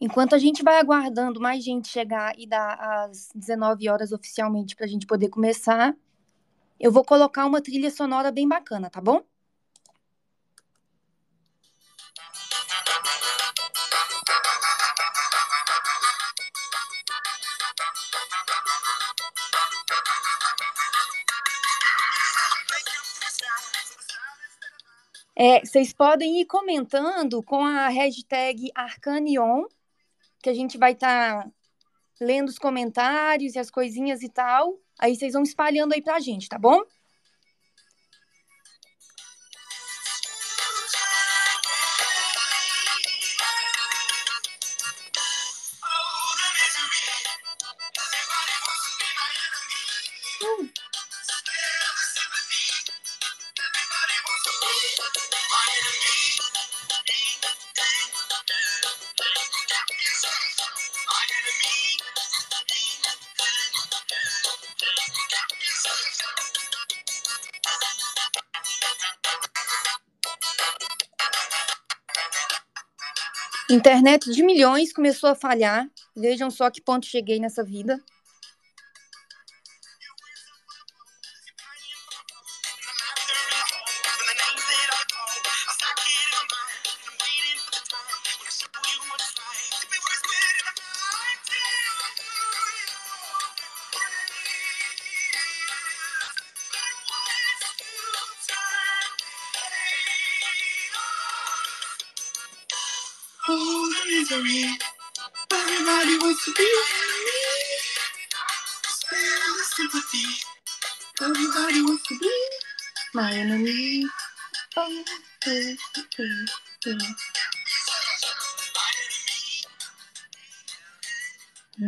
Enquanto a gente vai aguardando mais gente chegar e dar às 19 horas oficialmente para a gente poder começar, eu vou colocar uma trilha sonora bem bacana, tá bom? É, vocês podem ir comentando com a hashtag Arcanion, que a gente vai estar tá lendo os comentários e as coisinhas e tal. Aí vocês vão espalhando aí pra gente, tá bom? Internet de milhões começou a falhar. Vejam só que ponto cheguei nessa vida.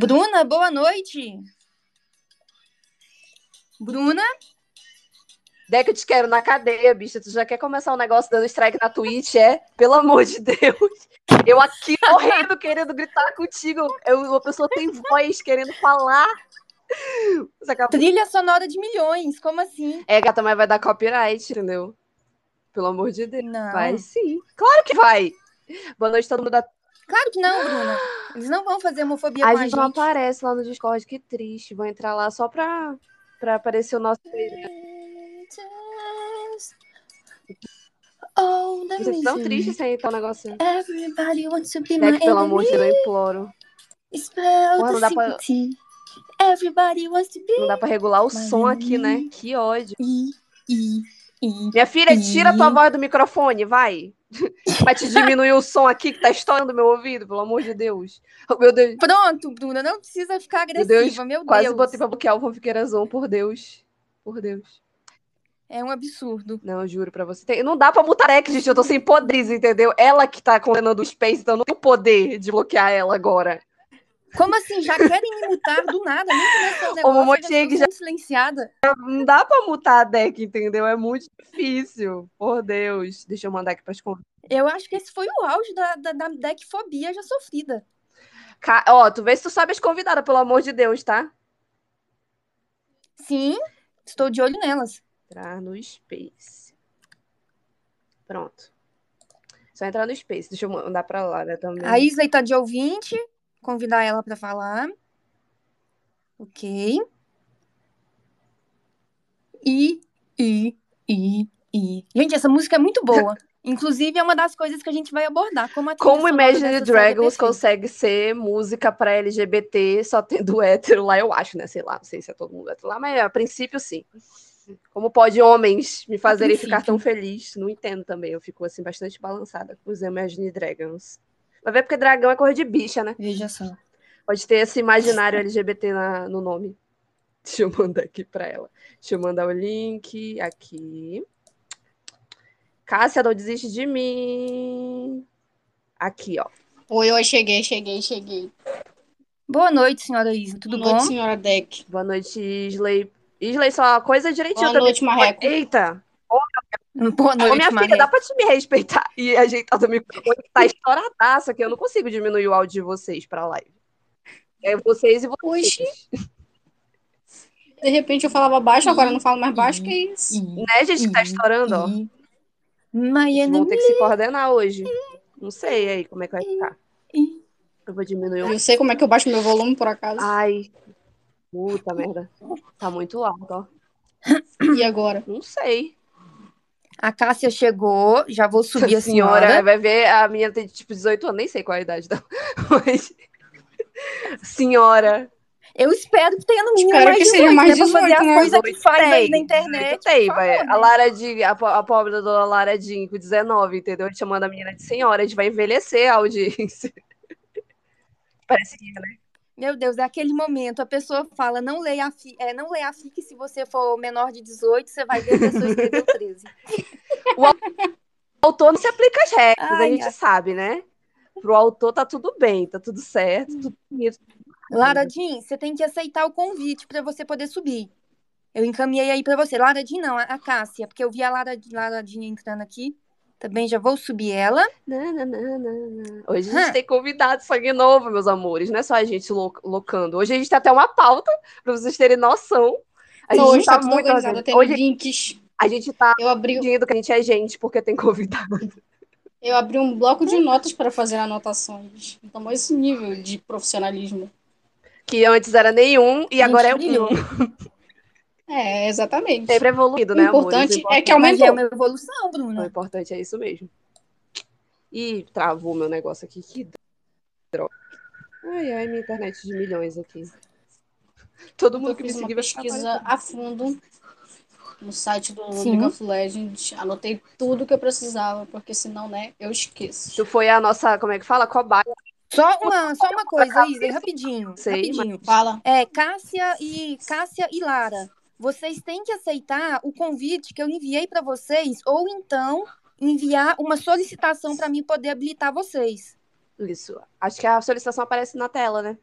Bruna, boa noite. Bruna? Deck, eu te quero na cadeia, bicha. Tu já quer começar um negócio dando strike na Twitch, é? Pelo amor de Deus. Eu aqui morrendo, querendo gritar contigo. Eu, uma pessoa tem voz, querendo falar. Trilha sonora de milhões, como assim? É, gata, mas vai dar copyright, entendeu? Pelo amor de Deus. Não. Vai sim. Claro que vai. Boa noite, todo mundo da. Claro que não, Bruna. Eles não vão fazer homofobia a com a gente. A gente não aparece lá no Discord, que triste. Vou entrar lá só pra, pra aparecer o nosso. Oh, Você é tão triste sem entrar um negócio. Everybody wants to be Deck, my pelo amor de Deus, eu enemy. imploro. Spell Porra, não dá pra-. Everybody wants to be Não dá pra regular o som aqui, né? Que ódio. I, I. Minha filha, tira a tua voz do microfone, vai. Vai te diminuir o som aqui que tá estourando meu ouvido, pelo amor de Deus. Oh, meu Deus, Pronto, Bruna, não precisa ficar Meu Deus, agressiva, meu Deus. quase botei pra bloquear o Von por Deus. Por Deus. É um absurdo. Não, eu juro pra você. Tem- Não dá pra mutar Rex, gente. Eu tô sem poderes, entendeu? Ela que tá condenando o Space, então eu não tenho poder de bloquear ela agora. Como assim? Já querem me mutar do nada? Nem começou o negócio, eu já já- silenciada. Não dá pra mutar a deck, entendeu? É muito difícil. Por Deus. Deixa eu mandar aqui pras conversas. Eu acho que esse foi o auge da, da, da deckfobia já sofrida. Ca- Ó, tu vê se tu sabe as convidadas, pelo amor de Deus, tá? Sim, estou de olho nelas. Entrar no Space. Pronto. Só entrar no Space. Deixa eu mandar pra lá, também. A Isley tá de ouvinte, convidar ela para falar. Ok. E, e, e, e. Gente, essa música é muito boa. Inclusive, é uma das coisas que a gente vai abordar. Como, a Como Imagine é Dragons perfeita. consegue ser música pra LGBT só tendo hétero lá, eu acho, né? Sei lá, não sei se é todo mundo hétero lá, mas a princípio sim. Como pode homens me fazerem ficar tão feliz? Não entendo também. Eu fico assim bastante balançada com os Imagine Dragons. Vai ver porque dragão é coisa de bicha, né? Veja só. Pode ter esse imaginário LGBT na- no nome. Deixa eu mandar aqui pra ela. Deixa eu mandar o link aqui. Cássia, não desiste de mim. Aqui, ó. Oi, oi, cheguei, cheguei, cheguei. Boa noite, senhora Isa. Tudo Boa noite, bom? senhora Deck. Boa noite, Isley. Isley, só coisa direitinho Boa também. noite, Marreco. Eita! Boa Ô, noite, minha filha, Maré. dá pra te me respeitar e ajeitar do microfone que tá estouradaço aqui. Eu não consigo diminuir o áudio de vocês pra live. É vocês e vocês. Oxi. De repente eu falava baixo, agora eu não falo mais baixo, que isso? I, Né, gente, que tá estourando, ó. Vocês vão ter que se coordenar hoje. Não sei aí como é que vai ficar. Eu vou diminuir. Eu sei como é que eu baixo meu volume, por acaso. Ai. Puta merda. Tá muito alto, ó. E agora? Não sei. A Cássia chegou, já vou subir a senhora, senhora. vai ver, a minha tem tipo 18 anos, nem sei qual é a idade dela. Mas... Senhora. Eu espero que tenha no mínimo Espero mais que de seja 18, mais né? Pra fazer 18, as né? coisas que faz aí na internet. Tem, vai. A? Lara de, a, a pobre da dona Lara Jean, com 19, entendeu? Chamando a menina de senhora, a gente vai envelhecer a audiência. Parece que, né? Meu Deus, é aquele momento, a pessoa fala, não leia a, fi, é, não leia a FIC, se você for menor de 18, você vai ver a pessoa escreveu 13. O autor não se aplica as regras, a Ai, gente ai. sabe, né? Pro autor tá tudo bem, tá tudo certo, tudo bonito. Lara Jean, você tem que aceitar o convite para você poder subir. Eu encaminhei aí para você. Lara Jean não, a a Cássia, porque eu vi a Lara, Lara Jean entrando aqui. Também já vou subir ela. Nananana. Hoje a gente Hã. tem convidado sangue novo, meus amores. Não é só a gente loucando. Hoje a gente tem até uma pauta, pra vocês terem noção. A Não, gente hoje tá tudo muito. organizado. Tem Hoje links. a gente tá Eu abri, pedindo que a gente é gente, porque tem convidado. eu abri um bloco de notas para fazer anotações. Então, esse nível de profissionalismo. Que antes era nenhum e Gente, agora é um. É, exatamente. Sempre evoluído, O né, importante amores? é que Mas é aumentou. uma evolução, O Bruna. importante é isso mesmo. Ih, travou meu negócio aqui. Que droga. Ai, ai, minha internet de milhões aqui. Todo mundo Eu que me seguir vai pesquisa a fundo no site do Sim. League of Legends. Anotei tudo que eu precisava, porque senão, né, eu esqueço. Tu foi a nossa, como é que fala? Cobaia. Só uma, só uma coisa, Isa, rapidinho. Sei, rapidinho. Fala. É, Cássia e Cássia e Lara, vocês têm que aceitar o convite que eu enviei para vocês, ou então enviar uma solicitação para mim poder habilitar vocês. Isso. Acho que a solicitação aparece na tela, né?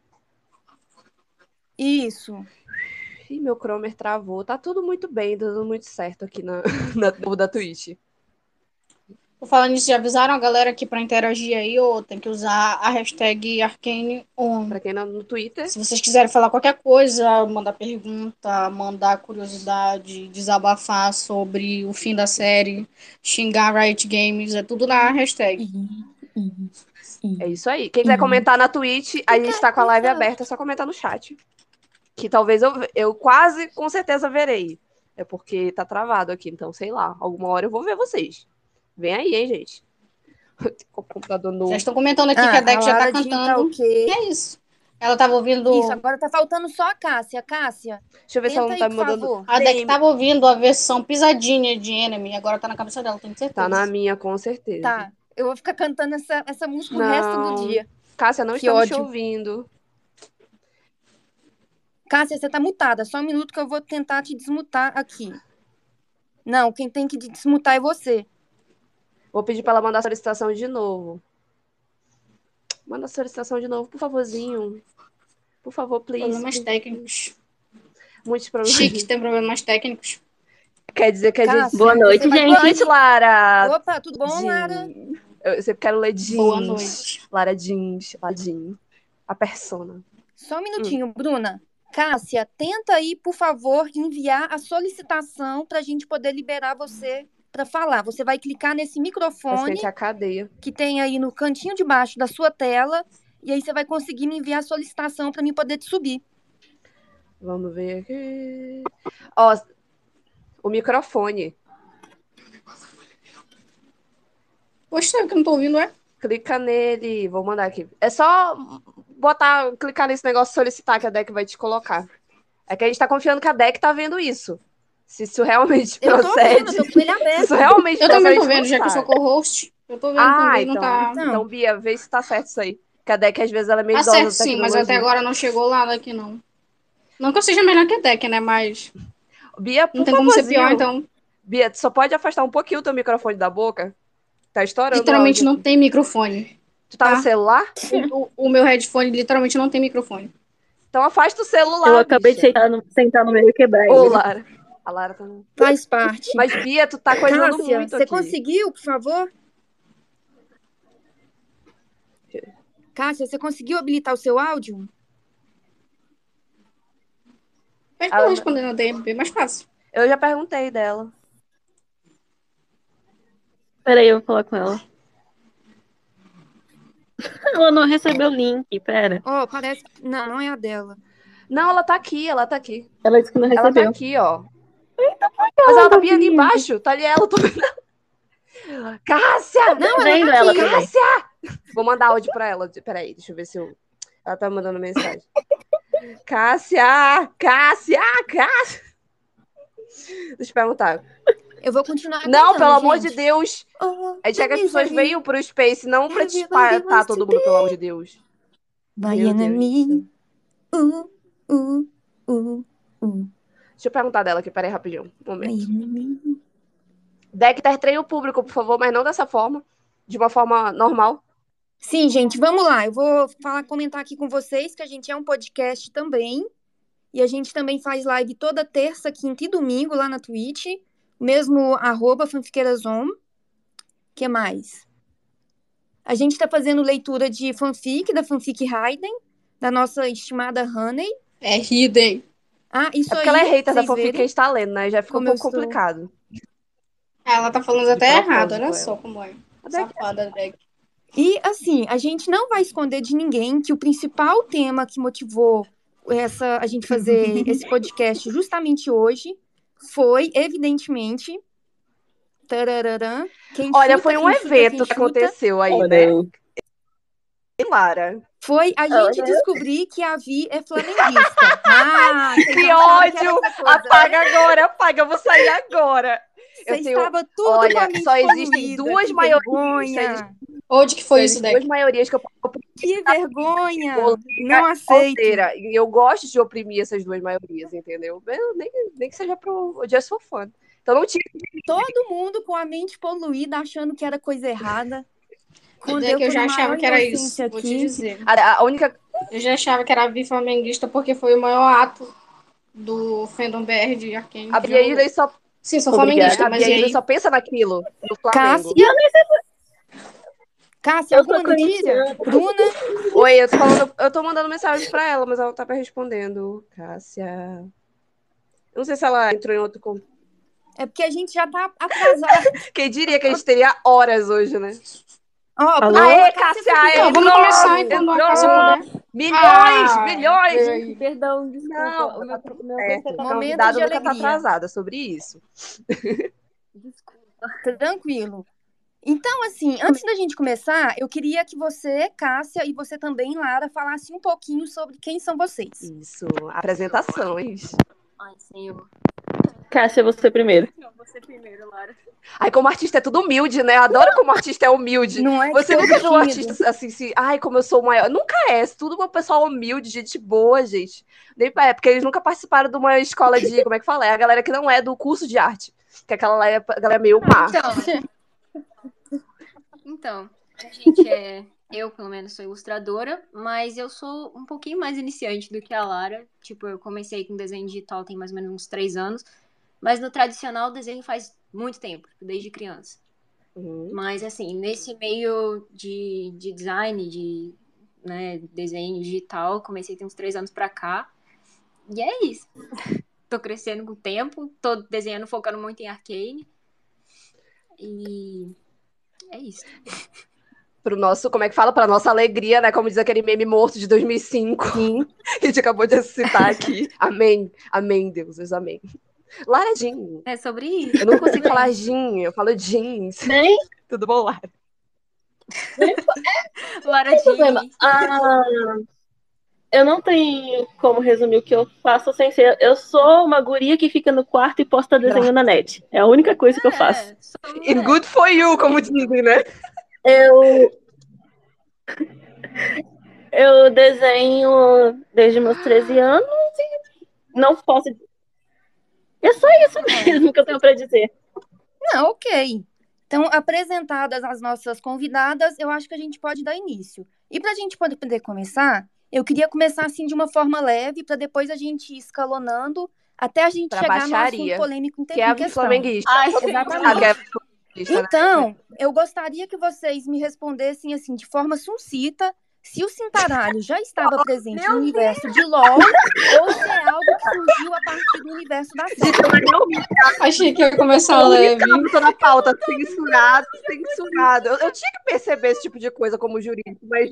Isso. Ih, meu Chromer travou. Tá tudo muito bem, dando muito certo aqui na, na no da Twitch. Tô falando nisso, já avisaram a galera aqui pra interagir aí, ou tem que usar a hashtag ArcaneOn. Pra quem não no Twitter, Se vocês quiserem falar qualquer coisa, mandar pergunta, mandar curiosidade, desabafar sobre o fim da série, xingar Riot Games, é tudo na hashtag. é isso aí. Quem quiser Uhum. comentar na Twitch, a gente tá com a live aberta, é só comentar no chat. Que talvez eu, eu quase com certeza verei. É porque tá travado aqui, então sei lá. Alguma hora eu vou ver vocês. Vem aí, hein, gente. o computador novo. Já estão comentando aqui Ah, que a Deck já tá Lara Jean cantando. ok. E é isso. Ela tava ouvindo. Isso, agora tá faltando só a Cássia. Cássia, Deixa eu ver se ela não aí, tá me por mandando. favor. A Deck Tem- tava ouvindo a versão pisadinha de Enemy, agora tá na cabeça dela, tenho certeza. Tá na minha, com certeza. Tá, eu vou ficar cantando essa, essa música o Não. resto do dia. Cássia, não Que estamos te ouvindo. Cássia, você tá mutada. Só um minuto que eu vou tentar te desmutar aqui. Não, quem tem que desmutar é você. Vou pedir pra ela mandar a solicitação de novo. Manda a solicitação de novo, por favorzinho. Por favor, please. Problemas técnicos. Muitos problemas. Chique tem problemas técnicos. Quer dizer que a gente. Boa noite, gente. Boa noite, Lara. Opa, tudo bom, Lara? Eu sempre quero ler jeans. Boa noite. Lara Jeans. Lara Jean. A persona. Só um minutinho, Bruna. Cássia, tenta aí, por favor, enviar a solicitação para a gente poder liberar você para falar. Você vai clicar nesse que microfone gente é a cadeia. que tem aí no cantinho de baixo da sua tela e aí você vai conseguir me enviar a solicitação para mim poder te subir. Vamos ver aqui. Ó, o microfone. Poxa, que eu não tô ouvindo, é? Clica nele. Vou mandar aqui. É só botar, clicar nesse negócio solicitar que a deck vai te colocar. É que a gente tá confiando que a deck tá vendo isso. Se isso realmente Eu tô procede. vendo, eu tô com ele Se aberto. isso realmente Eu também tô vendo, já que eu sou co-host. Eu tô vendo Ah, também, então, não tá. então, Bia, vê se tá certo isso aí. Que a deck, às vezes, ela é meio Tá idosa certo sim, mas até agora não chegou lá daqui, não. Não que eu seja melhor que a Deck, né? Mas Bia, por não tem como ser pior, então. Bia, tu só pode afastar um pouquinho o teu microfone da boca? Tá estourando. Literalmente não tem microfone. Tu tá, tá. no celular? O, o meu headphone literalmente não tem microfone. Então afasta o celular. Eu acabei de bicha. sentar no, sentar no meio e quebrar Ô, ele. Lara. A Lara tá. Faz parte. Mas, Bia, tu tá coisando Cássia, muito você aqui. conseguiu, por favor? Cássia, você conseguiu habilitar o seu áudio? Pede Ah, pra ela responder na DM, bem mais fácil. Eu já perguntei dela. Peraí, eu vou falar com ela. Ela não recebeu o link, pera. Ó, parece. Não, não é a dela. Não, ela tá aqui, ela tá aqui. Ela disse que não Ela tá recebeu. aqui, ó. Mas ela tá bem ali embaixo. Tá ali ela, tô vendo. Cássia! Não, Tá ela tá aqui. Cássia! Vou mandar áudio pra ela. Peraí, deixa eu ver se eu. Ela tá mandando mensagem. Cássia! Cássia! Cássia! Deixa eu perguntar. Eu vou continuar. Não, cantando, pelo amor de gente. Deus. Oh, A gente quer que as pessoas venham pro Space, não pra wants todo to mundo, pelo amor de Deus. Vai Meu Deus. enemy. Uh, uh, uh, uh. Deixa eu perguntar dela aqui, peraí, rapidinho. Um momento. enemy. Dexter, treine o público, por favor, mas não dessa forma. De uma forma normal. Sim, gente, vamos lá. Eu vou falar, comentar aqui com vocês que a gente é um podcast também. E a gente também faz live toda terça, quinta e domingo lá na Twitch. Mesmo arroba fanfiqueirazon. que mais? A gente está fazendo leitura de fanfic, da fanfic Raiden, da nossa estimada Honey. É Hidden. Ah, isso É porque aí, ela é hater da fanfic que a gente tá lendo, né? Já fica um pouco estou. complicado. Ela tá falando até errado, olha só como é. Deck- Safada, Deck. E assim, a gente não vai esconder de ninguém que o principal tema que motivou essa a gente fazer esse podcast justamente hoje foi, evidentemente, tarararã, Olha, chuta, foi um quem chuta, evento quem que chuta, aconteceu aí, Olha né? aí. Lara. Foi a gente Olha. descobrir que a Vi é flamenguista. Ah, Que que ódio! né? Apaga agora, apaga, eu vou sair agora. Você eu tenho- estava tudo com a Olha, mente só existem duas que maiorias, vergonha, Onde que foi isso, duas Deck? maiorias que eu que vergonha, Política não aceito. E eu gosto de oprimir essas duas maiorias, entendeu? Eu, nem, nem que seja pro Just for Fun. Então não tinha. Todo mundo com a mente poluída, achando que era coisa errada. Quando Deck, eu, eu já achava que era inocência isso. Vou te dizer. A, a única. Eu já achava que era Vi flamenguista porque foi o maior ato do fandom BR de Arkane. A Bia Isley só, Sim, sou Obrigada. flamenguista, a mas Bia Isley aí? só pensa naquilo, no Flamengo. Cássia, Cássia, Eu tô alguma notícia? Bruna, Oi, eu tô falando, eu tô mandando mensagem pra ela, mas ela não tá me respondendo. Cássia. Eu não sei se ela entrou em outro. é porque a gente já tá atrasado. Quem diria que a gente teria horas hoje, né? Ó, Alô? Aê, Cássia, aê, Então, vamos começar então. Milhões, Ah, milhões. e? Perdão, desculpa. Não, o meu, tá meu Convidado nunca tá alegria. atrasada sobre isso. Desculpa. Tranquilo. Então, assim, antes da gente começar, eu queria que você, Cássia, e você também, Lara, falassem um pouquinho sobre quem são vocês. Isso, apresentações. Ai, senhor. Cássia, você primeiro. Não, você primeiro, Lara. Ai, como artista é tudo humilde, né? Eu adoro como artista é humilde. Não é Você nunca viu um artista assim, se, ai, como eu sou o maior. Nunca é, é tudo uma pessoa humilde, gente boa, gente. Nem é, porque eles nunca participaram de uma escola de, como é que fala? É a galera que não é do curso de arte. Que aquela lá é a galera meio má. Então, então, a gente é. Eu, pelo menos, sou ilustradora, mas eu sou um pouquinho mais iniciante do que a Lara. Tipo, eu comecei com desenho digital tem mais ou menos uns três anos, mas no tradicional desenho faz muito tempo, desde criança. Uhum. Mas, assim, nesse meio de, de design, de né, desenho digital, comecei tem uns três anos pra cá. E é isso. tô crescendo com o tempo, tô desenhando, focando muito em arcane. E é isso. Pro nosso, como é que fala? Pra nossa alegria, né? Como diz aquele meme morto de 2005. Sim. que a gente acabou de citar aqui. Amém. Amém, deuses, amém. Lara Jean. É sobre isso. Eu não consigo falar Jean, eu falo jeans. Nem Tudo bom, Lara? Lara problema. Jean. Ah, eu não tenho como resumir o que eu faço sem ser. Eu sou uma guria que fica no quarto e posta desenho na net. É a única coisa que eu faço. É, sou- E good for you, como dizem, né? Eu. Eu desenho desde meus 13 anos e não posso. É só isso mesmo que eu tenho pra dizer. Não, ok. Então, apresentadas as nossas convidadas, eu acho que a gente pode dar início. E para a gente poder começar, eu queria começar assim de uma forma leve, para depois a gente ir escalonando até a gente Pra chegar no baixaria, assunto polêmico em Que é a questão. flamenguista. Exatamente. É né? Então, eu gostaria que vocês me respondessem assim, de forma suncita, se o Cintaralho já estava presente no universo de LoL ou se é algo surgiu a partir do universo da série. Achei que ia começar leve. que botou na pauta, censurado, censurado. Eu, eu tinha que perceber esse tipo de coisa como jurídico, mas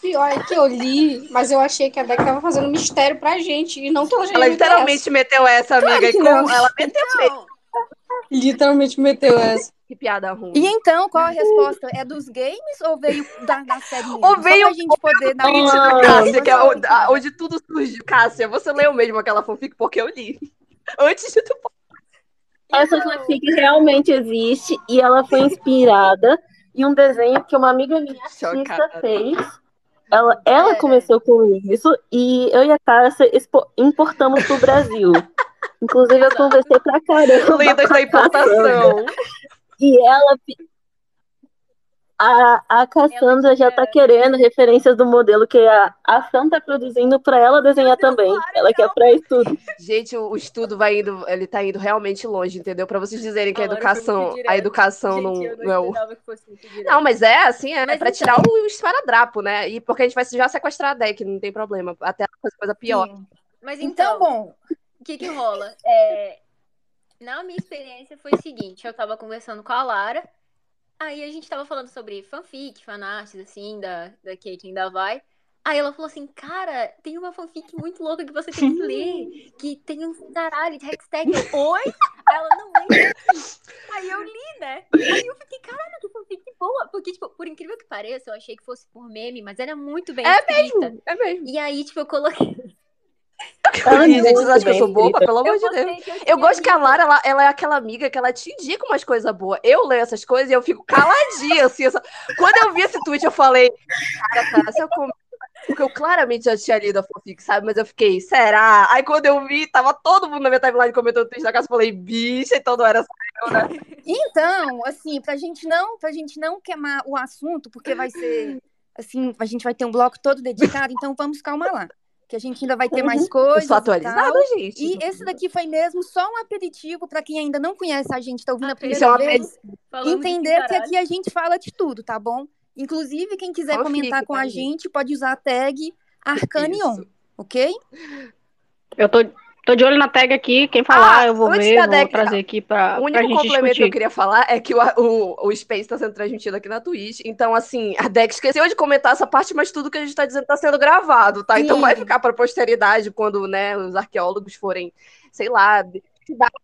Pior é que eu li, mas eu achei que a Beck tava fazendo mistério pra gente. E não que ela já ela literalmente meteu essa, amiga. e que com- não. ela meteu. Literalmente meteu essa. Que piada ruim. E então, qual a resposta? É dos games ou veio da, da série mesmo? Ou veio pra gente poder dar uma... do Cássia, que é o- a- onde tudo surgiu. Cássia, você leu mesmo aquela fanfic? Porque eu li. Antes de tu Essa fanfic realmente existe e ela foi inspirada em um desenho que uma amiga minha artista Chocada. fez. Ela, ela É. começou com isso e eu e a Cássia expo- importamos pro Brasil. Inclusive, eu conversei pra caramba. Lendas com da a importação. E ela. A, a Cassandra já tá querendo referências do modelo que a, a Sam tá produzindo pra ela desenhar também. Ela quer pra estudo. Gente, o, o estudo vai indo, ele tá indo realmente longe, entendeu? Pra vocês dizerem que a A educação, a educação Gente, não, eu não é o. Não, mas é assim, é Mas pra então- tirar o esparadrapo, né? E porque a gente vai já sequestrar a deck, não tem problema. Até coisa, coisa pior. Sim. Mas Então, então, bom, o que que rola? É, na minha experiência foi o seguinte, eu tava conversando com a Lara, aí a gente tava falando sobre fanfic, fanarts, assim, da, da Caitlyn da Vai. Aí ela falou assim, cara, tem uma fanfic muito louca que você tem que ler, que tem um caralho de hashtag. Oi? Aí ela, não, lembra Aí eu li, né? Aí eu fiquei, caralho, que fanfic boa. Porque, tipo, por incrível que pareça, eu achei que fosse por meme, mas era muito bem É escrita. É mesmo. E aí, tipo, eu coloquei... Ela é Gente, vocês acham que eu sou boba? Pelo amor de Deus. eu gosto que a. Lara, ela, ela é aquela amiga que ela te indica umas coisas boas. Eu leio essas coisas e eu fico caladinha, assim. eu só- Quando eu vi esse tweet, eu falei, cara, cara, se eu com- Porque eu claramente já tinha lido a fanfic, sabe? Mas eu fiquei, será? Aí quando eu vi, tava todo mundo na minha timeline comentando o tweet da casa, eu falei, bicha, então não era só eu, né? Então, assim, pra gente não, pra gente não queimar o assunto, porque vai ser assim, a gente vai ter um bloco todo dedicado, então vamos calma lá. Que a gente ainda vai ter mais Eu coisas. sou e atualizada, tal. gente. E esse daqui foi mesmo só um aperitivo pra quem ainda não conhece a gente, tá ouvindo a é primeira uma vez, Falamos de entender que aqui a gente fala de tudo, tá bom? Inclusive, quem quiser Fanfic, comentar com tá, a gente? gente, pode usar a tag Arcanion, Isso. ok? Eu tô, tô de olho na tag aqui. Quem falar, Ah, eu vou ver, vou tag- trazer aqui pra, O pra único gente complemento que eu discutir. queria falar é que o, o, o Space está sendo transmitido aqui na Twitch. Então, assim, a Deck esqueceu de comentar essa parte, mas tudo que a gente está dizendo está sendo gravado, tá? Então Sim. vai ficar para posteridade quando, né, os arqueólogos forem, sei lá.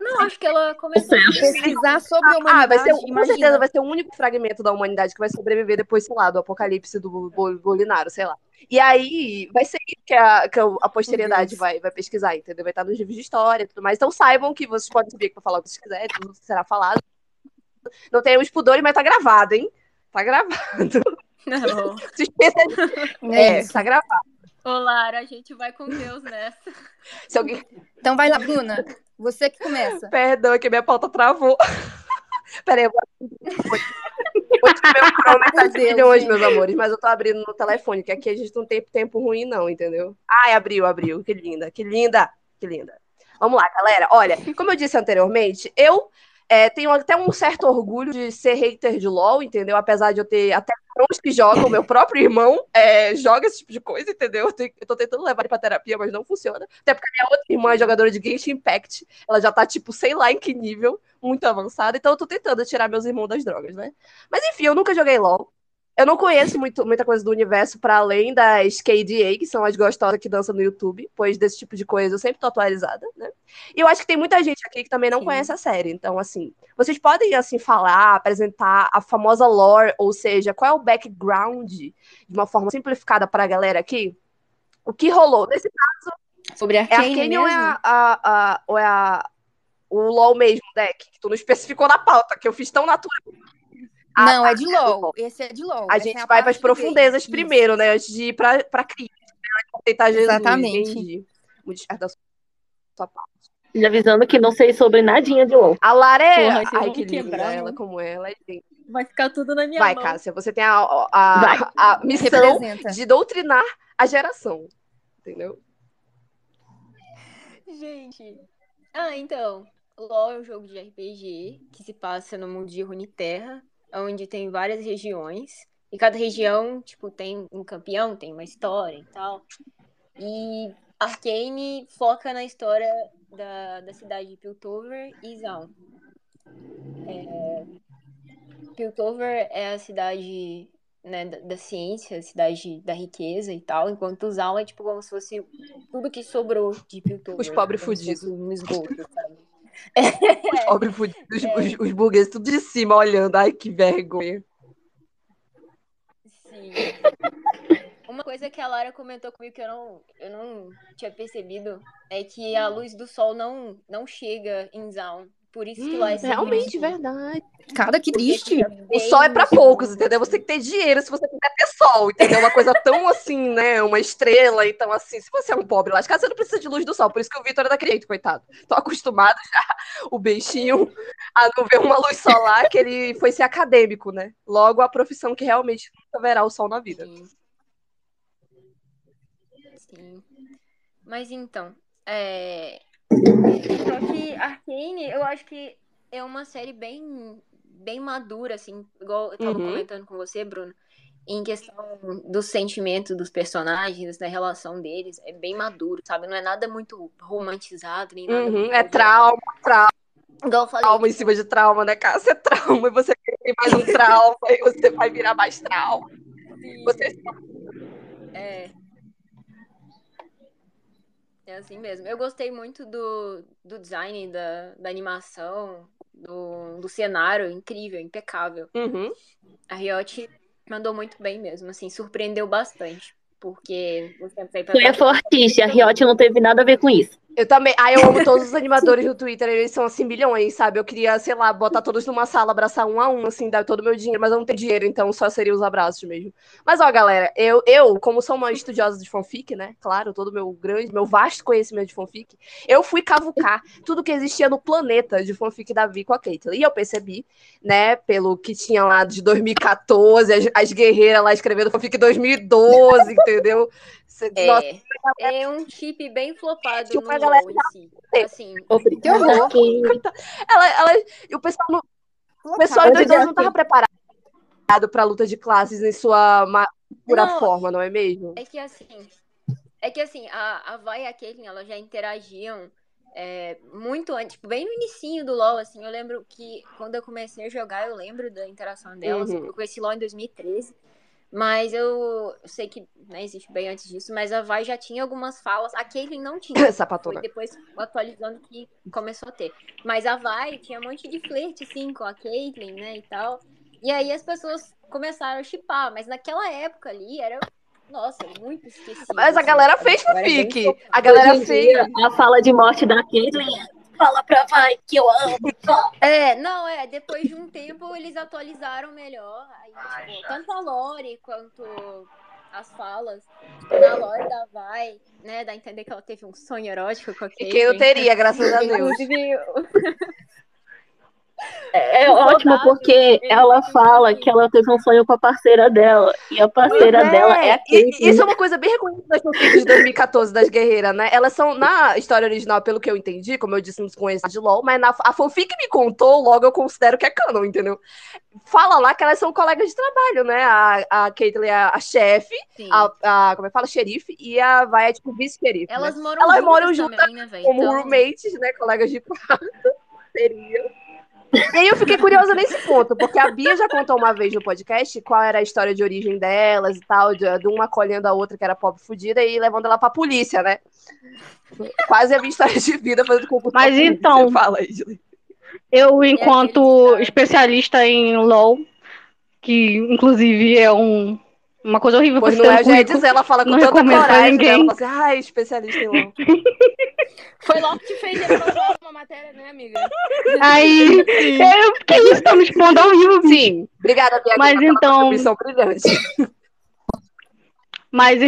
Não, acho que ela começou. Pesquisar sobre a Ah, humanidade, vai ser, com imagina. certeza vai ser o único fragmento da humanidade que vai sobreviver depois, sei lá, do apocalipse do Bol- Bolinaro, sei lá. E aí vai ser isso que a, que a posteridade vai, vai pesquisar, entendeu? Vai estar nos livros de história e tudo mais. Então saibam que vocês podem subir aqui pra falar o que vocês quiserem, tudo será falado. Não tenhamos pudores, mas tá gravado, hein? Tá gravado. Não. Se esqueça de... É, isso. tá gravado. Ô, Lara, a gente vai com Deus nessa. Se alguém... Então vai lá, Bruna. Você que começa. Perdão, é que minha pauta travou. Peraí, eu vou... Hoje meu Chrome tá de milhões, meus amores, mas eu tô abrindo no telefone, que aqui a gente não tem tempo ruim, não, entendeu? Ai, abriu, abriu. Que linda, que linda, que linda. Vamos lá, galera. Olha, como eu disse anteriormente, eu é, tenho até um certo orgulho de ser hater de LOL, entendeu? Apesar de eu ter até irmãos que jogam, meu próprio irmão é, joga esse tipo de coisa, entendeu? Eu, tenho- eu tô tentando levar ele pra terapia, mas não funciona. Até porque a minha outra irmã é jogadora de Genshin Impact. Ela já tá, tipo, sei lá em que nível, muito avançada. Então eu tô tentando tirar meus irmãos das drogas, né? Mas enfim, eu nunca joguei LOL. Eu não conheço muito, muita coisa do universo para além das KDA, que são as gostosas que dançam no YouTube, pois desse tipo de coisa eu sempre tô atualizada, né? E eu acho que tem muita gente aqui que também não Sim. conhece a série. Então, assim, vocês podem, assim, falar, apresentar a famosa lore, ou seja, qual é o background, de uma forma simplificada para a galera aqui? O que rolou? Nesse Sobre é Arcane Arcane ou é, mesmo? a, a- a- ou é a- o LoL mesmo, deck? Que tu não especificou na pauta, que eu fiz tão natural. Ah, não, tá, é de LOL. Esse é de LOL. A Essa gente é vai parte para as profundezas primeiro, né? Antes de ir para pra Cristo. Né? Aceitar Jesus. Exatamente. Entendi. Muito sua parte. E avisando que não sei sobre nadinha de LOL. A Lara é. Porra, Ai, que quebrar, ela, como ela. é linda. Vai ficar tudo na minha Vai, mão. Cássia, você tem a, a, Vai. a missão Representa. de doutrinar a geração. Entendeu? Gente. Ah, então. LoL é um jogo de RPG que se passa no mundo de Runeterra, onde tem várias regiões. E cada região, tipo, tem um campeão, tem uma história e tal. E Arcane foca na história da, da cidade de Piltover e Zaun. É, Piltover é a cidade né, da, da ciência, a cidade da riqueza e tal, enquanto Zaun é tipo como se fosse tudo que sobrou de Piltover. Os pobres fudidos. Um esgoto, sabe? Os fudidos, os, os, os burgueses tudo de cima olhando. Ai, que vergonha. Sim. Uma coisa que a Lara comentou comigo que eu não, eu não tinha percebido é que a luz do sol não, não chega em Zaun. Por isso que lá é Realmente, verdade. Cara, que triste. O sol é pra escuro. poucos, entendeu? Você tem que ter dinheiro se você quiser ter sol, entendeu? Uma coisa tão assim, né? Uma estrela, então assim, se você é um pobre lascado, você não precisa de luz do sol. Por isso que o Vitor é daquele jeito, coitado. Tô acostumado já, o bichinho, a não ver uma luz solar, que ele foi ser acadêmico, né? Logo, a profissão que realmente nunca verá o sol na vida. Sim. Sim. Mas então, é... Só que Arcane, eu acho que é uma série bem, bem madura, assim, igual eu tava Uhum. comentando com você, Bruno, em questão do sentimento dos personagens, da relação deles, é bem maduro, sabe? Não é nada muito romantizado, nem nada Uhum, é exagerado. trauma, trauma, Igual eu falei, trauma em cima de trauma, né, cara? Você é trauma e você tem mais um trauma e você vai virar mais trauma. tipo, Você É. É assim mesmo. Eu gostei muito do, do design, da, da animação, do, do cenário, incrível, impecável. Uhum. A Riot mandou muito bem mesmo, assim, surpreendeu bastante. Porque nos tempos aí pra é trás- fortíssima, a Riot não teve nada a ver com isso. Eu também. Ah, eu amo todos os animadores no Twitter, eles são assim milhões, sabe? Eu queria, sei lá, botar todos numa sala, abraçar um a um, assim, dar todo o meu dinheiro, mas eu não tenho dinheiro, então só seria os abraços mesmo. Mas ó, galera, eu, eu como sou uma estudiosa de fanfic, né? Claro, todo o meu grande, meu vasto conhecimento de fanfic, eu fui cavucar tudo que existia no planeta de fanfic da Vi com a Caitlyn. E eu percebi, né, pelo que tinha lá de 2014, as, as guerreiras lá escrevendo fanfic 2012, entendeu? Cê- Nossa, É, é um chip bem flopado no galera em si. Assim, Obrigada. aqui. ela, ela, e o pessoal não, O pessoal em 2012 não estava preparado para a luta de classes em sua pura Não. forma, não é mesmo? É que assim, é que assim, a, a Vai e a Caitlyn, elas já interagiam é, muito antes, tipo, bem no inicinho do LoL, assim, eu lembro que quando eu comecei a jogar, eu lembro da interação delas, Uhum. eu conheci LoL em 2013, mas eu sei que né, existe bem antes disso, mas a Vai já tinha algumas falas, a Caitlyn não tinha, foi Sapatona. depois atualizando que começou a ter. Mas a Vai tinha um monte de flerte, assim, com a Caitlyn, né, e tal. E aí as pessoas começaram a chipar, mas naquela época ali era, nossa, muito esquecido. Mas a assim, galera sabe? fez bem fanfic. focado. A galera Hoje em fez. dia, a fala de morte da Caitlyn é fala pra vai que eu amo. É, não, é, depois de um tempo eles atualizaram melhor, aí, tipo, tanto a Lore quanto as falas, tipo, na Lore da Vai, né, dá a entender que ela teve um sonho erótico com a E quem não teria, graças a Deus. Inclusive, É, é ótimo porque ela fala que ela teve um sonho com a parceira dela. E a parceira é, dela é a e- e Caitlyn. Isso é uma coisa bem reconhecida das fanfics de 2014 das guerreiras, né? Elas são, na história original, pelo que eu entendi, como eu disse, não conheço de LOL, mas na, a fanfic me contou, logo eu considero que é canon, entendeu? Fala lá que elas são colegas de trabalho, né? A, a Caitlyn é a chefe, sim, a, a, como é que fala? Xerife, e a Vai é tipo vice-xerife. elas né? moram elas juntas moram juntas também, né? Como Então, roommates, né? Colegas de quarto, seria. E aí eu fiquei curiosa nesse ponto, porque a Bia já contou uma vez no podcast qual era a história de origem delas e tal, de, de uma acolhendo a outra que era pobre fudida e levando ela pra polícia, né? Quase a minha história de vida fazendo concurso Mas então- Fala. Eu, enquanto que tá- especialista em LOL, que inclusive é um, uma coisa horrível Pois não é, já ia currículo. dizer, ela fala com Não tanta recomendo pra coragem, ninguém. Ela fala assim, ai, especialista em LOL. Foi logo que te fez reprovar uma matéria, né, amiga? Aí, eu, que isso, tá me expondo ao vivo, bicho. Sim, obrigada, Bia, Mas pela então- contribuição brilhante. Mas,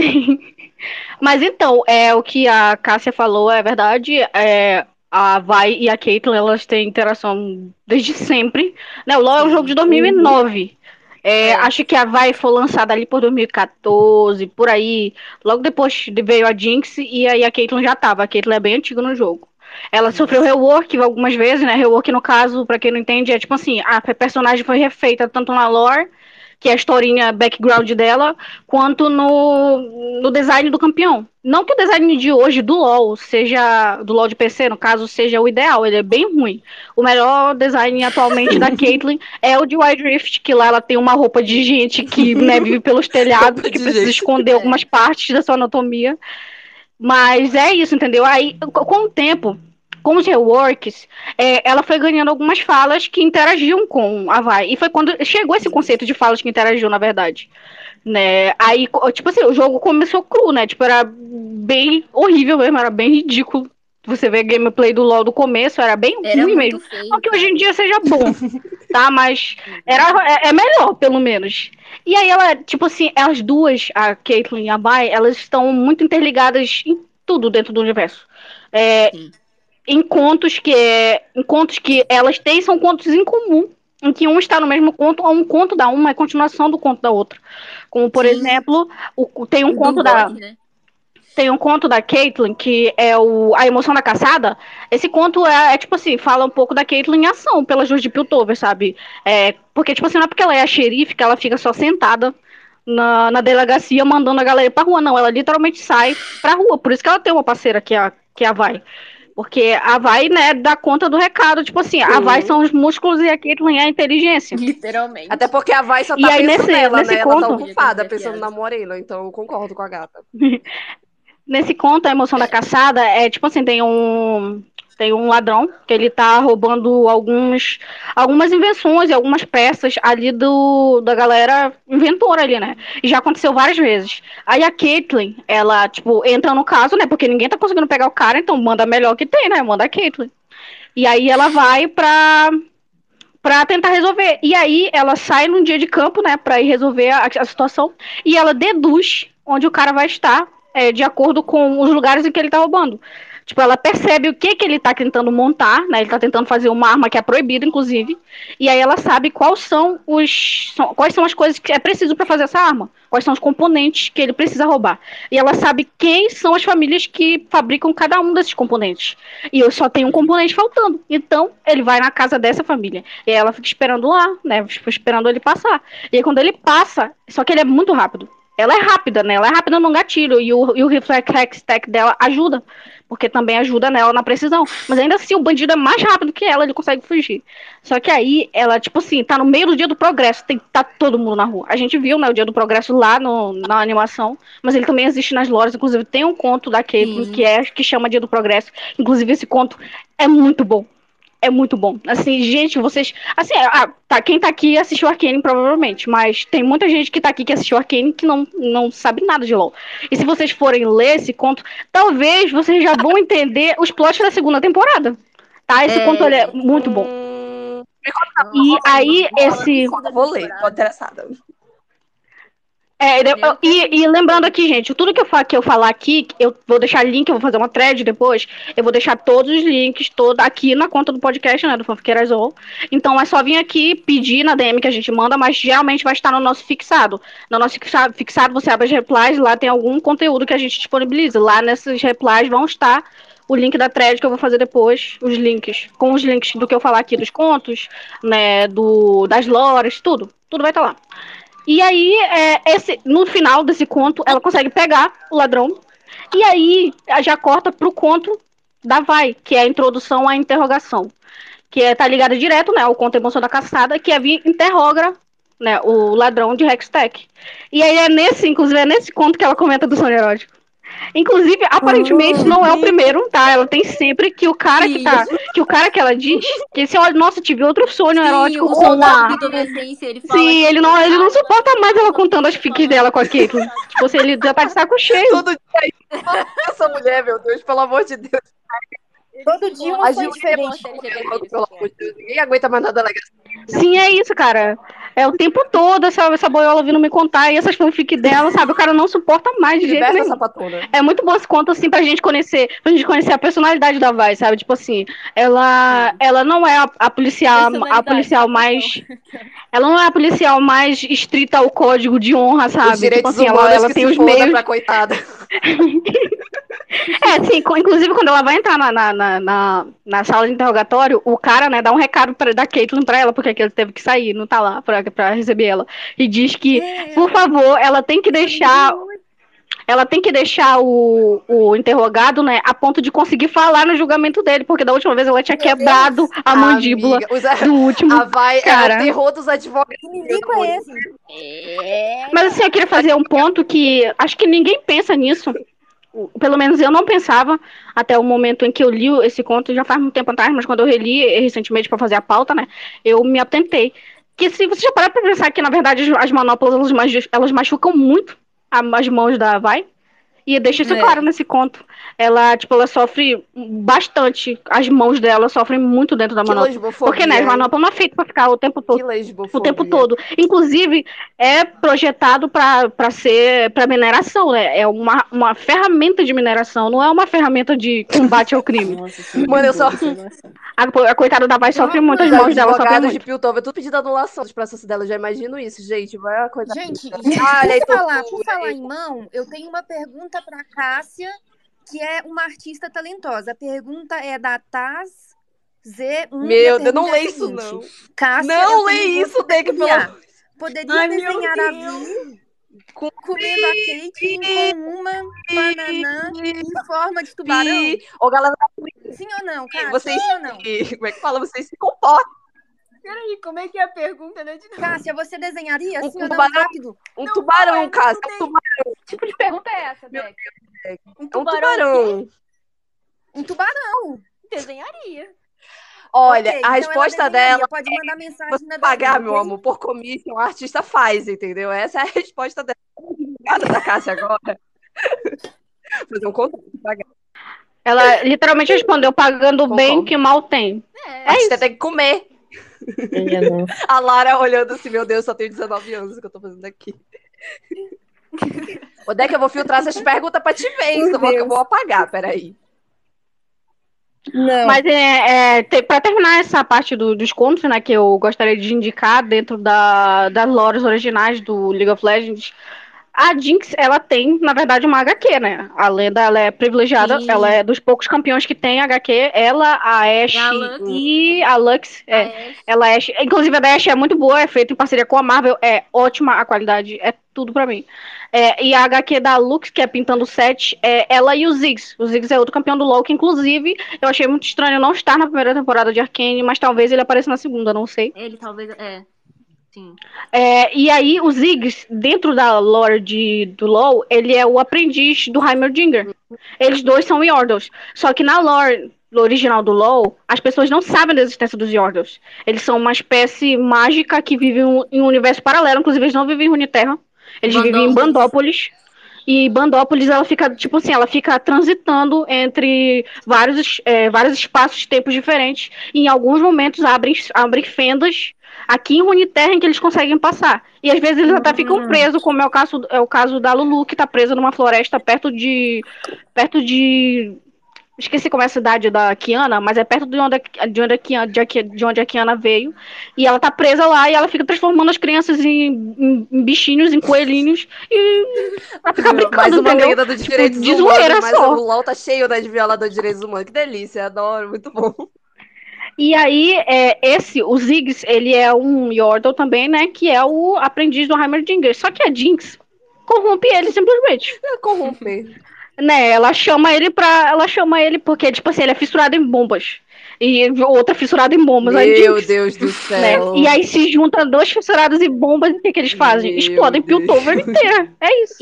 mas então, é, o que a Cássia falou é verdade. É, a Vai e a Caitlyn, elas têm interação desde sempre. Né? O LoL é um jogo de 2009. É, É. Acho que a Vai foi lançada ali por 2014, por aí. Logo depois veio a Jinx e aí a Caitlyn já tava. A Caitlyn é bem antiga no jogo. Ela sofreu rework algumas vezes, né? Rework, no caso, pra quem não entende, é tipo assim, a personagem foi refeita tanto na lore, que é a historinha background dela, quanto no, no design do campeão. Não que o design de hoje do LoL seja do LoL de PC, no caso, seja o ideal, ele é bem ruim. O melhor design atualmente da Caitlyn é o de Wild Rift, que lá ela tem uma roupa de gente que né, vive pelos telhados, que precisa gente. esconder algumas partes da sua anatomia. Mas é isso, entendeu? Aí, co- com o tempo, com os reworks, é, ela foi ganhando algumas falas que interagiam com a Vai. E foi quando chegou esse conceito de falas que interagiam, na verdade. Né? Aí, tipo assim, o jogo começou cru, né? Tipo, era bem horrível mesmo, era bem ridículo. Você vê a gameplay do LoL do começo, era bem Era ruim mesmo. feio. Não que hoje em dia seja bom, tá? Mas era, é, é melhor, pelo menos. E aí ela, tipo assim, as duas, a Caitlyn e a Mai, elas estão muito interligadas em tudo dentro do universo. É, Sim. Em contos que é, em contos que elas têm são contos em comum, em que um está no mesmo conto, ou um conto da uma é continuação do conto da outra. Como por Sim. exemplo, o, tem um conto da né? tem um conto da Caitlyn, que é o A Emoção da Caçada. Esse conto é, é, tipo assim, fala um pouco da Caitlyn em ação, pela Juiz de Piltover, sabe? É, porque, tipo assim, não é porque ela é a xerife que ela fica só sentada na, na delegacia mandando a galera pra rua, não. Ela literalmente sai pra rua. Por isso que ela tem uma parceira que é a, que é a Vai. Porque a Vai, né, dá conta do recado. Tipo assim, a. Vai são os músculos e a Caitlyn é a inteligência. Literalmente. Até porque a Vai só E tá aí, pensando nesse- nela, nesse né? Ela tá conto- ocupada pensando na Morena, então eu concordo com a gata. Nesse conto, a emoção da caçada é tipo assim, tem um tem um ladrão que ele tá roubando alguns algumas invenções e algumas peças ali do da galera inventora ali, né? E já aconteceu várias vezes. Aí a Caitlyn, ela tipo entra no caso, né? Porque ninguém tá conseguindo pegar o cara, então manda a melhor que tem, né? Manda a Caitlyn. E aí ela vai pra pra tentar resolver. E aí ela sai num dia de campo, né, pra ir resolver a, a situação, e ela deduz onde o cara vai estar, é, de acordo com os lugares em que ele tá roubando. Tipo, ela percebe o que que ele tá tentando montar, né? Ele tá tentando fazer uma arma que é proibida, inclusive. E aí ela sabe quais são os quais são as coisas que é preciso para fazer essa arma, quais são os componentes que ele precisa roubar. E ela sabe quem são as famílias que fabricam cada um desses componentes. E eu só tenho um componente faltando. Então, ele vai na casa dessa família. E aí ela fica esperando lá, né? Fica esperando ele passar. E aí quando ele passa, só que ele é muito rápido. Ela é rápida, né? Ela é rápida no gatilho. E o, e o reflex stack dela ajuda. Porque também ajuda nela na precisão. Mas ainda assim, o bandido é mais rápido que ela, ele consegue fugir. Só que aí, ela, tipo assim, tá no meio do dia do progresso. Tem tá todo mundo na rua. A gente viu, né, o dia do progresso lá no, na animação. Mas ele também existe nas lores. Inclusive, tem um conto da Caitlyn que é que chama Dia do Progresso. Inclusive, esse conto é muito bom. É muito bom. Assim, gente, vocês. Assim, ah, tá, quem tá aqui assistiu Arcane, provavelmente. Mas tem muita gente que tá aqui que assistiu Arcane que não, não sabe nada de LOL. E se vocês forem ler esse conto, talvez vocês já vão entender os plots da segunda temporada. Tá? Esse É. conto ele é muito bom. Hum, E aí, esse. vou ler, tô interessada. É, e, e lembrando aqui, gente, tudo que eu, fa- que eu falar aqui, eu vou deixar link, eu vou fazer uma thread depois, eu vou deixar todos os links todo aqui na conta do podcast, né, do Fanfiqueiras. Então é só vir aqui pedir na DM que a gente manda, mas geralmente vai estar no nosso fixado. No nosso fixado, você abre as replies, lá tem algum conteúdo que a gente disponibiliza. Lá nesses replies vão estar o link da thread que eu vou fazer depois, os links, com os links do que eu falar aqui dos contos, né, do, das lores, tudo. Tudo vai estar lá. E aí, é, esse, no final desse conto, ela consegue pegar o ladrão. E aí, já corta pro conto da Vai, que é a introdução à interrogação. Que é, tá ligada direto, né, ao conto Emoção da Caçada, que é vir interroga, né, o ladrão de Hextech. E aí é nesse, inclusive, é nesse conto que ela comenta do sonho erótico. Inclusive, aparentemente, não é o primeiro, tá? Ela tem sempre que o cara que tá. Que o cara que ela diz, que se olha, nossa, tive outro sonho erótico o com soldado adolescência, ele fala Sim, ele não, ele não suporta mais ela contando as fiques dela com a Caitlyn. Tipo, se ele já tá de saco cheio. Todo dia essa mulher, meu Deus, pelo amor de Deus. Todo dia uma A gente diferente. Pelo amor de Deus, ninguém aguenta mais nada legal. Sim, é isso, cara. É o tempo todo essa, essa boiola vindo me contar e essas fanfic dela, sabe? O cara não suporta mais de jeito nenhum. sapatona. É muito bom esse conto, assim, pra gente conhecer, pra gente conhecer a personalidade da Vai, sabe? Tipo assim, ela, ela não é a, a policial, a policial tá mais. Ela não é a policial mais estrita ao código de honra, sabe? Os direitos tipo assim, ela, ela tem os meios. pra coitada. É, sim, inclusive quando ela vai entrar na, na, na, na, sala de interrogatório, o cara, né, dá um recado pra, da Caitlyn pra ela, porque ele teve que sair, não tá lá pra, pra receber ela. E diz que, por favor, ela tem que deixar. Ela tem que deixar o, o interrogado, né, a ponto de conseguir falar no julgamento dele, porque da última vez ela tinha quebrado a mandíbula Amiga, os- do último. A vai é Cara. o terror dos advogados. É esse? É. Mas assim, eu queria fazer um ponto que acho que ninguém pensa nisso. Pelo menos eu não pensava até o momento em que eu li esse conto, já faz muito tempo atrás, mas quando eu reli recentemente para fazer a pauta, né, eu me atentei. Que se você já parar pra pensar que, na verdade, as- as manoplas, elas, machucam muito as mãos da Vai. E deixa isso É. claro nesse conto. Ela, tipo, ela sofre bastante. As mãos dela sofrem muito dentro da Que manopla. Porque, né, as hein? manoplas não é feito pra ficar o tempo todo o tempo todo. Inclusive, é projetado para ser para mineração, né? É uma, uma ferramenta de mineração, não é uma ferramenta de combate ao crime. Nossa, é Mano, eu muito só-. A, a coitada da Vai sofre muito, as Os mãos dela sofrem advogados de muito. Piltover, tudo pedindo anulação dos processos dela. Eu já imagino isso, gente. Vai uma coisa. Gente, por falar, por falar em mão, eu tenho uma pergunta para Cássia, que é uma artista talentosa. A pergunta é da Taz Z1. Meu Deus, não pergunta é a isso, não. Cássia, Não tenho isso, Deck, pelo criar. Poderia Ai, desenhar a. Vi Com- comendo a Kate com uma bananã em forma de tubarão? Ô, galera, Sim ou não, Cássia? vocês. Sim ou não? Como é que fala? Vocês se comportam. Peraí, como é que é a pergunta, né? De... Cássia, você desenharia Um sim ou não? tubarão. Rápido. Um Não, tubarão, não, É um tubarão. Que tipo de pergunta é essa, Meu Deck? Um É um tubarão, tubarão. Um tubarão. desenharia. Olha, Ok, a então resposta dela Pode mandar mensagem você na pagar, DM, meu amor, por comissão, o artista faz, entendeu? Essa é a resposta dela. Obrigada da Cássia agora. Fazer um contrato, pagar. Ela literalmente respondeu pagando Concordo. bem que mal tem. O É, artista tem que comer. A Lara olhando assim, meu Deus, só tenho 19 anos que eu tô fazendo aqui. Onde é que eu vou filtrar essas perguntas pra te ver? Isso eu vou, eu vou apagar, peraí. Não. Mas é, é, te- pra terminar essa parte do- dos contos, né, que eu gostaria de indicar dentro da, das lores originais do League of Legends, a Jinx, ela tem, na verdade, uma HQ, né? A lenda, ela é privilegiada, Sim. ela é dos poucos campeões que tem HQ, ela, a Ashe E a Lux. e a Lux, é, ela é, inclusive a da Ashe é muito boa, é feita em parceria com a Marvel, é ótima a qualidade, é tudo pra mim. É, e a HQ da Lux, que é Pintando 7, é ela e o Ziggs. O Ziggs é outro campeão do LoL, que inclusive eu achei muito estranho não estar na primeira temporada de Arcane, mas talvez ele apareça na segunda, não sei. Ele talvez. É. Sim. É, e aí o Ziggs, dentro da lore de, do LoL, ele é o aprendiz do Heimerdinger. Eles dois são Yordles. Só que na lore original do LoL, as pessoas não sabem da existência dos Yordles. Eles são uma espécie mágica que vive em um universo paralelo, inclusive eles não vivem em Runeterra. Eles vivem em Bandópolis. Bandópolis. E Bandópolis, ela fica, tipo assim, ela fica transitando entre vários, é, vários espaços, tempos diferentes. E em alguns momentos abrem, abrem fendas aqui em Runeterra em que eles conseguem passar. E às vezes eles até ficam presos, como é o caso, é o caso da Lulu, que tá presa numa floresta perto de. perto de. Esqueci como é a cidade da Kiana, mas é perto de onde, a- de onde, a, Kiana, de, onde a Kiana veio. E ela tá presa lá e ela fica transformando as crianças em, em- em bichinhos, em coelhinhos. E ela fica brincando, mais uma entendeu? lenda dos Tipo, direitos de humanos, zoeira mas só. o LOL tá cheio né, de violador de direitos humanos. Que delícia, adoro, muito bom. E aí, é, esse, o Ziggs, ele é um Yordle também, né? Que é o aprendiz do Heimerdinger. Só que a Jinx corrompe ele simplesmente. É corromper. Né? Ela chama ele pra. Ela chama ele porque, tipo assim, ele é fissurado em bombas. E outra fissurada em bombas. a Meu Jinx, Deus do né? céu. E aí se junta dois fissurados em bombas, e o que, que eles fazem? Meu Explodem. Piltover inteira. É isso.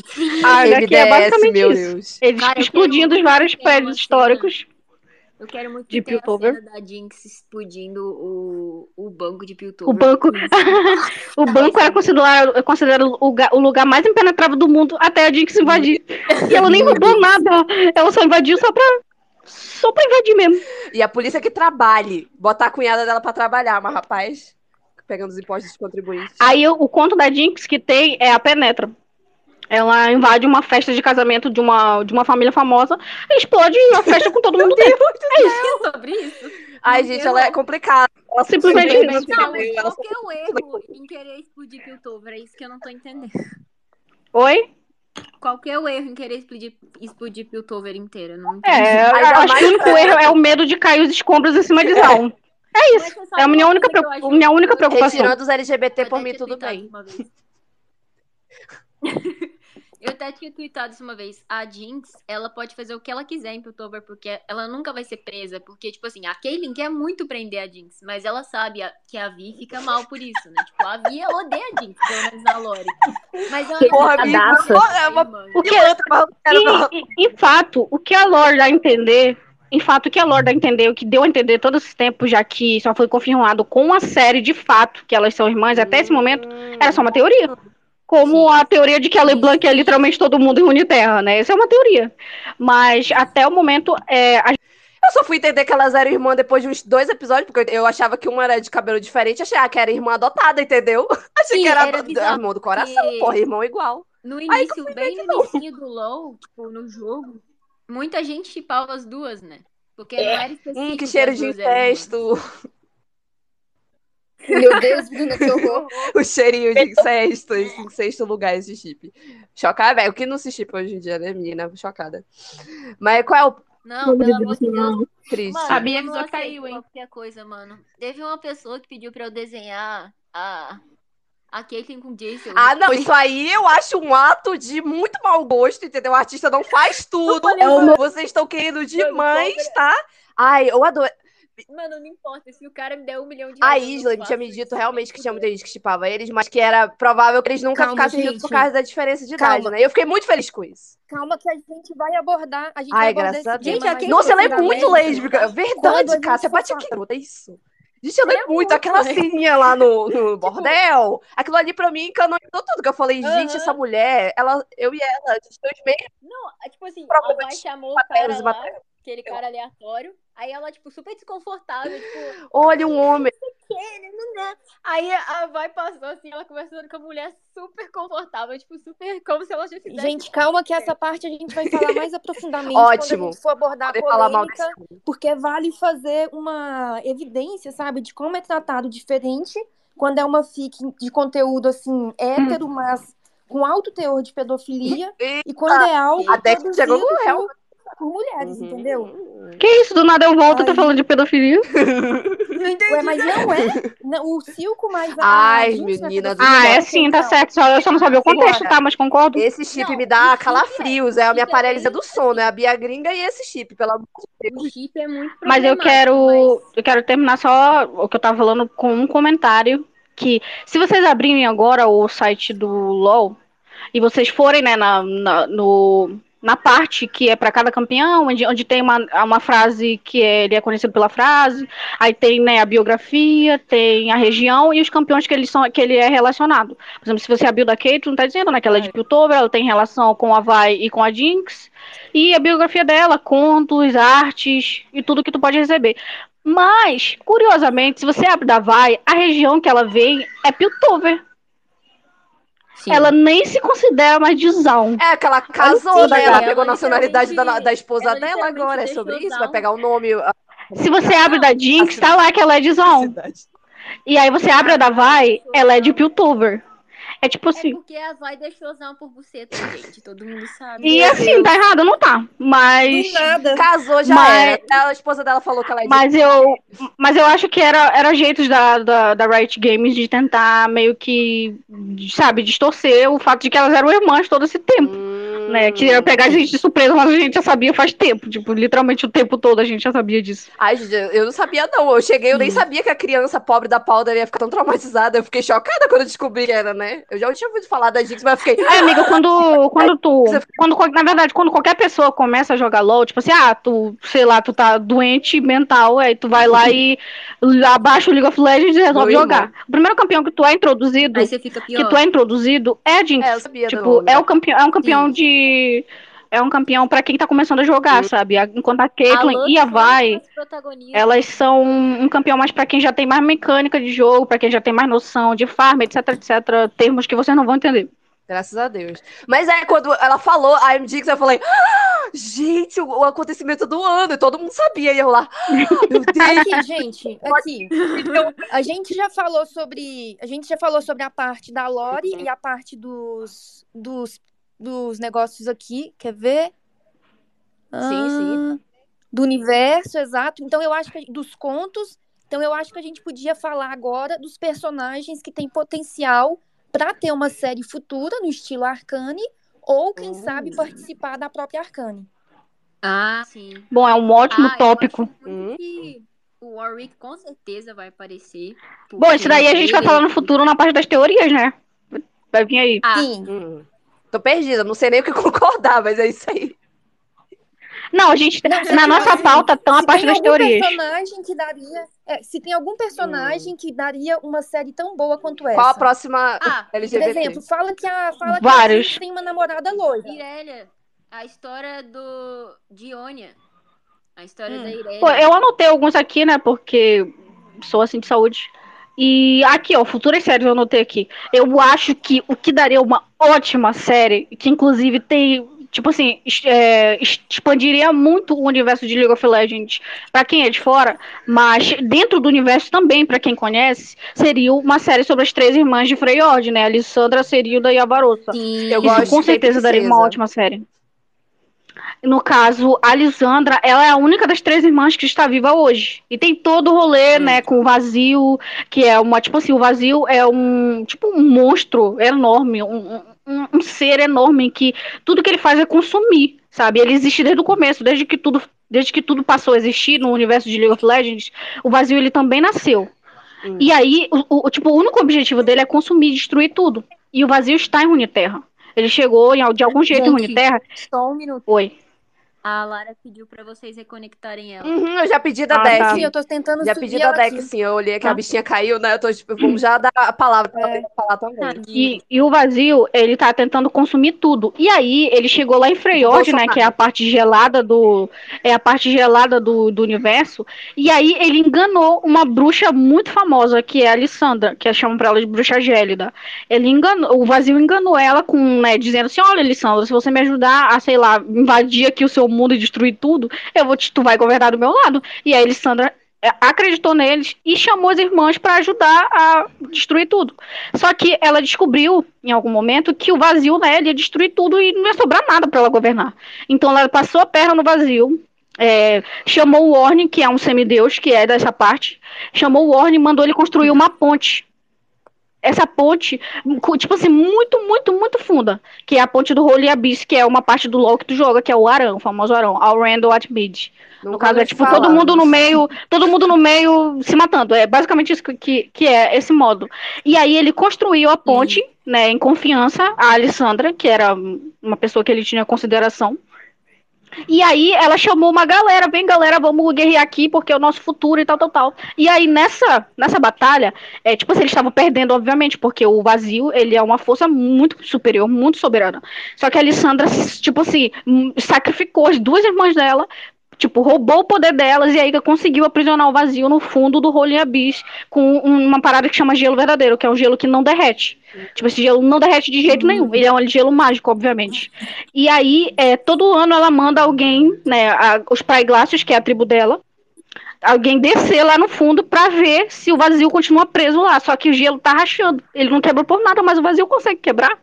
A HQ é basicamente meu isso. Deus. Eles Cara, explodindo os vários prédios históricos. Eu quero muito De ter a Piltover. cena da Jinx explodindo o, o banco de Piltover. O banco. O banco era considerado, é considerado o, ga- o lugar mais impenetrável do mundo até a Jinx invadir. E ela nem roubou nada. Ela só invadiu só pra. Só pra invadir mesmo. E a polícia que trabalhe. Botar a cunhada dela pra trabalhar, mas rapaz, pegando os impostos dos contribuintes. Aí o, o conto da Jinx que tem é a Penetra. Ela invade uma festa de casamento de uma, de uma família famosa e explode a festa com todo mundo dentro. É sobre isso? Ai, Não gente, deu. ela é complicada. Ela Simplesmente simplesmente isso. Não? Ela qual que é o erro em querer explodir Piltover? É isso que eu não tô entendendo. Oi? Qual que é o erro em querer explodir, explodir Piltover inteira? Eu Não entendi. É, acho que o único erro é o medo de cair os escombros em cima de Zaun. É isso. É a minha única, coisa que eu preocupa- acho minha única preocupação. Retirando os LGBT Eu por mim, tudo bem. Eu até tinha tweetado isso uma vez. A Jinx, ela pode fazer o que ela quiser em Piltover, porque ela nunca vai ser presa. Porque, tipo assim, a Kaylin quer muito prender a Jinx, mas ela sabe que a Vi fica mal por isso, né? Tipo, a Vi ela odeia a Jinx, pelo menos na Lore. Mas ela Porra, porra, é uma mano. O que. E, e- em fato, o que a Lore dá a entender, em fato, o que a Lore dá a entender, o que deu a entender todo esse tempo, já que só foi confirmado com a série de fato que elas são irmãs até esse momento, era só uma teoria. Como a teoria de que a LeBlanc é literalmente todo mundo em Uniterra, né? Essa é uma teoria. Mas até o momento, é, a Eu só fui entender que elas eram irmãs depois de uns dois episódios, porque eu achava que uma era de cabelo diferente, achei ah, que era irmã adotada, entendeu? Achei Sim, que era, era do- bizarro, irmão do coração, porque- porra, irmão igual. No início, bem no início do LoL, tipo, no jogo, muita gente chipava as duas, né? Porque não era específico Hum, que cheiro de incesto. Meu Deus, Bruna, que horror. O cheirinho de incesto, esse incesto lugar, esse chip. Chocada, velho. O que não se chipa hoje em dia, né, menina? Chocada. Mas qual é o Não, pelo amor de Deus. triste? Mano, A Bia avisou caiu, hein? Qualquer coisa, mano. Teve uma pessoa que pediu pra eu desenhar a, a Caitlyn com Jason. Ah, não, isso aí eu acho um ato de muito mau gosto, entendeu? O artista não faz tudo. Vocês estão querendo demais, tá? Ai, eu adoro. Mano, não importa. Se o cara me der um milhão de reais. A eu Isla tinha me dito realmente que tinha muita gente que chipava eles, mas que era provável que eles nunca Calma, ficassem juntos por causa da diferença de Calma. idade, né? E eu fiquei muito feliz com isso. Calma que a gente vai abordar. A gente Ai, vai abordar graças a Deus. Gente, Nossa, ela é muito lésbica. Verdade, Cássia. for Bate aqui. É isso. Gente, ela é, É muito. muito Aquela lésbica. ceninha lá no, no bordel. Aquilo ali pra mim canonizou tudo. Que eu falei, gente, essa mulher, ela, eu e ela, a gente tem os mesmos Não, é tipo assim, Vai de chamou o cara e lá. Aquele cara aleatório. Aí ela, tipo, super desconfortável, tipo, Olha um homem. "Que? Não, não, não." Aí a Vai passou assim, ela conversando com a mulher super confortável, tipo, super como se ela já fizesse. Gente, calma que essa parte a gente vai falar mais aprofundadamente quando Ótimo. a gente for abordar a falar mal polêmica, porque vale fazer uma evidência, sabe, de como é tratado diferente quando é uma fic de conteúdo assim hétero, mas com alto teor de pedofilia, e quando é algo Até que produzido chegou com o réu. Por, mulheres, Uhum. entendeu? Que isso? Do nada eu volto e tô falando de pedofilia. Não entendi. Ué, mas não é? Não, o Silco mais Ai, Jinx não menina do pedofilia, Ah, é sim, tá então. certo. Só, eu só não sabia o contexto, tá? Mas concordo. Esse chip Não, me dá calafrios. é- É a minha paralisia do sono. É a Bia Gringa e esse chip, pelo amor de Deus. O chip é muito Mas eu quero, mas- eu quero terminar só o que eu tava falando com um comentário que se vocês abrirem agora o site do LoL e vocês forem né, na, na, no, na parte que é para cada campeão, onde, onde tem uma, uma frase que é- ele é conhecido pela frase, aí tem né, a biografia, tem a região e os campeões que, eles são, que ele é relacionado. Por exemplo, se você abriu da Kate, não tá dizendo né, que ela é de Piltover, ela tem relação com a Vi e com a Jinx, e a biografia dela, contos, artes e tudo que tu pode receber. Mas, curiosamente, se você abre da Vai, a região que ela vem é Piltover. Sim. Ela nem se considera mais de Zaun. É, que ela casou, né? Ela pegou a nacionalidade da, da esposa ela dela agora. É sobre isso? Zaun. Vai pegar o nome. A Se você abre da Jinx, tá lá que ela é de Zaun. E aí você abre a da Vai, ela é de Piltover. É tipo É assim. porque a Vai deixou usar por buceta, gente. Todo mundo sabe. E assim, Deus. tá errado? Não tá. Mas. Casou, já Mas- era. A esposa dela falou que ela é de Mas eu, mas eu acho que era, era jeitos da, da, da Riot Games de tentar meio que, sabe, distorcer o fato de que elas eram irmãs todo esse tempo. Hum. Né? Que ia pegar a gente de surpresa, mas a gente já sabia faz tempo. Tipo, literalmente o tempo todo a gente já sabia disso. Ai, gente, eu não sabia, não. Eu cheguei, eu nem Sim. sabia que a criança pobre da Powder ia ficar tão traumatizada. Eu fiquei chocada quando eu descobri que era, né? Eu já tinha ouvido falar da Jinx, mas eu fiquei. Aí, amiga, quando, quando tu. Quando, na verdade, quando qualquer pessoa começa a jogar LOL, tipo assim, ah, tu, sei lá, tu tá doente mental, aí tu vai lá e abaixa o League of Legends e resolve Meu jogar. O primeiro campeão que tu é introduzido, Aí você fica pior. que tu é introduzido, é a Jinx. É, eu sabia Tipo, é o campeão, é um campeão Sim. de. É um campeão pra quem tá começando a jogar, sabe? A- Enquanto a Caitlyn e a protagonistas. elas são um campeão mais pra quem já tem mais mecânica de jogo, pra quem já tem mais noção de farm, etc, etc. Termos que vocês não vão entender. Graças a Deus. Mas aí, quando ela falou a MJX, eu falei, "Ah, gente, o, o acontecimento do ano, e todo mundo sabia. E eu lá, "Ah, meu Deus. Aqui, gente, aqui. A gente já falou sobre. A gente já falou sobre a parte da Lore e a parte dos, dos, dos negócios aqui. Quer ver? Sim, sim. Ah, Do universo, exato. Então eu acho que dos contos. Então eu acho que a gente podia falar agora dos personagens que têm potencial para ter uma série futura no estilo Arcane ou quem sabe Hum. participar da própria Arcane. Ah, sim. Bom, é um ótimo Ah, tópico. Hum. o Warwick com certeza vai aparecer. Bom, isso daí a gente vai porque falar no futuro na parte das teorias, né? Vai vir aí. Ah, Sim. Hum. Tô perdida, não sei nem o que concordar, mas é isso aí. Não, a gente. Não, na nossa assim, pauta estão a parte tem das algum teorias. personagem que daria. é, se tem algum personagem que daria uma série tão boa quanto essa. Qual a próxima Ah, Por LGBT? exemplo, fala que a, fala que Vários. a Jinx tem uma namorada loira. Irelia. A história do de Ionia. A história Hum. da Irelia. Pô, eu anotei alguns aqui, né? Porque sou assim de saúde. E aqui, ó, futuras séries eu anotei aqui. Eu acho que o que daria uma ótima série, que inclusive tem, tipo assim, é, expandiria muito o universo de League of Legends pra quem é de fora, mas dentro do universo também, pra quem conhece, seria uma série sobre as três irmãs de Freyord, né? A Lissandra, a Serilda e a Barossa. Sim. Eu Isso gosto com certeza daria uma ótima série. No caso, a Lisandra, ela é a única das três irmãs que está viva hoje. E tem todo o rolê, Hum. né, com o vazio, que é uma, tipo assim, o vazio é um, tipo um monstro enorme, um, um, um ser enorme que tudo que ele faz é consumir, sabe? Ele existe desde o começo, desde que tudo, desde que tudo passou a existir no universo de League of Legends, o vazio ele também nasceu. Hum. E aí, o, o- tipo, o único objetivo dele é consumir, destruir tudo. E o vazio está em Runeterra. Ele chegou em- de algum jeito em Gente. Runeterra. Só um minuto. Oi. A Lara pediu pra vocês reconectarem ela. Uhum, eu já pedi da Ah, deck. tá. Sim, eu tô tentando Já subir pedi da deck, aqui. sim. Eu olhei que a Ah. bichinha caiu, né? Eu tô, tipo, vamos já dar a palavra pra É. falar também. Tadinha. E, e o vazio, ele tá tentando consumir tudo. E aí, ele chegou lá em Freyord, né? Que é a parte gelada do. É a parte gelada do, do universo. E aí, ele enganou uma bruxa muito famosa, que é a Alissandra, que chamam pra ela de bruxa gélida. Ele enganou, o vazio enganou ela com, né, dizendo assim: olha, Alissandra, se você me ajudar a, sei lá, invadir aqui o seu mundo e destruir tudo, eu vou te, tu vai governar do meu lado. E a Alissandra é, acreditou neles e chamou as irmãs pra ajudar a destruir tudo. Só que ela descobriu, em algum momento, que o vazio, né, ia destruir tudo e não ia sobrar nada pra ela governar. Então ela passou a perna no vazio, é, chamou o Warning, que é um semideus, que é dessa parte, chamou o Warning e mandou ele construir uma ponte. Essa ponte, tipo assim, muito, muito, muito funda. Que é a ponte do Holy Abyss, que é uma parte do LoL que tu joga, que é o Arão, o famoso Arão, Al Randall at Mid. No Nunca caso, é tipo falar, todo mundo no meio, todo mundo no meio se matando. É basicamente isso que- que, que é esse modo. E aí ele construiu a ponte, né, em confiança, a Alessandra, que era uma pessoa que ele tinha consideração. E aí ela chamou uma galera, vem galera, vamos guerrear aqui porque é o nosso futuro e tal, tal, tal. E aí nessa, nessa batalha, é, tipo assim, eles estavam perdendo, obviamente, porque o vazio, ele é uma força muito superior, muito soberana. Só que a Alessandra, tipo assim, hum, sacrificou as duas irmãs dela, tipo, roubou o poder delas e aí conseguiu aprisionar o vazio no fundo do Holy Abyss com um- uma parada que chama gelo verdadeiro, que é um gelo que não derrete. Tipo, esse gelo não derrete de jeito nenhum. Ele é um gelo mágico, obviamente. E aí, é, todo ano ela manda alguém, né, a- os Praiglácios, que é a tribo dela, alguém descer lá no fundo pra ver se o vazio continua preso lá. Só que o gelo tá rachando. Ele não quebrou por nada, mas o vazio consegue quebrar.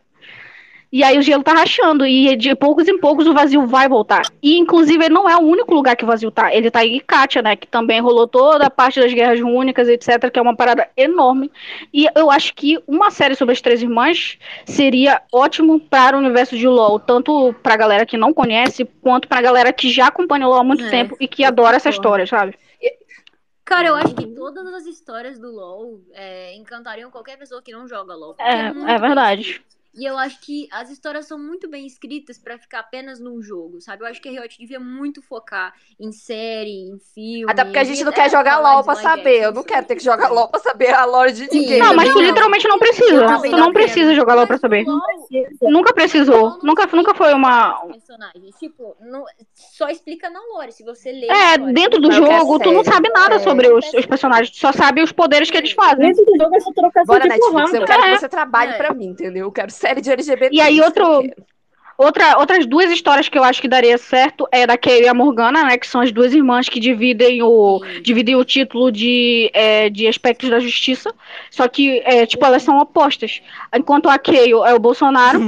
E aí o gelo tá rachando. E de poucos em poucos o vazio vai voltar. E inclusive ele não é o único lugar que o vazio tá. Ele tá em Ikatia, né? Que também rolou toda a parte das guerras únicas, etc. Que é uma parada enorme. E eu acho que uma série sobre as três irmãs seria ótimo para o universo de LoL. Tanto pra galera que não conhece, quanto pra galera que já acompanha o LoL há muito É, tempo e que adora essa história, sabe? Cara, eu acho que todas as histórias do LoL é, encantariam qualquer pessoa que não joga LoL. É, é bem verdade. E eu acho que as histórias são muito bem escritas pra ficar apenas num jogo, sabe? Eu acho que a Riot devia muito focar em série, em filme. Até porque a gente não quer jogar LOL pra saber. Eu não quero ter que jogar. LOL pra saber a lore de ninguém. Não, mas tu literalmente não precisa. Tu não precisa jogar LoL pra saber. Nunca precisou. Nunca, nunca foi uma. Tipo, não- só explica na lore. Se você lê. É, dentro do eu quero jogo, tu não sabe nada É. sobre os, os personagens, tu só sabe os poderes que eles fazem. Dentro do jogo é só trocação Bora, de Netflix, eu quero É. que você trabalhe É. pra mim, entendeu? Eu quero série de LGBT. E aí, outro-. Outra, outras duas histórias que eu acho que daria certo é da Kay e a Morgana, né? Que são as duas irmãs que dividem o, Sim. dividem o título de, é, de aspectos da justiça. Só que, é, tipo, elas são opostas. Enquanto a Kay é o Bolsonaro,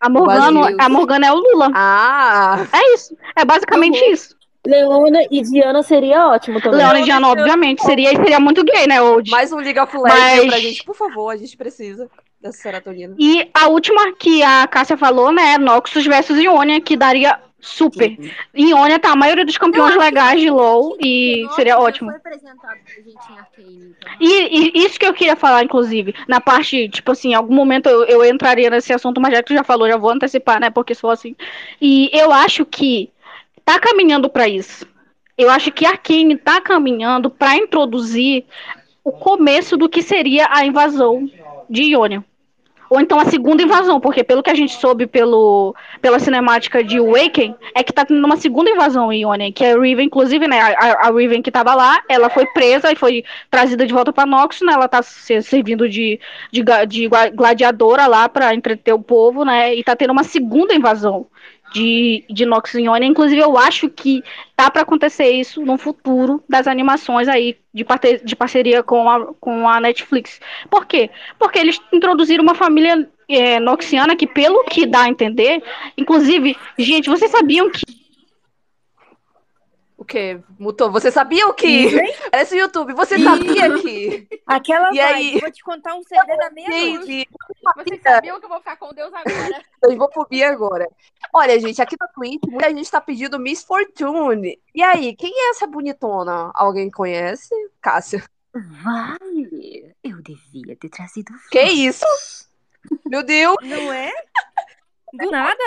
a Morgana, a Morgana é o Lula. Ah, É isso. É basicamente Uhum. isso. Leona e Diana seria ótimo também. Leona e Diana, obviamente, seria, seria muito gay, né? Ou de- mais um of Legends Mas- pra gente, por favor, a gente precisa. Dessa serotonina. E a última que a Cássia falou, né, Noxus versus Ionia, que daria super. Ionia tá a maioria dos campeões legais de LoL e Nossa, seria ótimo. Foi apresentado pra gente em Arcane, então. E, e isso que eu queria falar, inclusive, na parte, tipo assim, em algum momento eu, eu entraria nesse assunto, mas já que tu já falou, já vou antecipar, né? Porque sou assim. E eu acho que tá caminhando pra isso. Eu acho que Arkane tá caminhando pra introduzir o começo do que seria a invasão de Ionia. Ou então a segunda invasão, porque pelo que a gente soube pelo, pela cinemática de Awaken, é que tá tendo uma segunda invasão em Ionia, que é a Riven, inclusive, né, a, a Riven que tava lá, ela foi presa e foi trazida de volta pra Noxus, né, ela tá se, servindo de, de, de gladiadora lá pra entreter o povo, né, e tá tendo uma segunda invasão de, de Ionia, inclusive eu acho que tá pra acontecer isso no futuro das animações aí de, parte, de parceria com a, com a Netflix. Por quê? Porque eles introduziram uma família é, noxiana que, pelo que dá a entender, inclusive, gente, vocês sabiam que O quê? Mutou. Você sabia o que? Parece o YouTube. Você sabia que? Aquela E vibe, aí? vou te contar um segredo da meia-noite. Gente, Vocês sabiam que eu vou ficar com Deus agora? eu vou pro Bia agora. Olha, gente, aqui na Twitch, muita gente tá pedindo Miss Fortune. E aí, quem é essa bonitona? Alguém conhece? Cássia. Vale, eu devia ter trazido Que isso? Meu Deus! Não é? Do nada.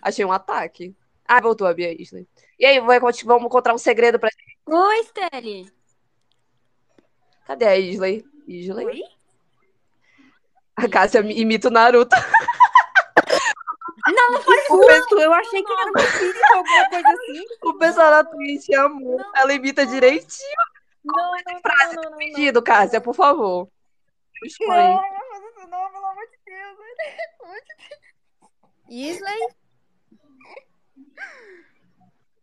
Achei um ataque. Ah, voltou a Bia Isley. E aí, vamos encontrar um segredo pra Oi, Steli. Cadê a Isley? Isley? Oi? A Cássia imita o Naruto. Susto, eu achei que era um espírito, alguma coisa assim. O pessoal da Twitch amou. Ela imita direitinho. Não, não, frase não, não, não, Pedido, Cássia, por favor. Expõe. Não, não, pelo amor de Deus. Isley?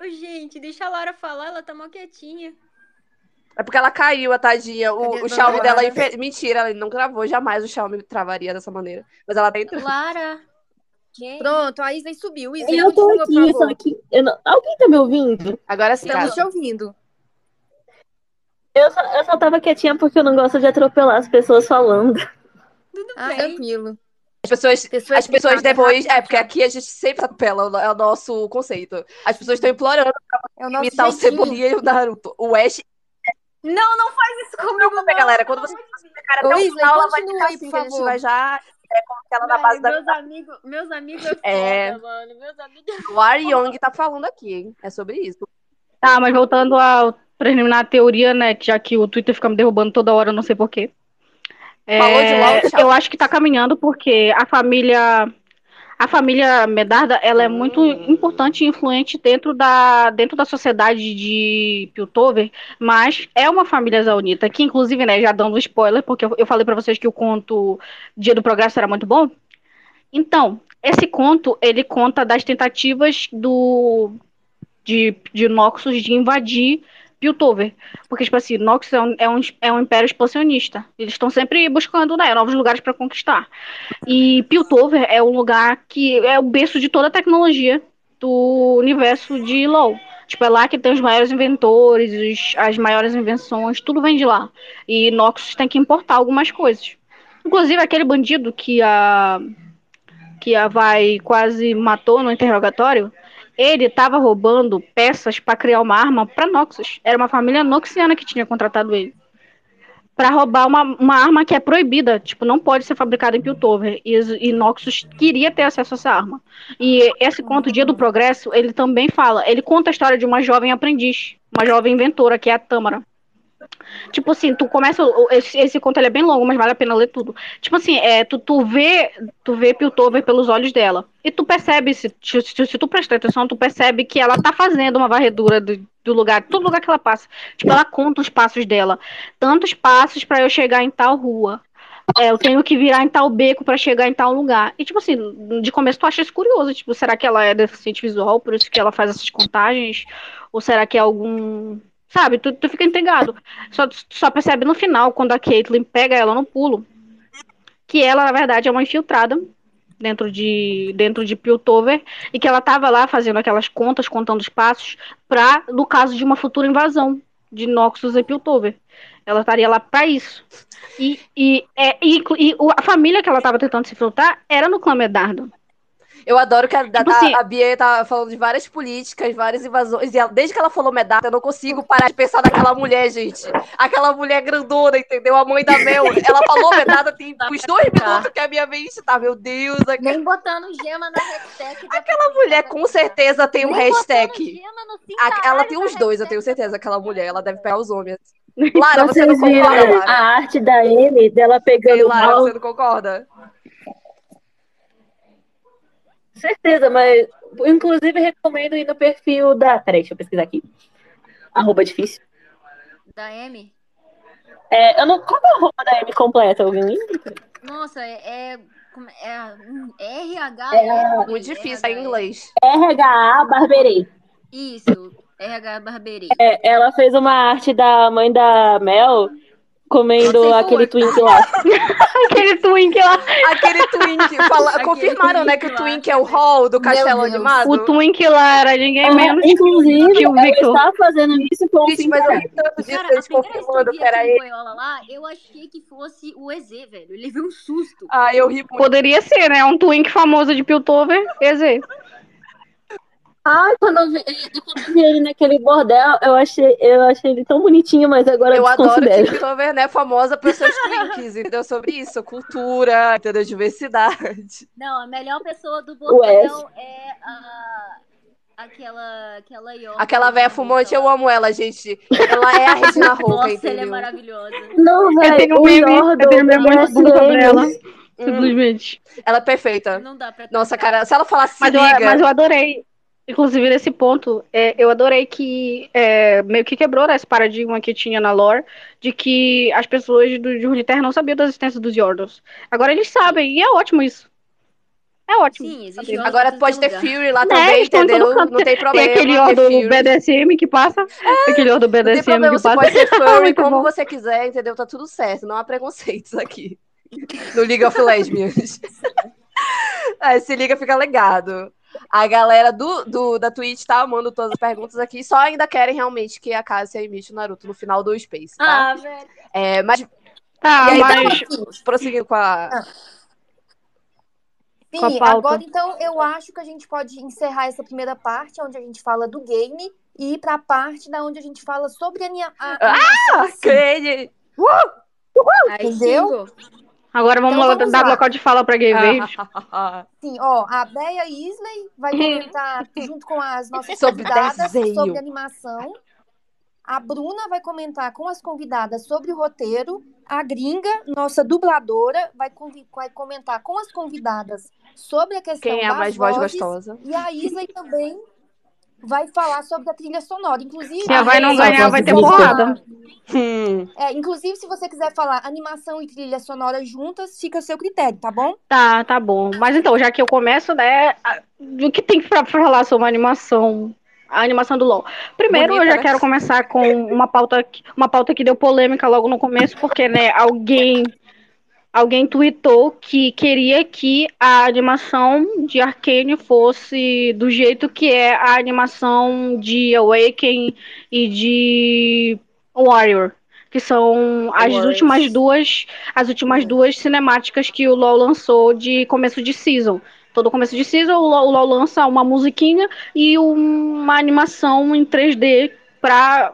Ô, gente, deixa a Lara falar, ela tá mó quietinha. É porque ela caiu, a tadinha. O, o Xiaomi dela. Lara? infe- Mentira, ela não gravou. Jamais o Xiaomi travaria dessa maneira. Mas ela tá entrando. Lara. Gente, Pronto, a Isley subiu. Isley, Eu tô aqui, favor. só que. eu não- Alguém tá me ouvindo? Agora sim, Estamos te ouvindo. Eu só, eu só tava quietinha porque eu não gosto de atropelar as pessoas falando. tudo Ah, bem. tranquilo. As pessoas, Pessoas as pessoas depois. É, porque aqui a gente sempre atropela, é o nosso conceito. As pessoas estão implorando É o imitar o jeitinho. Cebolinha e o Naruto. O Ash. Não, não faz isso comigo, não. galera, quando você cara, Ô, até o final, ela vai ficar assim, que a gente vai já é, colocar ela na base da. meus amigos, meus amigos é É. foda, mano. Meus amigos O Ari Young tá falando aqui, hein? É sobre isso. Tá, mas voltando ao terminar a teoria, né? Já que o Twitter fica me derrubando toda hora, eu não sei porquê. Falou de tchau. eu acho que tá caminhando porque a família. A família Medarda, ela é muito importante e influente dentro da, dentro da sociedade de Piltover, mas é uma família zaunita, que inclusive, né, já dando spoiler, porque eu, eu falei pra vocês que o conto Dia do Progresso era muito bom. Então, esse conto, ele conta das tentativas do de, de Noxus de invadir Piltover. Porque, tipo assim, Noxus é um, é um, é um império expansionista. Eles estão sempre buscando né, novos lugares para conquistar. E Piltover é um lugar que é o berço de toda a tecnologia do universo de LoL. Tipo, é lá que tem os maiores inventores, os- as maiores invenções, tudo vem de lá. E Noxus tem que importar algumas coisas. Inclusive, aquele bandido que a que a Vai quase matou no interrogatório, ele estava roubando peças para criar uma arma para Noxus. Era uma família noxiana que tinha contratado ele. Para roubar uma, uma arma que é proibida, tipo, não pode ser fabricada em Piltover. E, e Noxus queria ter acesso a essa arma. E esse conto, Dia do Progresso, ele também fala, ele conta a história de uma jovem aprendiz, uma jovem inventora, que é a Tâmara. Tipo assim, tu começa. Esse, esse conto é bem longo, mas vale a pena ler tudo. Tipo assim, é, tu, tu vê, tu vê Piltover pelos olhos dela. E tu percebe, se, se, se- tu prestar atenção, tu percebe que ela tá fazendo uma varredura do, do lugar, todo lugar que ela passa. Tipo, ela conta os passos dela. Tantos passos pra eu chegar em tal rua. É, eu tenho que virar em tal beco pra chegar em tal lugar. E, tipo assim, de começo tu acha isso curioso. Tipo, será que ela é deficiente visual, por isso que ela faz essas contagens? Ou será que é algum. Sabe, tu, tu fica intrigado. Só, só percebe no final, quando a Caitlyn pega ela no pulo, que ela, na verdade, é uma infiltrada dentro de, dentro de Piltover e que ela tava lá fazendo aquelas contas, contando os passos, pra, no caso de uma futura invasão de Noxus e Piltover. Ela estaria lá pra isso. E, e, é, e, e a família que ela tava tentando se infiltrar era no clã Medardo. Eu adoro que a, Tipo a, assim- a Bia tá falando de várias políticas, várias invasões. E ela- desde que ela falou Medata, eu não consigo parar de pensar naquela mulher, gente. Aquela mulher grandona, entendeu? A mãe da Mel. Ela falou Medata tem uns dois minutos que a minha mente tá. Meu Deus, aqu- Nem botando gema na hashtag. aquela mulher com certeza tem um Nem hashtag. A- ela tem uns dois, eu tenho certeza. Aquela mulher, ela deve pegar os homens. Lara, você Vocês não concorda, Lara? a arte da Amy, dela Ei, pegando Lara, mal? você não concorda? Certeza, mas inclusive recomendo ir no perfil da. Peraí, deixa eu pesquisar aqui. Arroba difícil. Da Amy? É, eu não. Qual é a arroba da Amy completa? Alguém lembra? Nossa, é. é, é RH. É, Muito difícil, é em RH. inglês. RHA Barberei. Isso, RH Barberei. É, ela fez uma arte da mãe da Mel comendo aquele força. twink lá. Aquele twink lá. Aquele Twink. fala- Aquele confirmaram, né, que o Twink. Twink é o hall do castelo animado? O twink lá era ninguém Ah, menos inclusive, que o Victor. está fazendo isso com o Gente, mas eu ri tanto disso, eles confirmando vi que era ele. lá, eu achei que fosse o EZ, velho. Eu levei um susto. Ah, eu ri muito. Poderia ser, né? Um twink famoso de Piltover. EZ. Ai, quando eu, vi, eu- quando eu vi ele naquele bordel, eu achei, eu achei ele tão bonitinho, mas agora eu Eu adoro que. Piltover, né, famosa pelos seus Twinks, entendeu? Sobre isso, cultura, entendeu? Diversidade. Não, a melhor pessoa do bordel é a. Aquela. Aquela York. Aquela velha fumante, eu amo ela, gente. Ela é a Regina Roca, Nossa, ela é entendeu? maravilhosa. Não, Eu velho, tenho um o meme, Yordle eu tenho um meme é muito bom sobre ela. Hum, Simplesmente. ela é perfeita. Não dá pra Nossa, cara, se ela falar se Mas eu, liga... mas eu adorei. Inclusive, nesse ponto, é, eu adorei que é, meio que quebrou esse paradigma que tinha na lore de que as pessoas do de Runeterra não sabiam da existência dos Yordles. Agora eles sabem, e é ótimo isso. É ótimo. Sim, existe Agora pode ter lugar. Fury lá Né, também, entendeu? Não tem problema. Tem aquele Fury. BDSM que passa. Aquele Yordle Não tem BDSM problema, que você passa. pode ser furry Muito como bom. você quiser, entendeu? Tá tudo certo, não há preconceitos aqui. No League of Lesbians. Aí se liga, fica legado. A galera do, do, da Twitch tá amando todas as perguntas aqui, só ainda querem realmente que a Cassia imite o Naruto no final do Space, tá? Ah, velho. É, mas Tá, E aí, mas. prosseguindo com a. Com a Sim, agora então eu acho que a gente pode encerrar essa primeira parte, onde a gente fala do game, e ir pra parte da onde a gente fala sobre a, ania- a, a animação em si. Crane! Aí Entendeu? Agora vamos, Então lá vamos dar lá. local de fala pra Gay Wave. Sim, ó, a Bea Isley vai comentar junto com as nossas Sobre convidadas desenho. sobre animação. A Bruna vai comentar com as convidadas sobre o roteiro. A Gringa, nossa dubladora, vai, vai comentar com as convidadas sobre a questão Quem é a das mais voz vozes. gostosa? E a Isley também vai falar sobre a trilha sonora. Inclusive, Se a vai não ganhar, você vai ter quiser porrada. falar- Hum. É, inclusive, se você quiser falar animação e trilha sonora juntas, fica a seu critério, tá bom? Tá, tá bom. Mas então, já que eu começo, né? O que tem pra falar sobre a animação? A animação do LoL. Primeiro, Bonita, eu já né? quero começar com uma pauta, que- uma pauta que deu polêmica logo no começo, porque, né, alguém. Alguém tweetou que queria que a animação de Arcane fosse do jeito que é a animação de Awaken e de Warrior, que são as Warriors. últimas duas, as últimas duas cinemáticas que o LoL lançou de começo de season. Todo começo de season o LoL, o LoL lança uma musiquinha e uma animação em 3D para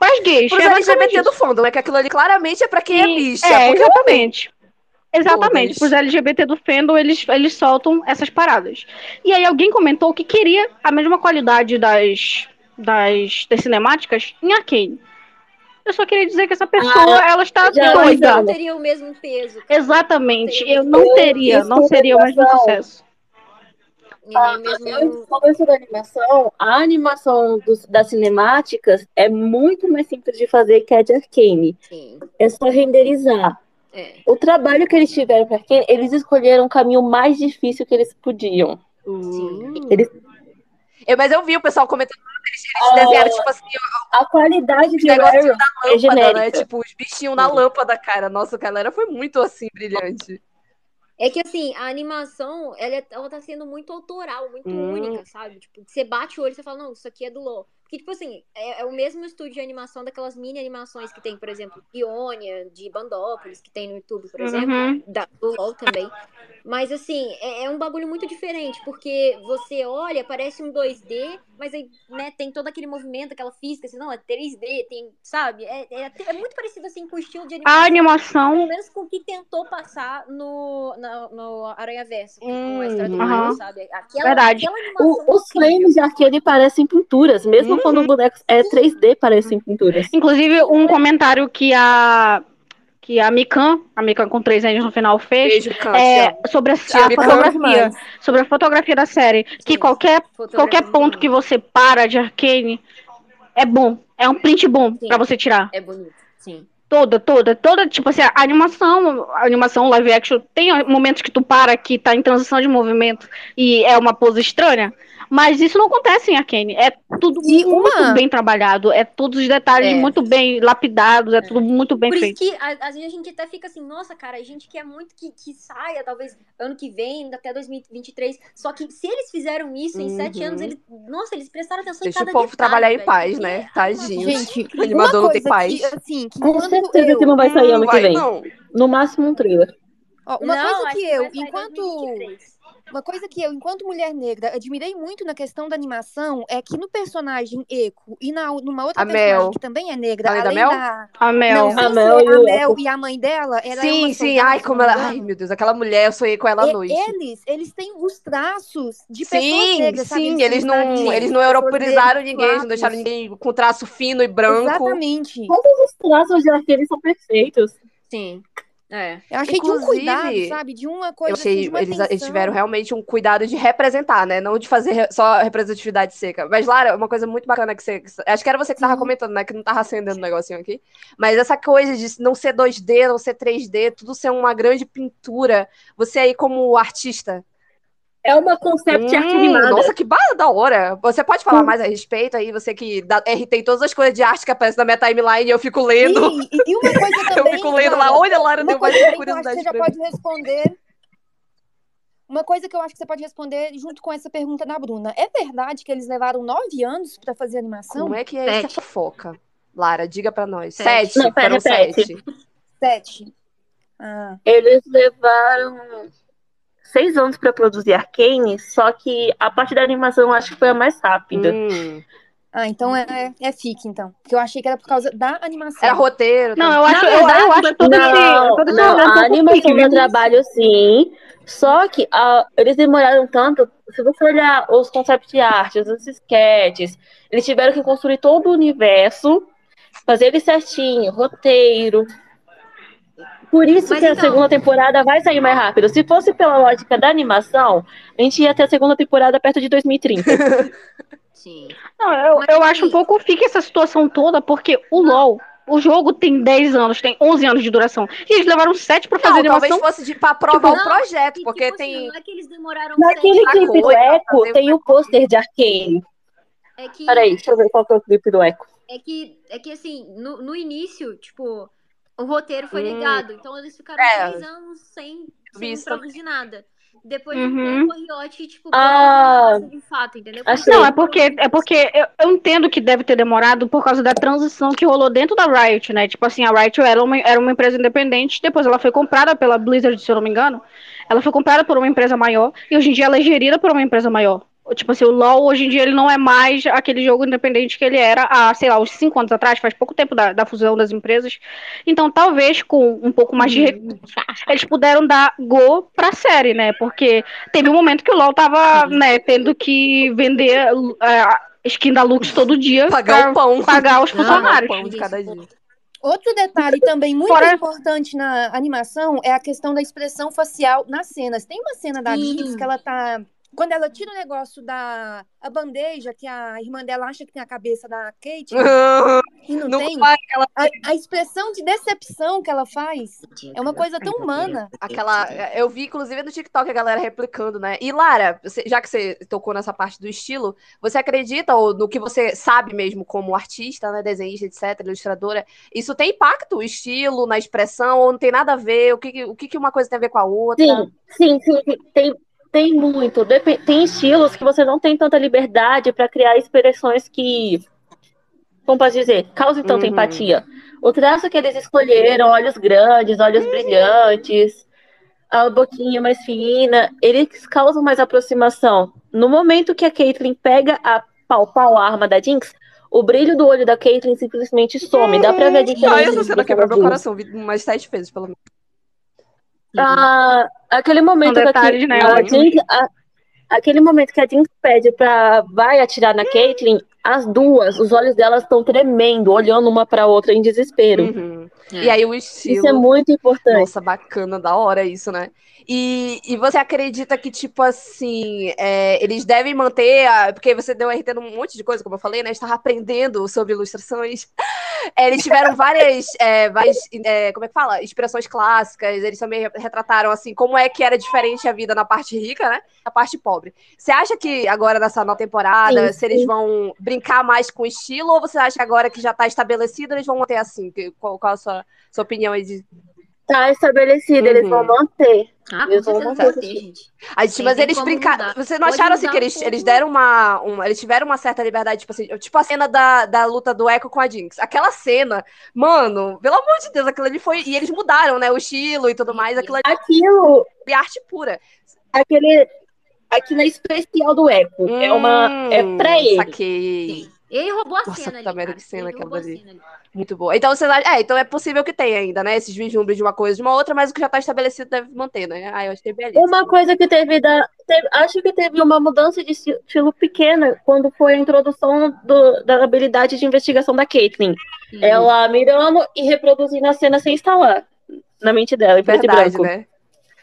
as gays. Pros É LGBT do fundo, né? Que aquilo ali claramente é pra quem é bicha. É, porque eu exatamente. Exatamente, Todas. pros LGBT do fandom, eles, eles soltam essas paradas. E aí alguém comentou que queria a mesma qualidade das, das, das cinemáticas em Arcane. Eu só queria dizer que essa pessoa, ela está já- doida. não teria o mesmo peso. cara. Exatamente, eu não teria, não Desculpa, seria o mesmo sucesso. Ah, o mesmo. Antes da animação, a animação dos- das cinemáticas é muito mais simples de fazer que a de Arcane. Sim. É só renderizar. É. O trabalho que eles tiveram para Arcane, eles escolheram o caminho mais difícil que eles podiam. Hum. Eles- Eu- mas eu vi o pessoal comentando, eles, eles desenharam, tipo assim, A qualidade de negocinho Warrior é lâmpada, né? genérica. Tipo, os bichinhos na lâmpada, cara. Nossa, a galera foi muito assim, brilhante. É que assim, a animação, ela, é- ela tá sendo muito autoral, muito Hum. única, sabe? Tipo, você bate o olho e você fala, não, isso aqui é do LoL. Porque, tipo assim, é, é o mesmo estúdio de animação daquelas mini animações que tem, por exemplo, Ionia, de Bandópolis, que tem no YouTube, por exemplo, Uhum. da, do LOL também. Mas, assim, é, é um bagulho muito diferente, porque você olha, parece um 2D, mas aí, né, tem todo aquele movimento, aquela física, assim, não, é 3D, tem, sabe? É, é, até- é muito parecido, assim, com o estilo de A animação. Pelo animação. menos com o que tentou passar no, na- no Aranha Verso, com Hum, a história do. Mario, sabe? Aquela, Verdade. aquela animação O- os frames de arcade parecem pinturas, mesmo Uhum. quando o boneco é 3D, parecem pinturas. Inclusive, um comentário que a. Que a Mikan, a Mikan com três anos no final fez, Beijo, é sobre a, Tia a fotografia. Sobre a fotografia da série. Que Sim. qualquer, Fotografia qualquer muito ponto que você para de arcane é bom. É um print bom pra você tirar. É bonito, sim. Toda, toda, toda, tipo assim, a animação, a animação live action, tem momentos que tu para que tá em transição de movimento e é uma pose estranha, mas isso não acontece em Arcane. É tudo E muito uma- bem trabalhado, é todos os detalhes É. muito bem lapidados, é tudo muito bem Por isso feito. que a- às vezes a gente até fica assim, nossa, cara, a gente quer muito que, que saia, talvez ano que vem, até 2023. Só que se eles fizeram isso em sete Uhum. anos, eles, nossa, eles prestaram atenção Deixa em o cada povo detalhe, trabalhar em paz, porque né? é Gente, O animador não tem paz. que, assim, que Com certeza eu, que não vai sair ano Não que vai, vem. não. No máximo um trailer. ó, uma Não, coisa que vai eu, enquanto 2023. Uma coisa que eu, enquanto mulher negra, admirei muito na questão da animação é que no personagem Eco e na, numa outra A personagem Mel. que também é negra, Além da Mel? da. A Mel. Não, A Mel e a Mel e a mãe dela, ela é Sim, uma sim. Ai, como ela. Ai, meu Deus, aquela mulher, eu sonhei com ela à E- noite. Eles, eles têm os traços de pessoas Sim, negras, sabe? sim, eles não, de eles não europeizaram ninguém, eles não deixaram ninguém com traço fino e branco. Exatamente. Todos os traços de arcade são perfeitos. Sim. É. Eu achei de um Inclusive, cuidado, sabe? De uma coisa Eu achei, assim, eles, eles tiveram realmente um cuidado de representar, né? Não de fazer re- só representatividade seca. Mas, Lara, uma coisa muito bacana que você. Acho que era você que tava Sim. comentando, né? Que não tava acendendo o negocinho aqui. Mas essa coisa de não ser 2D, não ser 3D, tudo ser uma grande pintura. Você aí, como artista. É uma concept art Hum, animada. nossa, que ba- da hora. Você pode falar mais a respeito aí? Você que dá, RT todas as coisas de arte que aparecem na minha timeline e eu fico lendo. E, uma coisa eu também. fico lendo Lara, lá. Olha, Lara, Uma deu mais coisa também que eu acho que curiosidade você já pode responder. Uma coisa que eu acho que você pode responder junto com essa pergunta da Bruna. É verdade que eles levaram nove anos pra fazer animação? Como é que é essa Sete. fofoca? Lara, diga pra nós. Sete. Sete. Não, pera, sete. Sete. Ah, Eles levaram seis anos pra produzir Arcane, só que a parte da animação eu acho que foi a mais rápida. Hum. ah, então é, é fic, então. Porque eu achei que era por causa da animação. Era roteiro. Não, eu acho, eu, eu verdade, acho todo esse, não, todo esse não, rolê um a animação dá viu? trabalho sim, só que ah, eles demoraram tanto, se você olhar os concept arts, os sketches, eles tiveram que construir todo o universo, fazer ele certinho, roteiro. Por isso Mas que a então- segunda temporada vai sair mais rápido. Se fosse pela lógica da animação, a gente ia ter a segunda temporada perto de 2030. Sim. Não, eu, Mas, eu acho um pouco fique essa situação toda, porque o LoL, o jogo tem 10 anos, tem 11 anos de duração. E eles levaram 7 pra fazer Não, talvez animação. fosse de, pra aprovar Não, o projeto, porque tipo assim, tem. não é que eles demoraram Naquele clipe clipe do Echo, tem o pôster de Arcane. É que, Peraí, deixa eu ver qual que é o clipe do Echo. é que, é que assim, no, no início, tipo, o roteiro foi Hum. negado. Então eles ficaram É. três anos sem, sem produzir nada. Depois de Uhum. um tempo, a Riot, tipo, Ah, de fato, entendeu? Isso Não, é porque, demorou é porque eu, eu entendo que deve ter demorado por causa da transição que rolou dentro da Riot, né? Tipo assim, a Riot era uma, era uma empresa independente, depois ela foi comprada pela Blizzard, se eu não me engano. Ela foi comprada por uma empresa maior, e hoje em dia ela é gerida por uma empresa maior. Tipo assim, o LoL hoje em dia ele não é mais aquele jogo independente que ele era há, sei lá, uns 5 anos atrás, faz pouco tempo da, da fusão das empresas. Então, talvez com um pouco mais de recursos, eles puderam dar go pra série, né? Porque teve um momento que o LoL tava, né, tendo que vender é, skin da Lux todo dia Pagar pra o pão. pagar os o funcionários. pão de cada dia. Outro detalhe também muito Fora- importante na animação é a questão da expressão facial nas cenas. Tem uma cena da. Jinx que ela tá. Quando ela tira o negócio da a bandeja, que a irmã dela acha que tem a cabeça da Kate, e não, Não tem. vai, ela- A, a expressão de decepção que ela faz é uma coisa tão humana. Aquela. Eu vi, inclusive, no TikTok a galera replicando, né? E Lara, você- já que você tocou nessa parte do estilo, você acredita, ou no que você sabe mesmo como artista, né? Desenhista, etc., ilustradora, isso tem impacto, o estilo, na expressão, ou não tem nada a ver? O que, o que, que uma coisa tem a ver com a outra? Sim, sim, sim, sim, tem, tem muito. Tem estilos que você não tem tanta liberdade para criar expressões que como posso dizer, causem tanta Uhum. empatia. O traço que eles escolheram, olhos grandes, olhos brilhantes, a boquinha mais fina, eles causam mais aproximação. No momento que a Caitlyn pega a palpar a arma da Jinx, o brilho do olho da Caitlyn simplesmente some. Dá pra ver a diferença. Ai, essa cena quebrou meu coração. Umas sete vezes, pelo menos. Ah, aquele momento São que a, detalhes, né, a a- aquele momento que a Jinx pede pra vai atirar na Caitlyn, as duas, os olhos delas estão tremendo, olhando uma pra outra em desespero. Uhum. É. E aí o estilo. Isso é muito importante. Nossa, bacana, da hora isso, né? E, e você acredita que, tipo assim, é, eles devem manter. A, porque você deu RT num monte de coisa, como eu falei, né? Estava aprendendo sobre ilustrações. É, eles tiveram várias, é, várias é, como é que fala? Inspirações clássicas. Eles também retrataram, assim, como é que era diferente a vida na parte rica, né? Na parte pobre. Você acha que agora, nessa nova temporada, Sim, se eles sim. vão brincar mais com o estilo, ou você acha que agora que já tá estabelecido, eles vão manter assim? Qual, qual a sua, sua opinião aí de Tá estabelecido, eles Uhum. vão manter. Ah, Eles vão manter gente. A gente, Tem- mas eles brincaram. Vocês não Pode acharam assim que um eles, eles deram uma, uma- Eles tiveram uma certa liberdade, tipo assim, tipo a cena da, da luta do Echo com a Jinx. Aquela cena, mano, pelo amor de Deus, aquilo ali foi. E eles mudaram, né? O estilo e tudo mais. Aquilo ali Aquilo, é arte pura. aquele, aquilo é especial do Echo. é uma, é pra Hum, ele. Saquei. Sim. Ele roubou a Nossa, cena ali. merda, que cena Ele aquela roubou a ali. cena ali. Muito boa. Então vocês É, então é possível que tenha ainda, né? Esses vislumbres de uma coisa de uma outra, mas o que já tá estabelecido deve manter, né? Ah, eu achei belíssimo. Uma coisa que teve da. teve- acho que teve uma mudança de esti- estilo pequena quando foi a introdução do- da habilidade de investigação da Caitlyn. Sim. Ela mirando e reproduzindo a cena sem instalar na mente dela, em preto e Verdade, branco. né?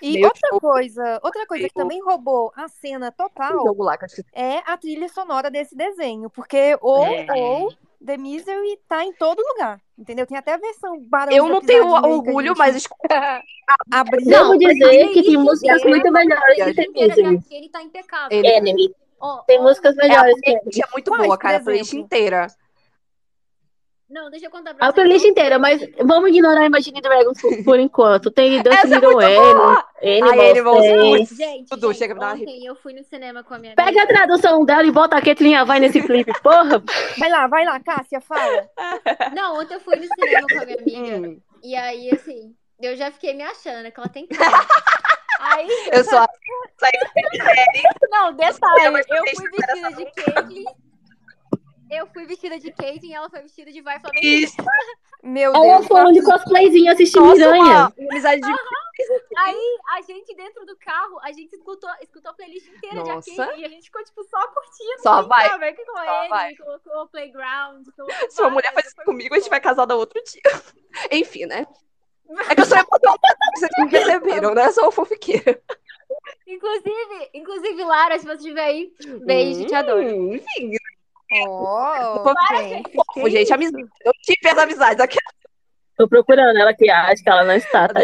E Meio outra show. coisa, outra coisa que também roubou a cena total que é a trilha sonora desse desenho, porque ou É. ou The Misery tá em todo lugar, entendeu? Tem até a versão Barão Eu não tenho que orgulho, gente mas escuta abriu. Não, dizer que tem músicas dele- muito melhores que The Misery. aquele tá impecável. Ele- Enemy. Ó, Tem músicas É, a melhores que playlist é muito Quais, boa, cara. A playlist inteira. Não, deixa eu contar pra A vocês. playlist inteira, mas vamos ignorar Imagine Dragons por, por enquanto. Tem Dance é Little Animals, boa! Animals, Ai, Animals, Gente, tudo gente, chega a ontem eu fui no cinema com a minha Pega a amiga. tradução dela e bota a Caitlyn vai nesse clipe, porra. Vai lá, vai lá, Cássia, fala. Não, ontem eu fui no cinema com a minha amiga. Hum, E aí, assim, eu já fiquei me achando que ela tem cara. Aí, eu sou a... não, detalhe, eu fui vestida de Caitlyn. Eu fui vestida de Caitlyn e ela foi vestida de vai Flamengo. Isso. Meu Ela Deus. falando de cosplayzinho assistindo Miranha. amizade de... Aí, a gente dentro do carro, a gente escutou, escutou a playlist inteira Nossa. de Arcane e a gente ficou, tipo, só curtindo. Só assim, vai. Sabe? Colocou Só ele, vai. colocou o Playground. colocou Se uma mulher faz isso comigo, a muito gente vai bom. casar da outro dia. Enfim, né? É que eu sou emocionada, vocês me perceberam, né? Sou fofiqueira. Inclusive, inclusive, Lara, se você estiver aí, beijo, te adoro. Hum, Enfim, Oh, Para, fofo, gente, amizade. Eu tive as amizades aqui. Tô procurando ela que acha que ela não está, Eu tá?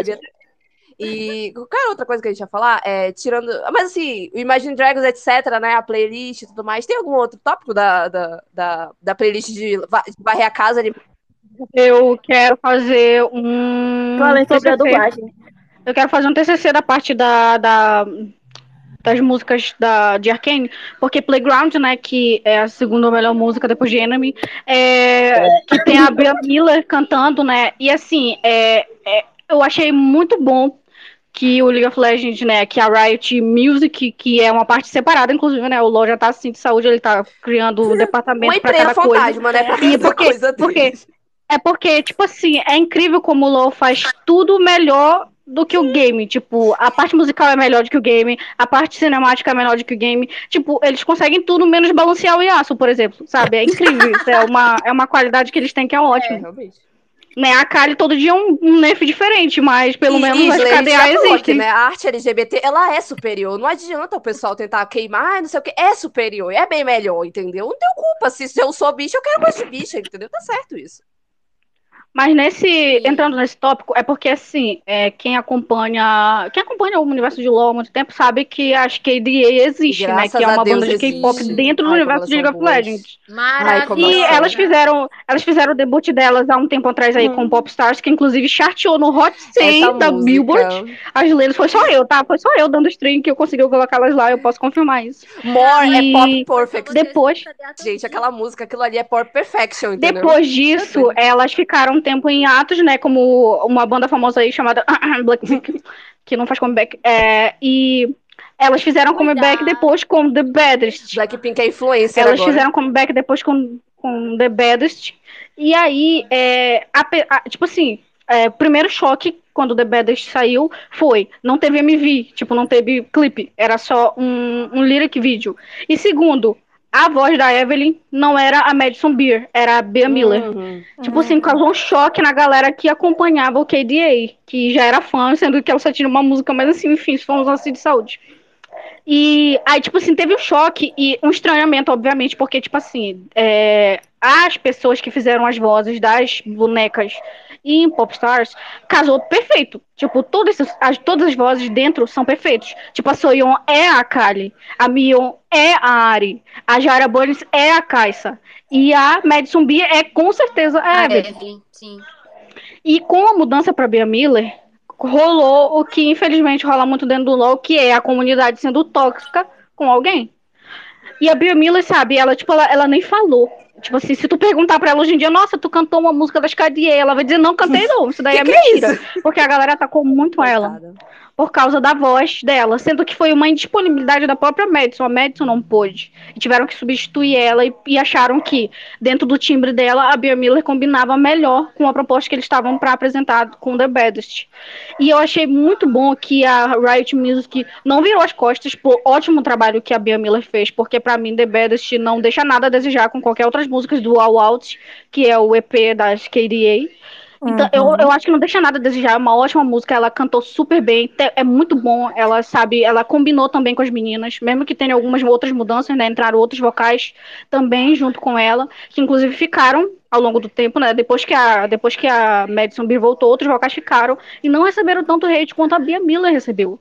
E qualquer outra coisa que a gente ia falar, é, tirando. Mas assim, o Imagine Dragons, etc., né? A playlist e tudo mais. Tem algum outro tópico da, da, da, da playlist de, va- de varrer a casa ali? Eu quero fazer um. Falem sobre a TCC. dublagem. Eu quero fazer um TCC da parte da, da- das músicas da, de Arcane, porque Playground, né, que é a segunda melhor música depois de Enemy, é, que tem a Bea Miller cantando, né, e assim, é, é, eu achei muito bom que o League of Legends, né, que a Riot Music, que é uma parte separada, inclusive, né, o LoL já tá assim de saúde, ele tá criando um departamento para cada coisa. fantasma, né? Pra E porque- coisa porque-. É porque, tipo assim, é incrível como o LoL faz tudo melhor do que o game. Tipo, a parte musical é melhor do que o game, a parte cinemática é melhor do que o game. Tipo, eles conseguem tudo menos balancear o Yasuo, por exemplo, sabe? É incrível. Isso é uma, é uma qualidade que eles têm que é É, ótimo. realmente. Né? A Kali todo dia é um, um nerf diferente, mas pelo E- menos e as KDA aqui, existem. né? A arte LGBT, ela é superior. Não adianta o pessoal tentar queimar, ah, não sei o que. É superior, é bem melhor, entendeu? Não tenho culpa. Se eu sou bicha, eu quero mais de bicha, entendeu? Tá certo isso. Mas nesse, entrando nesse tópico, é porque assim, é, quem acompanha, quem acompanha o universo de LoL há muito tempo sabe que a KDA existe, né? Graças Que é uma Deus banda de K-pop dentro do Ai, universo elas de League of. Legends. Como E elas elas fizeram, elas fizeram o debut delas há um tempo atrás aí com Popstars, que inclusive charteou no Hot 100 Essa da. Billboard. As letras foi só eu, tá? Foi só eu dando stream que eu consegui colocá-las lá, eu posso confirmar isso. More E é pop perfect. depois- Gente, aquela música, aquilo ali é pop perfection, entendeu? Depois disso, elas ficaram tempo em atos, né? Como uma banda famosa aí chamada Blackpink, que não faz comeback. É, e elas fizeram comeback Cuidado. depois com The Baddest. Blackpink é influencer Elas agora. fizeram comeback depois com, com The Baddest. E aí, é, a a- tipo assim, é, o primeiro choque quando The Baddest saiu foi, não teve MV, tipo, não teve clipe, era só um, um lyric vídeo. E segundo, a voz da Evelyn não era a Madison Beer, era a Bea Miller. Uhum. Tipo assim, causou um choque na galera que acompanhava o KDA, que já era fã, sendo que ela só tinha uma música, mas assim, enfim, isso foi um lance de saúde. E aí, tipo assim, teve um choque e um estranhamento, obviamente, porque, tipo assim, é, as pessoas que fizeram as vozes das bonecas em Popstars casou perfeito. Tipo, todas as, todas as vozes dentro são perfeitas. Tipo, a Soyeon é a Kali, a Mion é a Ari, a Jara Burns é a Kaisa. E a Madison Beer é com certeza a Evelyn. Evelyn, sim. E com a mudança para Bea Miller, rolou o que infelizmente rola muito dentro do LoL, que é a comunidade sendo tóxica com alguém. E a Bea Miller, sabe, ela, tipo, ela, ela nem falou. Tipo assim, se tu perguntar pra ela hoje em dia, nossa, tu cantou uma música das KDA, ela vai dizer, não cantei não, isso daí Que é que é mentira. porque a galera atacou muito ela. Por causa da voz dela, sendo que foi uma indisponibilidade da própria Madison. A Madison não pôde. E tiveram que substituir ela e, e acharam que, dentro do timbre dela, a Bea Miller combinava melhor com a proposta que eles estavam para apresentar com The Baddest. E eu achei muito bom que a Riot Music não virou as costas pro ótimo trabalho que a Bea Miller fez, porque para mim The Baddest não deixa nada a desejar com qualquer outras músicas do All Out, que é o EP das KDA. Então, eu, eu acho que não deixa nada a desejar, é uma ótima música, ela cantou super bem, é muito bom, ela sabe, ela combinou também com as meninas, mesmo que tenha algumas outras mudanças, né, entraram outros vocais também junto com ela, que inclusive ficaram ao longo do tempo, né, depois que a, depois que a Madison Beer voltou, outros vocais ficaram e não receberam tanto hate quanto a Bia Miller recebeu.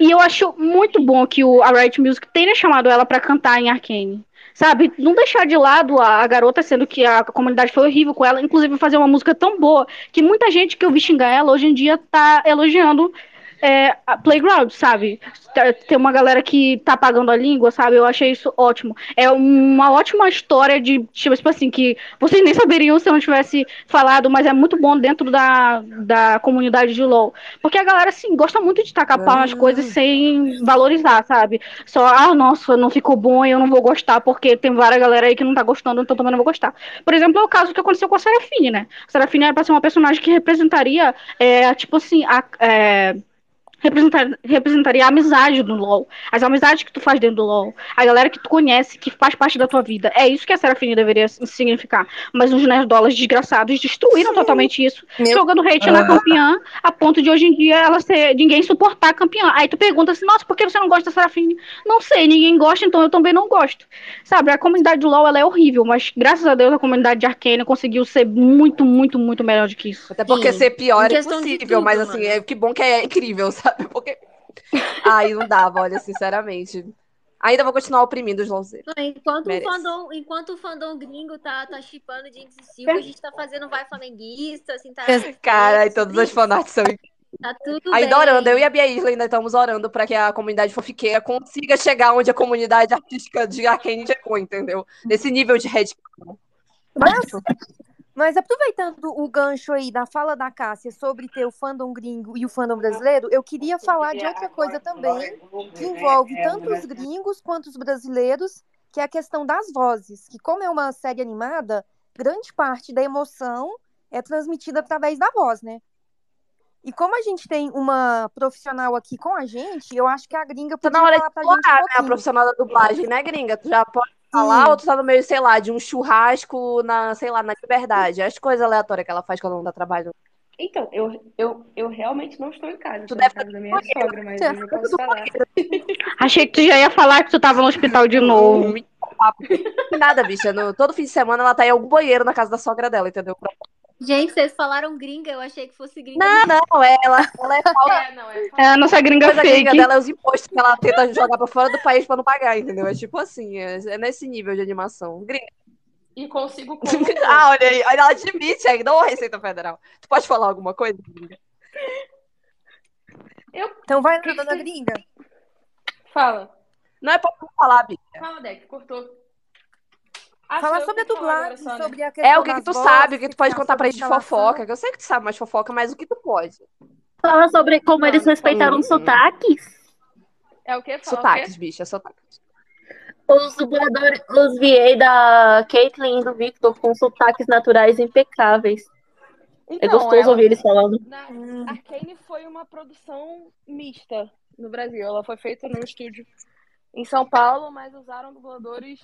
E eu acho muito bom que o, a Riot Music tenha chamado ela pra cantar em Arcane. Sabe? Não deixar de lado a, a garota, sendo que a comunidade foi horrível com ela, inclusive fazer uma música tão boa que muita gente que eu vi xingar ela hoje em dia tá elogiando é, a Playground, sabe? Tem uma galera que tá pagando a língua, sabe? Eu achei isso ótimo. É uma ótima história de, tipo assim, que vocês nem saberiam se eu não tivesse falado, mas é muito bom dentro da, da comunidade de LoL. Porque a galera, assim, gosta muito de tacar pau nas coisas sem valorizar, sabe? Só, ah, nossa, não ficou bom e eu não vou gostar, porque tem várias galera aí que não tá gostando, então também não vou gostar. Por exemplo, é o caso que aconteceu com a Serafine, né? A Serafine era pra ser uma personagem que representaria, é, tipo assim, a, é, representar- representaria a amizade do LoL. As amizades que tu faz dentro do LoL. A galera que tu conhece, que faz parte da tua vida. É isso que a Serafine deveria significar. Mas os nerdolas desgraçados destruíram totalmente isso, Meu- jogando hate na campeã, a ponto de hoje em dia ela ser ninguém suportar a campeã. Aí tu pergunta assim, nossa, por que você não gosta da Serafine? Não sei, ninguém gosta, então eu também não gosto. Sabe, a comunidade do LoL ela é horrível, mas graças a Deus a comunidade de Arcane conseguiu ser muito, muito, muito melhor do que isso. Até porque Sim. ser pior é possível, tudo, mas assim, mano. é que bom que é incrível, sabe? Porque. Ai, não dava, olha, sinceramente. Ainda vou continuar oprimindo os LOLzeiros. Não, enquanto, o fandom, enquanto o fandom gringo tá, tá chipando Jinx e Silva, a gente tá fazendo vai flamenguista, assim, tá. Cara, e todas as fanarts são Tá tudo Ainda bem. orando, eu e a Bia Isla ainda estamos orando para que a comunidade fofiqueira consiga chegar onde a comunidade artística de Arcane chegou, entendeu? Nesse nível de red. Mas aproveitando o gancho aí da fala da Cássia sobre ter o fandom gringo e o fandom brasileiro, eu queria falar de outra coisa também, que envolve tanto os gringos quanto os brasileiros, que é a questão das vozes, que como é uma série animada, grande parte da emoção é transmitida através da voz, né? E como a gente tem uma profissional aqui com a gente, eu acho que a gringa Tá podia na hora de falar pra gente um né? A pouquinho. profissional da dublagem, né, gringa? Tu já pode falar ou tu tá no meio, sei lá, de um churrasco na, sei lá, na liberdade. As coisas aleatórias que ela faz quando não dá trabalho. Então, eu, eu, eu realmente não estou em casa. Tu na deve casa da minha sogra, mas eu não posso falar. Achei que tu já ia falar que tu tava no hospital de novo. Nada, bicha. No, todo fim de semana ela tá em algum banheiro na casa da sogra dela, entendeu? Gente, vocês falaram gringa, eu achei que fosse gringa. Não, não, ela, ela é falsa. É, não, é É a nossa gringa gringa fake. dela é os impostos que ela tenta jogar pra fora do país pra não pagar, entendeu? É tipo assim, é, é nesse nível de animação. Gringa. E consigo ah, olha aí, olha, ela admite ainda, ô Receita Federal. Tu pode falar alguma coisa? gringa? Então vai dona você- gringa. Fala. Não é pra falar, Bia. Fala, Deck, cortou. Fala sou eu sobre a que que falar dublagem, só, né? sobre a questão É o que, que tu vozes, sabe, o que tu pode contar pra gente de a fofoca. que Eu sei que tu sabe mais fofoca, mas o que tu pode? Fala sobre como Não, eles respeitaram os sotaques. É o quê? Fala o quê? Sotaques, bicha, sotaques. Os dubladores, os VA da Caitlyn e do Victor com sotaques naturais impecáveis. É Então, gostoso ela- ouvir eles falando. Na Hum. Arcane foi uma produção mista no Brasil. Ela foi feita num estúdio em São Paulo, mas usaram dubladores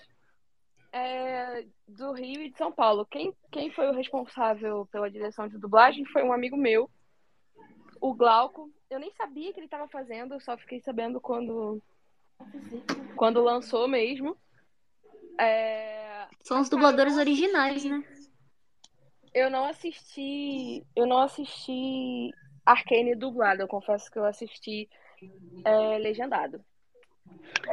é, do Rio e de São Paulo. Quem, quem foi o responsável pela direção de dublagem foi um amigo meu, o Glauco. Eu nem sabia que ele estava fazendo, só fiquei sabendo quando, quando lançou mesmo. É, São os dubladores originais, né? Eu não assisti. Eu não assisti Arcane dublado. Eu confesso que eu assisti é, legendado.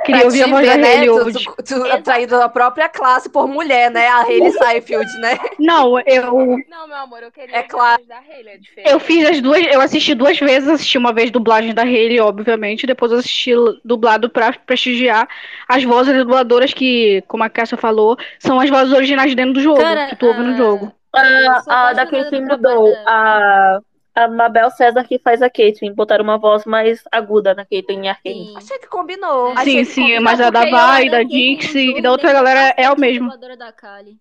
Queria ouvir a voz da ver, né? Hayley Tu, hoje. tu, tu atraído da própria classe por mulher, né? A Hayley Seinfeld, né? Não, eu, Não, meu amor, eu queria É a claro. voz da Hayley, é diferente. eu fiz as duas, eu assisti duas vezes, assisti uma vez dublagem da Hayley, obviamente, depois eu assisti dublado pra prestigiar as vozes dubladoras que, como a Cássia falou, são as vozes originais dentro do jogo, Cara, que tu ouve no ah, jogo. Eu A, sou a da apaixonada Caitlyn A, a Mabel César que faz a Caitlyn. Botaram uma voz mais aguda na Caitlyn e Arcane. Sim. Achei que combinou. É. Achei Sim, sim, combinou. mas a da Vai, da no Dixie e da outra lembra galera é o mesmo. da Kali.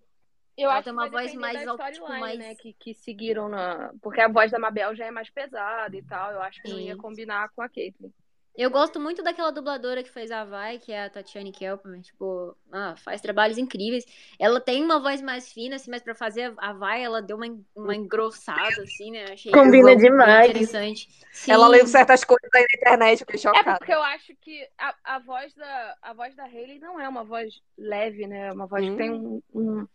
Eu Ela acho tem que uma voz mais alta, tipo, mais- né? Que, que seguiram na. Porque a voz da Mabel já é mais pesada e tal. Eu acho que não ia Sim. combinar com a Caitlyn. Eu gosto muito daquela dubladora que fez a Vai, que é a Tatiane Kelperman. Tipo, ah, faz trabalhos incríveis. Ela tem uma voz mais fina, assim, mas pra fazer a Vai, ela deu uma, uma engrossada, assim, né? Achei Combina demais. interessante. Ela Sim. leu certas coisas aí na internet, fiquei É chocada. porque eu acho que a, a voz da a voz da Hayley não é uma voz leve, né? É uma voz que tem um, um,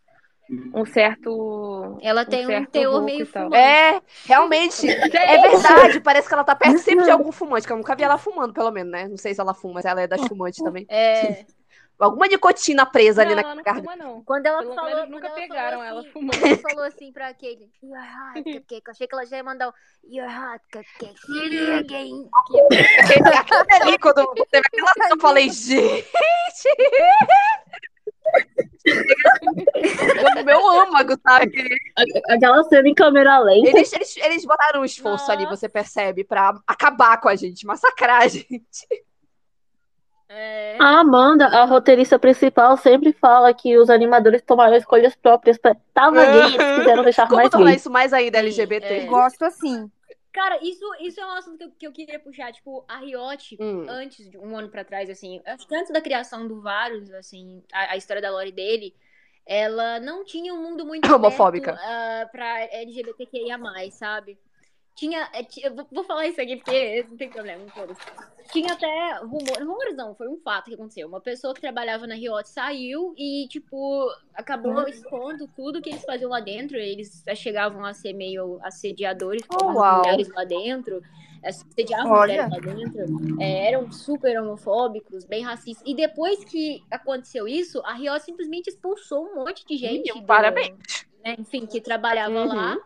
um certo. Ela tem um certo teor meio fumante. É, realmente. É verdade, parece que ela tá perto sempre de algum fumante, que eu nunca vi ela fumando, pelo menos, né? Não sei se ela fuma, se ela é das fumantes também. É, Alguma nicotina presa ali Não, na ela não garganta. fuma, não. quando ela Pelo falou, nunca ela pegaram falou ela assim, fumando. Ela falou assim pra Katie, You're hot, cupcake. Eu achei que ela já ia mandar o You're hot, cupcake. Aquele ali, quando teve aquela eu falei, gente! No meu âmago, sabe? Aquela cena em câmera lenta. Eles, eles, eles botaram um esforço ali, você percebe, pra acabar com a gente, massacrar a gente. É, A Amanda, a roteirista principal, sempre fala que os animadores tomaram escolhas próprias. Pra... Tava gay, eles quiseram deixar Como mais tornar gay. isso mais ainda LGBT? é. Gosto assim. Cara, isso, isso é um assunto que eu, que eu queria puxar. Tipo, a Riot, Hum. antes, de um ano pra trás, assim, acho que antes da criação do Varus, assim, a, a história da lore dele, ela não tinha um mundo muito Homofóbica. aberto, ah, pra LGBTQIA+, sabe? Tinha, é, eu vou, falar isso aqui porque não tem problema. Tinha até rumores, rumores não, foi um fato que aconteceu. Uma pessoa que trabalhava na Riot saiu e, tipo, acabou expondo tudo que eles faziam lá dentro. Eles chegavam a ser meio assediadores com Oh, as uau. mulheres lá dentro. Assediavam Olha. mulheres lá dentro. eh, eram super homofóbicos, bem racistas. E depois que aconteceu isso, a Riot simplesmente expulsou um monte de gente. Menino, do- parabéns. né, enfim, que trabalhava Uhum. lá.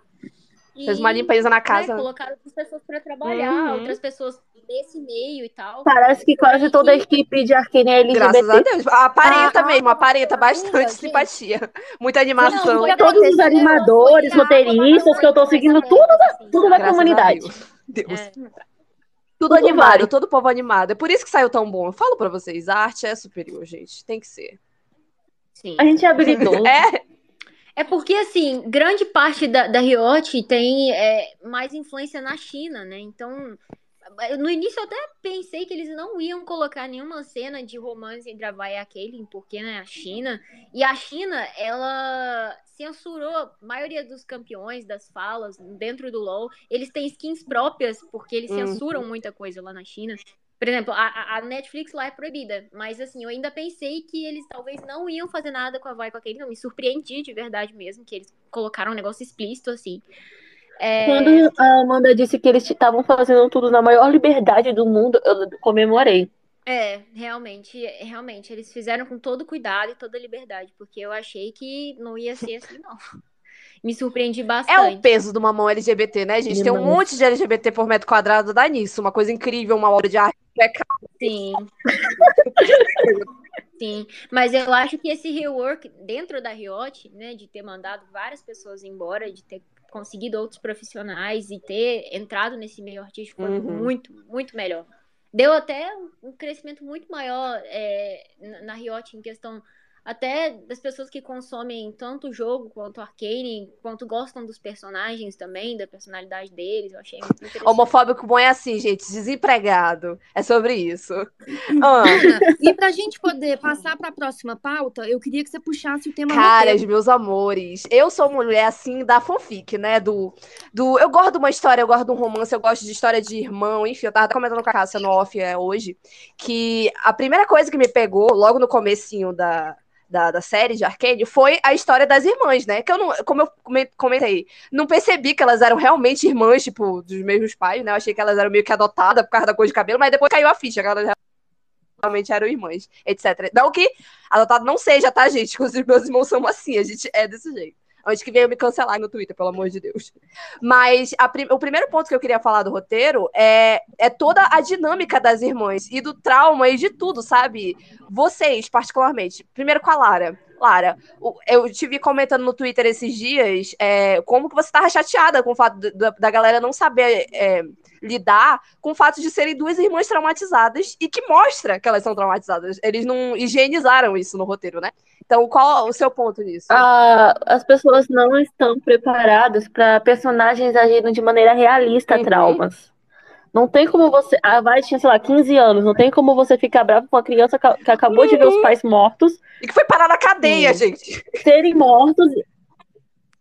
Fez E, uma limpeza na né, casa. colocaram outras pessoas pra trabalhar, Uhum. outras pessoas desse meio e tal. Parece que quase toda a equipe de Arkane é LGBT. Graças a Deus. Aparenta Ah, mesmo, aparenta amiga, bastante simpatia. Muita animação. Não, Todos os animadores, roteiristas que eu tô bateu seguindo, tudo época, assim, tudo sabe? vai Graças a comunidade. Deus. É. Tudo Tudo animado, vale. todo povo animado. É por isso que saiu tão bom. Eu falo pra vocês, a arte é superior, gente. Tem que ser. Sim. A gente é habilidoso. É, É porque, assim, grande parte da, da Riot tem é, mais influência na China, né? Então, no início eu até pensei que eles não iam colocar nenhuma cena de romance entre a Vai e a Caitlyn, porque, né, a China... E a China, ela censurou a maioria dos campeões, das falas, dentro do LoL. Eles têm skins próprias, porque eles Uhum. censuram muita coisa lá na China. Por exemplo, a, a Netflix lá é proibida, mas assim, eu ainda pensei que eles talvez não iam fazer nada com a Vai com aquele. Não, me surpreendi de verdade mesmo, que eles colocaram um negócio explícito assim. É, Quando a Amanda disse que eles estavam fazendo tudo na maior liberdade do mundo, eu comemorei. É, realmente, realmente, eles fizeram com todo cuidado e toda liberdade, porque eu achei que não ia ser assim, não. Me surpreendi É o bastante. peso de uma mão LGBT, né, gente? Tem um Demais. monte de LGBT por metro quadrado, dá nisso. Uma coisa incrível, uma obra de arte. É Sim. Sim, mas eu acho que esse rework dentro da Riot, né, de ter mandado várias pessoas embora, de ter conseguido outros profissionais e ter entrado nesse meio artístico foi Uhum. muito, muito melhor. Deu até um crescimento muito maior é, na- na Riot em questão até das pessoas que consomem tanto o jogo quanto Arcane, quanto gostam dos personagens também, da personalidade deles. Eu achei muito interessante. Homofóbico bom é assim, gente, desempregado. É sobre isso. Ah, E pra gente poder passar pra próxima pauta, eu queria que você puxasse o tema caras, meus amores. Eu sou mulher assim da fanfic, né? Do, do. Eu gosto de uma história, eu gosto de um romance, eu gosto de história de irmão, enfim, eu tava comentando com a Cássia no off é, hoje, que a primeira coisa que me pegou, logo no comecinho da. Da, da série de Arcane foi a história das irmãs, né? Que eu não, como eu come- comentei, não percebi que elas eram realmente irmãs, tipo, dos mesmos pais, né? Eu achei que elas eram meio que adotadas por causa da cor de cabelo, mas depois caiu a ficha, que elas realmente eram irmãs, etc. Não que adotado não seja, tá, gente? Inclusive, meus irmãos são assim, a gente é desse jeito. Antes que venham me cancelar no Twitter, pelo amor de Deus. Mas prim- o primeiro ponto que eu queria falar do roteiro é, é toda a dinâmica das irmãs e do trauma e de tudo, sabe? Vocês, particularmente. Primeiro com a Lara. Lara, eu te vi comentando no Twitter esses dias é, como que você tava chateada com o fato da, da galera não saber é, lidar com o fato de serem duas irmãs traumatizadas e que mostra que elas são traumatizadas. Eles não higienizaram isso no roteiro, né? Então, qual o seu ponto nisso? Ah, as pessoas não estão preparadas para personagens agindo de maneira realista a Uhum. traumas. Não tem como você. A Vai tinha, sei lá, 15 anos. Não tem como você ficar bravo com uma criança que acabou de ver os pais mortos, E que foi parar na cadeia, gente. serem mortos.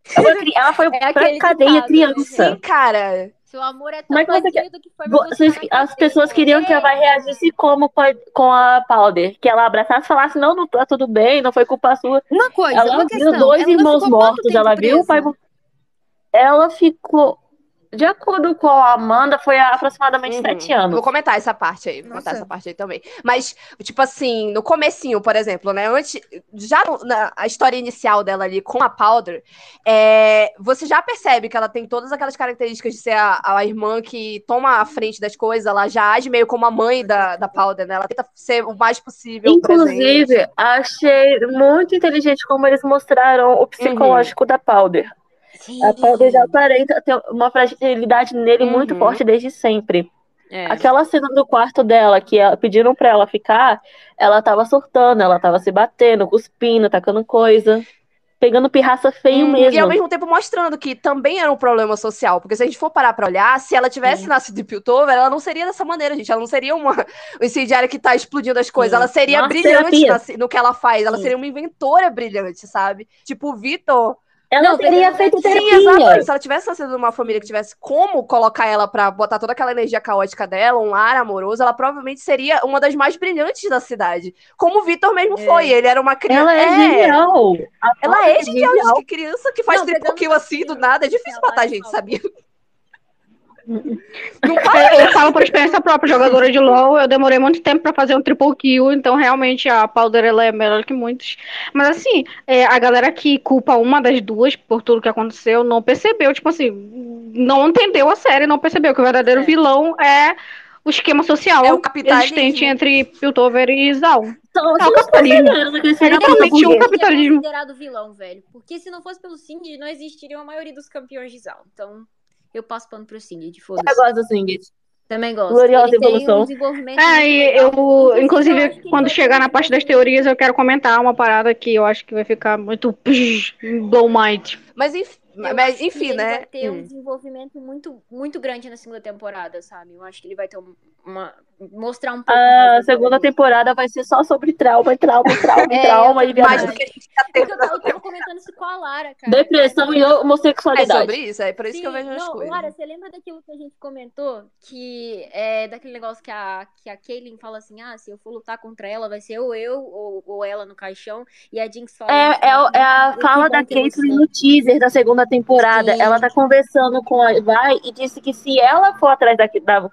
Ela, foi É pra cadeia ditado, criança. Sim, cara. Seu amor é tão Como é que bandido que foi Vocês- as pessoas queriam que a Vai reagisse como com a, Powder. Que ela abraçasse e falasse: Não, não tá tudo bem, não foi culpa sua. Uma coisa, Ela uma viu questão. dois ela irmãos mortos, ela viu o pai. Ela ficou. De acordo com a Amanda, foi há aproximadamente Uhum. sete anos. Vou comentar essa parte aí, vou comentar essa parte aí também. Mas, tipo assim, no comecinho, por exemplo, né? Antes, já no- na a história inicial dela ali com a Powder, é, você já percebe que ela tem todas aquelas características de ser a, a irmã que toma a frente das coisas, ela já age meio como a mãe da, da Powder, né? Ela tenta ser o mais possível presente. Inclusive, achei muito inteligente como eles mostraram o psicológico da Powder. Sim. A Powder já aparenta ter uma fragilidade nele muito Uhum. forte desde sempre. É. Aquela cena do quarto dela, que ela- pediram pra ela ficar, ela tava surtando, ela tava se batendo, cuspindo, tacando coisa, pegando pirraça feio Uhum, mesmo. E ao mesmo tempo mostrando que também era um problema social. Porque se a gente for parar pra olhar, se ela tivesse nascido em Piltover, ela não seria dessa maneira, gente. Ela não seria uma incendiária que tá explodindo as coisas. Sim. Ela seria Nossa, brilhante na- no que ela faz. Ela Sim. seria uma inventora brilhante, sabe? Tipo, o Vitor. Ela Não, teria feito Sim, terapia. exato. Se ela tivesse nascido numa família que tivesse como colocar ela pra botar toda aquela energia caótica dela, um lar amoroso, ela provavelmente seria uma das mais brilhantes da cidade. Como o Vitor mesmo É. foi. Ele era uma criança. Ela é, genial. A Ela Powder é genial, gente. Que criança que faz Não, triple kill assim do nada. É difícil ela matar é gente, sabia? Eu, eu falo por experiência própria, jogadora de LoL, eu demorei muito tempo pra fazer um triple kill, então realmente a Powder ela é melhor que muitos. Mas assim, é, a galera que culpa uma das duas por tudo que aconteceu não percebeu, tipo assim, não entendeu a série, não percebeu que o verdadeiro É. vilão é o esquema social É o capitalismo. existente entre Piltover e Zal. São, É o capitalismo. É literalmente um Ele é capitalismo. considerado vilão, velho. Porque se não fosse pelo Singed, não existiria a maioria dos campeões de Zal. Então, eu passo pano pro Singed, Eu foda-se. gosto do Singed. Também gosto. Gloriosa Ele tem evolução. um desenvolvimento É, muito e eu, eu inclusive, que quando chegar na um parte das teorias, eu quero comentar uma parada que eu acho que vai ficar muito blow mind. Mas, enf- Eu mas acho que enfim, ele né? vai ter um Hum. desenvolvimento muito, muito grande na segunda temporada, sabe? Eu acho que ele vai ter um- uma. Mostrar um pouco. A mais dessa segunda temporada vai ser só sobre trauma, trauma, trauma, É, trauma e também Mais viadagem. do que a gente já Porque teve eu, tava, eu tava comentando isso com a Lara, cara. Depressão e É homossexualidade. sobre isso, é por isso que eu Sim, vejo as não, coisas. Lara, você lembra daquilo que a gente comentou? Que é daquele negócio que a, que a Kaylin fala assim: ah, se eu for lutar contra ela, vai ser ou eu ou, ou ela no caixão. E a Jinx fala. É, é, o- é a "Que fala da que você." Caitlyn no teaser da segunda temporada. Sim. Ela tá conversando com a Vai e disse que se ela for atrás da, da,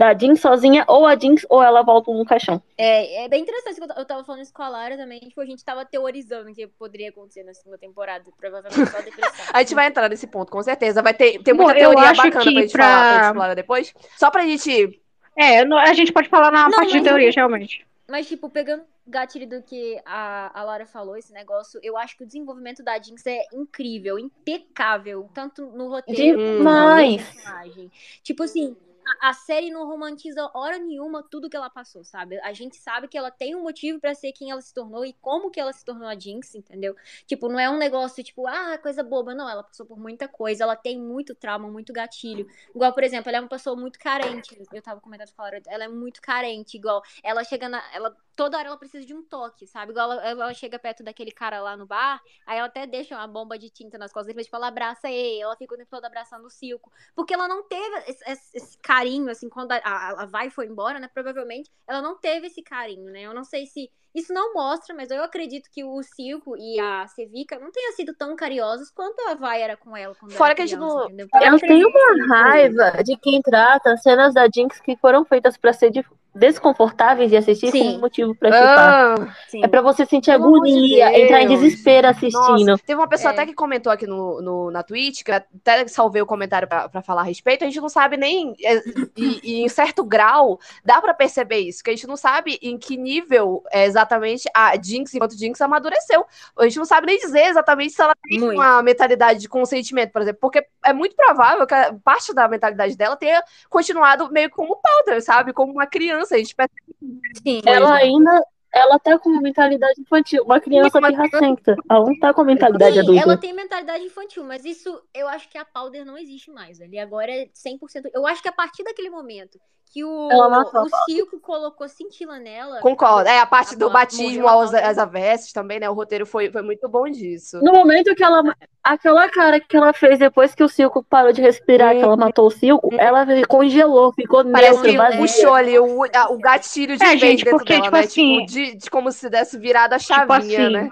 da Jinx sozinha, ou a Jinx ou ela volta no caixão. É, é bem interessante que eu, ta- eu tava falando isso com a Lara também. Tipo, a gente tava teorizando o que poderia acontecer na segunda temporada. Provavelmente só depressão. A gente vai entrar nesse ponto, com certeza. Vai ter, tem Bom, muita eu teoria bacana pra gente pra- falar, depois. Só pra gente. É, a gente pode falar na Não, parte de mas- teorias, realmente. Mas, tipo, pegando o gatilho do que a, a Lara falou, esse negócio, eu acho que o desenvolvimento da Jinx é incrível, impecável, tanto no roteiro quanto Demais. no personagem. Tipo assim, a, série não romantiza hora nenhuma tudo que ela passou, sabe? A gente sabe que ela tem um motivo pra ser quem ela se tornou e como que ela se tornou a Jinx, entendeu? Tipo, não é um negócio tipo, ah, coisa boba. Não, ela passou por muita coisa, ela tem muito trauma, muito gatilho. Igual, por exemplo, ela é uma pessoa muito carente. Eu tava comentando com a ela é muito carente, igual ela chega na. Ela, toda hora ela precisa de um toque, sabe? Igual ela, ela chega perto daquele cara lá no bar, aí ela até deixa uma bomba de tinta nas costas dele, tipo, ela abraça ele, ela fica o tempo todo abraçando o Silco. Porque ela não teve esse, esse- esse carinho, assim, quando a, a, a Vai foi embora, né? Provavelmente ela não teve esse carinho, né? Eu não sei se. Isso não mostra, mas eu acredito que o Silco e a Sevica não tenham sido tão carinhosos quanto a Vai era com ela. Quando Fora que a gente criança, não-? Eu tenho uma raiva de quem trata as cenas da Jinx que foram feitas pra ser de- desconfortáveis de assistir Sim. como motivo pra chipar. Ah, Sim. É pra você sentir Pelo amor de agonia, entrar em desespero assistindo. Nossa, teve uma pessoa É. até que comentou aqui no, no- na Twitch, que até salvei o comentário pra, pra falar a respeito, a gente não sabe nem, é, e, e em certo grau, dá pra perceber isso, que a gente não sabe em que nível é, exatamente a Jinx, enquanto Jinx amadureceu. A gente não sabe nem dizer exatamente se ela tem Muito. uma mentalidade de consentimento, por exemplo, porque é muito provável que a parte da mentalidade dela tenha continuado meio como Powder, sabe? Como uma criança, a gente percebe. Ela ainda. Ela tá com uma mentalidade infantil, uma criança pirracenta. Ela não tá com mentalidade Sim, adulta. ela tem mentalidade infantil, mas isso eu acho que a Powder não existe mais. Ali agora é 100%. Eu acho que a partir daquele momento que o, a o Silco colocou cintila nela. Concordo. É, a parte do Ela batismo a aos, às avessas também, né? O roteiro foi, foi muito bom disso. No momento que ela. Aquela cara que ela fez depois que o Silco parou de respirar, que ela matou o Silco, ela congelou, ficou Parece neutra, que puxou ali o, a- o gatilho de É, gente, porque, dela, tipo né? assim- Tipo, de, de como se desse virado a chavinha, assim, né?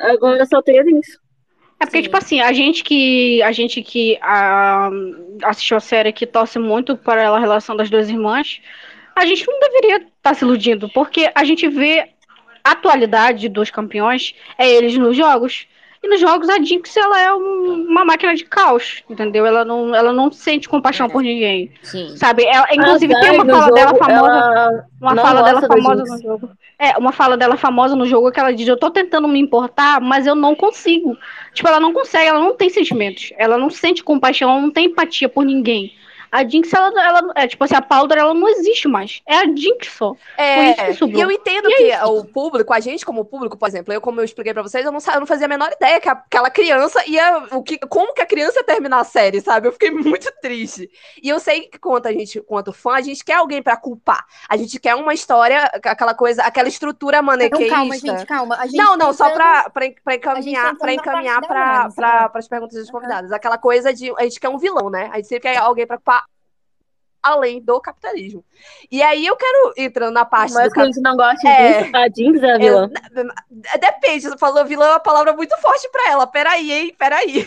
Agora só tem isso. É porque, Sim. tipo assim, a gente que, a gente que ah, assistiu a série que torce muito para a relação das duas irmãs, a gente não deveria estar se iludindo, porque a gente vê a atualidade dos campeões é eles nos jogos. E nos jogos a Jinx ela é um- uma máquina de caos, entendeu? Ela não, ela não sente compaixão por ninguém, Sim. sabe? Ela, inclusive A tem uma fala dela jogo, famosa, ela uma fala dela famosa no jogo. É, uma fala dela famosa no jogo que ela diz: Eu tô tentando me importar, mas eu não consigo. Tipo, ela não consegue, ela não tem sentimentos. Ela não sente compaixão, ela não tem empatia por ninguém. A Jinx, ela, ela é tipo assim, a Powder, ela não existe mais. É a Jinx só. Por isso que É, e eu entendo que o público, a gente como público, por exemplo, eu como eu expliquei pra vocês, eu não, eu não fazia a menor ideia que aquela criança ia, o que, como que a criança ia terminar a série, sabe? Eu fiquei muito triste. E eu sei que quanto a gente, quanto fã, a gente quer alguém pra culpar. A gente quer uma história, aquela coisa, aquela estrutura Não, manequeísta. calma, gente, calma. A gente Não, não, só pra, pra, pra tá encaminhar, pra encaminhar pra, pra, né? pras perguntas dos convidados. Aquela coisa de a gente quer um vilão, né? A gente sempre quer alguém pra culpar além do capitalismo. E aí eu quero entrando na parte Mas do que a gente não gosta É. disso, a Jinx é a vilã. é, Depende, você falou vilã é uma palavra muito forte pra ela. Peraí, hein? Peraí.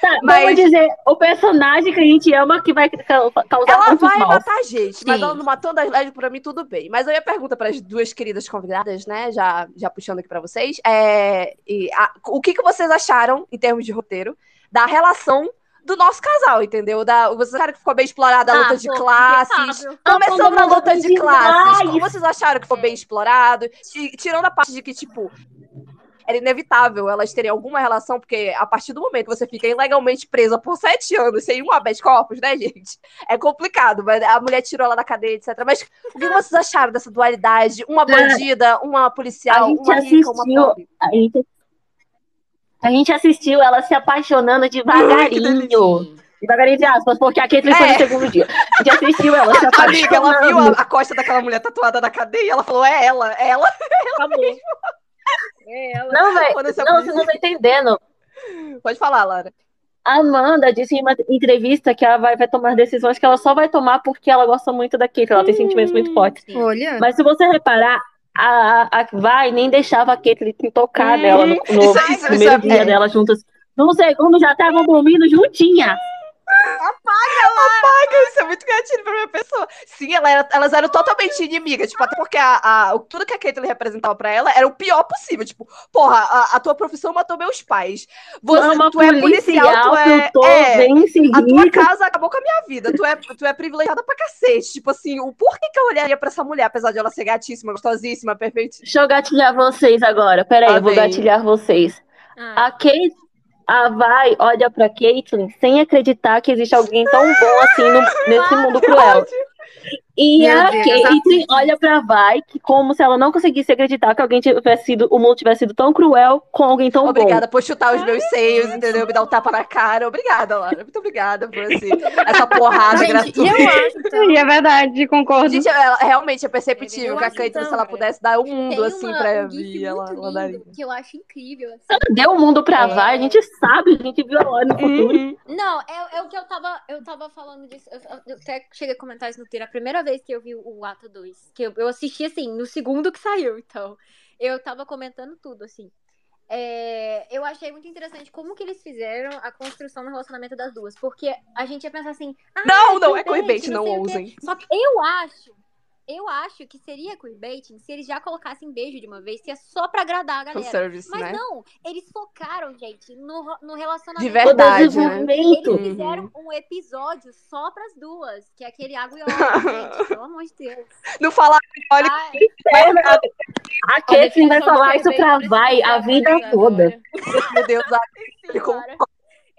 Tá, Mas- vamos dizer, o personagem que a gente ama que vai ca- causar Ela vai matar gente, mas Sim. ela não matando as lésbicas, pra mim tudo bem. Mas eu ia pergunta para as duas queridas convidadas, né? Já, já puxando aqui pra vocês. É, a- o que, que vocês acharam, em termos de roteiro, da relação do nosso casal, entendeu? Da, vocês acharam que ficou bem explorada a Ah, luta de pô, classes? Começando na ela luta de de classes, como vocês acharam que foi bem explorado? Ti- Tirando a parte de que, tipo, era inevitável elas terem alguma relação, porque a partir do momento que você fica ilegalmente presa por sete anos sem um habeas corpus, né, gente? É complicado, mas a mulher tirou ela da cadeia, etc. Mas o que vocês acharam dessa dualidade? Uma bandida, uma A policial, uma rica, uma assistiu- pobre? A gente, a gente assistiu ela se apaixonando devagarinho. Devagarinho entre aspas, porque a Caitlyn foi É. no segundo dia. A gente assistiu ela se Amiga, ela viu apaixonando. a, a costa daquela mulher tatuada na cadeia e ela falou: é ela, é ela. Acabou. É ela. Não, velho. Não, polícia- vocês não estão entendendo. Pode falar, Lara. A Amanda disse em uma entrevista que ela vai, vai tomar decisões que ela só vai tomar porque ela gosta muito da Caitlyn. Ela tem sentimentos muito fortes. Olha. Mas se você reparar, a, a, Vai nem deixava a Caitlyn tocar Hum, nela no, no isso primeiro é- dia é. dela juntas. No segundo já estavam dormindo juntinha. Apaga, isso é muito gatilho pra minha pessoa. Sim, ela era- elas eram totalmente inimigas. Tipo, até porque a, a- tudo que a Caitlyn representava pra ela era o pior possível. Tipo, porra, a, a tua profissão matou meus pais. Você, é uma tu é policial, tu é. filtrou, é, a tua casa acabou com a minha vida. Tu é, tu é privilegiada pra cacete. Tipo assim, o porquê que eu olharia pra essa mulher, apesar de ela ser gatíssima, gostosíssima, perfeitíssima? Deixa eu gatilhar vocês agora. Peraí, Lá eu vou gatilhar vocês. Ah, A Kate, a Vai olha pra Caitlyn sem acreditar que existe alguém tão bom assim no- nesse mundo cruel. E Meu a Deus, Caitlyn olha pra Vai que como se ela não conseguisse acreditar que alguém tivesse sido, o mundo tivesse sido tão cruel com alguém tão Obrigada por chutar os meus seios, entendeu? Me dar um tapa na cara. Obrigada, Lara. Muito obrigada por esse, essa porrada Gente, e gratuita. eu acho, então, E é verdade, concordo. Gente, ela, realmente é perceptível Eu que a acho Caitlyn, se então, ela pudesse dar o tem mundo assim uma- pra um vir, ela, ela daria. que eu acho incrível. assim. bom. Deu o mundo pra É. Vai, a gente sabe, a gente viu ela no futuro. Uhum. Não, é, é o que eu tava, eu tava falando disso. Eu, eu até cheguei a comentar isso no Twitter. A primeira vez que eu vi o ato 2. Que eu, eu assisti assim, no segundo que saiu. Então, eu tava comentando tudo, assim. É, eu achei muito interessante como que eles fizeram a construção do relacionamento das duas. Porque a gente ia pensar assim. Ah, Não, não é queerbait, não sei o quê. ousem. Só que eu acho. Eu acho que seria queerbaiting se eles já colocassem beijo de uma vez, que é só pra agradar a galera. Fanservice, Mas né? não, eles focaram, gente, no, no relacionamento. De verdade, né? desenvolvimento. Eles fizeram um episódio só pras duas, que é aquele água e óleo, gente, pelo amor de Deus. Não falar olha Ai, A Caitlyn vai falar isso pra Vai a vida toda. meu Deus, a sim.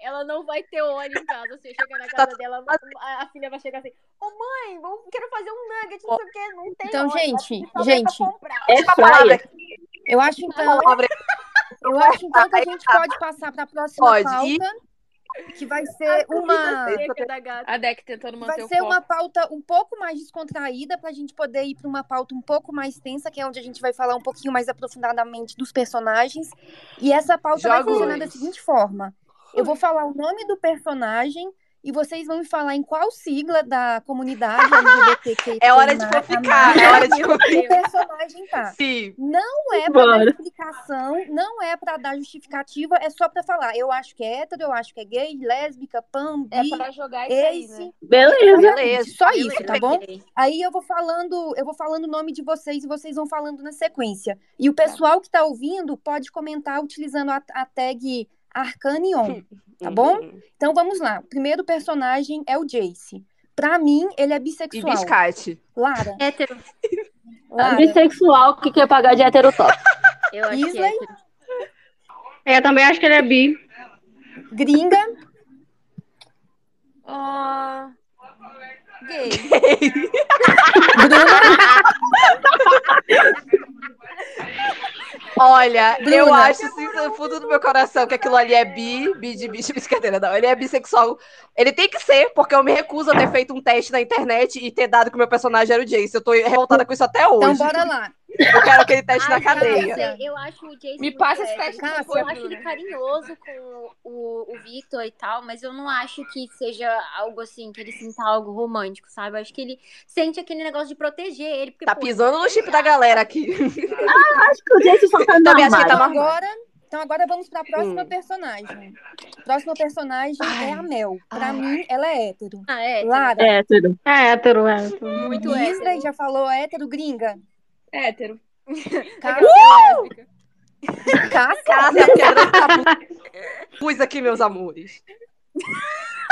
Ela não vai ter óleo em casa. Se eu chegar na casa dela, a, a filha vai chegar assim: Ô mãe, vamos, quero fazer um nugget, não sei o que, não tem Então, óleo. gente, gente. É uma palavra fryer. eu acho então, eu acho então que a gente pode passar para a próxima Pode. pauta, que vai ser uma da gata. A Deck tentando manter vai ser foco. uma pauta um pouco mais descontraída para a gente poder ir para uma pauta um pouco mais tensa, que é onde a gente vai falar um pouquinho mais aprofundadamente dos personagens. E essa pauta vai Jogos. funcionar da seguinte forma: eu vou falar o nome do personagem e vocês vão me falar em qual sigla da comunidade LGBTQ. É hora de foficar, é hora de o foficar. personagem tá. Sim. Não é pra dar explicação, não é pra dar justificativa, é só pra falar. Eu acho que é hétero, eu acho que é gay, lésbica, pan, É bi, pra jogar isso aí, esse. né? Beleza. Beleza. Só isso, tá bom? Aí eu vou falando, eu vou falando o nome de vocês e vocês vão falando na sequência. E o pessoal que tá ouvindo pode comentar utilizando a, a tag Arcanion, tá bom? Uhum. Então vamos lá. O primeiro personagem é o Jace. Pra mim, ele é E bissexual. biscate. Lara, Hétero. Lara, Bissexual que quer pagar de heterotop. Eu acho que é Isley? hétero. É, eu também acho que ele é bi. gringa, Ah, gay. Olha, eu Bruna. acho, assim, no fundo do meu coração, que aquilo ali é bi, bi de bicho, brincadeira, não. Ele é bissexual. Ele tem que ser, porque eu me recuso a ter feito um teste na internet e ter dado que o meu personagem era o Jace. Eu tô revoltada com isso até então hoje. bora lá. Eu quero aquele teste na Ai, cadeia. Eu, acho o Jason Me passa esse hétero. teste, Cássia, por Eu acho ele carinhoso com o, o Victor e tal, mas eu não acho que seja algo assim, que ele sinta algo romântico, sabe? Eu acho que ele sente aquele negócio de proteger ele. Porque, Tá pô, pisando no chip da galera aqui. Acho que o Jace só tá no Também acho que tá Então agora, então agora vamos pra próxima Hum. personagem. Próxima personagem é a Mel. Pra Ai. mim, ela é hétero. Ah, é. Lara, Hétero. É hétero, é. hétero. Muito Isley hétero. já falou hétero, gringa. Hétero. Cássia, Cássia? Cássia quebrando tabu. Pus aqui, meus amores.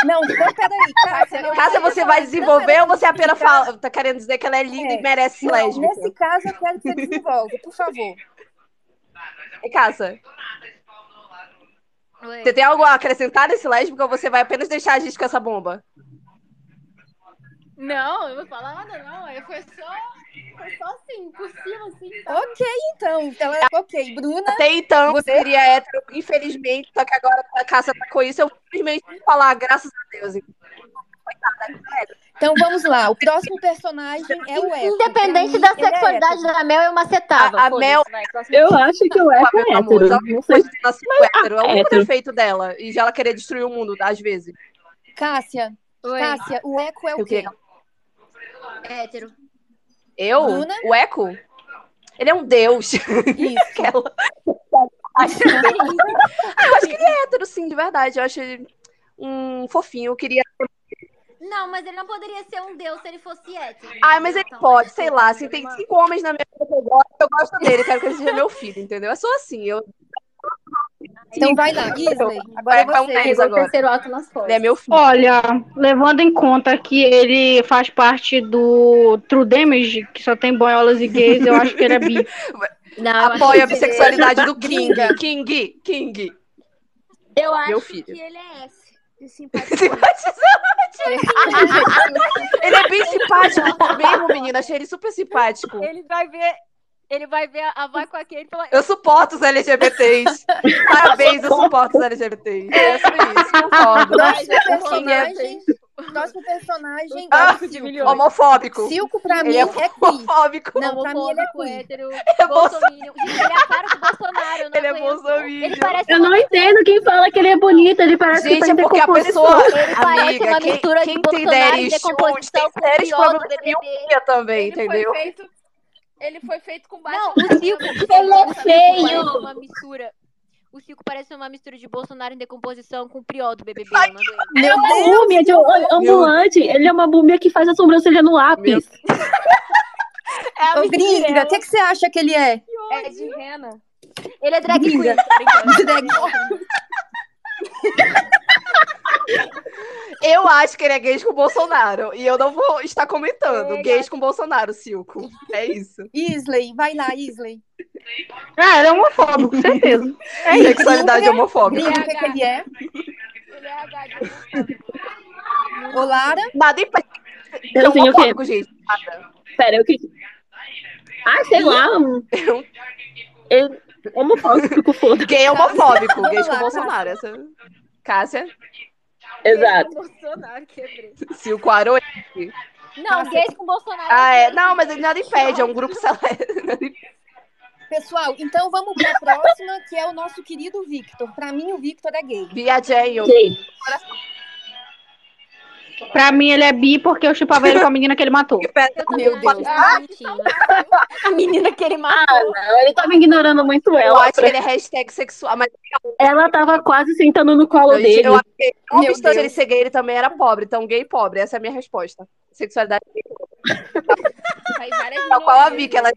Não, então peraí, Cássia. eu Cássia, você vai desenvolver não, ou você apenas fala, tá querendo dizer que ela é linda É. e merece Não, lésbica? nesse caso, eu quero que você desenvolva, por favor. E Cássia, Ué. você tem algo a acrescentar nesse lésbico ou você vai apenas deixar a gente com essa bomba? Não, eu vou falar nada, não. Eu foi só. Foi só assim, por cima, assim. Ok, então. Ela é ok. Bruna, Até então, Você- seria hétero, infelizmente, só que agora a caça tá com isso, eu vou simplesmente falar, graças a Deus. então vamos lá. O próximo personagem é o Eco. Independente Pra da é sexualidade hétero. da Mel, eu macetava. A- a Mel- vai, próximo. Eu acho que o Eco é hétero. ela hétero, é o único defeito dela. E já ela querer destruir o mundo, às vezes. Cássia, Oi, Cássia, o Eco é o quê? hétero. Eu? Bruna? O Eco? Ele é um deus. Isso. Aquela. Ah, eu acho que ele é hétero, sim, de verdade. Eu acho ele um fofinho. Eu queria. Não, mas ele não poderia ser um deus se ele fosse hétero. Ah, mas ele Então, pode, mas sei eu lá. Assim, tem cinco homens na minha vida que eu gosto, eu gosto dele. Quero que ele seja meu filho, entendeu? É só assim. Eu... Então vai lá, Isley. Agora é Vai, vai um você. mês Pegou o terceiro ato nas Ele costas. é meu filho. Olha, levando em conta que ele faz parte do True Damage, que só tem boiolas e gays, eu acho que ele é bi. Não, Apoia a bissexualidade do King. King, King. Eu acho Meu filho. que ele é S. De simpatia. Ele é bem simpático mesmo, menina. Achei ele super simpático. ele vai ver. Ele vai ver a vai com a Kate e falar. Eu suporto os LGBTs. Parabéns, eu suporto os LGBTs. É sobre isso, concordo. É personagem. Próximo personagem Ah, é o Silco. homofóbico. Silco, pra mim, Ele é é queer. homofóbico. Não, pra mim ele é Homofóbico, queer. hétero, é bolsominion. Gente, ele é a cara do Bolsonaro, eu não Ele é bolsominion. Eu não entendo quem fala que ele é bonito. Ele parece que Gente, tá é porque a pessoa. Ele parece Amiga, uma quem, mistura quem de tem Bolsonaro issues decomposição tem com sérios pior do problemas de BBB. miopia também, Ele entendeu? foi feito. Ele foi feito com base Não, o Silco, Ele é feio. Uma mistura. O Silco parece uma mistura de Bolsonaro em decomposição com o Priol do BBB. Eu não aguento. Ele é uma múmia de ambulante. Ele é uma múmia que faz a sobrancelha no lápis. É a Ô, gringa, o que, que você acha que ele é? É de rena. Ele é drag queen. Brincando. Drag. Eu acho que ele é gay com o Bolsonaro. E eu não vou estar comentando. É, Gays com Bolsonaro, Silco. É isso. Isley, vai lá, Isley. Ah, ele é homofóbico, com certeza. Sexualidade Gringa. homofóbica. O que, que ele é? É Ô, Lara, Nada impede. Eu sei o quê? gente. Pera, o que. Ah, sei lá. Eu- Ele... Homofóbico, foda. Gay é homofóbico. Gays com Bolsonaro. Essa... Cássia. Exato. Bolsonaro, quebrei. Silco Aroe. Não, gays com Bolsonaro. Ah, é. Não, mas ele nada impede. É um grupo seleto. pessoal, então vamos pra próxima, que é o nosso querido Victor. Pra mim, o Victor é gay. Viajanho. Sei. Pra mim, ele é bi porque eu chupava ele com a menina que ele matou. Eu Meu Deus. bonitinho. A menina que ele matou. Ah, não. Ele tava ignorando muito Eu ela. acho que ele é hashtag sexual. Mas Ela tava quase sentando no colo eu, dele. eu acho que, Meu Deus. ele ser gay, ele também era pobre. Então, gay pobre. Essa é a minha resposta. Sexualidade Faz várias tal qual a. Vi, que ela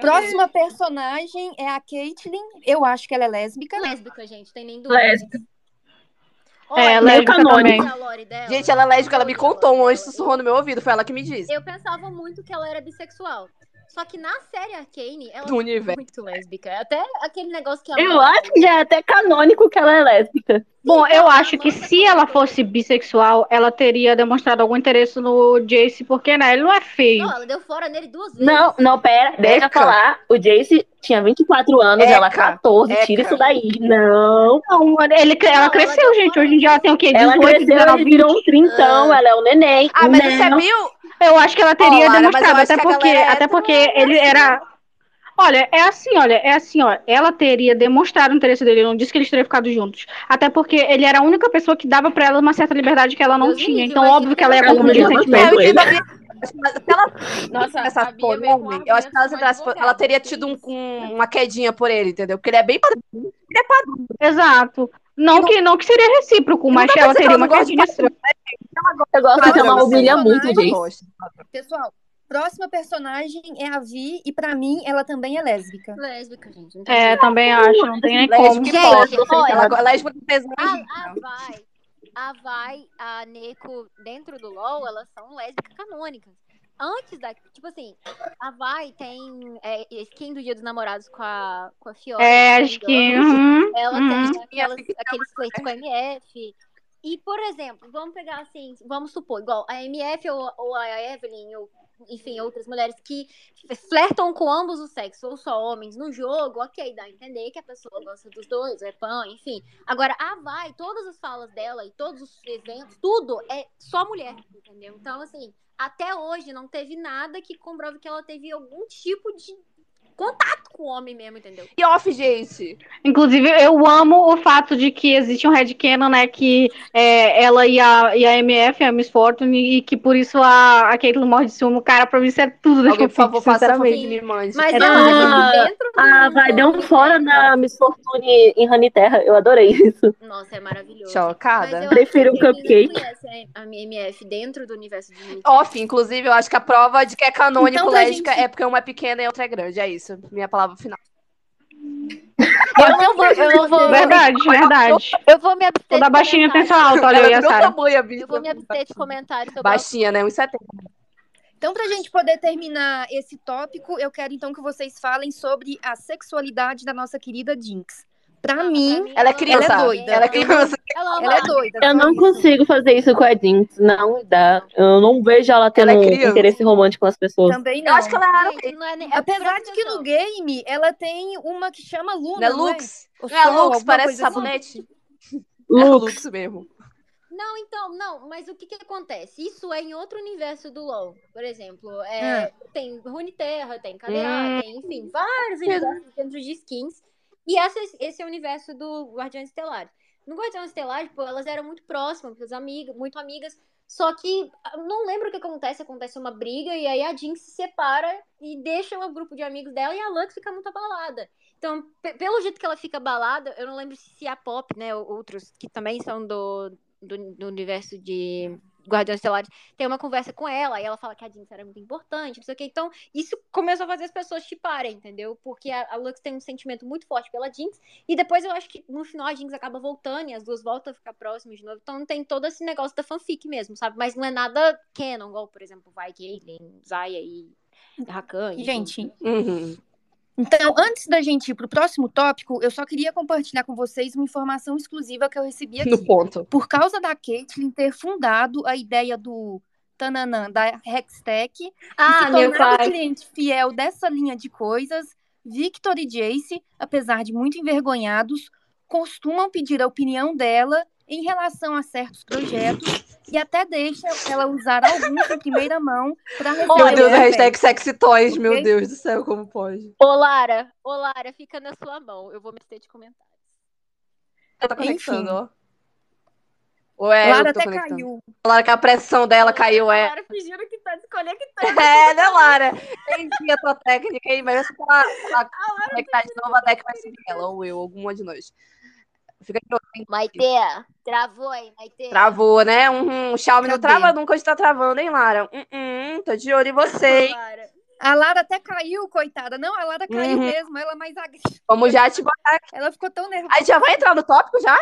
Próxima personagem é a Caitlyn. Eu acho que ela é lésbica. Lésbica, gente, tem nem dúvida. Lésbica. É, meio lésbica canônico. também. a lore dela. Gente, ela é lésbica, ela me contou um anjo sussurrou no meu ouvido, foi ela que me disse. Eu pensava muito que ela era bissexual. Só que na série Arcane, ela Do é universo. muito lésbica. Até aquele negócio que a Eu acho que já é até canônico que ela é lésbica. Bom, eu a acho que Amanda se ela fosse bissexual, ela teria demonstrado algum interesse no Jace, porque né, ele não é feio. Não, ela deu fora nele duas vezes. Não, não, pera, deixa eu falar. O Jace tinha 24 anos, Eca. ela 14, tira Eca. isso daí. Não. Não, ele, ela ela cresceu, deu gente. fora. Hoje em dia ela tem o quê? Ela 18, cresceu, 19, ele virou um trintão, ela é um neném. Ah, mas você Não. viu? Eu acho que ela teria Lara, demonstrado, até porque, galera é até porque ele era. Olha, é assim, olha, é assim, ó. Ela teria demonstrado o interesse dele, não disse que eles teriam ficado juntos. Até porque ele era a única pessoa que dava pra ela uma certa liberdade que ela não Deus tinha. Então, óbvio que ela ia confundir sentimento. Ele. se ela Nossa, essa homem, eu acho que se ela entrasse, ela teria tido um- um- uma quedinha por ele, entendeu? Porque ele é bem padrão. Exato. Não que, não que seria recíproco, mas ela teria ela uma não gosta de quedinha. Eu gosto ela assim, humilha muito. Gosto. Pessoal, próxima personagem é a Vi. E pra mim, ela também é lésbica. Lésbica, gente. Não É, também acho, não tem nem como. Lésbica e Gente, olha, Ela lésbica e pesada. A, a Vai, a Vai, a Neko, dentro do LoL, elas são lésbicas canônicas. Antes da. Tipo assim, a Vai tem é, skin do Dia dos Namorados com a, com a Fiora. É, acho que. uhum, Ela uhum. tem aquelas, aqueles flertes com a MF. E, por exemplo, vamos pegar assim, vamos supor, igual a MF ou, ou a Evelyn ou enfim, outras mulheres que flertam com ambos os sexos, ou só homens no jogo, ok, dá a entender que a pessoa gosta dos dois, é pão, enfim. Agora, a Vai, todas as falas dela e todos os eventos, tudo é só mulher, entendeu? Então, assim, até hoje não teve nada que comprove que ela teve algum tipo de contato com o homem mesmo, entendeu? E off, gente. Inclusive, eu amo o fato de que existe um headcanon, né? Que é, ela e a, e a MF, a Miss Fortune, e que por isso a, a Caitlyn morre de ciúme. Cara, pra mim isso é tudo Alguém, por favor, faça me mande. Mas É acho que dentro do Ah, vai, deu um fora na Miss Fortune em Honey Terra. Eu adorei isso. Nossa, é maravilhoso. Chocada. Mas eu Prefiro um cupcake. não conhece a MF dentro do universo de Off, inclusive, eu acho que a prova de que é canônico Então, gente- é porque uma é pequena e outra é grande. É isso. Minha palavra final. Eu não vou, eu não vou. Verdade, verdade. Eu vou me abster Toda de baixinha sua alta, olha aí a do meu Sarah. tamanho, a bicha. Eu vou me abster de comentários sobre Baixinha, né? 1,70. Então, pra gente poder terminar esse tópico, eu quero então que vocês falem sobre a sexualidade da nossa querida Jinx. Pra mim, pra mim, Ela é criança. Ela é doida. Ela é criança. Ela ela é doida. Eu não isso. consigo fazer isso com a Jinx. Não dá. Eu não vejo ela tendo Ela é um interesse romântico nas pessoas. Também Eu não. acho que ela era. Gente, não é nem- é Apesar presta de que no game ela tem uma que chama Luna, Não é não é? Lux? Não é Sol, Lux, parece assim. sabonete. É Lux. Lux mesmo. Não, então, não, mas o que que acontece? Isso é em outro universo do LoL. Por exemplo, Ah. é, tem Runeterra, tem KDA, Hum. tem, enfim, vários universos dentro de skins. E essa, esse é o universo do Guardião Estelar. No Guardião Estelar, pô, elas eram muito próximas, amigas, muito amigas. Só que eu não lembro o que acontece. Acontece uma briga e aí a Jinx se separa e deixa o grupo de amigos dela e a Lux fica muito abalada. Então, pe- pelo jeito que ela fica abalada, eu não lembro se a Pop, né, ou outros que também são do, do, do universo de Guardiões Estelares, tem uma conversa com ela, e ela fala que a Jinx era muito importante, não sei o que. Então, isso começou a fazer as pessoas chiparem, entendeu? Porque a, a Lux tem um sentimento muito forte pela Jinx, e depois eu acho que no final a Jinx acaba voltando e as duas voltam a ficar próximas de novo. Então tem todo esse negócio da fanfic mesmo, sabe? Mas não é nada canon, igual, por exemplo, vai Caitlyn, Zaya e Rakan. Gente, Uhum. Então, antes da gente ir pro próximo tópico, eu só queria compartilhar com vocês uma informação exclusiva que eu recebi aqui. No ponto. Por causa da Caitlyn ter fundado a ideia do Tananã, da Hextech, e Ah, se meu pai. cliente fiel dessa linha de coisas, Victor e Jace, apesar de muito envergonhados, costumam pedir a opinião dela em relação a certos projetos e até deixa ela usar alguns em primeira mão para receber Meu Deus, a hashtag sexy toys, meu? Deus do céu, como pode? Ô, Lara, ô, Lara, fica na sua mão. Eu vou meter de comentários. Ela tá Enfim. conectando, ó. É eu Lara até conectando? caiu. Lara, que a pressão dela caiu, é. Lara fingindo que tá desconectando. É, né, Lara? Entendi a tua técnica aí, mas se ela, ela conectar de novo, a deck vai subir ela, ou eu, alguma de nós. Fica Maite, travou aí, Maite. Travou, né? Um, um Xiaomi não Cadê? trava nunca, hoje tá travando, hein, Lara? Hum, hum, tô de olho em você, hein? A Lara até caiu, coitada. Não, a Lara caiu Uhum. mesmo. Ela é mais agressiva. Vamos já te botar aqui. Ela ficou tão nervosa. A gente já vai entrar no tópico já?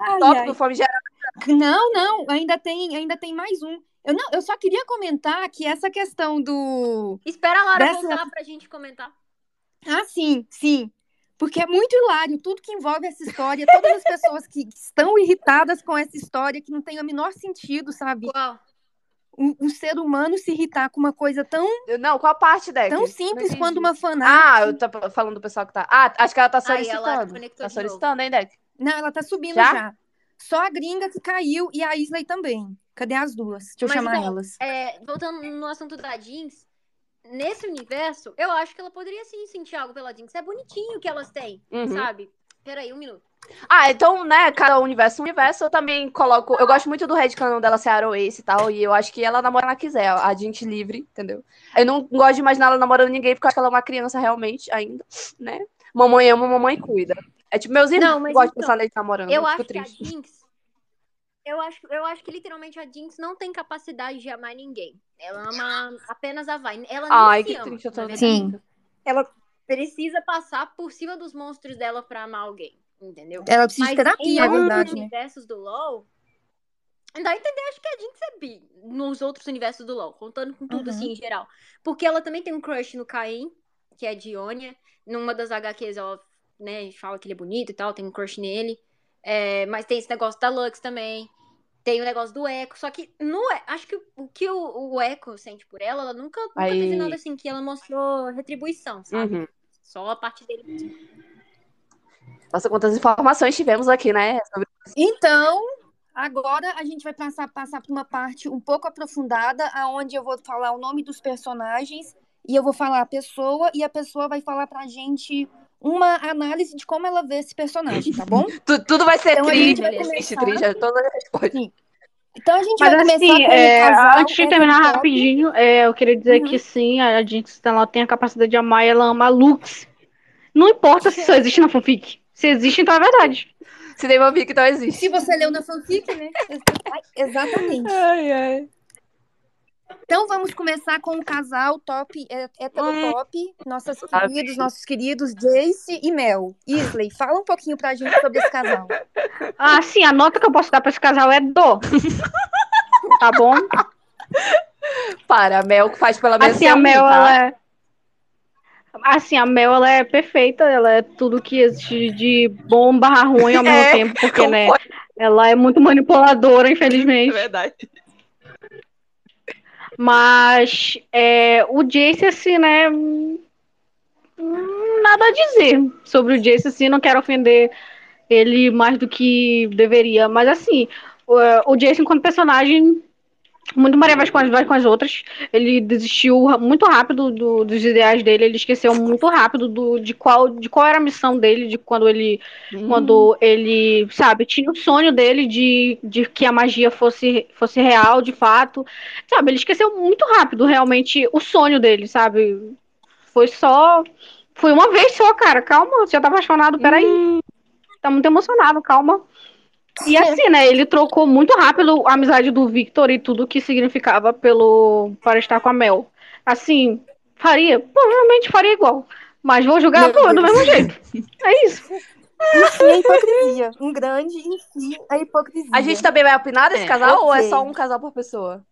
Ai, tópico ai. fome geral. Não, não, ainda tem, ainda tem mais um. Eu, não, eu só queria comentar que essa questão do. Espera a Lara Dessa- voltar pra gente comentar. Ah, sim, sim. Porque é muito hilário tudo que envolve essa história, todas as pessoas que estão irritadas com essa história, que não tem o menor sentido, sabe? Qual? Um, um ser humano se irritar com uma coisa tão, Não, qual parte, deck? tão simples quanto uma Ah, fanart. eu tô falando do pessoal que tá. Ah, acho que ela tá a solicitando. conectou Tá de novo. solicitando, hein, Deck? Não, ela tá subindo Já? já? Só a gringa que caiu e a Isley também. Cadê as duas? Deixa eu Mas, chamar então, elas. É, voltando no assunto da Jinx, nesse universo, eu acho que ela poderia sim sentir algo pela Jinx. É bonitinho que elas têm, Uhum. sabe? Peraí, um minuto. Ah, então, né, cada universo, um universo, eu também coloco. Eu gosto muito do Red Canon dela ser Arrow Ace e tal, e eu acho que ela namora ela quiser, a gente livre, entendeu? Eu não gosto de imaginar ela namorando ninguém, porque eu acho que ela é uma criança realmente ainda, né? Mamãe ama, mamãe cuida. É tipo, meus irmãos Não, gostam de então, pensar neles namorando, Eu eu acho fico que a triste. Jinx. Eu acho, eu acho que literalmente a Jinx não tem capacidade de amar ninguém. Ela ama apenas a Vai. Ela nem Ai, se que ama, triste, eu tô verdade. Sim. Ela precisa passar por cima dos monstros dela pra amar alguém. Entendeu? Ela precisa de Mas terapia, em é verdade, né? universos do LoL, dá a entender, acho que a Jinx é bi nos outros universos do LoL, contando com tudo Uhum. assim em geral. Porque ela também tem um crush no Caim, que é Dionia. Numa das HQs ela né, fala que ele é bonito e tal, tem um crush nele. É, mas tem esse negócio da Lux também. Tem o negócio do Echo, só que no, acho que o que o, o Echo sente por ela, ela nunca, nunca Aí- teve nada assim que ela mostrou retribuição, sabe? Uhum. Só a parte dele mesmo. Nossa, quantas informações tivemos aqui, né? Sobre... Então, agora a gente vai passar, passar por uma parte um pouco aprofundada, aonde eu vou falar o nome dos personagens e eu vou falar a pessoa e a pessoa vai falar pra gente uma análise de como ela vê esse personagem, tá bom? Tu- tudo vai ser Então, a triste, gente começar- triste. Todas as respostas. Então a gente Mas vai começar assim, com é, casal antes de terminar top. rapidinho, é, eu queria dizer Uhum. que sim, a Jinx ela tem a capacidade de amar e ela ama a Lux. Não importa se só existe na fanfic. Se existe, então é verdade. Se nem fanfic, então existe. Se você leu na fanfic, né? Exatamente. Ai, ai. Então vamos começar com o casal top, é, hétero top, nossos queridos, nossos queridos Jace e Mel. Isley, fala um pouquinho pra gente sobre esse casal. Ah, sim, a nota que eu posso dar pra esse casal é do. Tá bom? Para, a Mel que faz pela menos Assim, a Mel, tá? ela é. Assim, a Mel, ela é perfeita, ela é tudo que existe de bom barra ruim ao mesmo É, tempo, porque, né, pode- ela é muito manipuladora, É infelizmente. verdade. Mas é, o Jace, assim, né? Nada a dizer sobre o Jace, assim, não quero ofender ele mais do que deveria. Mas assim, o, o Jace, enquanto personagem, muito Maria vai com as, vai com as outras. Ele desistiu muito rápido do- dos ideais dele, ele esqueceu muito rápido do, de, qual, de qual era a missão dele, de quando ele Hum. quando ele, sabe, tinha o sonho dele de, de que a magia fosse, fosse real, de fato. Sabe, ele esqueceu muito rápido, realmente, o sonho dele, sabe? Foi só. Foi uma vez só, cara. Calma, você já tá apaixonado, peraí. Hum. Tá muito emocionado, calma. E assim, né, ele trocou muito rápido a amizade do Victor e tudo que significava pelo para estar com a Mel. Assim, faria? Provavelmente faria igual. Mas vou julgar, Meu pô, do mesmo jeito. É isso. Enfim, a hipocrisia. Um grande, enfim, a hipocrisia. A gente também vai opinar desse É, casal ou é só um casal por pessoa?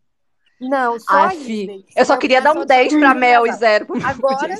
Não, só Ah, a fi. Isley. Eu só queria dar um só 10 sobre pra Mel e zero Agora-.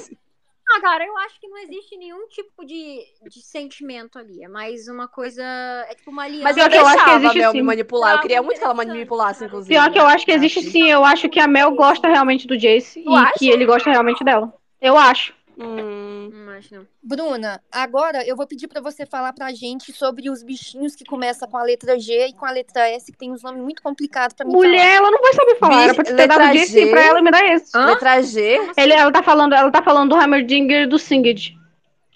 Ah, cara, eu acho que não existe nenhum tipo de, de sentimento ali. É mais uma coisa. É tipo uma aliança. Mas eu que eu acho que deixava a existe Mel sim. me manipular. Eu queria muito que ela manipulasse, inclusive. Pior que eu acho que existe sim, eu acho que a Mel gosta realmente do Jace Tu e acha? que ele gosta realmente dela. Eu acho. Hum. Não acho, não. Bruna, agora eu vou pedir pra você falar pra gente sobre os bichinhos que começam com a letra G e com a letra S, que tem uns nomes muito complicados pra mim falar. Mulher, ela não vai saber falar. Era pra te ter Letra dado Jace G. pra ela e me dar esse. Hã? Letra G. Ele, ela, tá falando, ela tá falando do Hammerdinger e do Singed.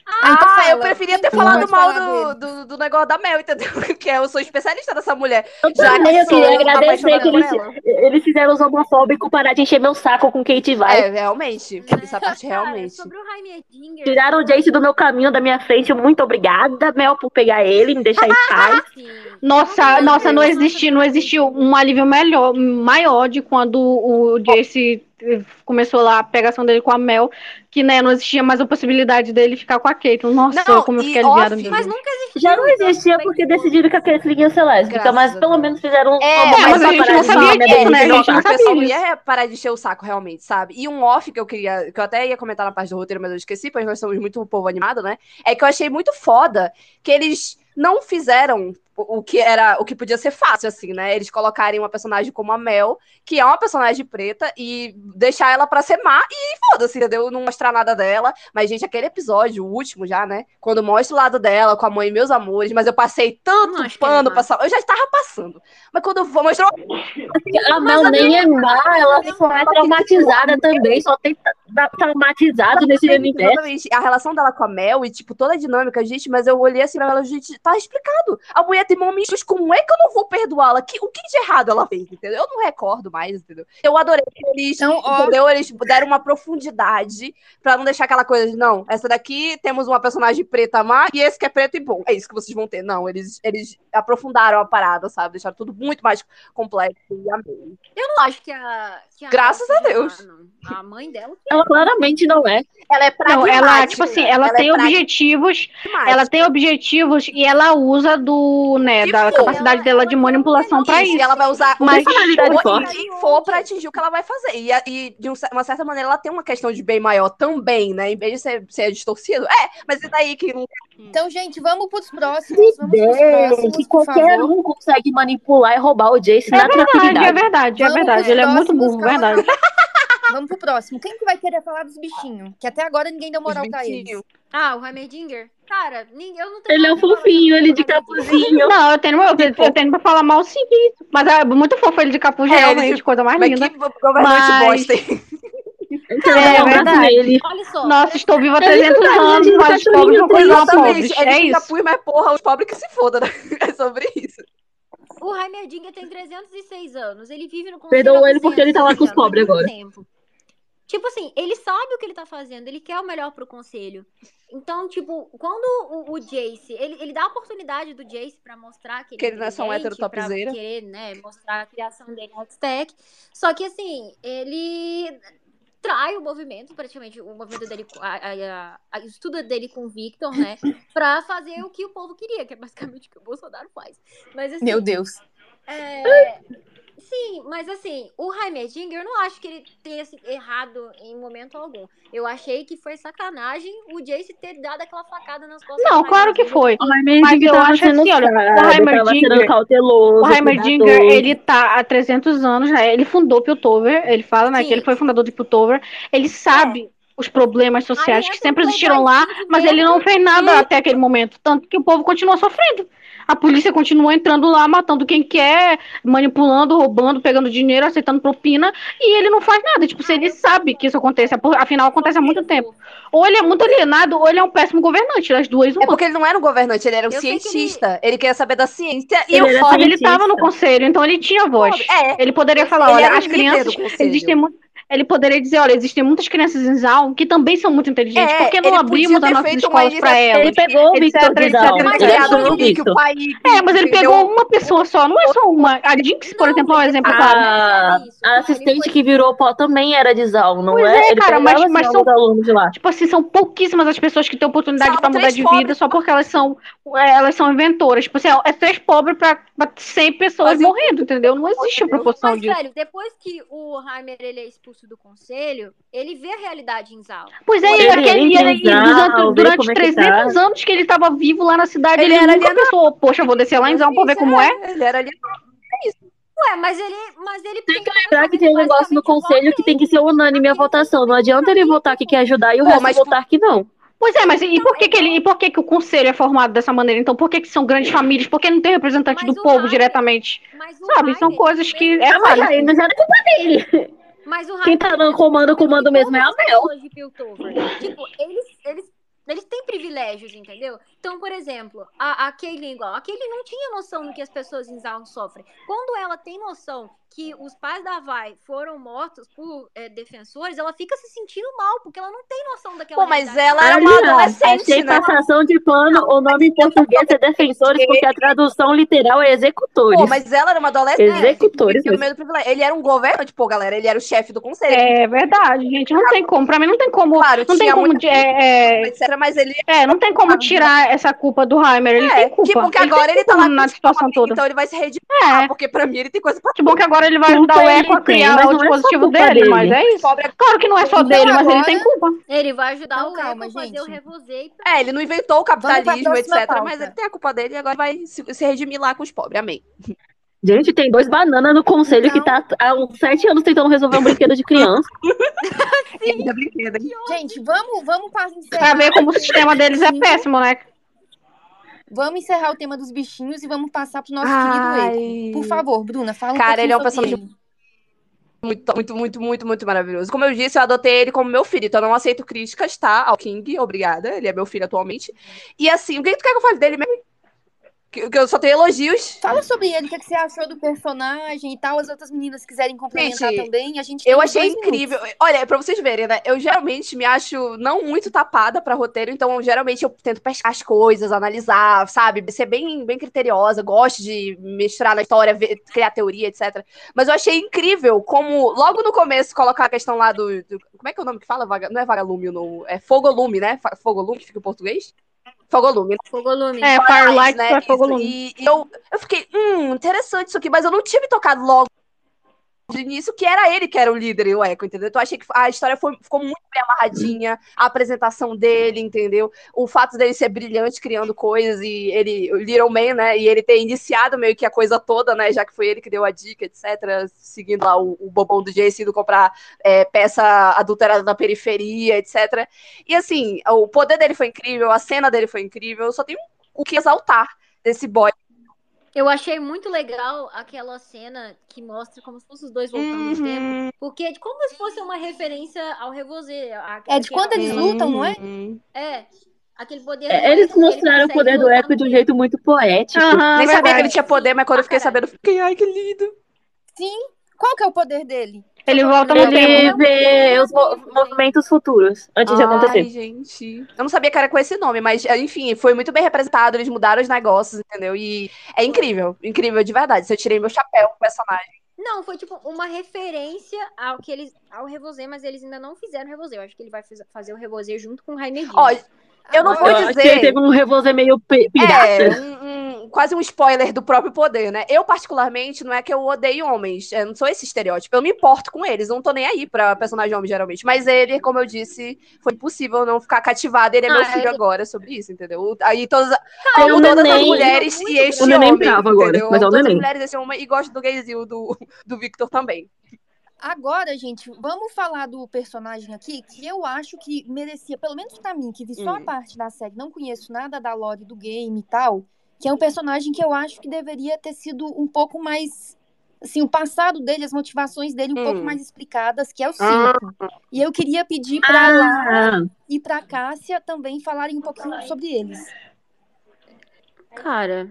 Ah, então Ah, eu preferia ter falado mal do, do, do negócio da Mel, entendeu? Que eu sou especialista dessa mulher. Eu Já também, que eu queria agradecer que eles, ela. eles fizeram os homofóbicos parar de encher meu saco com Kate vai. É, realmente. Essa parte Cara, realmente. sobre o. Tiraram o Jace do meu caminho, da minha frente. Muito obrigada, Mel, por pegar ele, me deixar em paz. Nossa, nossa, não nossa, não existiu um alívio melhor, maior de quando o Jace começou lá a pegação dele com a Mel, que né, não existia mais a possibilidade dele ficar com a Kate. Nossa, Não, como eu fiquei aliviada. off- Mas nunca existiu. Já não existia é porque que decidiram que a Caitlyn ia ser lésbica, Graças mas a pelo menos fizeram um É, uma mas a pra gente parar não de sabia disso, né? A gente não sabia não disso. ia parar de encher o saco, realmente, sabe? E um off que eu queria, que eu até ia comentar na parte do roteiro, mas eu esqueci, pois nós somos muito um povo animado, né? É que eu achei muito foda que eles não fizeram o que era o que podia ser fácil, assim, né? Eles colocarem uma personagem como a Mel, que é uma personagem preta, e deixar ela pra ser má e foda-se, entendeu? Não mostrar nada dela. Mas, gente, aquele episódio, o último já, né? Quando mostra o lado dela com a mãe e meus amores, mas eu passei tanto Não pano é pra essa. Eu já estava passando. Mas quando eu vou mostrar A Mel nem é má, ela só é traumatizada também, só tem tra- traumatizado nesse universo. Exatamente. A relação dela com a Mel e, tipo, toda a dinâmica, gente, mas eu olhei assim pra ela, gente, tá explicado. A mulher tem momentos, como é que eu não vou perdoá-la? Que, o que de errado ela fez, entendeu? Eu não recordo mais, entendeu? Eu adorei que eles, Então, ó- entendeu? Eles deram uma profundidade pra não deixar aquela coisa de, não, essa daqui temos uma personagem preta má e esse que é preto e bom. É isso que vocês vão ter. Não, eles, eles aprofundaram a parada, sabe? Deixaram tudo muito mais complexo e amei. Eu não acho que a. Que a Graças a Deus. não. A mãe dela. Ela claramente não é. Ela é Não, pragmática. ela, tipo assim, ela, é tem objetivos, ela tem objetivos e ela usa do, né, Que da for. capacidade Ela- dela ela de manipulação pra Isso, e ela vai usar Mas- o que Personalidade for, pra atingir o que ela vai fazer. E, e de um uma certa maneira, ela tem uma questão de bem maior também, né? Em vez de ser, ser distorcido. É, mas e daí que não Então, gente, vamos pros próximos. Vamos pros próximos, que qualquer favor. um consegue manipular e roubar o Jace É na verdade, é tranquilidade. verdade, é Vamos verdade. Ele é muito burro, calma. verdade. Vamos pro próximo. Quem que vai querer falar dos bichinhos? Que até agora ninguém deu moral pra eles. Ah, o Heimerdinger? Cara, ninguém, eu não tenho Ele é um fofinho, ele de capuzinho. Não, eu tenho, eu, eu tenho pra falar mal sim. Mas é muito fofo ele de capuz, É, realmente, de- coisa mais Mas linda. que governante Mas- bosta, hein? Então, É eu abraço verdade. ele. Olha só. Nossa, estou viva há Ele 300 tá anos, mas os pobres cuidam Exatamente. pobres. Ele É fica isso. pui, mas porra, os pobres que se fodam, né? É sobre isso. O Heimerdinger tem 306 anos. Ele vive no conselho Perdoa há ele porque ele tá lá com os 206 pobres agora. tempo. Tipo assim, ele sabe o que ele tá fazendo, ele quer o melhor pro conselho. Então, tipo, quando o, o Jace, ele, ele dá a oportunidade do Jace pra mostrar que ele, Que ele não é só um hétero topzera. querer, né, mostrar a criação dele no Hextech. Só que assim, ele trai o movimento, praticamente, o movimento dele, a, a- a- a- o estudo dele com o Victor, né, pra fazer o que o povo queria, que é basicamente o que o Bolsonaro faz. Mas assim, Meu Deus. é, Sim, mas assim, o Heimerdinger, eu não acho que ele tenha se errado em momento algum. Eu achei que foi sacanagem o Jace ter dado aquela facada nas costas Não, claro que foi. O Heimerdinger Mas eu acho assim, olha, o Heimerdinger- sendo cauteloso, O Heimerdinger, ele tá há 300 anos, né? Ele fundou Piltover, ele fala, né, Sim. que ele foi fundador de Piltover. Ele sabe os problemas sociais Aí que sempre existiram lá, mas ele não fez nada e- até aquele momento, tanto que o povo continua sofrendo. A polícia continua entrando lá, matando quem quer, manipulando, roubando, pegando dinheiro, aceitando propina, e ele não faz nada. Tipo, se ele sabe que isso acontece, afinal acontece há muito tempo. Ou ele é muito alienado, ou ele é um péssimo governante, das duas, É uma. porque ele não era um governante, ele era um Eu sei que ele- cientista. Ele... queria saber da ciência. E Ele o ele cientista. tava no conselho, então ele tinha voz. é. Ele poderia falar, ele olha, as crianças, existem mu- ele poderia dizer, olha, existem muitas crianças em Zal que também são muito inteligentes, É, por que não ele abrimos as nossas escolas para elas? Ele pegou o etc, Victor etc, Zal. Mas Ele é achou o Victor. pai. É, mas ele pegou uma pessoa só, não é só uma. A Jinx, por Não, exemplo, é um exemplo Ah, claro. A, Isso, a assistente que virou pó também era de Zal, não Pois é? é, Ele cara, mas- assim, mas são- alunos de lá. Tipo assim, são pouquíssimas as pessoas que têm oportunidade pra mudar de pobres. vida só porque elas são, é, elas são inventoras. Tipo assim, é três pobres pra, pra 100 pessoas um- morrendo, entendeu? Não existe uma proporção Mas, disso. velho, depois que o Heimer ele é expulso do conselho, ele vê a realidade em Zal. Pois é, Ele aquele, ele- durante, durante como é que 300 anos que ele tava vivo lá na cidade, Ele ele, era nunca pensou, poxa, eu vou descer lá em Zal pra ver Isso, como é. Ele era ali. Ué, mas ele. Mas ele Tem que lembrar que tem um negócio no conselho que tem que ser unânime a votação. Não adianta ele votar que quer ajudar e o Pô, resto mas- votar que não. Pois é, mas e por que, que ele, e por que, que o conselho é formado dessa maneira? Então, por que, que são grandes famílias? Por que não tem representante Mas do povo Heimer- diretamente? Sabe? São Heimer, coisas que ele- é Ah, mas aí não é culpa dele. Mas o Quem tá dando comando, comando mesmo é a Mel. pessoas de Piltover. Tipo, eles, eles, eles têm privilégios, entendeu? Então, por exemplo, a, a Kaylin igual. A Kaylin não tinha noção do que as pessoas em Zaun sofrem. Quando ela tem noção que os pais da Vai foram mortos por é, defensores, ela fica se sentindo mal, porque ela não tem noção daquela Pô, mas realidade. ela era uma Aliás, adolescente, achei né? passação de pano. O nome em português é defensores, porque a tradução literal é executores. Pô, mas ela era uma adolescente. Executores. Ele era um governante, pô, galera. Ele era o chefe do conselho. É verdade, gente. Não tem como. Pra mim, não tem como. Claro, não tem tinha como. muita- É, é, etc. Mas ele é, não tem como tirar essa culpa do Heimer. Ele é. tem culpa. Tipo, que Ele agora tem ele tá culpa lá na situação toda. Então ele vai se redimir. É. Porque pra mim ele tem coisa pra Que bom que agora ele vai Culpa ajudar o Eco a criar mas o é dispositivo culpa dele, dele. mas é isso. pobre. Claro que não é só Então, dele, mas ele agora- tem culpa. Ele vai ajudar Então, o calma, Echo a fazer o revozeio. É, ele não inventou o capitalismo, etc. pauta. Mas ele tem a culpa dele e agora vai se, se redimir lá com os pobres. Amém. Gente, tem dois bananas no conselho que tá há uns sete anos tentando resolver um brinquedo de criança. Ainda brinquedo. Gente, vamos, vamos para encerrar. Pra ver como o sistema deles é péssimo, né? Vamos encerrar o tema dos bichinhos e vamos passar pro nosso querido Eco. Por favor, Bruna, fala um Cara, ele é um personagem ele. Muito, muito, muito, muito, muito maravilhoso. Como eu disse, eu adotei ele como meu filho, então eu não aceito críticas, tá? Ao King, obrigada. Ele é meu filho atualmente. E assim, o que tu quer que eu fale dele mesmo? Que, que eu só tenho elogios. Fala sobre ele, o que, é que você achou do personagem e tal. As outras meninas quiserem complementar Gente, também. A gente Eu achei incrível. minutos. Olha, pra vocês verem, né? Eu geralmente me acho não muito tapada pra roteiro, então geralmente eu tento pescar as coisas, analisar, sabe? Ser bem, bem criteriosa, gosto de misturar na história, ver- criar teoria, etc. Mas eu achei incrível como, logo no começo, colocar a questão lá do. do- como é que é o nome que fala? Vaga, não é vagalume, não. É fogolume, né? Fogolume, que fica em português? Fogolume, né? Fogolume. É, Firelight né? é fogo Isso. lume. E, e eu, eu fiquei, hum, interessante isso aqui, mas eu não tinha me tocado logo de início que era ele que era o líder o Echo, entendeu? Então achei que a história foi, ficou muito bem amarradinha, a apresentação dele, entendeu? O fato dele ser brilhante criando coisas e ele, o Little Man, né? E ele ter iniciado meio que a coisa toda, né? Já que foi ele que deu a dica, etc. Seguindo lá o, o bobão do Jace indo comprar é, peça adulterada na periferia, etc. E assim, o poder dele foi incrível, a cena dele foi incrível, só tenho o que exaltar desse boy. Eu achei muito legal aquela cena que mostra como se fossem os dois voltando no Uhum. tempo. Porque é de como se fosse uma referência ao Revosé. É de quando eles lutam, não é? Uhum. É. Aquele poder. É, Eles mostraram o poder do Echo no de um jeito muito poético. Aham, Nem sabia que ele tinha poder, mas quando eu fiquei caralho. sabendo, eu fiquei, ai, que lindo. Sim. Qual que é o poder dele? Ele volta no Ele tempo. vê os mo- movimentos futuros antes de Ai, acontecer. gente. Eu não sabia que era com esse nome, mas enfim, foi muito bem representado. Eles mudaram os negócios, entendeu? E é incrível, incrível de verdade. Eu tirei meu chapéu com o personagem. Não, foi tipo uma referência ao que eles ao Revosé, mas eles ainda não fizeram o Revosé. Eu acho que ele vai fazer o Revosé junto com o Rainedinho. Ó, eu não vou Eu acho que dizer. ele teve um revolver meio pi- pirata. É, um- um- quase um spoiler do próprio poder, né? Eu, particularmente, não é que eu odeio homens. Eu não sou esse estereótipo. Eu me importo com eles. Não tô nem aí pra personagem homem, geralmente. Mas ele, como eu disse, foi impossível não ficar cativado. Ele é meu Ah, filho ele- agora sobre isso, entendeu? Aí todas, amo um todas as neném. mulheres Muito e este O homem. bravo agora, entendeu? mas é o todas as neném. mulheres desse homem e gosto do gayzinho do, do Victor também. Agora, gente, vamos falar do personagem aqui que eu acho que merecia, pelo menos pra mim, que vi só a Hum. parte da série, não conheço nada da lore do game e tal, que é um personagem que eu acho que deveria ter sido um pouco mais. Assim, o passado dele, as motivações dele um Hum. pouco mais explicadas, que é o Ah. 5. E eu queria pedir pra Lara Ah, e pra Cássia também falarem um pouquinho sobre eles. Cara,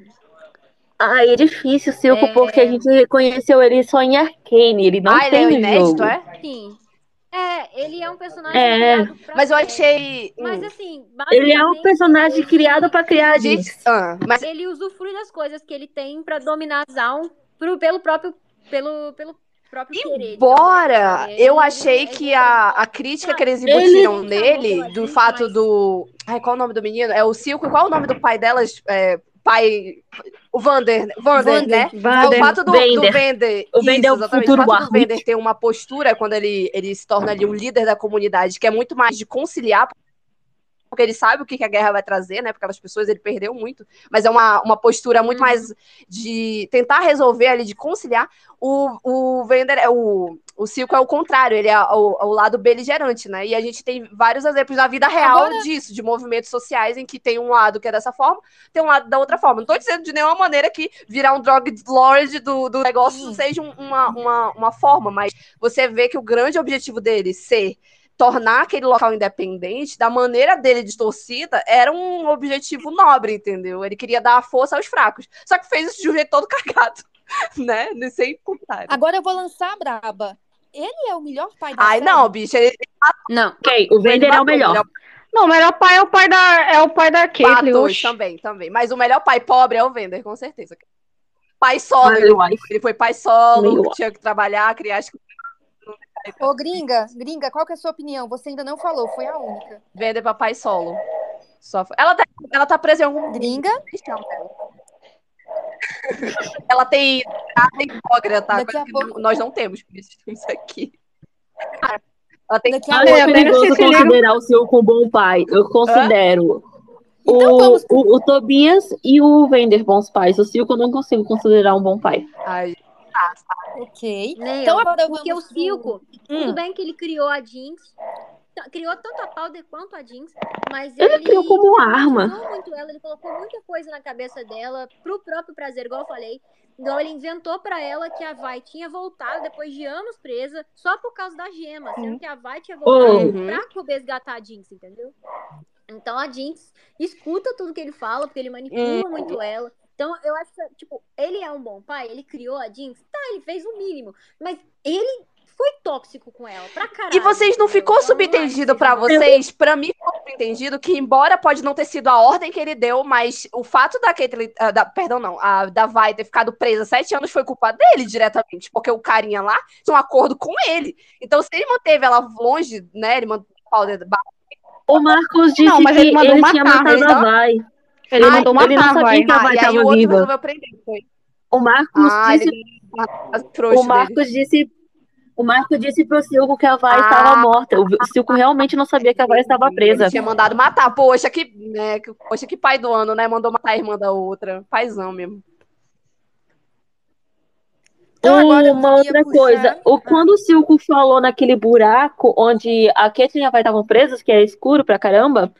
ah, é difícil, Silco, É. porque a gente conheceu ele só em Arcane. Ele não ah, ele é tem o no inédito, jogo. é? sim. É, ele é um personagem É. criado pra Mas eu achei. Mas assim, Ele é um personagem criado pra criar a gente, ah, mas ele usufrui das coisas que ele tem pra dominar a Zaun pro, pelo próprio pelo, pelo próprio querer. Embora digamos assim, sabe? eu Ele- achei ele- que ele- a, a crítica que eles Ele- embutiram Ele nele, do gente, fato mas- do. Ai, qual é o nome do menino? É o Silco. E qual é o nome do pai delas? É, pai. O Vander. Vander, Vander. né? Vander. O fato do, Vender. do. O Vender é o exatamente. futuro O fato do. Vender ter uma postura quando ele, ele se torna ali um líder da comunidade, que é muito mais de conciliar. Porque ele sabe o que que a guerra vai trazer, né? Porque aquelas pessoas ele perdeu muito. Mas é uma, uma postura muito Uhum. mais de tentar resolver ali, de conciliar. O, o Vender é o, o Silco é o contrário, ele é o, o lado beligerante, né? E a gente tem vários exemplos na vida real Agora- disso, de movimentos sociais em que tem um lado que é dessa forma, tem um lado da outra forma. Não tô dizendo de nenhuma maneira que virar um drug lord do, do negócio Sim. seja um- uma, uma, uma forma, mas você vê que o grande objetivo dele ser tornar aquele local independente, da maneira dele distorcida, era um objetivo nobre, entendeu? Ele queria dar força aos fracos. Só que fez isso de um jeito todo cagado, né? Sem comentário. Agora eu vou lançar a braba. Ele é o melhor pai da Ai, série? não, bicho, ele Não. Ok, o Vender é o melhor. Não, o melhor pai é o pai da, é o pai da Caitlyn. Também, também. Mas o melhor pai pobre é o Vender, com certeza. Pai solo, Mas ele, ele foi pai solo, tinha que trabalhar, criar as Ô, gringa, gringa, qual que é a sua opinião? Você ainda não falou, foi a única. Vender pra pai solo. Só ela, tá, ela tá presa em algum Gringa? Ela tem sogra, tá? Daqui a pouco- nós não temos, por isso estamos aqui. Ela tem Daqui a Acho pouco. é, perigoso considerar o Silco um bom pai. Eu considero. Então o, vamos- o, o Tobias e o Vender bons pais. O Silco eu não consigo considerar um bom pai. Ai, Ok. Nem Então eu. agora Porque o Silco, tudo Hum. bem que ele criou a Jinx, criou tanto a Powder quanto a Jinx, mas Ele criou como uma arma. muito ela, ele colocou muita coisa na cabeça dela, pro próprio prazer, igual eu falei. Igual ele inventou pra ela que a Vai tinha voltado depois de anos presa, só por causa da gema, sendo que a Vai tinha voltado Uhum. pra resgatar a Jinx, entendeu? Então a Jinx escuta tudo que ele fala, porque ele manipula Uhum. muito ela. Então, eu acho que, tipo, ele é um bom pai, ele criou a Jinx, tá, ele fez o mínimo, mas ele foi tóxico com ela, pra caralho. E vocês não ficou subentendido que bom. vocês? Pra mim ficou subentendido que, embora pode não ter sido a ordem que ele deu, mas o fato da Caitlyn, ah, da, perdão, não, a, da Vai ter ficado presa sete anos foi culpa dele diretamente, porque o carinha lá tinha um acordo com ele. Então, se ele manteve ela longe, né, ele manteve o pau dentro da O Marcos disse Não, mas que ele mandou ele matar, tinha matado ele a Vai. Ele Ai, mandou ele não matar, sabia vai. que a Ah, Vai e aí tava o outro viva. resolveu prender. Foi. O Marcos Ah, disse, ele o Marcos disse O Marco disse pro Silco que a Vai Ah. estava morta. O Silco realmente não sabia que a Vai estava presa. Ele tinha mandado matar. Poxa, que, né, que- poxa, que pai do ano, né? Mandou matar a irmã da outra. Paizão mesmo. Então, Uma outra puxar- coisa, o, quando o Silco falou naquele buraco onde a Caitlyn e a Vai estavam presas, que é escuro pra caramba,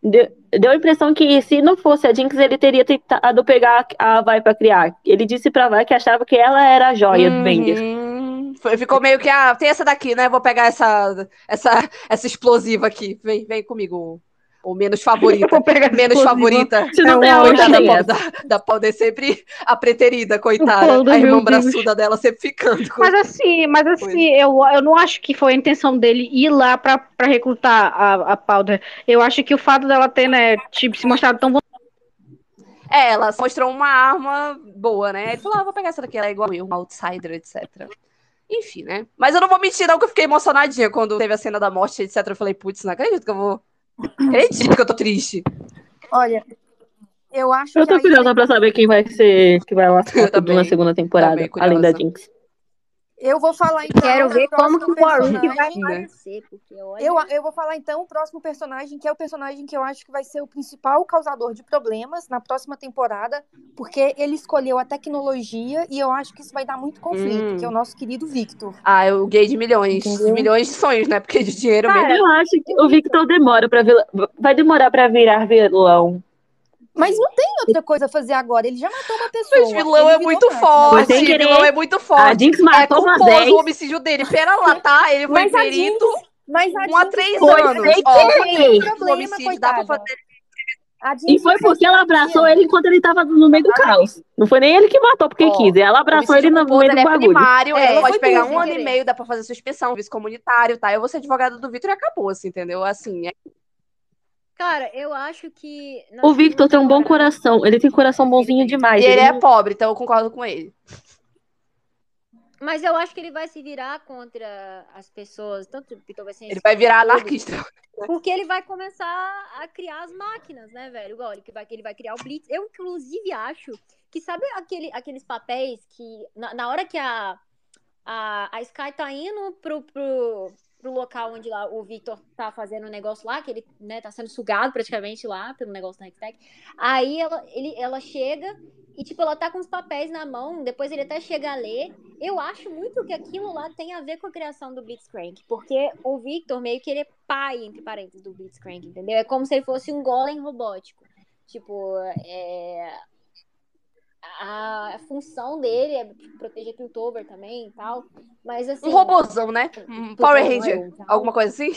deu, deu a impressão que se não fosse a Jinx, ele teria tentado pegar a Vai pra criar. Ele disse pra Vai que achava que ela era a joia do Bender. Foi- Ficou meio que, ah, tem essa daqui, né? Vou pegar essa, essa, essa explosiva aqui. Vem, vem comigo. Ou menos favorita. Vou pegar essa menos explosiva. favorita. Se não É tem uma aonde Coitada da, da, da Powder sempre a preterida, coitada. Paulo, a irmã braçuda dela sempre ficando. com- Mas assim, mas assim, eu, eu não acho que foi a intenção dele ir lá pra, pra recrutar a, a Powder. Eu acho que o fato dela ter, né, tipo, se mostrado tão É, ela mostrou uma arma boa, né? Ele falou, ah, vou pegar essa daqui, ela é igual eu, uma outsider, etc. Enfim, né? Mas eu não vou mentir, não, que eu fiquei emocionadinha quando teve a cena da morte, etc. Eu falei, putz, não acredito que eu vou. Acredito que eu tô triste. Olha, eu acho Eu que tô aí curiosa pra saber quem vai ser que vai também. na segunda temporada, além da. Jinx. Eu vou falar então. Quero ver como que o Warwick vai aparecer, porque olha... Eu, eu vou falar então o próximo personagem, que é o personagem que eu acho que vai ser o principal causador de problemas na próxima temporada, porque ele escolheu a tecnologia e eu acho que isso vai dar muito conflito, Hum. que é o nosso querido Victor. Ah, eu gay de milhões. Entendeu? Milhões de sonhos, né? Porque de dinheiro mesmo. Eu acho que o Victor demora para vai demorar pra virar vilão. Mas não tem outra coisa a fazer agora, ele já matou uma pessoa. Mas vilão é muito forte. Sem querer. Vilão é muito A forte. Jinx É matou umas culposo 10. o homicídio dele. Pera lá, tá? Ele foi Mas a perito Mas a um a Jinx três foi anos. sem Ó, querer. o problema, homicídio dá pra fazer. A Jinx E foi porque ela o abraçou ele enquanto ele tava no meio do caos. Não foi nem ele que matou porque Ó, quis. Ela abraçou ele no meio do ele é bagulho. primário, É, ele pode foi pegar um ano e meio, dá pra fazer suspensão, vice comunitário, tá? Eu vou ser advogada do Vitor e acabou, assim, entendeu? Assim, é Cara, eu acho que... O Victor tem um bom coração. Ele tem coração bonzinho demais. E ele é não- pobre, então eu concordo com ele. Mas eu acho que ele vai se virar contra as pessoas, tanto o Vitor vai ser Ele vai virar anarquista. Porque ele vai começar a criar as máquinas, né, velho? Igual ele que vai, ele vai criar o Blitz. Eu, inclusive, acho que sabe aquele, aqueles papéis que na, na hora que a, a, a Sky tá indo pro, pro, pro local onde lá o Victor tá fazendo o negócio lá, que ele, né, tá sendo sugado praticamente lá pelo negócio da Hextech. Aí ela, ele, ela chega e, tipo, ela tá com os papéis na mão, depois ele até chega a ler. Eu acho muito que aquilo lá tem a ver com a criação do Blitzcrank, porque o Victor meio que ele é pai, entre parênteses, do Blitzcrank, entendeu? É como se ele fosse um golem robótico. Tipo, é... A, a função dele é proteger Piltover também e tal, mas assim... Um robôzão, né? Um Power Ranger. Noel, tal. Alguma coisa assim?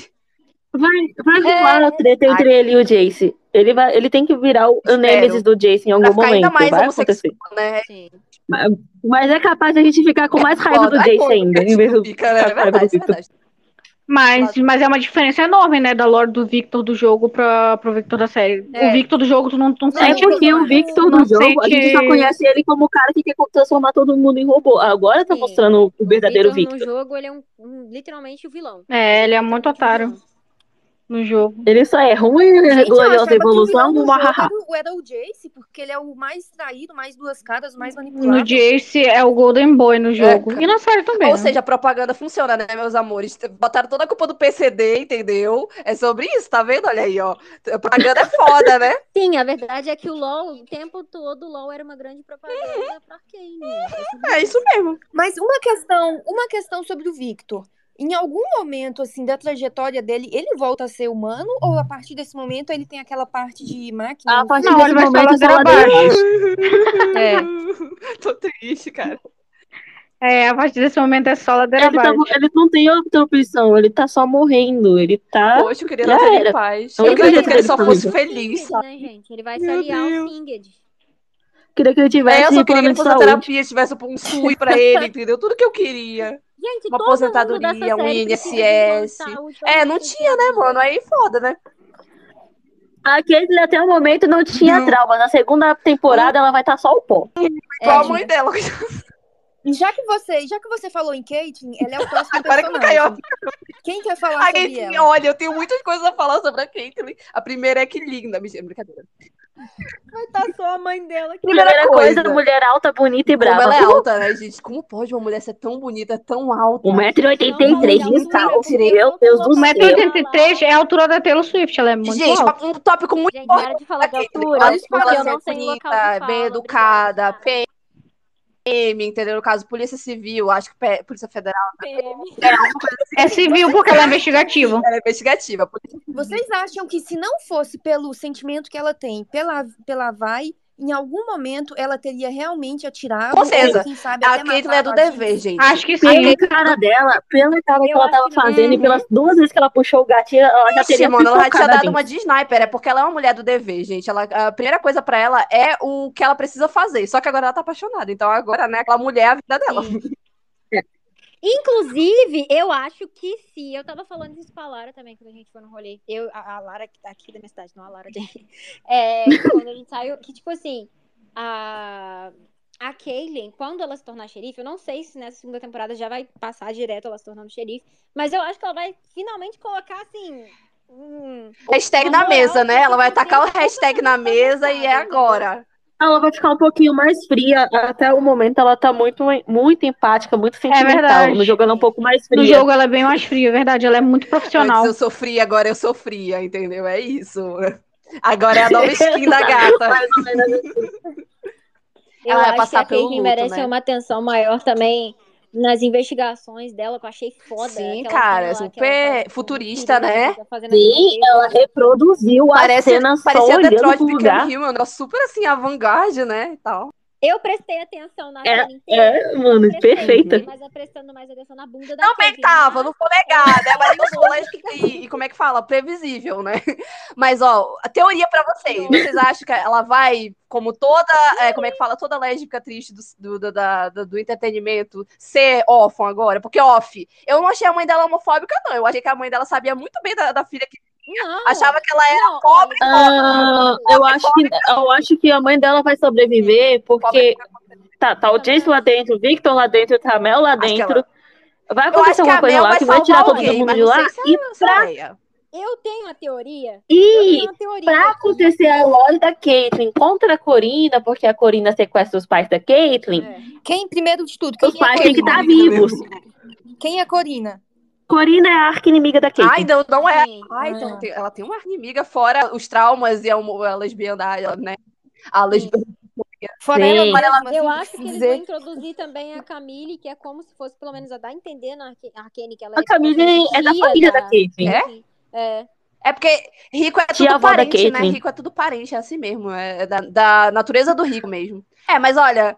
Vai, vai É. rolar a treta entre ele e o Jace. Ele, vai, ele tem que virar o Espero. Nêmesis do Jace em algum Pra ficar momento. ainda mais Vai acontecer. né? Sim. Mas, mas é capaz de a gente ficar com mais raiva do. Jace Ai, ainda, em vez do fica, né? É do é. Mas, mas é uma diferença enorme, né, da lore do Victor do jogo pra, pro Victor da série. É. O Victor do jogo tu não, tu não É sente porque o o Victor não do jogo, a gente só sente- conhece ele como o cara que quer transformar todo mundo em robô. Agora tá Sim. mostrando o verdadeiro Victor, Victor. no jogo, ele é um, um- literalmente o vilão. É, ele é muito o otário. No jogo. Ele só é ruim, achava gloriosa o evolução, jogo hahaha. era, o- era o Jace, porque ele é o mais traído, mais duas caras, o mais No manipulado. Jace é o Golden Boy no jogo. cara. e na série também. Ou né? seja, a propaganda funciona, né, meus amores? Botaram toda a culpa do PCD, entendeu? É sobre isso, tá vendo? Olha aí, ó. A propaganda é foda, né? Sim, a verdade é que o LoL, o tempo todo, o LoL era uma grande propaganda pra Arcane. É isso mesmo. Mas uma questão, uma questão sobre o Victor. Em algum momento, assim, da trajetória dele, ele volta a ser humano? Ou a partir desse momento ele tem aquela parte de máquina? A partir Não, desse ele vai só momento, ladeira só ladeira abaixo. É. Tô triste, cara. É, a partir desse momento é só ladeira Ele, tá- ele não tem outra opção, ele tá só morrendo. Ele tá. Poxa, eu queria nascer era. em paz. É Eu único queria que ele só fosse feliz, né, gente? Ele vai se aliar ao. Singed. Queria que ele É, tivesse eu só queria que ele fosse saúde. terapia, tivesse um SUS pra ele, entendeu? Tudo que eu queria. Gente, Uma aposentadoria, um INSS. saúde É, não tinha, né, mano? Aí foda, né? Aquele até o momento não tinha Não. trauma. Na segunda temporada ela vai estar só o pó. Igual a É, mãe dela. Já que você, já que você falou em Caitlyn, ela é o próximo Agora que não caiu. personagem. Quem quer falar A sobre Caitlyn, ela? olha, eu tenho muitas coisas a falar sobre a Caitlyn. A primeira é que linda. Brincadeira. Vai estar só a mãe dela aqui. Primeira Primeira coisa, coisa. mulher alta, bonita e Como brava. ela é alta, né, gente? Como pode uma mulher ser tão bonita, tão alta? 1,83m Não, de salto. Meu Deus do céu. 1,83m é a altura da Taylor Swift, ela é muito Gente, alta. um tópico muito Gente, para de falar de Caitlyn. altura, Olha eu não bonita, fala. bem educada, obrigada. PM, entendeu? No caso, Polícia Civil, acho que P- Polícia Federal PM. É civil porque ela é investigativa. era investigativa. Polícia Vocês acham que se não fosse pelo sentimento que ela tem pela, pela Vai, em algum momento ela teria realmente atirado? Com certeza. Ou, quem sabe, A Caitlyn é do dever, gente. Acho que Pela sim. cara dela, pela cara que Eu ela acho tava que fazendo e pelas duas vezes que ela puxou o gatilho, ela já Ixi, teria mano, ela já tinha dado Jinx. uma de sniper, é porque ela é uma mulher do dever, gente. Ela, a primeira coisa pra ela é o que ela precisa fazer. Só que agora ela tá apaixonada. Então agora, né, aquela mulher é a vida dela. Inclusive, eu acho que se. Eu tava falando isso com a Lara também, quando a gente foi no rolê. Eu, a, a Lara aqui da minha cidade, não a Lara de. É, quando a gente saiu, que tipo assim, a. A Kaylin, quando ela se tornar xerife, eu não sei se nessa segunda temporada já vai passar direto ela se tornando xerife, mas eu acho que ela vai finalmente colocar assim. Um... Hashtag na moral mesa, né? Ela vai tacar o hashtag na mesa e é agora. Ela vai ficar um pouquinho mais fria. Até o momento ela tá muito, muito empática, muito sentimental. verdade. no jogo ela é um pouco mais No fria. jogo ela é bem mais fria, é verdade. Ela é muito profissional. Antes eu sofria, agora eu sou fria, entendeu? É isso. Agora é a nova skin da gata. Mais ou menos assim. Eu Ela acho passar que a pelo Caitlyn luto, merece né? uma atenção maior também nas investigações dela, que eu achei foda. Sim, cara, cena super ela tá, tipo, futurista, né? Sim, ela reproduziu a Parece, cena parecia Detroit Become. Human, um negócio super assim, avant-garde, né? E tal. Eu prestei atenção na É, cena inteira. É, mano, prestei, perfeita. Mas é prestando mais atenção na bunda da Também tava, mas- não vou negar, né? Mas eu sou lésbica e, e como é que fala? Previsível, né? Mas, ó, a teoria pra vocês. Vocês acham que ela vai, como toda, é, como é que fala? Toda lésbica triste do, do, do, da- do- do entretenimento, ser órfã agora? Porque off, eu não achei a mãe dela homofóbica, não. Eu achei que a mãe dela sabia muito bem da, da filha que Não, achava que ela era não, pobre. olha, Ah, eu, acho que, eu acho que a mãe dela vai sobreviver porque tá, tá o Jace lá dentro, o Victor lá dentro, tá a Mel lá dentro. ela- Vai acontecer a alguma coisa lá vai que vai tirar salvar todo alguém, mundo de lá. E a Leia. eu tenho uma teoria. E pra aqui. acontecer a lore da Caitlyn contra a Corina, porque a Corina sequestra os pais da Caitlyn, É. Quem, primeiro de tudo, quem os é pais têm que estar vivos. Quem é Corina? Corina é a arca-inimiga da Ai, Caitlyn. não, não é. Ai, Ah. então tem- ela tem uma inimiga fora os traumas e a, a lesbiandade, né? A lesbiana. Fora ela mesma, Eu assim, acho que por eles dizer. vão introduzir também a Camille, que é como se fosse, pelo menos, a dar a entender na Arcane que ela é A Camille é da família da Caitlyn. É? É. É porque rico é tudo da parente, né? Rico é tudo parente, é assim mesmo. É é da, da natureza do rico mesmo. É, mas olha,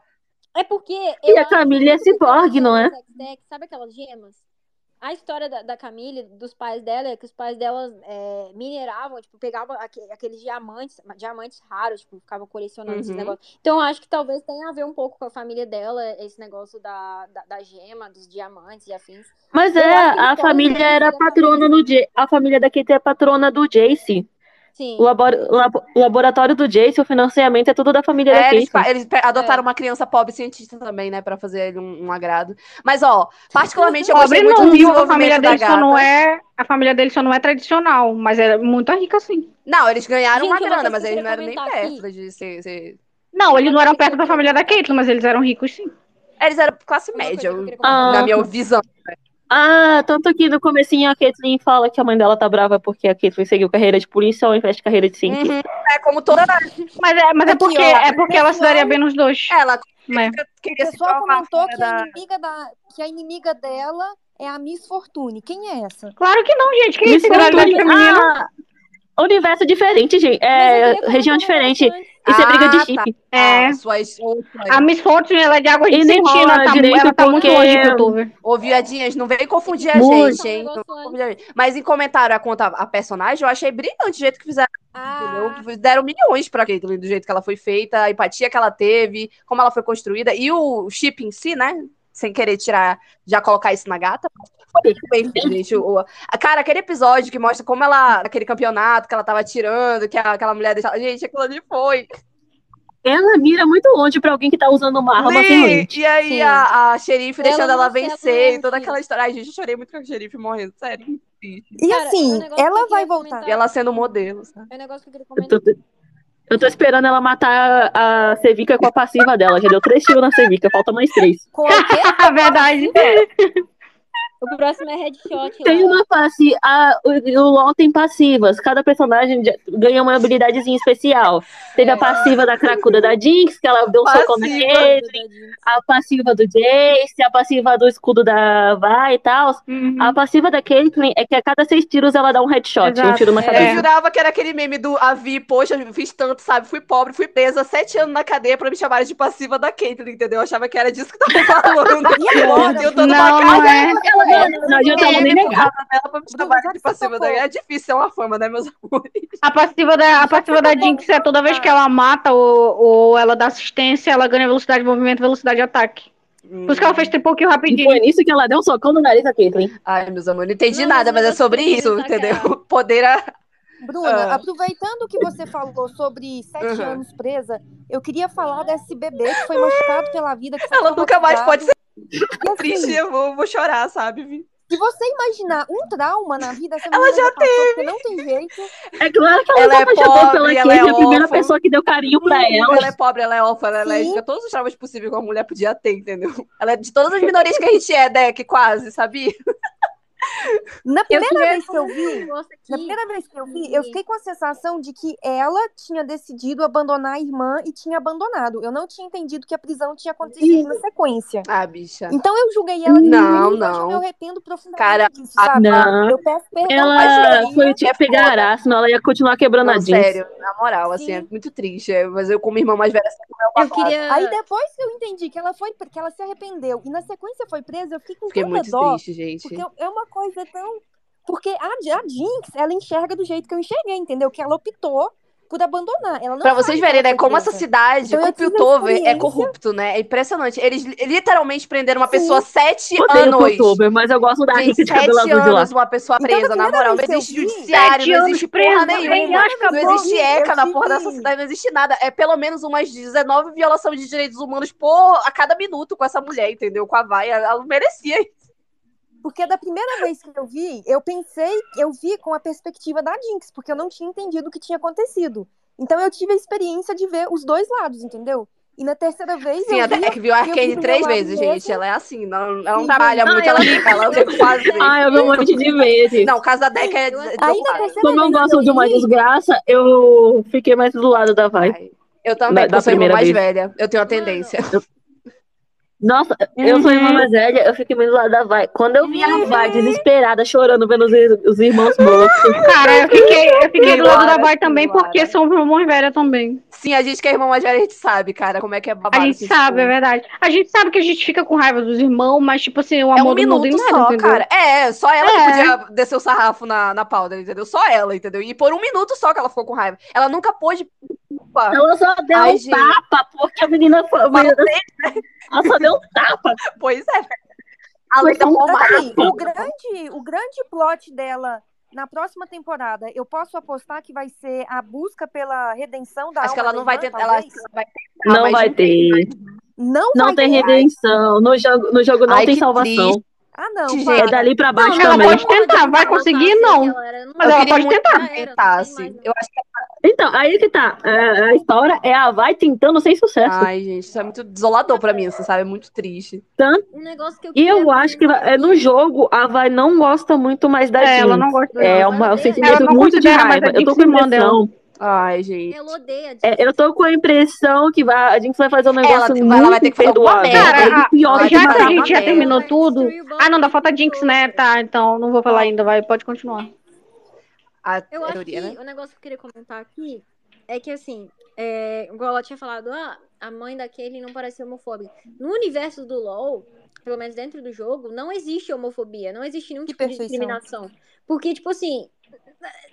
É porque. E eu a Camille é ciborgue, não é? Sabe aquelas gemas? A história da, da Camille, dos pais dela, é que os pais dela é, mineravam, tipo, pegavam aque- aqueles diamantes, diamantes raros, tipo, ficavam colecionando esses Uhum. negócios. Então, acho que talvez tenha a ver um pouco com a família dela, esse negócio da, da, da gema, dos diamantes e afins. Mas Eu é, a família era patrona do Jace. A família da Caitlyn é patrona do Jace. Sim. O, labor- labo- o laboratório do Jace, o financiamento é tudo da família da é, eles, pa- eles pe- adotaram É. uma criança pobre cientista também, né? Pra fazer ele um, um agrado. Mas, ó, particularmente eu gostei muito não, do viu? A família da dele só não é. A família dele só não é tradicional, mas é muito rica sim. Não, eles ganharam Gente, uma grana, mas eles não eram nem comentar aqui. perto de ser, ser- Não, eles não eram perto da família da Caitlyn, mas eles eram ricos sim. Eles eram classe média, eu Ah. na minha visão. Ah, tanto que no comecinho a Caitlyn fala que a mãe dela tá brava porque a Caitlyn seguiu carreira de polícia ao invés de carreira de cientista. Uhum. É como toda Mas é, mas é porque, é porque ela se daria bem nos dois. ela né? Queria pessoal provar comentou que a, inimiga da, que a inimiga dela é a Miss Fortune. Quem é essa? Claro que não, gente. Que Miss isso, realidade Fortune-. Ah, universo diferente, gente. É, região diferente. Isso é briga de Ah, chip. É. Ah, suas. A Miss Fortune, ela é de água de E nem Sentina, rola tá, direito ela tá muito porque- longe de youtuber. Ô, viadinhas, não vem confundir a Muito. gente, hein? Mas em comentário a conta a personagem, eu achei brilhante o jeito que fizeram. Ah, entendeu? Deram milhões pra Caitlyn, do jeito que ela foi feita, a empatia que ela teve, como ela foi construída, e o chip em si, né? Sem querer tirar, já colocar isso na gata. Bem feito, gente. O, a- cara, aquele episódio que mostra como ela, aquele campeonato que ela tava tirando, que a- aquela mulher deixava. Gente, aquilo ali foi. Ela mira muito longe pra alguém que tá usando uma arma Sim. E aí Sim. a, a xerife Ela deixando ela vencer e toda aquela história. Ai, gente, eu chorei muito com a xerife morrendo, sério. E Cara, assim, um negócio que eu ela vai voltar. comentar- E ela sendo modelo, sabe? é um negócio que eu queria Eu tô- Eu tô esperando ela matar a Sevica com a passiva dela. Já deu três tiros na Sevica, falta mais três. Com quê? Verdade. O próximo é headshot. Tem lá. uma passiva. A, o, o LoL tem passivas. Cada personagem ganha uma habilidadezinha especial. Teve a passiva da cracuda da Jinx, que ela deu um socão na Passiva. Caitlyn. A passiva do Jace, a passiva do escudo da Vai e tal. Uhum. A passiva da Caitlyn é que a cada seis tiros ela dá um headshot. Um Exato. tiro na É. Eu cabeça. jurava que era aquele meme do Avi, poxa, eu fiz tanto, sabe? Fui pobre, fui presa sete anos na cadeia pra me chamarem de passiva da Caitlyn, entendeu? Eu achava que era disso que tava falando. Eu tô numa Não, não casa é. Não adianta ela nem negar. você da tocou. É difícil ser uma fama, né, meus amores? A passiva da, a passiva da Jinx é toda vez que ela mata ou, ou ela dá assistência, ela ganha velocidade de movimento, velocidade de ataque. Por isso que ela fez triple kill E rapidinho. foi nisso que ela deu um socão no nariz da Caitlyn. Ai, meus amores, não entendi Não, nada, mas é sobre isso, de entendeu? sacar. Poder a... Bruna, Ah. aproveitando que você falou sobre sete Uhum. anos presa, eu queria falar desse bebê que foi machucado pela vida. Que foi Ela nunca mais pode ser. E, assim, triste, eu vou, vou chorar, sabe? Se você imaginar um trauma na vida, essa Ela já passou, porque não tem jeito. É claro que ela, Ela é apaixonou pobre, pela ela é a primeira órfã. pessoa que deu carinho pra ela. Ela é pobre, ela é órfã, ela é lésbica, todos os traumas possíveis que uma mulher podia ter, entendeu? Ela é de todas as minorias que a gente é, Deck, quase, sabia? Na Eu primeira vez que eu vi. Na primeira vez que eu vi, eu fiquei com a sensação de que ela tinha decidido abandonar a irmã e tinha abandonado. Eu não tinha entendido que a prisão tinha acontecido na sequência. Ah, bicha. Então eu julguei ela de Não, e não. eu me arrependo profundamente Cara, disso, a- sabe? não. Eu peço perdão Ela foi tipo, É pegar ará, senão ela ia continuar quebrando a Não, Jinx. sério, na moral, assim, Sim. é muito triste. é, Mas eu, como irmã mais velha, sempre é uma Eu queria. Aí depois que eu entendi que ela foi, que ela se arrependeu e na sequência foi presa, eu fiquei com Fiquei tanta muito dó. triste, gente. Porque é uma coisa tão. Porque a, a Jinx, ela enxerga do jeito que eu enxerguei, entendeu? Que ela optou por abandonar. Ela não Pra vocês verem, né, como essa cidade, Então, Piltover, é corrupto, né? É impressionante. Eles li- literalmente prenderam uma Sim. pessoa sete Odeio anos. Piltover, mas eu gosto da Gente, rica de cabelo sete azul de lá. anos uma pessoa Então, presa, na na moral. Não existe judiciário, sete não existe porra nenhuma. Não existe ECA na porra dessa cidade, não existe nada. É pelo menos umas 19 violações de direitos humanos por a cada minuto com essa mulher, entendeu? Com a vaia. Ela merecia isso. Porque da primeira vez que eu vi, eu pensei, eu vi com a perspectiva da Jinx, porque eu não tinha entendido o que tinha acontecido. Então eu tive a experiência de ver os dois lados, entendeu? E na terceira vez Sim, eu a vi, Deck viu a eu Arcane três vezes, mesmo. gente. Ela é assim, não, ela não trabalha gente. muito, ela fica, ela não tem o que fazer. Ah, eu vi um monte de vezes. Não, o caso da Deck é Eu- Aí na desocupada. terceira Como eu que gosto de uma vi, desgraça, eu fiquei mais do lado da Vai. Ai, Eu também, Da- da eu sou primeira mais vez. velha. Eu tenho a tendência. Nossa, eu sou a irmã Uhum. mais velha, eu fiquei mais do lado da Vai. Quando eu vi a Vai desesperada, chorando, vendo os, os irmãos mortos. Cara, eu fiquei, eu fiquei do lado da Vai também, porque sou uma mais velha também. Sim, a gente que é irmã mais velha, a gente sabe, cara, como é que é A babado. gente assim, sabe, é verdade. A gente sabe que a gente fica com raiva dos irmãos, mas, tipo assim, o É amor um do mundo só, entendeu? cara. É, só ela É. que podia descer o sarrafo na, na Powder, entendeu? Só ela, entendeu? E por um minuto só que ela ficou com raiva. Ela nunca pôde. Opa, Ela só deu Ai, um gente. tapa, porque a menina foi. a menina- Ela só deu um tapa. pois é. Foi um o grande, o grande plot dela na próxima temporada, eu posso apostar que vai ser a busca pela redenção da Acho que ela não vai ter. Ela vai tentar, Não mas vai ter. Não, Não vai tem ter. redenção. No jogo, no jogo não Ai, tem salvação. triste. Ah, não. É dali pra baixo Não, ela também. pode tentar, vai conseguir, não. Mas eu ela pode tentar. tentasse. Eu acho que. Então, aí que tá. A, a história é a Vai tentando sem sucesso. Ai, gente, isso é muito desolador pra mim, você sabe? É muito triste. Um negócio que eu E eu acho que é, no jogo a Vai não gosta muito mais da É, Jinx. ela não gosta É dela. uma, um sentimento muito de raiva. a Eu tô Jinx com a irmã dela. impressão. Ai, gente. Ela odeia a Jinx. é, eu tô com a impressão que vai, a Jinx vai fazer um negócio Ela- muito ela vai ter que imperdoável. merda. É Cara, pior já que a gente já terminou tudo. Ah, não, da de falta Jinx, pessoas. né? Tá, então não vou falar ainda, vai, pode continuar. A Eu acho teoria, que né? o negócio que eu queria comentar aqui é que, assim, é, igual ela tinha falado, ah, a mãe daquele não parece homofóbica. No universo do LoL, pelo menos dentro do jogo, não existe homofobia, não existe nenhum Que tipo de perfeição. discriminação. Porque, tipo assim,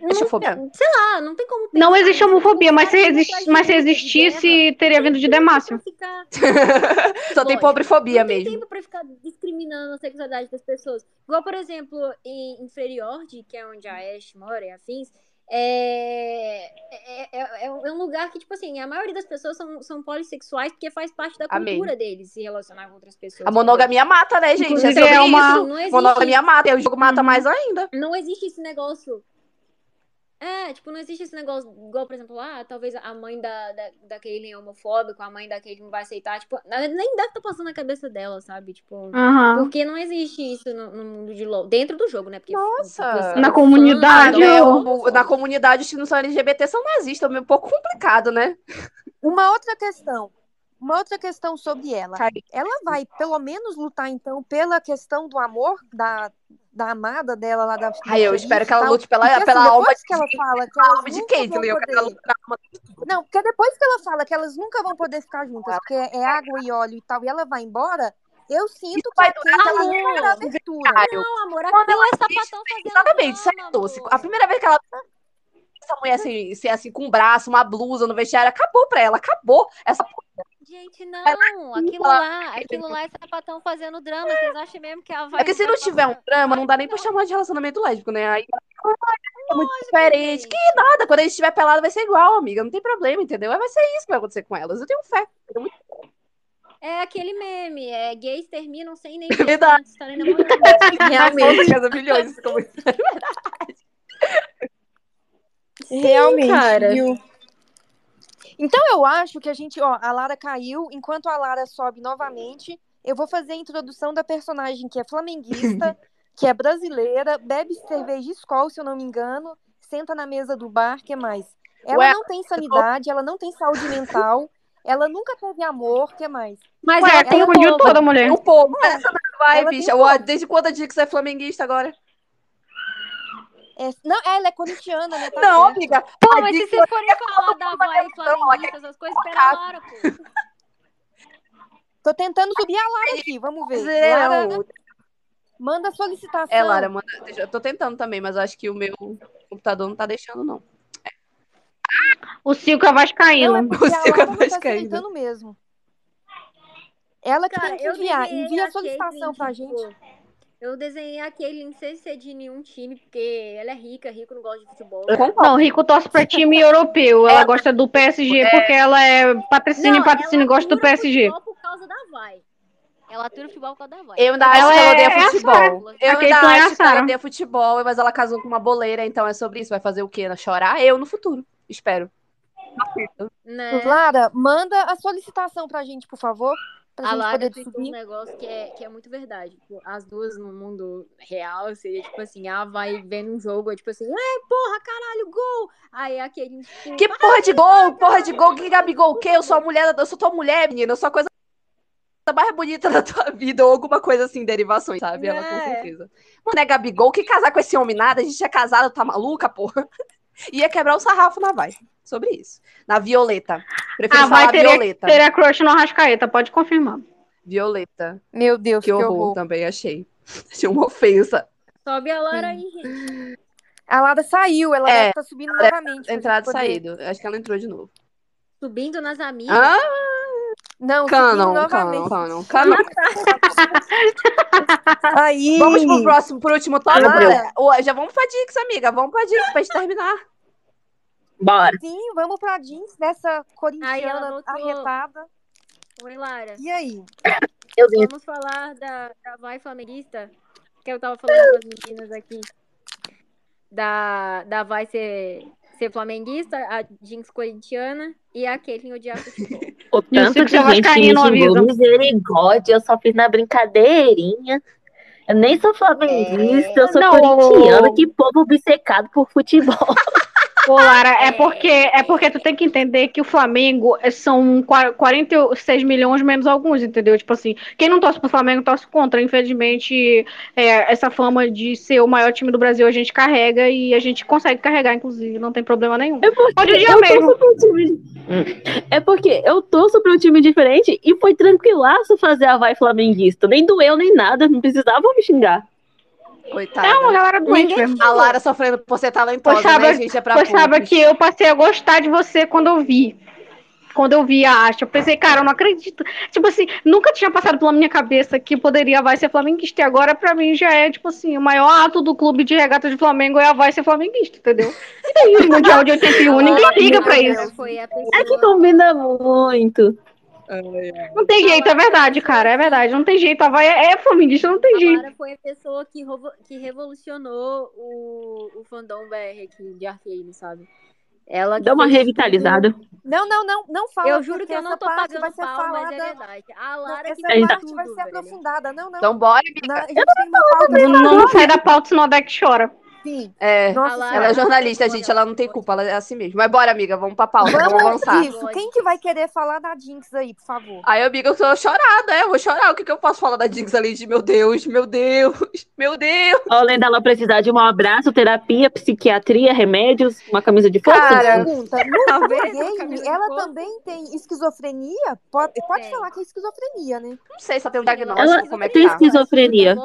não, sei lá, não tem como Não pensar existe nisso. homofobia, mas se, exist- mas se existisse, teria vindo de Tem Demácio. ficar- Só tem pobrefobia não tem mesmo. tempo pra ficar discriminando a sexualidade das pessoas. Igual, por exemplo, em, Freljord, que é onde a Ashe mora e afins, é, é, é, é um lugar que, tipo assim, a maioria das pessoas são, são polissexuais porque faz parte da Amém. cultura deles se relacionar com outras pessoas. A monogamia mata, né, gente? É Inclusive, é uma- isso. Não existe, Monogamia mata, e o jogo mata Uhum. mais ainda. não existe esse negócio. É, tipo, não existe esse negócio, igual, por exemplo, ah, talvez a mãe da, da, da Kaylin é homofóbica, a mãe da Kaylin não vai aceitar, tipo, na- nem deve estar passando na cabeça dela, sabe? Tipo, porque não existe isso no, no mundo de LoL, dentro do jogo, né? Porque, Nossa. depois- Na fã, comunidade, É, eu- na comunidade, os que não são LGBT são nazistas, é um pouco complicado, né? Uma outra questão. Uma outra questão sobre ela. Ela vai, pelo menos, lutar, então, pela questão do amor da, da amada dela lá da. Ai, eu espero que ela lute pela, Porque, assim, pela alma depois de, que ela fala que alma de Caitlyn. Eu quero que ela poder... lute pela alma Não, porque depois que ela fala que elas nunca vão poder ficar juntas, porque é água e óleo e tal, e ela vai embora, eu sinto Isso que vai a Kate, ela não abertura. Não, amor, aquilo ela é sapatão fazendo Exatamente, isso é doce. A primeira vez que ela. Essa mulher assim, ser assim, com um braço, uma blusa no vestiário, acabou pra ela, acabou. Essa Gente, não, aquilo lá, aquilo lá é sapatão fazendo drama, vocês acham mesmo que ela vai... É que se não tiver um drama, não dá nem pra chamar de relacionamento lésbico, né? Aí é muito diferente. Que nada, quando a gente estiver pelado vai ser igual, amiga. Não tem problema, entendeu? Vai ser isso que vai acontecer com elas. Eu tenho fé. Eu tenho É aquele meme, é gays terminam sem nem verdade. estarem namorando. Realmente, milhões, isso ficou muito- realmente, cara. viu? Então eu acho que a gente, ó, a Lara caiu, enquanto a Lara sobe novamente, eu vou fazer a introdução da personagem que é flamenguista, que é brasileira, bebe cerveja Skol, se eu não me engano, senta na mesa do bar, que mais? Ela Ué, não tem sanidade, ela não tem saúde mental, ela nunca teve amor, que mais? Mas Ué, ela ela confundiu nova. toda a mulher. Um pouco. Essa ela tem bicha. um pouco. Desde quando eu digo que você é flamenguista agora? É, não, ela é corintiana, né? Tá não, certo. amiga. Pô, mas se dica- vocês forem falar da vai flamenguista, essas coisas, espera a Lara, pô. Tô tentando subir a Lara aqui, vamos ver. É, Lara, manda solicitação. É, Lara, manda. Eu tô tentando também, mas acho que o meu computador não tá deixando, não. O Silca Não, é porque O a Silvio Lara não tá Vascaíno. aceitando mesmo. Ela que Cara, tem que enviar. Envia a solicitação pra tipo, gente. Eu desenhei a Kaylin sem ser de nenhum time, porque ela é rica, rico não gosta de futebol. Não, Rico torce pra time europeu. Ela gosta do PSG porque ela é patrocínio e patrocínio e gosta do PSG. futebol por causa da Vai. Ela atura futebol por causa da Vai. Eu ainda acho Ela que ela é- odeia é a futebol. Eu ainda é acho que ela odeia futebol, mas ela casou com uma boleira, então é sobre isso. Vai fazer o quê? Ela Chorar? Eu no futuro. Espero. Né? Lara, manda a solicitação pra gente, por favor. Pra A Lara poder um negócio que é, que é muito verdade. Tipo, as duas no mundo real seria tipo assim, a vai vendo um jogo, é tipo assim, é porra, caralho, gol! Aí aquele, tipo, Que porra de gol? Porra de gol? Que Gabigol o quê? Eu sou a mulher, eu sou tua mulher, menina. Eu sou a coisa mais bonita da tua vida, ou alguma coisa assim, derivações, sabe? Ela com É. certeza. Mano, é Gabigol, que casar com esse homem nada? A gente é casada, tá maluca, porra? Ia quebrar o sarrafo na vai. Sobre isso. Na Violeta. Prefiro Ah, vai falar ter, Violeta. ter a crush no Arrascaeta, pode confirmar. Violeta. Meu Deus, Que que, horror, horror. também achei. Achei uma ofensa. sobe a Lara aí, gente. A Lara saiu, ela É, deve estar subindo novamente. pra Entrado e saído. Acho que ela entrou de novo. Subindo nas amigas. Ah, Não, canon, canon, canon. canon. Aí. Vamos pro próximo, pro último tópico. Ô, Já vamos pra Dix, amiga. Vamos pra Dix pra gente terminar. Bora. Sim, vamos pra jeans dessa Aí ela corintiana voltou. arretada. Oi, Lara. E aí? Eu. Vamos falar da, da vai flamenguista, que eu tava falando com as meninas aqui. Da, da vai ser, ser flamenguista, a Jinx corintiana e a Caitlyn odiar futebol. O o tanto de gente que me Vascaíno xingou, avisa. misericórdia, eu só fiz na brincadeirinha. Eu nem sou flamenguista, eu sou Não, corintiana, que povo obcecado por futebol. Ô, Lara, é porque, é porque tu tem que entender que o Flamengo é- são qua- 46 milhões menos alguns, entendeu? Tipo assim, quem não torce pro Flamengo torce contra. Infelizmente, é, essa fama de ser o maior time do Brasil a gente carrega e a gente consegue carregar, inclusive, não tem problema nenhum. É porque Pode eu mesmo. um time. É porque eu torço pra um time diferente e foi tranquilaço fazer a vai flamenguista. Nem doeu, nem nada, não precisava me xingar. Coitada. É uma galera doente mesmo. A Lara sofrendo por ser talentosa, Pois sabe- né, gente? É pra Pois sabe poucos. que eu passei a gostar de você quando eu vi. Quando eu vi a Asha, eu pensei, cara, eu não acredito. Tipo assim, nunca tinha passado pela minha cabeça que poderia a Vai ser flamenguista. E agora, pra mim, já é, tipo assim, o maior ato do clube de regata de Flamengo é a Vai ser flamenguista, entendeu? E o Mundial de 81, ninguém liga pra isso. Foi a É que combina muito. Não tem jeito, é verdade, cara. É verdade. Não tem jeito. A Vai é, é feminista, não tem A jeito. Lara foi a pessoa que, que revolucionou o, o fandom BR aqui de Arcane, sabe? Ela Dá uma revitalizada. Não, não, não, não fala. Eu juro que eu não essa tô parte vai pagando ser pau, mas é falada. verdade. A Não, Lara que essa parte tudo, vai ser velho. aprofundada. Não, não. Então bora, Na- amiga. a gente tem uma pauta Não, não sai da pauta, senão a Deck chora. Sim. É, Nossa ela é jornalista, gente. Ela não tem culpa, ela é assim mesmo. Mas bora, amiga, vamos pra pauta, vamos Vamos, avançar. isso. Quem que vai querer falar da Jinx aí, por favor? Aí, amiga, eu tô chorada, é, eu vou chorar. O que, que eu posso falar da Jinx ali de meu Deus, meu Deus, meu Deus. Além dela precisar de um abraço, terapia, psiquiatria, remédios, uma camisa de força. Cara, Pergunta, no game, camisa de ela força. também tem esquizofrenia? Pode, pode Tem. falar que é esquizofrenia, né? Não sei se ela tem um diagnóstico, Ela como é que tem tá. esquizofrenia.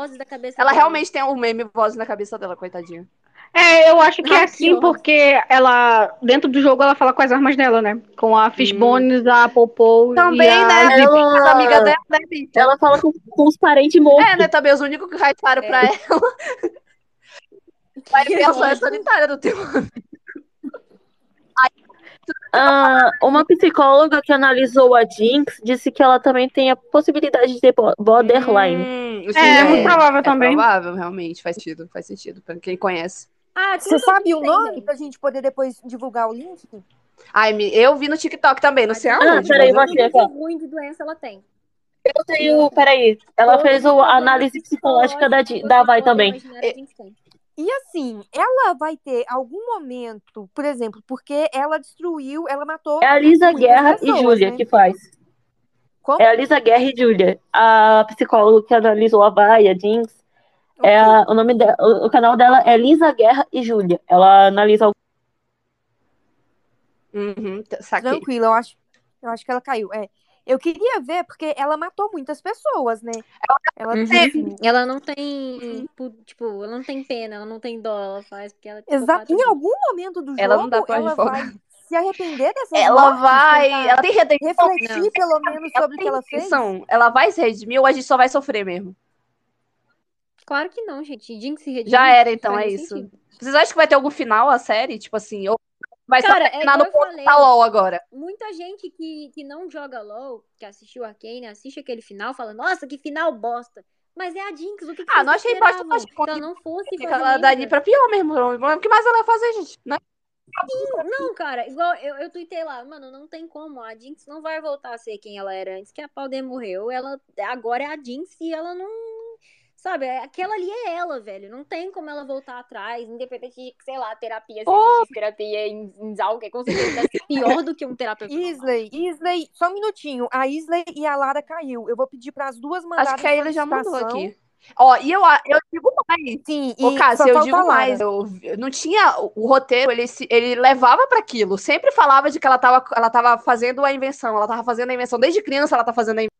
Ela realmente tem um meme voz na cabeça dela, coitadinha. É, eu acho que é Ah, assim, porque ela, dentro do jogo, ela fala com as armas dela, né? Com a Fishbones, a Popou Também, e a né? Ela, amigas dela, né, ela fala com, com os parentes mortos. É, né? Também os únicos que raivaram É. pra ela. Vai ver a só solitária do teu. Ah, uma psicóloga que analisou a Jinx disse que ela também tem a possibilidade de ter bo- borderline. Hum, sim, É, é muito provável é também. provável, realmente. Faz sentido, faz sentido. Pra quem conhece. Ah, Você sabe o nome pra gente poder depois divulgar o link? Ai, eu vi no TikTok também, não sei Ah, aonde. peraí, mas vou vi. aqui, ruim de doença ela tem. Eu tenho, peraí, ela fez a análise psicológica da, da Vai também. E assim, ela vai ter algum momento, por exemplo, porque ela destruiu, ela matou É a Lisa Guerra e pessoas, Júlia né? que faz. Como? É a Lisa Guerra e Júlia, a psicóloga que analisou a Vai, a Jinx. É a- o nome dela, o o canal dela é Lisa Guerra e Júlia. Ela analisa o- Uhum, saquei. Tranquilo, eu acho, eu acho que ela caiu. É. Eu queria ver, porque ela matou muitas pessoas, né? Ela Uhum. assim, Ela não tem, pu- tipo, ela não tem pena, ela não tem dó, ela faz porque ela é Exato. Em algum momento do Ela não jogo, dá pra ela vai se arrepender dessas Ela mortes, vai. Ela tem redenção. refletir Não. pelo menos Ela sobre o que ela fez. Ela vai se redimir ou a gente só vai sofrer mesmo? Claro que não, gente. Jinx se redime, Já era, então, é isso. sentido. Vocês acham que vai ter algum final a série? Tipo assim, ou vai Cara, só é no ponto falei. da LOL agora? Muita gente que, que não joga LOL, que assistiu Arcane, assiste aquele final, fala, nossa, que final bosta. Mas é a Jinx, o que, que Ah, não achei bosta, não. Achei Se ela não fosse fazer Ela pra pior mesmo. O que mais ela vai fazer, gente? Né? Não, cara, igual eu, eu tuitei lá, mano, não tem como. A Jinx não vai voltar a ser quem ela era antes, que a Powder morreu. Ela agora é a Jinx e ela não. Sabe, é- aquela ali é ela, velho. Não tem como ela voltar atrás, independente de, sei lá, terapia, se Oh. terapia em, em Zalk, com certeza deve ser pior do que um terapeuta. Isley, Isley, só um minutinho. A Isley e a Lara caiu. Eu vou pedir para as duas mandarem Acho que a Ilha já mandou aqui. Ó, e eu, eu digo mais. Sim, Ô, e Cássia, só eu digo mais. Eu, eu não tinha. O, roteiro, ele, se- ele levava para aquilo. Sempre falava de que ela tava, ela tava fazendo a invenção. Ela tava fazendo a invenção. Desde criança, ela tá fazendo a invenção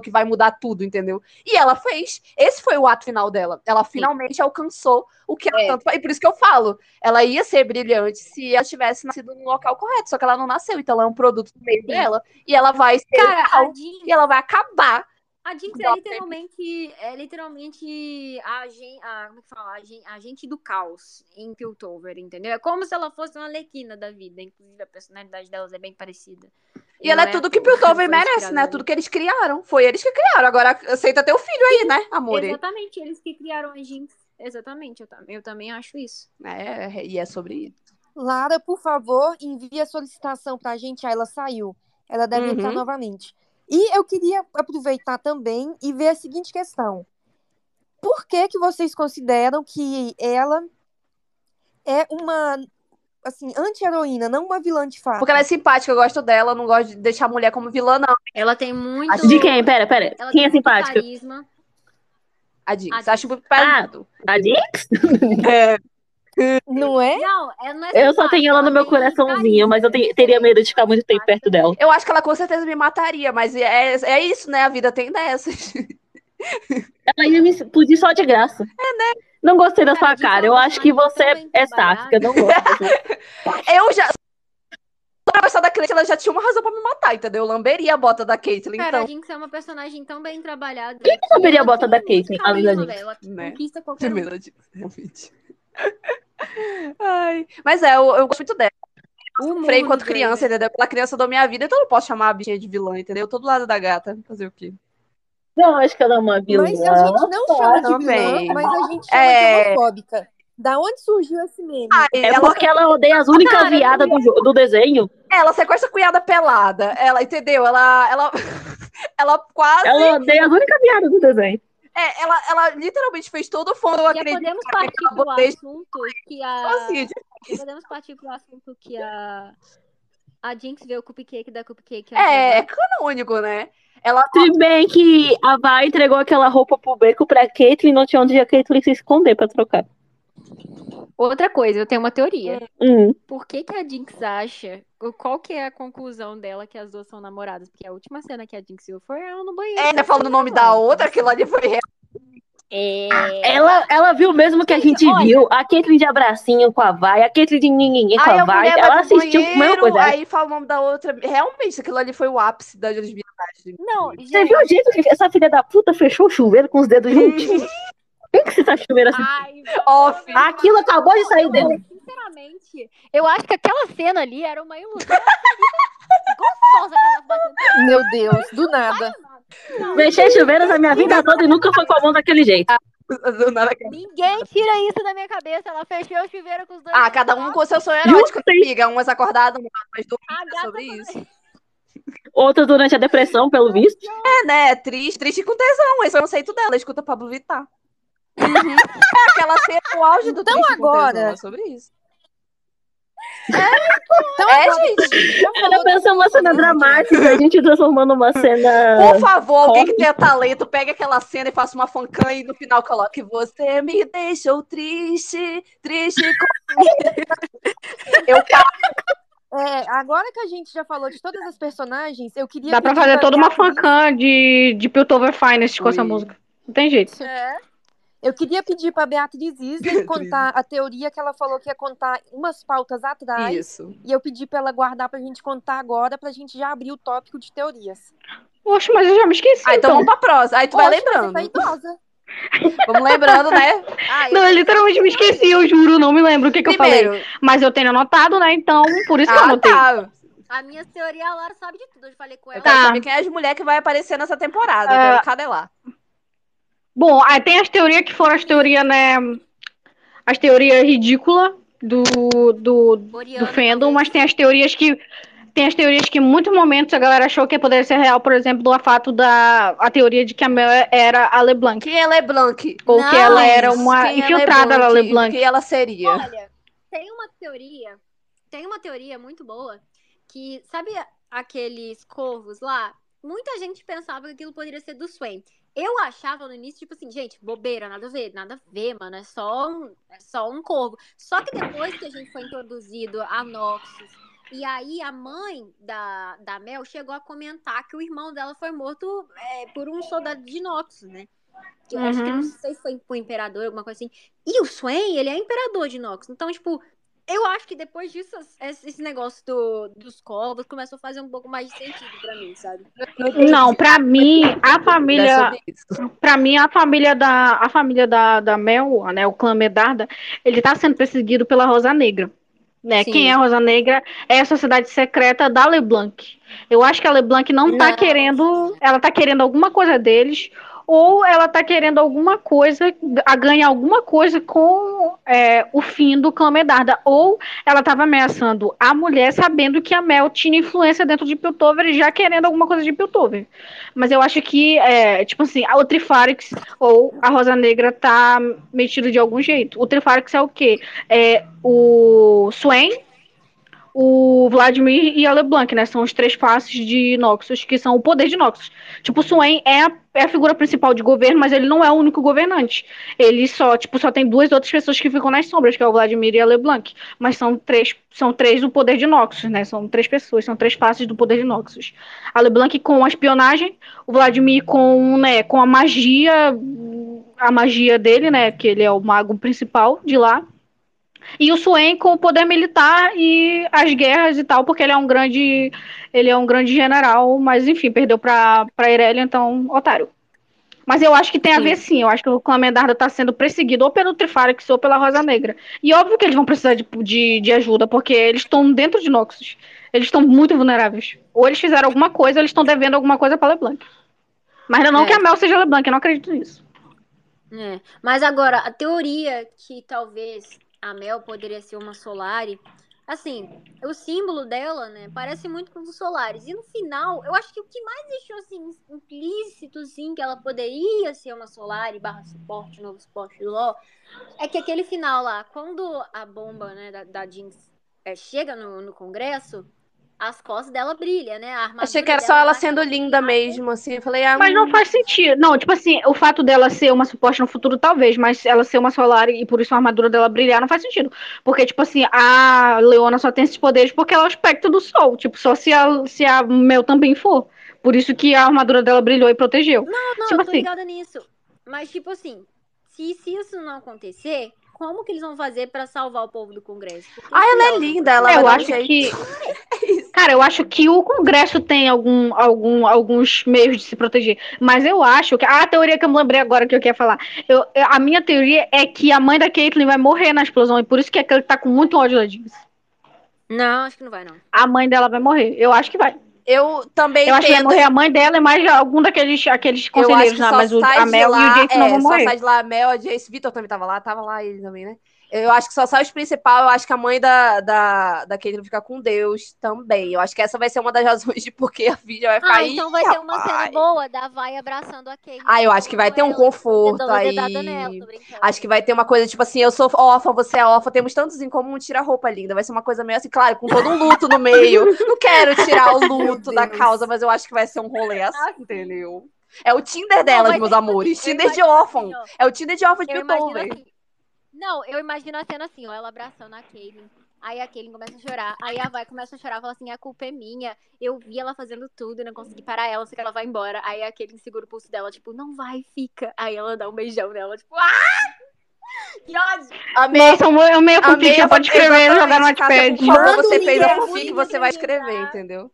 que vai mudar tudo, entendeu? E ela fez. Esse foi o ato final dela. Ela finalmente alcançou o que ela É. tanto. E por isso que eu falo. Ela ia ser brilhante se ela tivesse nascido no local correto. Só que ela não nasceu. Então ela é um produto do meio Sim. dela. E ela vai ser. Cara, real, Jinx, e ela vai acabar. a Jinx é literalmente, é literalmente a agente, a, como é que fala? A agente, agente do caos em Piltover, entendeu? É como se ela fosse uma Alequina da vida. Inclusive, a personalidade delas é bem parecida. E ela é não tudo que Piltover merece, né? Tudo que eles criaram. Foi eles que criaram. Agora aceita ter o filho aí, né, amor? Exatamente, eles que criaram a Jinx. Exatamente, eu, tam- eu também acho isso. É, e é sobre isso. Lara, por favor, envie a solicitação pra gente. Ah, ela saiu. Ela deve Uhum. entrar novamente. E eu queria aproveitar também e ver a seguinte questão. Por que que vocês consideram que ela é uma, assim, anti-heroína, não uma vilã de fato? Porque ela é simpática, eu gosto dela, eu não gosto de deixar a mulher como vilã, não. Ela tem muito. De quem? Pera, pera. Ela Quem tem é simpática? carisma. A Jinx. Acho muito pesado. A Jinx? É. Não é? Não, ela não é Eu só tenho ela no meu coraçãozinho, mas eu te- teria medo de ficar muito tempo perto dela. Eu acho que ela com certeza me mataria, mas é, é isso, né? A vida tem dessas. Ela ia me explodir só de graça. É, né? Não gostei da Cara, sua a cara. Eu acho que você é sáfica. Não gosto. Eu já. Pra gostar da Caitlyn, ela já tinha uma razão pra me matar, entendeu? Eu lamberia a bota da Caitlyn, Cara, a então. Jinx é uma personagem tão bem trabalhada. Quem que lamberia a bota da Caitlyn, da carisma, Jinx? Ela Né? conquista qualquer um. Realmente. Ai. Mas é, eu, eu gosto muito dela. Freio murro enquanto criança, entendeu? Pela criança eu dou minha vida, então eu não posso chamar a bichinha de vilã, entendeu? Eu tô do lado da gata. Fazer o quê? Não, acho que ela é uma vilã. Mas a gente não chama de vilã, mas a gente chama É. de homofóbica. Da onde surgiu esse meme? Ai, É ela, porque ela odeia as únicas Cara, viadas do, jo- do desenho. ela sequestra a cunhada pelada. Ela, entendeu? Ela. Ela, ela quase. Ela odeia as únicas viadas do desenho. É, ela, ela literalmente fez todo o fundo, eu acredito. podemos partir pro assunto que a. Já podemos partir pro assunto que a. A Jinx vê o cupcake da cupcake. É, é canônico, né? Ela Se bem que a Vai entregou aquela roupa pro beco pra Caitlyn, não tinha onde a Caitlyn se esconder pra trocar. Outra coisa, eu tenho uma teoria. Hum. Por que, que a Jinx acha. Qual que é a conclusão dela que as duas são namoradas? Porque a última cena que a Jinx viu foi ela no banheiro. é, né, falando o nome da outra, aquilo ali foi real. É. Ela, ela viu mesmo que a gente Olha. viu. A Caitlyn de abracinho com a Vai, a Caitlyn de ninguém com a Vai. Ela assistiu a mesma coisa. aí fala o nome da outra. Realmente, aquilo ali foi o ápice da lesbianagem. Não, Você gente. viu o jeito que essa filha da puta fechou o chuveiro com os dedos juntos? Quem que se tá chuveiro assim? Ai, Off. Aquilo acabou de sair dela. sinceramente, eu acho que aquela cena ali era uma ilusão gostosa que batendo. Meu Deus, do nada. Fechei chuveiros a minha vida toda e nunca foi com a mão daquele jeito. Que- Ninguém tira isso da minha cabeça. Ela fechou o chuveiro com os dois. Ah, cada um com o seu sonho erótico, amiga. Umas acordadas, umas dormidas sobre também. isso. Outra durante a depressão, pelo visto. É, né? Triste, triste com tesão. Esse é o conceito dela. Escuta Pablo Vittar. É aquela cena o auge do Então triste com agora- tesão. É sobre isso. Então, É, agora gente. que a gente já Ela falou pensa uma cena dramática, a gente transformando uma cena. Por favor, alguém que tenha talento, pegue aquela cena e faça uma fancam e no final coloque Você me deixou triste, triste com... Eu É, agora que a gente já falou de todas as personagens, eu queria. Dá pra fazer toda uma fancam de, de Piltover Finest com essa Ui. música. Não tem jeito. É. Eu queria pedir pra Beatriz Isler contar a teoria que ela falou que ia contar umas pautas atrás. Isso. E eu pedi pra ela guardar pra gente contar agora, pra gente já abrir o tópico de teorias. Oxe, mas eu já me esqueci. Ah, então então. vamos pra próxima. Aí tu vai Oxe, lembrando. Você tá idosa. Vamos lembrando, né? Ah, Não, eu literalmente me esqueci, eu juro, não me lembro o que, que eu falei. Mas eu tenho anotado, né? Então, por isso que eu Ah, anotei. tá. A minha teoria, a Lara sabe de tudo. Eu falei com ela. Tá. quem é as mulheres que vai aparecer nessa temporada. Ah. Eu quero cadelar. Bom, aí tem as teorias que foram as teorias, né? As teorias ridículas do, do, do fandom, mas tem as teorias que. Tem as teorias que em muitos momentos a galera achou que poderia ser real, por exemplo, do fato da a teoria de que a Mel era a LeBlanc. Quem é LeBlanc? Ou Não, que ela era Mas uma é infiltrada na LeBlanc. Quem ela seria? Olha, tem uma teoria, tem uma teoria muito boa que, sabe aqueles corvos lá? Muita gente pensava que aquilo poderia ser do Swain. Eu achava no início, tipo assim, gente, bobeira, nada a ver, nada a ver, mano, é só um, é só um corvo. Só que depois que a gente foi introduzido a Noxus, e aí a mãe da, da Mel chegou a comentar que o irmão dela foi morto é, por um soldado de Noxus, né? Que eu acho que Uhum. não sei se foi pro imperador, alguma coisa assim. E o Swain, ele é imperador de Nox. Então, tipo, eu acho que depois disso, esse negócio do, dos corvos começou a fazer um pouco mais de sentido pra mim, sabe? Não, pra mim, a É família. isso. Pra mim, a família da, a família da, da Mel, né, o clã Medarda, ele tá sendo perseguido pela Rosa Negra. Né? Sim. Quem é a Rosa Negra é a sociedade secreta da LeBlanc. Eu acho que a LeBlanc não tá Não. querendo. Ela tá querendo alguma coisa deles, ou ela tá querendo alguma coisa, a ganhar alguma coisa com é, o fim do clã Medarda. Ou ela tava ameaçando a mulher, sabendo que a Mel tinha influência dentro de Piltover e já querendo alguma coisa de Piltover. Mas eu acho que, é, tipo assim, o Trifarix ou a Rosa Negra tá metido de algum jeito. O Trifarix é o quê? É o Swain, o Vladimir e a LeBlanc, né? São os três faces de Noxus, que são o poder de Noxus. Tipo, o Swain é a, é a figura principal de governo, mas ele não é o único governante. Ele só, tipo, só tem duas outras pessoas que ficam nas sombras, que é o Vladimir e a LeBlanc. Mas são três, são três do poder de Noxus, né? São três pessoas, são três faces do poder de Noxus. A LeBlanc com a espionagem, o Vladimir com, né, com a magia, a magia dele, né? Que ele é o mago principal de lá. E o Swain com o poder militar e as guerras e tal, porque ele é um grande, ele é um grande general, mas enfim, perdeu pra, pra Irelia, então, otário. Mas eu acho que tem a Sim. ver sim. Eu acho que o clã Medarda tá sendo perseguido ou pelo Trifarix ou pela Rosa Negra. E óbvio que eles vão precisar de, de, de ajuda, porque eles estão dentro de Noxus. Eles estão muito vulneráveis. Ou eles fizeram alguma coisa, ou eles estão devendo alguma coisa pra LeBlanc. Mas não É. que a Mel seja LeBlanc, eu não acredito nisso. É. Mas agora, a teoria que talvez a Mel poderia ser uma Solari, assim, o símbolo dela, né, parece muito com os Solares. E no final, eu acho que o que mais deixou, assim, implícito, assim, que ela poderia ser uma Solari barra suporte, novo suporte do LoL, é que aquele final lá, quando a bomba, né, da, da Jinx é, chega no, no Congresso, as costas dela brilham, né, Achei que era só ela bate sendo linda mesmo, assim. Eu falei, ah, Mas não hum, faz sentido. Não, tipo assim, o fato dela ser uma suporte no futuro, talvez, mas ela ser uma solar e por isso a armadura dela brilhar, não faz sentido. Porque, tipo assim, a Leona só tem esses poderes porque ela é o espectro do sol. Tipo, só se a, se a Mel também for. Por isso que a armadura dela brilhou e protegeu. Não, não, Tipo eu tô assim. ligada nisso. Mas, tipo assim, se, se isso não acontecer, como que eles vão fazer pra salvar o povo do Congresso? Porque Ah, ela é não linda, ela É, eu um acho que. Cara, eu acho que o Congresso tem algum, algum, alguns meios de se proteger. Mas eu acho que. Ah, a teoria que eu me lembrei agora que eu queria falar. Eu, eu- a minha teoria é que a mãe da Caitlyn vai morrer na explosão. E por isso que a Caitlyn tá com muito ódio da Jinx. Não, acho que não vai, não. A mãe dela vai morrer. Eu acho que vai. Eu também Eu acho que vai morrer a mãe dela mais algum daqueles aqueles conselheiros só Mas o, a Mel lá, e o Jace é, não vão só morrer. sai de lá a Mel, a Jace, Vitor também tava lá, tava lá ele também, né? Eu acho que só sai os principal, eu acho que a mãe da, da, da Caitlyn fica com Deus também. Eu acho que essa vai ser uma das razões de porque a filha vai ficar Ah, então vai ter uma cena boa da Vai abraçando a Kate. Ah, eu acho que vai ter um conforto aí. nela. Acho que vai ter uma coisa tipo assim, eu sou órfã, você é órfã, temos tantos em comum, tira roupa linda. Vai ser uma coisa meio assim, claro, com todo um luto no meio. Não quero tirar o luto da causa, mas eu acho que vai ser um rolê assim, entendeu? É o Tinder delas, meus eu amores. Tinder de órfão. assim. É o Tinder de órfão de assim. Não, eu imagino a cena assim, ó, ela abraçando a Kaylin. Aí a Kaylin começa a chorar. Aí a Vai começa a chorar, fala assim: a culpa é minha. Eu vi ela fazendo tudo e não consegui parar ela, sei que ela vai embora. Aí a Kaylin segura o pulso dela, tipo, não vai, fica. Aí ela dá um beijão nela, tipo, ah! Que ódio! Amei. Nossa, eu meio fanfic, já a- pode escrever e jogar no Notepad. Manda você fez a fanfic, você vai escrever, ajudar. entendeu?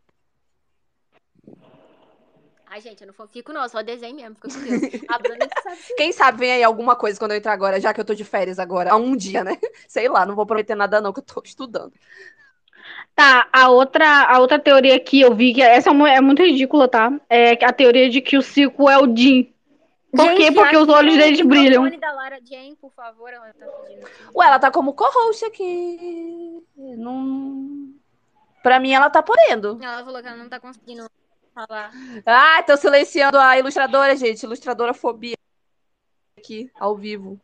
Ai, gente, eu não fico, não, só desenho mesmo, fica com Deus. A Bruna que sabe. Quem sabe vem aí alguma coisa quando eu entrar agora, já que eu tô de férias agora, há um dia, né? Sei lá, não vou prometer nada não, que eu tô estudando. Tá, a outra, a outra teoria que eu vi, que essa é é muito ridícula, tá? É a teoria de que o Cico é o Jin. Por quê? Porque os olhos o deles brilham. microfone da Lara Jane, por favor, ela tá pedindo. Ué, ela tá como co-host aqui. Não... Pra mim, ela tá podendo. Ela falou que ela não tá conseguindo falar. Ah, tô silenciando a ilustradora, gente. Ilustradora fobia. Aqui, ao vivo.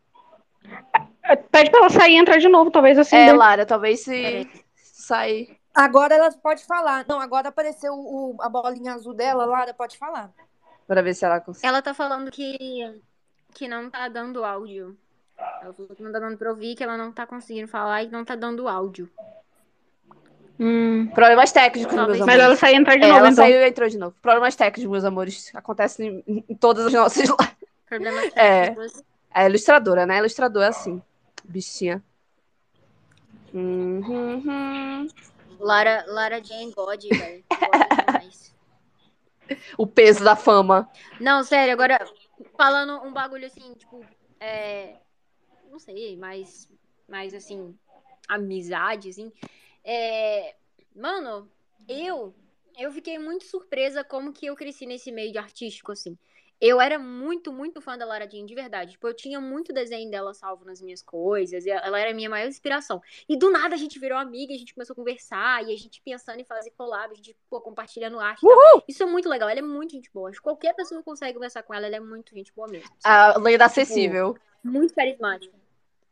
Pede pra ela sair e entrar de novo, talvez assim. É, dê. Lara, talvez se Peraí. sair. Agora ela pode falar. Não, agora apareceu o- a bolinha azul dela, Lara, pode falar. Pra ver se ela consegue. Ela tá falando que, que não tá dando áudio. Ela falou que não tá dando pra ouvir, que ela não tá conseguindo falar e não tá dando áudio. Hum. Problemas técnicos, meus amores. Melhor ela sair e entrar de É, novo, ela então. saiu e entrou de novo. Problemas técnicos, meus amores. Acontecem em, em todas as nossas lives. Problemas É. técnicos. É ilustradora, né? Ilustradora é assim. Bichinha. Uhum. Lara, Lara Jane God, velho. O peso da fama. Não, sério, agora falando um bagulho assim, tipo, é. Não sei, mais. Mais assim. Amizade, assim. É. Mano, eu. Eu fiquei muito surpresa como que eu cresci nesse meio de artístico, assim. Eu era muito, muito fã da Lara Jean, de verdade. Tipo, eu tinha muito desenho dela salvo nas minhas coisas. e Ela era a minha maior inspiração. E do nada a gente virou amiga, a gente começou a conversar, e a gente pensando em fazer collab, a gente, pô, compartilhando arte. Isso é muito legal, ela é muito gente boa. Acho que qualquer pessoa que consegue conversar com ela, ela é muito gente boa mesmo. sabe? A lei da acessível. Muito carismática.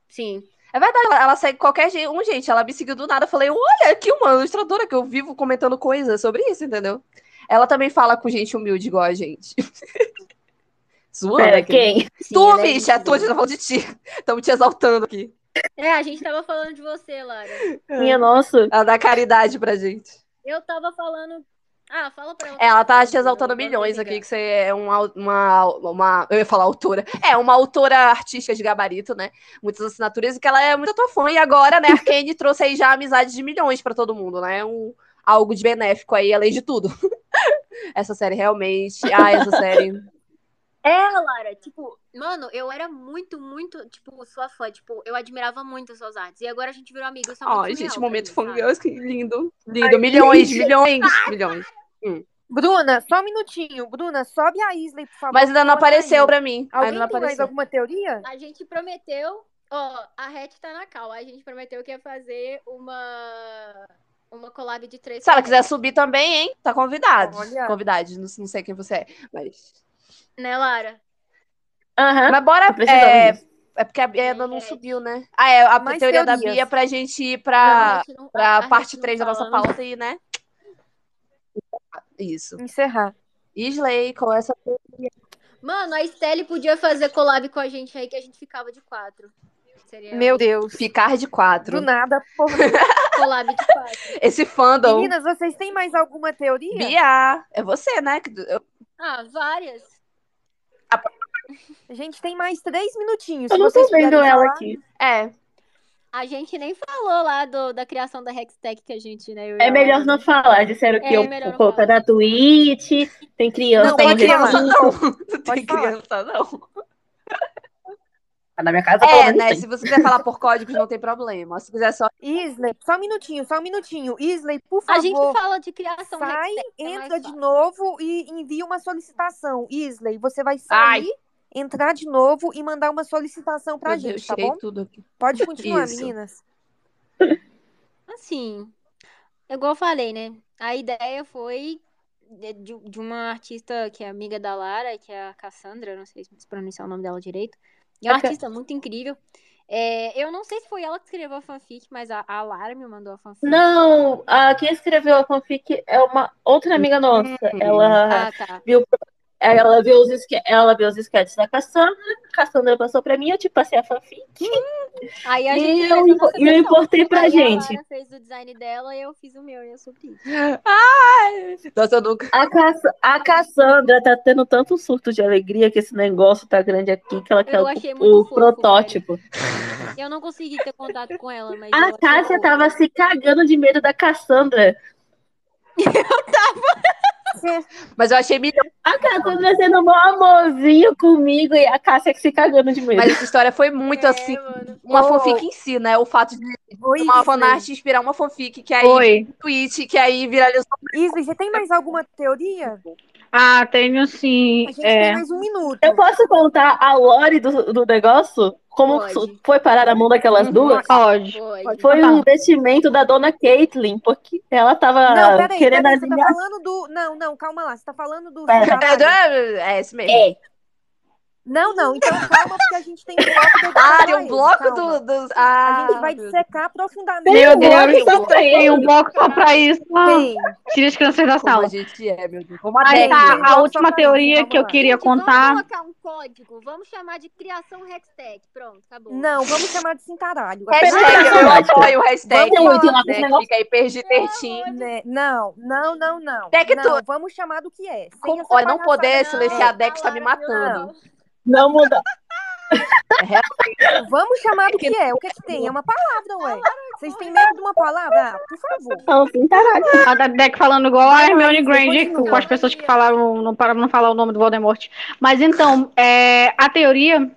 Sim. É verdade, ela, ela segue qualquer jeito. Um, gente, ela me seguiu do nada. Eu falei, olha, aqui uma ilustradora que eu vivo comentando coisas sobre isso, entendeu? Ela também fala com gente humilde igual a gente. Zoando Pera, quem? Sim, Tu, ela é bicha, gente tu, a gente tá falando de ti. Estamos te exaltando aqui. É, a gente tava falando de você, Lara. Minha nossa. Ela dá caridade pra gente. Eu tava falando. Ah, fala pra ela. Ela tá te exaltando milhões aqui, que você é uma, uma, uma. Eu ia falar autora. É, uma autora artística de gabarito, né? Muitas assinaturas, e que ela é muito tua fã. E agora, né, a Arkane trouxe aí já amizade de milhões pra todo mundo, né? Um, algo de benéfico aí, além de tudo. essa série realmente. Ah, essa série. É, Lara, tipo, mano, eu era muito, muito, tipo, sua fã, tipo, eu admirava muito as suas artes. E agora a gente virou amigo, isso muito Ai, surreal gente, momento fangirls, que lindo. Lindo. milhões, milhões, milhões. Bruna, só um minutinho. Bruna, sobe a Isley, por favor. Mas ainda não apareceu pra mim. Alguém Ainda não tem mais alguma teoria? A gente prometeu, ó, a Hatch tá na cal, a gente prometeu que ia fazer uma uma collab de três. Se ela quiser subir também, hein? Tá convidado. Olha. Convidado, não, não sei quem você é. Mas, Né, Lara? Aham. mas bora. precisando É, é porque a Bia ainda não É. subiu, né? Ah, é. A Mais teoria da teorias. Bia é pra gente ir Não, pra, não- a- pra a parte não 3 da nossa fala, não. pauta e, né? Isso. Encerrar. Isley, com essa. Mano, a Stelle podia fazer collab com a gente aí, que a gente ficava de quatro. Seria Meu Deus. Ficar de quatro. Do nada, porra. collab de quatro. Esse fandom. Meninas, vocês têm mais alguma teoria? Bia, é você, né? eu- Ah, várias. A gente tem mais três minutinhos. Eu não tô vendo ela falar. aqui. É. A gente nem falou lá do, da criação da Hextech que a gente, né? eu É a melhor não falar. Disseram que É, eu colocar falar. na Twitch, tem criança Não, Tem criança, não. Não tem criança, não. Na minha casa, É, né? tem. Se você quiser falar por códigos, não tem problema. Se quiser só. Isley, só um minutinho, só um minutinho. Isley, por A favor. gente fala de criação Sai, é entra de fácil. novo e envia uma solicitação. Isley, você vai sair, entrar de novo e mandar uma solicitação pra Meu gente, Deus, tá bom? tudo aqui. Pode continuar, Isso. meninas. Assim, igual eu falei, né? A ideia foi de, de- uma artista que é amiga da Lara, que é a Cassandra, não sei se pronunciar o nome dela direito. É uma Ca- artista muito incrível. É, eu não sei se foi ela que escreveu a fanfic, mas a, a Lara me mandou a fanfic. Não, a quem escreveu a fanfic é uma outra amiga nossa. Ela Ah, tá. viu, ela viu os, esque- ela viu os sketches da Cassandra, a Cassandra passou pra mim, eu te passei a fanfic. Aí a E gente eu nossa eu versão. importei pra Aí gente. A fez o design dela e eu fiz o meu, e é sobre isso. Ai! Nossa, eu nunca. A, Cass- a Cassandra tá tendo tanto surto de alegria que esse negócio tá grande aqui que ela quer Eu o, achei o muito fofo, protótipo. Eu não consegui ter contato com ela, mas. eu A Cássia tava se cagando de medo da Cassandra. Mas eu achei milhão. A Cassandra sendo um amorzinho comigo e a Cássia que se cagando de medo. Mas essa história foi muito É, assim. mano. Uma Ô. fanfic em si, né? O fato de Oi, uma fanart inspirar uma fanfic que aí. Oi. Tweet, que aí viralizou. Isley, você tem mais alguma teoria? Ah, tenho sim. A gente tem É, mais um minuto. Eu posso contar a lore do, do negócio? Como Pode. foi parar na mão daquelas Uhum. duas? pode. Pode. Foi Tá. um investimento da dona Caitlyn, porque ela tava Não, peraí, querendo peraí, você tá falando do... Não, não, calma lá, você tá falando do... Pera. Caralho. É esse mesmo. É, Não, não, então calma, porque a gente tem um bloco dedicado Ah, tem um bloco do, dos. A Ah, gente vai meu dissecar profundamente. Meu Deus, só tem um bloco só pra isso. Ah, Tem. Tira as crianças da Como a sala. gente é, meu Deus. Como a Aí tá, tem a última teoria isso, que eu queria Gente, contar. Vamos colocar um código. Vamos chamar de criação Hextech. Pronto, acabou. Não, vamos chamar de cintaralho. Hashtag, eu apoio o hashtag. Vamos com né, fica aí perdi pertinho. Né, Não, não, não, não. Tec Não, tudo. vamos chamar do que é. Como- olha, não poder silenciar a. Dex tá me matando. Não muda. Vamos chamar do que é. O que é que tem? É uma palavra, ué. Vocês têm medo de uma palavra? Ah, por favor. Não, sim, caralho. A da Deck falando igual a Hermione Granger, com as pessoas que falaram, não pararam não falar o nome do Voldemort. Mas então, é, a teoria,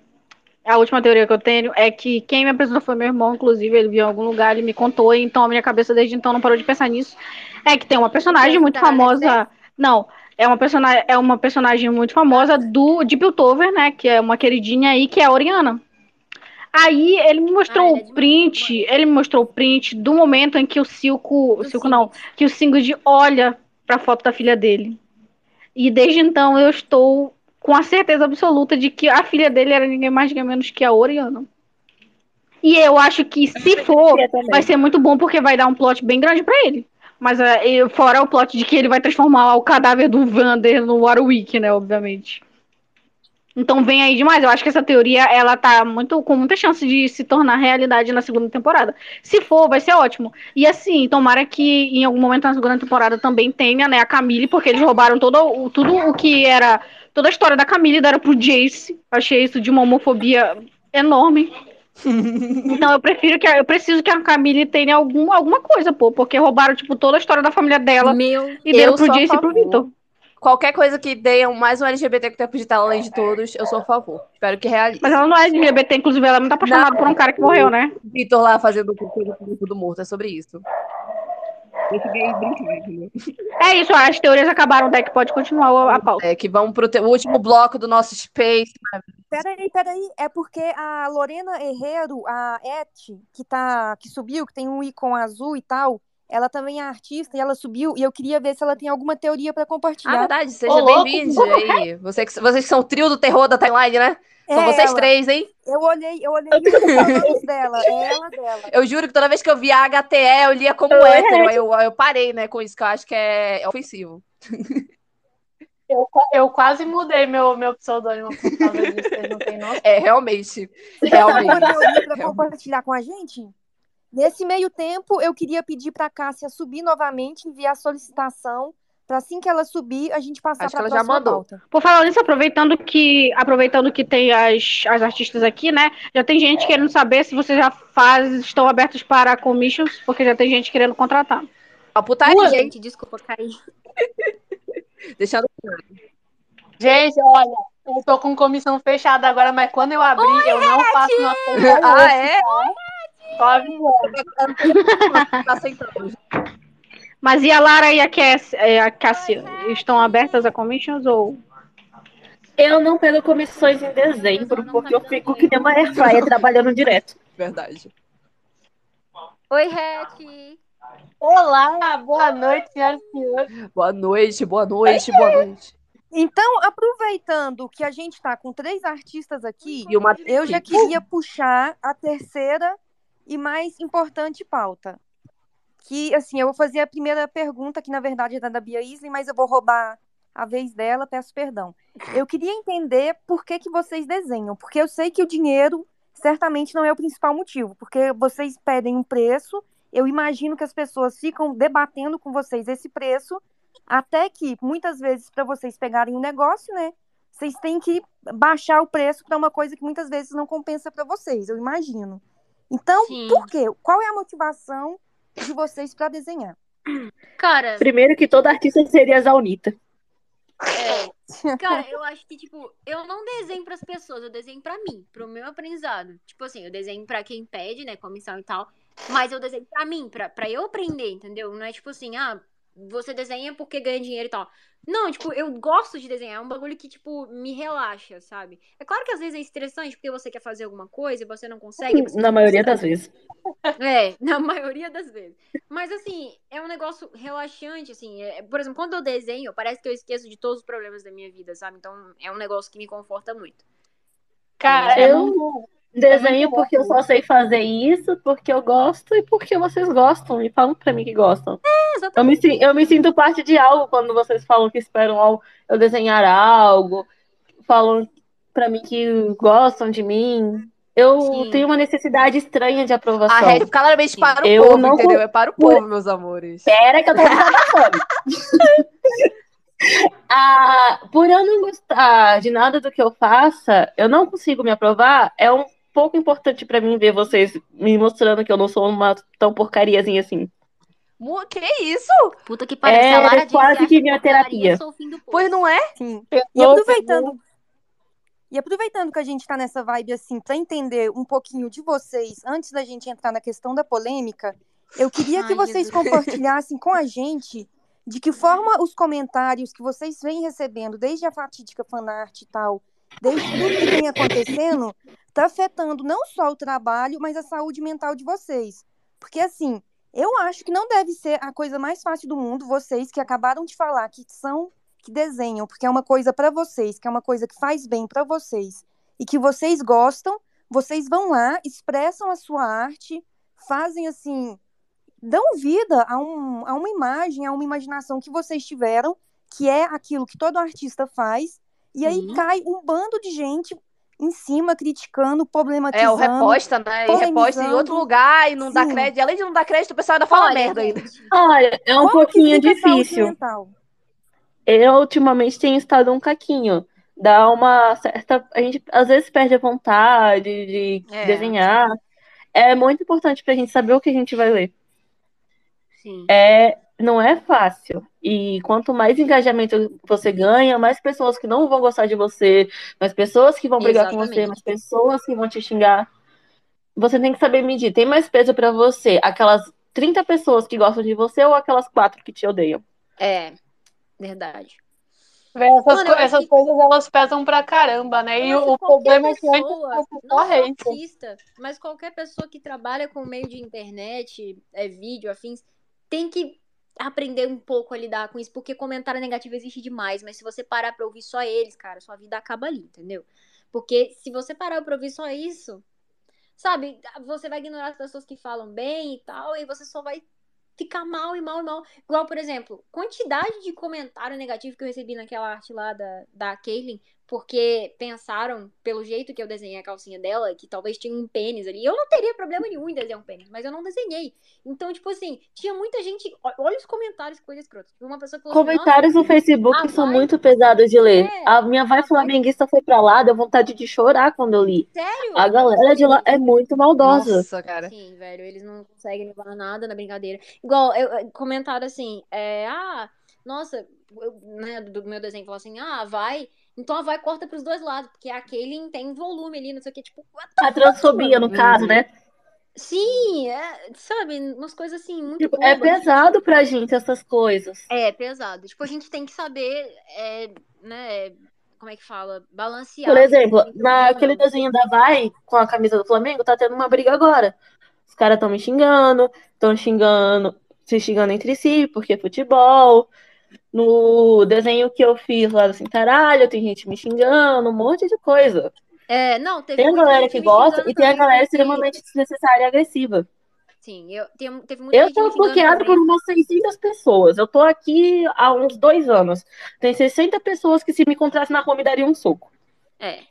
a última teoria que eu tenho é que quem me apresentou foi meu irmão, inclusive, ele viu em algum lugar, ele me contou, então a minha cabeça desde então não parou de pensar nisso. É que tem uma personagem muito tá na famosa. Não, é uma personagem, é uma personagem muito famosa do de Piltover, né? Que é uma queridinha aí, que é a Oriana. Aí ele me mostrou Ah, é o print, ele me mostrou o print do momento em que o Silco, o Silco não, que o Singed olha pra foto da filha dele. E desde então eu estou com a certeza absoluta de que a filha dele era ninguém mais, ninguém menos que a Oriana. E eu acho que se for, vai ser muito bom porque vai dar um plot bem grande pra ele. Mas é, fora o plot de que ele vai transformar o cadáver do Vander no Warwick, né, obviamente. Então vem aí demais. Eu acho que essa teoria ela tá muito com muita chance de se tornar realidade na segunda temporada. Se for, vai ser ótimo. E assim, tomara que em algum momento na segunda temporada também tenha, né, a Camille, porque eles roubaram todo tudo o que era toda a história da Camille deram pro Jace. Achei isso de uma homofobia enorme. Então eu prefiro que a- eu preciso que a Camille tenha algum, alguma coisa, pô, porque roubaram tipo toda a história da família dela Meu e deram Eu pro Jace e pro. Victor. Qualquer coisa que dê um- mais um LGBT com tempo de tela além de todos, eu sou a favor. Espero que realize. Mas ela não é LGBT, inclusive ela é muito apaixonada por um cara que morreu, né? Vitor lá fazendo com tudo morto, é sobre isso. Entendeu? É isso, as teorias acabaram, Deck pode continuar a- pauta. É que vamos pro te- o último bloco do nosso Space. Peraí, peraí. É porque a Lorena Herrero, a Et, que, tá, que subiu, que tem um ícone azul e tal, ela também é artista e ela subiu. E eu queria ver se ela tem alguma teoria pra Ah, compartilhar. verdade, seja louco. bem-vindo aí. Você que- vocês que são o trio do terror da timeline, né? São É vocês ela. três, hein? Eu olhei, eu olhei os dela. É ela dela. Eu juro que toda vez que eu via a HTE, eu lia como hétero. Aí eu, eu parei, né, com isso, que eu acho que é é ofensivo. Eu, eu quase mudei meu, meu pseudônimo por causa disso, vocês não têm noção. É, realmente. Realmente. pra compartilhar com a gente? Nesse meio tempo, eu queria pedir pra Cássia subir novamente, enviar a solicitação, pra assim que ela subir, a gente passar pra que ela já próxima mandou. pauta. Por falar nisso, aproveitando que, aproveitando que tem as, as artistas aqui, né? Já tem gente querendo saber se vocês já faz, estão abertos para commissions, porque já tem gente querendo contratar. A putaria? Gente, desculpa, caí. Deixando. Gente, olha, eu tô com comissão fechada agora, mas quando eu abrir, eu não faço nossa Ah, é? Só avisando. Tá. Mas e a Lara e a Cassia, é, a Cássia estão abertas a commissions ou Eu não pego comissões em dezembro, porque eu fico que nem uma airfryer trabalhando direto. Verdade. Oi, Rete. Olá, boa noite, senhoras e senhores. Boa noite, boa noite, boa noite. Então, aproveitando que a gente tá com três artistas aqui, E uma eu já queria puxar a terceira e mais importante pauta. Que, assim, eu vou fazer a primeira pergunta, que na verdade é da Bia Isley, mas eu vou roubar a vez dela, peço perdão. Eu queria entender por que, que vocês desenham, porque eu sei que o dinheiro certamente não é o principal motivo, porque vocês pedem um preço, eu imagino que as pessoas ficam debatendo com vocês esse preço, até que, muitas vezes, para vocês pegarem um negócio, né, vocês têm que baixar o preço para uma coisa que muitas vezes não compensa para vocês, eu imagino. Então, Sim. por quê? Qual é a motivação de vocês para desenhar? Cara, Primeiro que toda artista seria a Zaunita. é. Cara, eu acho que, tipo, eu não desenho pras pessoas, eu desenho pra mim, pro meu aprendizado. Tipo assim, eu desenho pra quem pede, né, comissão e tal, mas eu desenho pra mim, pra, pra eu aprender, entendeu? Não é tipo assim, ah, você desenha porque ganha dinheiro e tal. Não, tipo, eu gosto de desenhar, é um bagulho que, tipo, me relaxa, sabe? É claro que às vezes é estressante porque você quer fazer alguma coisa e você não consegue. você Na não maioria consegue. das vezes. É, na maioria das vezes. Mas assim, é um negócio relaxante, assim. é- por exemplo, quando eu desenho, parece que eu esqueço de todos os problemas da minha vida, sabe? Então é um negócio que me conforta muito. Cara, é Eu muito- desenho bom. porque eu só sei fazer isso, porque eu gosto e porque vocês gostam e falam pra mim que gostam. É, Eu me, eu me sinto parte de algo quando vocês falam que esperam eu desenhar algo, falam pra mim que gostam de mim. Eu Sim. tenho uma necessidade estranha de A aprovação. Red claramente para o Eu povo, não entendeu? É para o Por- povo, meus amores. Espera que eu tô desabafando. ah, por eu não gostar de nada do que eu faça, eu não consigo me aprovar. É um pouco importante pra mim ver vocês me mostrando que eu não sou uma tão porcariazinha assim. Que isso? Puta que pariu, É Lara quase que minha terapia. Pois não é? Sim. E aproveitando, e aproveitando que a gente está nessa vibe assim, para entender um pouquinho de vocês, antes da gente entrar na questão da polêmica, eu queria que Ai, vocês Jesus. compartilhassem com a gente de que forma os comentários que vocês vêm recebendo, desde a fatídica fanart e tal, desde tudo que vem acontecendo, está afetando não só o trabalho, mas a saúde mental de vocês. Porque assim, eu acho que não deve ser a coisa mais fácil do mundo, vocês que acabaram de falar que são que desenham, porque é uma coisa para vocês, que é uma coisa que faz bem para vocês e que vocês gostam, vocês vão lá, expressam a sua arte, fazem assim, dão vida a, um, a uma imagem, a uma imaginação que vocês tiveram, que é aquilo que todo artista faz, e aí Sim. cai um bando de gente em cima criticando, É, problematizando. o reposta, né? E reposta em outro lugar e não dá Sim. crédito. E além de não dar crédito, o pessoal ainda fala Olha, merda ainda. Olha, é um Como pouquinho difícil. Eu ultimamente tenho estado um caquinho. Dá uma certa. A gente às vezes perde a vontade de É. desenhar. É muito importante pra gente saber o que a gente vai ler. sim. É, não é fácil. E quanto mais engajamento você ganha, mais pessoas que não vão gostar de você, mais pessoas que vão brigar com você, Exatamente. mais pessoas que vão te xingar. Você tem que saber medir. Tem mais peso pra você aquelas 30 pessoas que gostam de você ou aquelas quatro que te odeiam? É, verdade. Essas, Mano, co- essas que- coisas elas pesam pra caramba, né? E Eu acho o, problema é que antes pessoa, não artista, mas qualquer pessoa que trabalha com meio de internet, é, vídeo, afins, tem que aprender um pouco a lidar com isso, porque comentário negativo existe demais, mas se você parar pra ouvir só eles, cara, sua vida acaba ali, entendeu? Porque se você parar pra ouvir só isso, sabe, você vai ignorar as pessoas que falam bem e tal, e você só vai ficar mal e mal e mal. Igual, por exemplo, quantidade de comentário negativo que eu recebi naquela arte lá da, da Kaylin, porque pensaram, pelo jeito que eu desenhei a calcinha dela, que talvez tinha um pênis ali. Eu não teria problema nenhum em desenhar um pênis, mas eu não desenhei. Então, tipo assim, tinha muita gente. Olha os comentários, coisa escrota. Tipo, uma pessoa que falou assim, Comentários no Facebook a são vai- muito pesados de ler. É. A minha vai flamenguista foi pra lá, deu vontade de chorar quando eu li. "Nossa, sério? A galera de lá é muito maldosa. Nossa, cara. Sim, velho, eles não conseguem levar nada na brincadeira. Igual, eu, eu- comentaram assim, é, ah, nossa, eu, né, do meu desenho falou assim, ah, vai, então a vai corta pros dois lados, porque a Kaylin tem volume ali, não sei o que, tipo, A transfobia, no caso, né? Sim, é, sabe, umas coisas assim, muito Tipo, é pesado pra gente essas coisas. É, pesado. Tipo, a gente tem que saber, é, né, como é que fala? Balancear. Por exemplo, naquele desenho da Vai, com a camisa do Flamengo, tá tendo uma briga agora. Os caras estão me xingando, estão xingando, se xingando entre si, porque é futebol. No desenho que eu fiz lá do Cintaralho, tem gente me xingando, um monte de coisa. É, não, Tem a galera que gosta e tem a galera extremamente desnecessária e agressiva. Sim, eu, tem, teve muita Eu tô bloqueado por umas 600 pessoas. Eu tô aqui há uns dois anos. Tem 60 pessoas que se me encontrassem na rua me dariam um soco. É.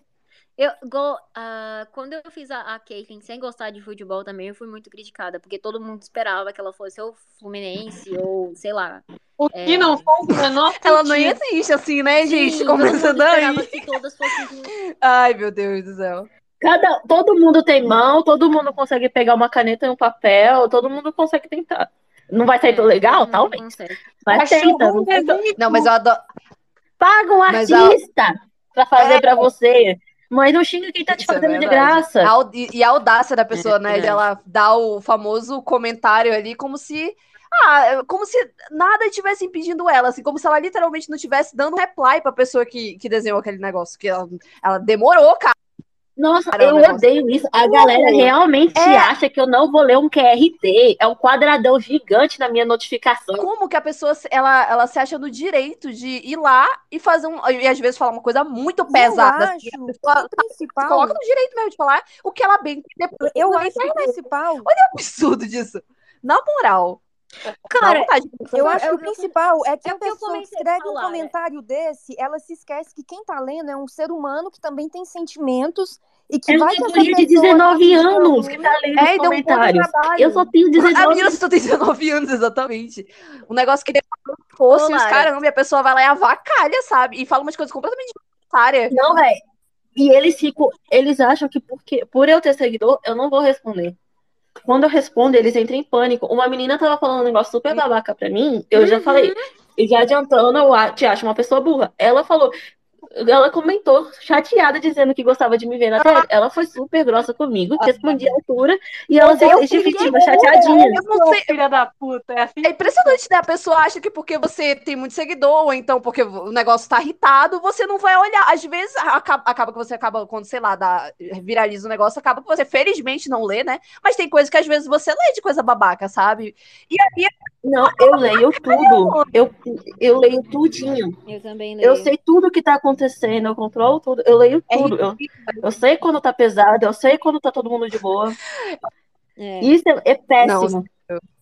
Eu, igual, ah, quando eu fiz a, a Caitlyn sem gostar de futebol também, eu fui muito criticada, porque todo mundo esperava que ela fosse ou Fluminense ou, sei lá. O É. que não faz o menor sentido. Ela não existe assim, né, gente? Sim, Começando aí. que todas fossem. Ai, meu Deus do céu. Cada, todo mundo tem mão, todo mundo consegue pegar uma caneta e um papel, todo mundo consegue tentar. Não vai sair tão legal? todo mundo Talvez. consegue. Mas Cachorro tenta. Não é. Não, mas eu adoro. Paga um Mas artista pra fazer pra você. Mas não xinga quem tá te Isso é fazendo de verdade. graça. A E a audácia da pessoa, É né? De verdade. ela dar o famoso comentário ali como se. Ah, como se nada tivesse impedindo ela, assim, como se ela literalmente não tivesse dando reply pra pessoa que, que desenhou aquele negócio. Que ela, ela demorou, cara. Nossa, Caramba, eu odeio isso. A galera realmente É. acha que eu não vou ler um QRT. É um quadradão gigante na minha notificação. Como que a pessoa se- ela, ela se acha no direito de ir lá e fazer um. E às vezes falar uma coisa muito pesada. Eu assim, acho a pessoa que o se principal. coloca no direito mesmo de falar o que ela bem. Depois Eu acho que o principal. Olha o absurdo disso. Na moral. Cara, vontade de Eu Eu- acho que o principal é que é a o pessoa que a escreve um falar, comentário desse, ela se esquece que quem tá lendo é um ser humano que também tem sentimentos e que É vai essa guria de pessoa 19 tem anos que tá lendo É, os um trabalho. Eu só tenho A 19 menina só tem 19 anos, exatamente. Um negócio que depois fosse os caramba, e a pessoa vai lá e avacalha, sabe? E fala umas coisas completamente desnecessárias. Não, velho. E eles ficam, eles acham que porque, por eu ter seguidor, eu não vou responder. Quando eu respondo, eles entram em pânico. Uma menina tava falando um negócio super babaca pra mim, eu já falei, e já adiantando, eu te acho uma pessoa burra. Ela falou, ela comentou, chateada, dizendo que gostava de me ver na tela. Ela foi super grossa comigo, respondi à altura, e ela se de vítima, chateadinha. Eu não sei. Filha da puta, é assim. É impressionante, né? A pessoa acha que porque você tem muito seguidor, ou então porque o negócio tá irritado, você não vai olhar. Às vezes acaba, acaba que você acaba, quando, sei lá, dá, viraliza o negócio, acaba que você felizmente não lê, né? Mas tem coisas que às vezes você lê de coisa babaca, sabe? E aí Não, eu leio tudo. Eu, eu leio tudinho. Eu também leio. Eu sei tudo que tá acontecendo, eu controlo tudo, eu leio é tudo. Eu, eu sei quando tá pesado, eu sei quando tá todo mundo de boa. É. Isso é, é péssimo. eu-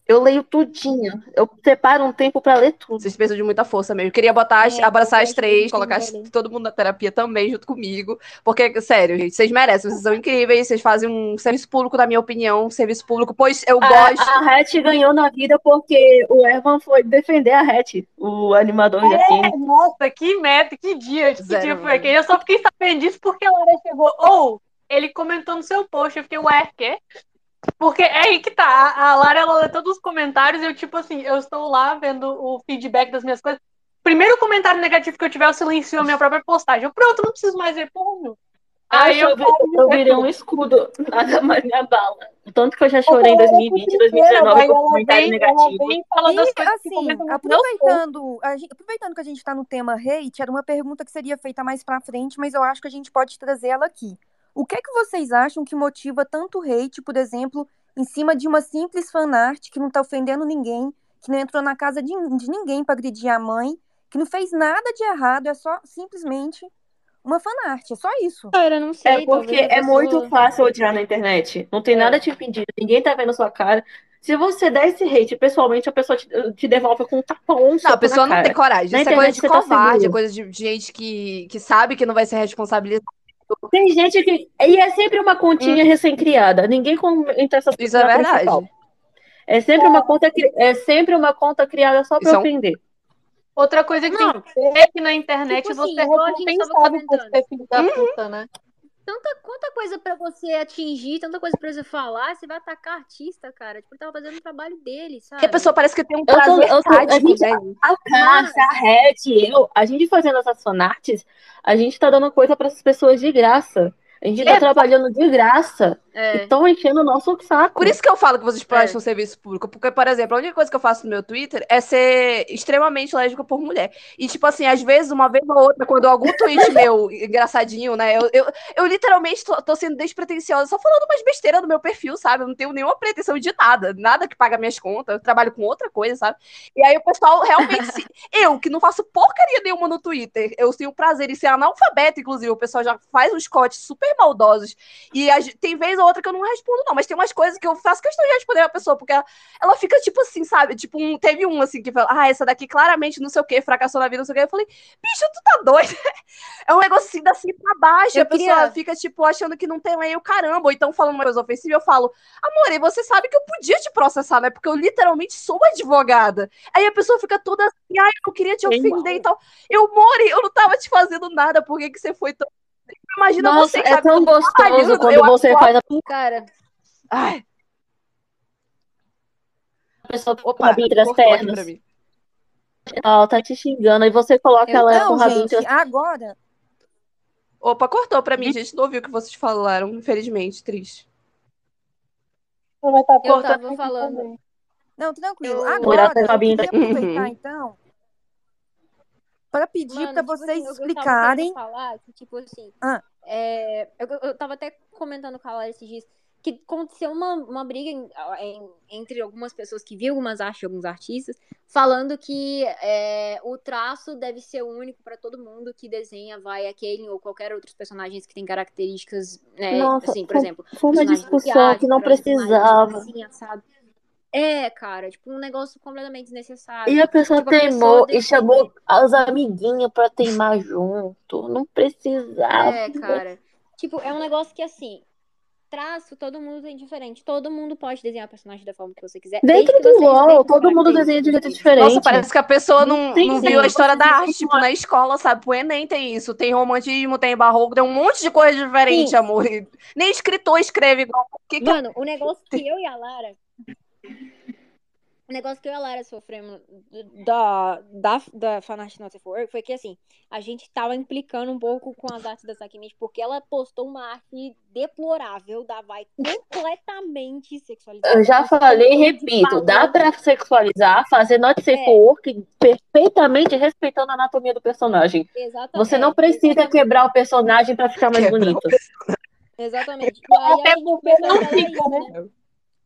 Eu leio tudinho. Eu separo um tempo pra ler tudo. Vocês precisam de muita força mesmo. Eu queria botar, as- É, abraçar eu as três, colocar as- todo mundo na terapia também junto comigo. Porque, sério, gente, vocês merecem, vocês são incríveis, vocês fazem um serviço público, na minha opinião, um serviço público, pois eu A, gosto. a Hatch ganhou na vida porque o Evan foi defender a Hatch, o animador de É, Phoenix. nossa, que meta, que dia, que Zero, dia foi aquele. Eu só fiquei sabendo disso porque a Lara chegou. Ou ele comentou no seu post, eu fiquei, ué, quê? Porque é aí que tá. A Lara, ela lê todos os comentários e eu, tipo assim, eu estou lá vendo o feedback das minhas coisas. Primeiro comentário negativo que eu tiver, eu silencio a minha própria postagem. Eu, pronto, não preciso mais ver, porra. Aí eu, eu eu virei um escudo na na minha bala. Tanto que eu já chorei em 2020 e 2019 Aí com comentário negativo. e assim, aproveitando, a gente, aproveitando que a gente está no tema hate, era uma pergunta que seria feita mais pra frente, mas eu acho que a gente pode trazer ela aqui. O que é que vocês acham que motiva tanto hate, por exemplo, em cima de uma simples fanart que não tá ofendendo ninguém, que não entrou na casa de, de ninguém pra agredir a mãe, que não fez nada de errado, é só simplesmente uma fanart, é só isso. Cara, não sei. É porque a é pessoa- muito fácil odiar na internet. Não tem É. nada te impedindo, ninguém tá vendo sua cara. Se você der esse hate pessoalmente, a pessoa te, te devolve com um tapão, um Não, a pessoa na não tem cara. coragem. Na Isso é coisa de tá covarde, é seguro. coisa de gente que, que sabe que não vai ser responsabilizado. Tem gente que. E é sempre uma continha recém-criada. Ninguém comenta essas Isso é verdade. principal. É sempre uma conta, é sempre uma conta criada só pra é ofender. Outra coisa que Não. tem é que na internet Tipo assim, você é igual a gente tava recompensado por comentando. ser filho da Uhum. puta, né? Tanta, quanta coisa pra você atingir, tanta coisa pra você falar, você vai atacar artista, cara. Tipo, ele tava fazendo o trabalho dele, sabe? Porque a pessoa parece que tem um Eu tô- prazer eu tô- a gente- né? A Cássia, a Red, eu, a gente fazendo essas fanarts, a gente tá dando coisa pra essas pessoas de graça. A gente tá É. trabalhando de graça. É. E estão enchendo o nosso saco. Por isso que eu falo que vocês É. prestam serviço público. Porque, por exemplo, a única coisa que eu faço no meu Twitter é ser extremamente lésbica por mulher. E, tipo assim, às vezes, uma vez ou outra, quando algum tweet meu engraçadinho, né? Eu, eu, eu literalmente tô, tô sendo despretensiosa, só falando umas besteiras no meu perfil, sabe? Eu não tenho nenhuma pretensão de nada. Nada que paga minhas contas. Eu trabalho com outra coisa, sabe? E aí o pessoal realmente. se- eu, que não faço porcaria nenhuma no Twitter, eu tenho prazer em ser analfabeta, inclusive. O pessoal já faz uns cortes super maldosos. E tem vez ou outra que eu não respondo, não, mas tem umas coisas que eu faço questão de responder a pessoa, porque ela, ela fica tipo assim, sabe? Tipo, um, teve um assim que falou, ah, essa daqui claramente não sei o que, fracassou na vida, não sei o que. Eu falei, bicho, tu tá doido? É um negócio assim, assim pra baixo. Eu a pessoa queria- fica, tipo, achando que não tem lei o caramba, ou então falando uma coisa ofensiva, eu falo, amor, e você sabe que eu podia te processar, né? Porque eu literalmente sou advogada. Aí a pessoa fica toda assim, ai, eu não queria te ofender e tal. Eu, Mori, eu não tava te fazendo nada, por que, que você foi tão. Imagina Nossa, você, é sabe? tão gostoso quando eu você acordo- faz a Cara, Ai, pessoa com o opa, rabinho entre as pernas. Ela tá te xingando, aí você coloca Eu- ela com o rabinho entre as agora. Opa, cortou pra mim, gente. Não ouviu o que vocês falaram, infelizmente, triste. Estar Eu tava falando. também. Não, tranquilo. Agora, eu queria tá- aproveitar, Uhum. então, para pedir para tipo vocês assim, eu- eu tava explicarem. querendo falar que, tipo assim, Ah. é, eu, eu tava até comentando com a Lara esses dias que aconteceu uma, uma briga em- em- entre algumas pessoas que viam algumas artes de alguns artistas, falando que é, o traço deve ser único pra todo mundo que desenha, vai a Kaylin ou qualquer outros personagens que têm características, né, Nossa, assim, por foi- exemplo, Foi uma discussão que não precisava. assim, assado. É, cara, tipo, um negócio completamente desnecessário. E a pessoa Tipo, a pessoa teimou e chamou as amiguinhas pra teimar junto. Não precisava. É, cara. Tipo, é um negócio que assim, traço todo mundo tem diferente. Todo mundo pode desenhar personagem da forma que você quiser. Dentro do LOL, todo mundo desenha de jeito diferente. Nossa, parece que a pessoa não, não sim, viu a história da arte, tipo, na escola, sabe? O Enem tem isso. Tem romantismo, tem barroco, tem um monte de coisa diferente, Sim. amor. Nem escritor escreve igual. O que que Mano, o negócio que eu e a Lara. O negócio que eu e a Lara sofremos da, da, da Fanart Not for Work foi que, assim, a gente tava implicando um pouco com as artes da Sakimichi, porque ela postou uma arte deplorável da Vai completamente sexualizada. Eu já falei e repito, dá pra sexualizar, fazer not safe É. work perfeitamente respeitando a anatomia do personagem. Exatamente. Você não precisa exatamente. quebrar o personagem pra ficar mais Quebrar bonito. Exatamente. Aí a Até gente porque começou a não falar fica, isso, né? né?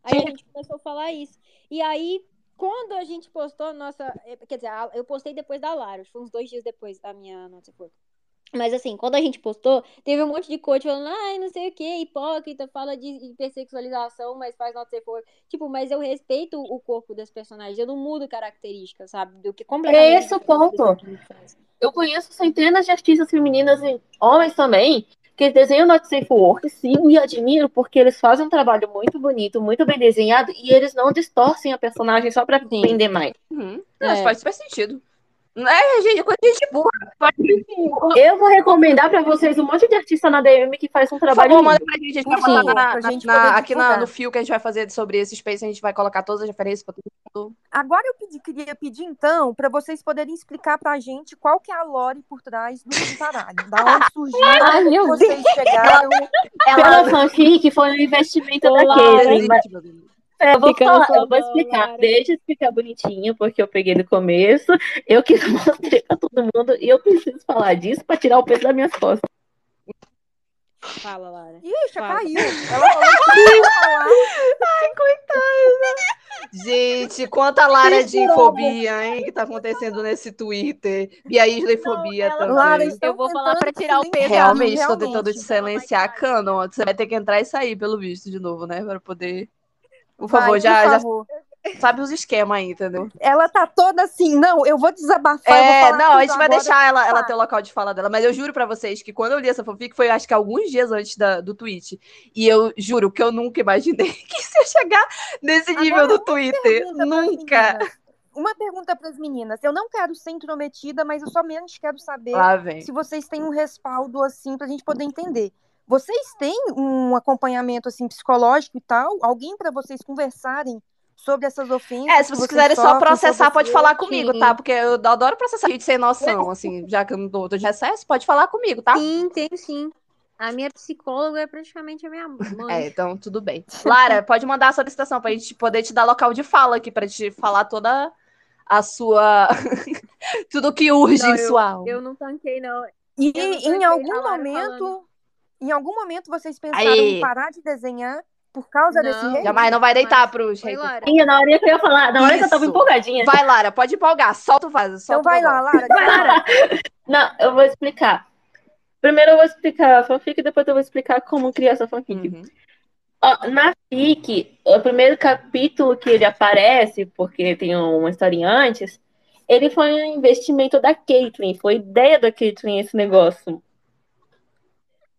Aí a gente começou a falar isso. E aí, quando a gente postou a nossa. eh, Quer dizer, eu postei depois da Lara, foi uns dois dias depois da minha nota de Mas assim, quando a gente postou, teve um monte de coach falando, ai, não sei o que, hipócrita, fala de hipersexualização, mas faz not safe for work. Tipo, mas eu respeito o corpo das personagens, eu não mudo características, sabe? Do que completamente. É esse o ponto. Eu conheço centenas de artistas femininas e homens também que desenham not safe work, sigo e admiro porque eles fazem um trabalho muito bonito, muito bem desenhado e eles não distorcem a personagem só pra Sim. vender mais. Uhum. É. Mas faz super sentido. É, gente, coisa de gente burra. Eu vou recomendar pra vocês um monte de artista na DM que faz um Por trabalho favor, lindo. manda pra gente. A gente vai Por favor, na- na- gente na- aqui no fio que a gente vai fazer sobre esse Space. A gente vai colocar todas as referências pra todo mundo. Agora eu pedi- queria pedir, então, para vocês poderem explicar pra gente qual que é a lore por trás do Cintaralho. Da onde surgiu, Ai, meu vocês chegaram. Pela fanfic foi um investimento da Olá, Caitlyn. mas- É, eu vou falar, eu vou explicar. Deixa eu explicar bonitinho, porque eu peguei no começo, eu que mostrei pra todo mundo, e eu preciso falar disso pra tirar o peso das minhas costas. Fala, Lara. Ixi, Fala. caiu. Ela falou que falar. Ai, coitada. Gente, quanta Lara de fobia, hein, que tá acontecendo nesse Twitter. E a Isla fobia ela- também. Lara, Eu vou falar pra tirar o peso. Realmente, estou tentando te silenciar Canon. Você vai ter que entrar e sair, pelo visto, de novo, né? Para poder. Por favor, por já, já favor. sabe os esquemas aí, entendeu? Ela tá toda assim, não, eu vou desabafar. vou É, falar não, a gente vai deixar ela, ela ter o local de fala dela, mas eu juro pra vocês que quando eu li essa fanfic foi acho que alguns dias antes da- do tweet. E eu juro que eu nunca imaginei que isso ia chegar nesse nível Agora, do Twitter. Nunca. Uma pergunta para as meninas. Eu não quero ser intrometida, mas eu somente quero saber se vocês têm um respaldo assim pra gente poder entender. Vocês têm um acompanhamento assim psicológico e tal? Alguém para vocês conversarem sobre essas ofensas? É, se que vocês quiserem só processar, pode falar comigo, Sim. tá? Porque eu adoro processar gente sem noção, assim, já que eu não tô, tô de recesso, pode falar comigo, tá? Sim, tenho sim. A minha psicóloga é praticamente a minha mãe. É, então tudo bem. Lara, pode mandar a solicitação pra gente poder te dar local de fala aqui, pra te falar toda a sua. Tudo que urge Não, em sua alma. Eu não tanquei, não. E Eu em tanquei algum momento, falando. Em algum momento vocês pensaram Aí. em parar de desenhar por causa desse Não. hate? Jamais não vai deitar haters. Lara. Sim, na hora que eu ia falar, na hora que eu tava Isso. empolgadinha. Vai, Lara, pode empolgar. Solta o vaso. Então Solta vai o lá. Lara. Vai, Lara. Não, eu vou explicar. Primeiro eu vou explicar a fanfic, depois eu vou explicar como criar essa fanfic. Uhum. Ó, na fic, o primeiro capítulo que ele aparece, porque tem uma historinha antes, ele foi um investimento da Caitlyn, foi ideia da Caitlyn esse negócio.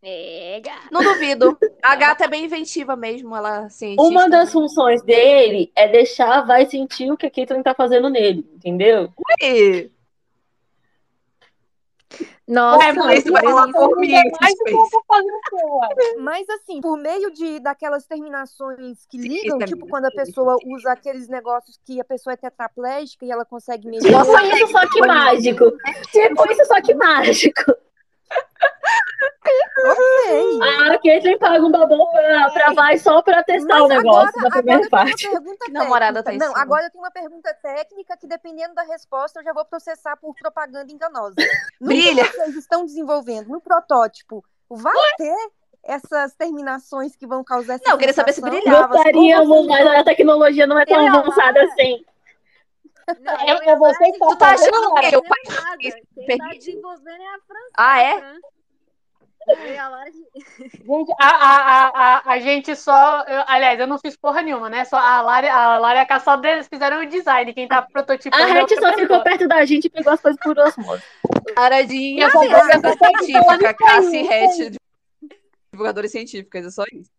É, gata. Não duvido. A gata é bem inventiva mesmo, ela cientista. Uma das funções dele é deixar vai sentir o que a Caitlyn tá fazendo nele, entendeu? Ui, Nossa, Ué, mas isso vai mas por mim, mais do que eu Space. tô fazendo com ela. Mas assim, por meio de daquelas terminações que ligam, é tipo quando a pessoa usa aqueles negócios que a pessoa é tetraplégica e ela consegue mexer. Tipo isso, só que mágico. Tipo isso, só que mágico. Ok. A Caitlyn paga um babão pra, pra vai só pra testar o Mas negócio agora, da primeira eu parte. namorada tá Não, agora eu tenho uma pergunta técnica que, dependendo da resposta, eu já vou processar por propaganda enganosa. No Brilha. que vocês estão desenvolvendo, no protótipo, vai ter essas terminações que vão causar essa Não, eu queria saber se brilhava. Gostaríamos, mas a tecnologia não é tão Eu avançada Lara. assim. Não, É- eu é a você Lara, que tá a gente Tu tá achando tá que eu tá é. Ah, é? Fran. Eu e a Lara, a gente- Gente, a, a, a, a, a gente só. eu- aliás, eu não fiz porra nenhuma, né? Só a Lara, a Lara e a Cassandra eles fizeram o design. Quem tá prototipando. A é gente outra só ficou perto da gente e pegou as coisas por osmose. Vou divulgadora científica. aí, Hatch, divulgadoras científicas, é só isso.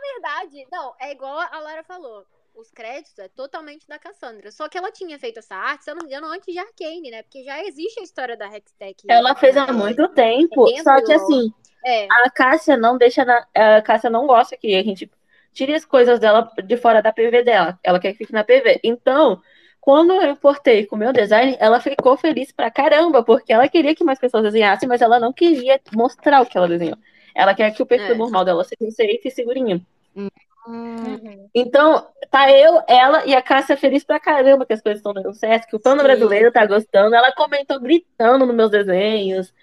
verdade, não, é igual a Lara falou. Os créditos é totalmente da Cassandra. Só que ela tinha feito essa arte, se eu não me engano, antes de Arcane, né? Porque já existe a história da Hextech. Ela fez há É, muito tempo. dentro Só que assim, É, a Cássia não deixa na. A Cássia não gosta que a gente tire as coisas dela de fora da PV dela. Ela quer que fique na PV. Então, quando eu importei com o meu design, ela ficou feliz pra caramba, porque ela queria que mais pessoas desenhassem, mas ela não queria mostrar o que ela desenhou. Ela quer que o perfil É. normal dela seja safe e segurinho. Hum, Então, tá eu, ela e a Cássia feliz pra caramba que as coisas estão dando certo, que o pano Sim. brasileiro tá gostando. Ela comentou gritando nos meus desenhos.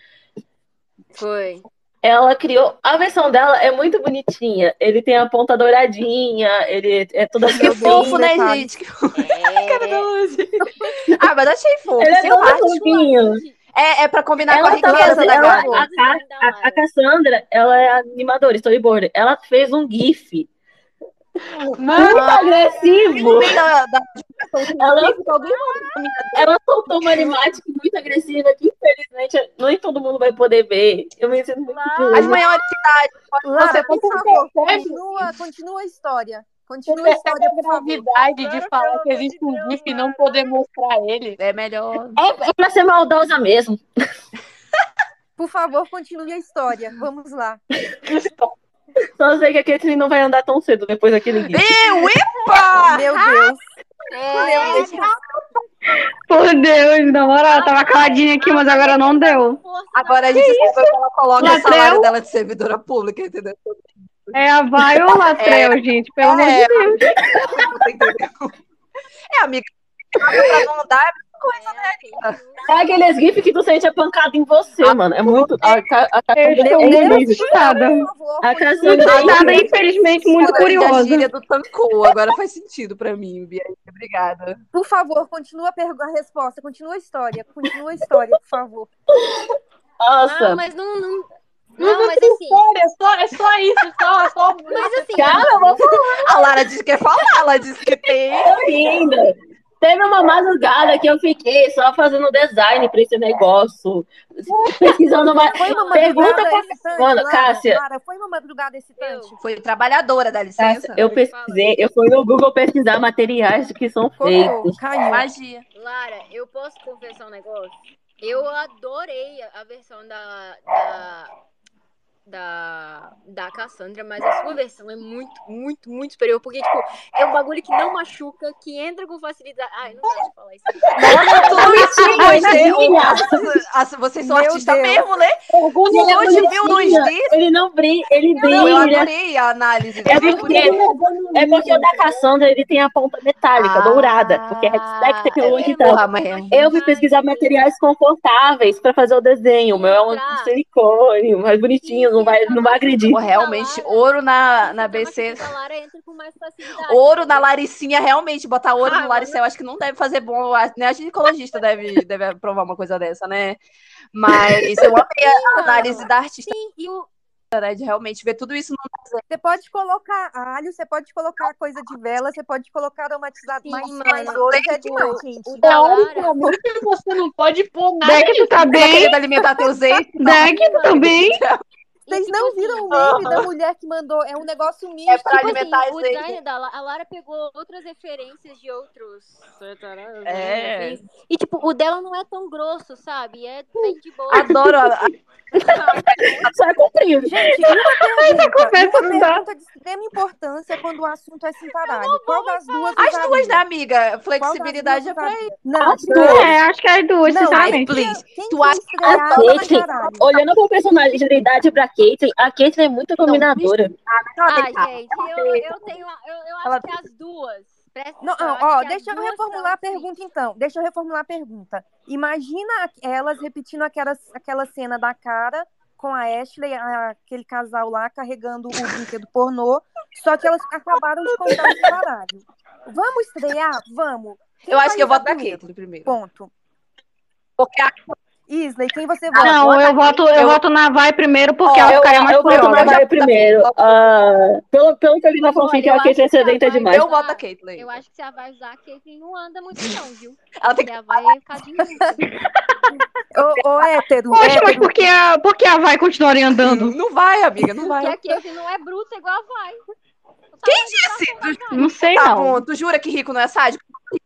foi. Ela criou. A versão dela é muito bonitinha. Ele tem a ponta douradinha, ele é toda que fofo, né, gente? Que fofo. Cara da É, Luz. Ah, mas achei fofo, Ele é todo fofinho. É, é pra combinar com a Ela tá riqueza da ela- a, a- a Cassandra, ela é animadora, storyboarder. Ela fez um GIF muito agressivo. Da, da Ela, soltou uma animática muito agressiva que, infelizmente, nem todo mundo vai poder ver. Eu me sinto muito As maiores de idade. Lara, Você por favor, continua, continua a história. Continua a história, a por gravidade de falar que existe um GIF e não poder mostrar ele. É melhor. É, é pra ser maldosa mesmo. Por favor, continue a história. Vamos lá. Só sei que a Caitlyn não vai andar tão cedo depois daquele gif. Eu, epa! Meu Deus. É, Por Deus, na moral, tava caladinha aqui, mas agora não deu. Agora a gente sabe que ela coloca o Latrel? salário dela de servidora pública, entendeu? É a vai ou Latrel, gente? Pelo amor de É, Deus. É, amiga, pra não dar é mesma coisa, né? É aqueles gifs que tu sente a pancada em você, mano. É muito. A, a, a, é muito assustada. A Cassandra é infelizmente, muito vi A curiosa. gíria do tancou, agora faz sentido pra mim, Bia. Obrigada. Por favor, continua a, a resposta. Continua a história. Continua a história, por favor. Nossa. Não, mas não. Não, Não, não mas assim. História, é só, é só isso, só, só. Mas assim. Cara, eu vou A Lara disse que quer falar, ela disse que tem. falar ainda. Teve uma madrugada que eu fiquei só fazendo design pra esse negócio. Pesquisando uma. Foi uma Pergunta pra. Mano, Lara? Cássia. Lara, foi uma madrugada excitante. Foi trabalhadora, dá licença. Cássia, eu pesquisei, eu fui no Google pesquisar materiais que são feitos. caiu. Magia. Lara, eu posso confessar um negócio? Eu adorei a versão da. da... Da, da Cassandra, mas a sua versão é muito, muito, muito superior. Porque, tipo, é um bagulho que não machuca, que entra com facilidade. Ai, não dá de falar isso. Vocês são artistas mesmo, né? Ele é Hoje viu nos bonitinho, dias. Ele não brilha, ele Não, eu brilha. adorei a análise. É porque, é porque o da Cassandra ele tem a ponta metálica, Ah, dourada, porque é Hextech e tal. Porra, mas é. Eu fui pesquisar materiais confortáveis pra fazer o desenho. O meu é um silicone, mais bonitinho, não vai, não vai agredir. Pô, realmente, ouro na, na BC. A Lara entra com mais facilidade. Ouro na Laricinha, realmente, botar ouro Ah, no Laricel, acho que não deve fazer bom. a- Nem a ginecologista deve, deve aprovar uma coisa dessa, né? Mas eu amei a análise da artista, Sim, e o, né? De realmente ver tudo isso no. Você pode colocar alho, você pode colocar coisa de vela, você pode colocar aromatizado, Sim, mas, já é demais, o, gente. o da você não pode pôr nada. Deck, tu tá Tá bem? alimentar teus ex? Deck, tu tá bem? Vocês não tipo viram o assim, meme da mulher que mandou? É um negócio misto. É pra Tipo alimentar assim, as o design da La- a Lara pegou outras referências de outros. É. afins. E tipo, o dela não é tão grosso, sabe? É bem de boa. Adoro a, Só é comprido. Gente, uma pergunta, conversa uma não dá. pergunta de extrema importância quando o assunto é cintaralho. Qual das duas As usaria? duas, né, amiga? Flexibilidade é pra usaria? Não, As duas. É, acho que as duas, Não, sinceramente. ai, please. quem Tu acha que? Olhando pra personalidade pra Caitlyn, a Caitlyn é muito dominadora. Ela Ah, deita. gente, eu, eu tenho. Eu, eu acho Ela- que as duas. Presta Não, atenção, não, ó, deixa eu reformular a pergunta então. Deixa eu reformular a pergunta. Imagina elas repetindo aquela, aquela cena da cara com a Ashley, a- aquele casal lá carregando o brinquedo pornô, só que elas acabaram de contar esse baralho. Vamos estrear? Vamos. Quem Eu acho que eu voto na primeiro? Caitlyn primeiro. Ponto. Porque a Isley, quem você vota? Não, eu voto, eu Eu- voto na vai primeiro porque ela eu, ficaria mais eu voto na Vai primeiro. Ah, pelo, pelo que eu li na fanfic, a eu Caitlyn é que Vai- demais. eu voto a Caitlyn. Eu acho que se a vai usar, a Caitlyn não anda muito, não, viu? Ela tem Porque a vai ficar de luta. Ô, ô, hétero, Poxa, mas por que a, por que a vai continuaria andando? Não vai, amiga, não vai. Porque a Caitlyn não é bruta igual a vai. Quem disse? Não sei, Tá não. bom, tu jura que rico não é sádico?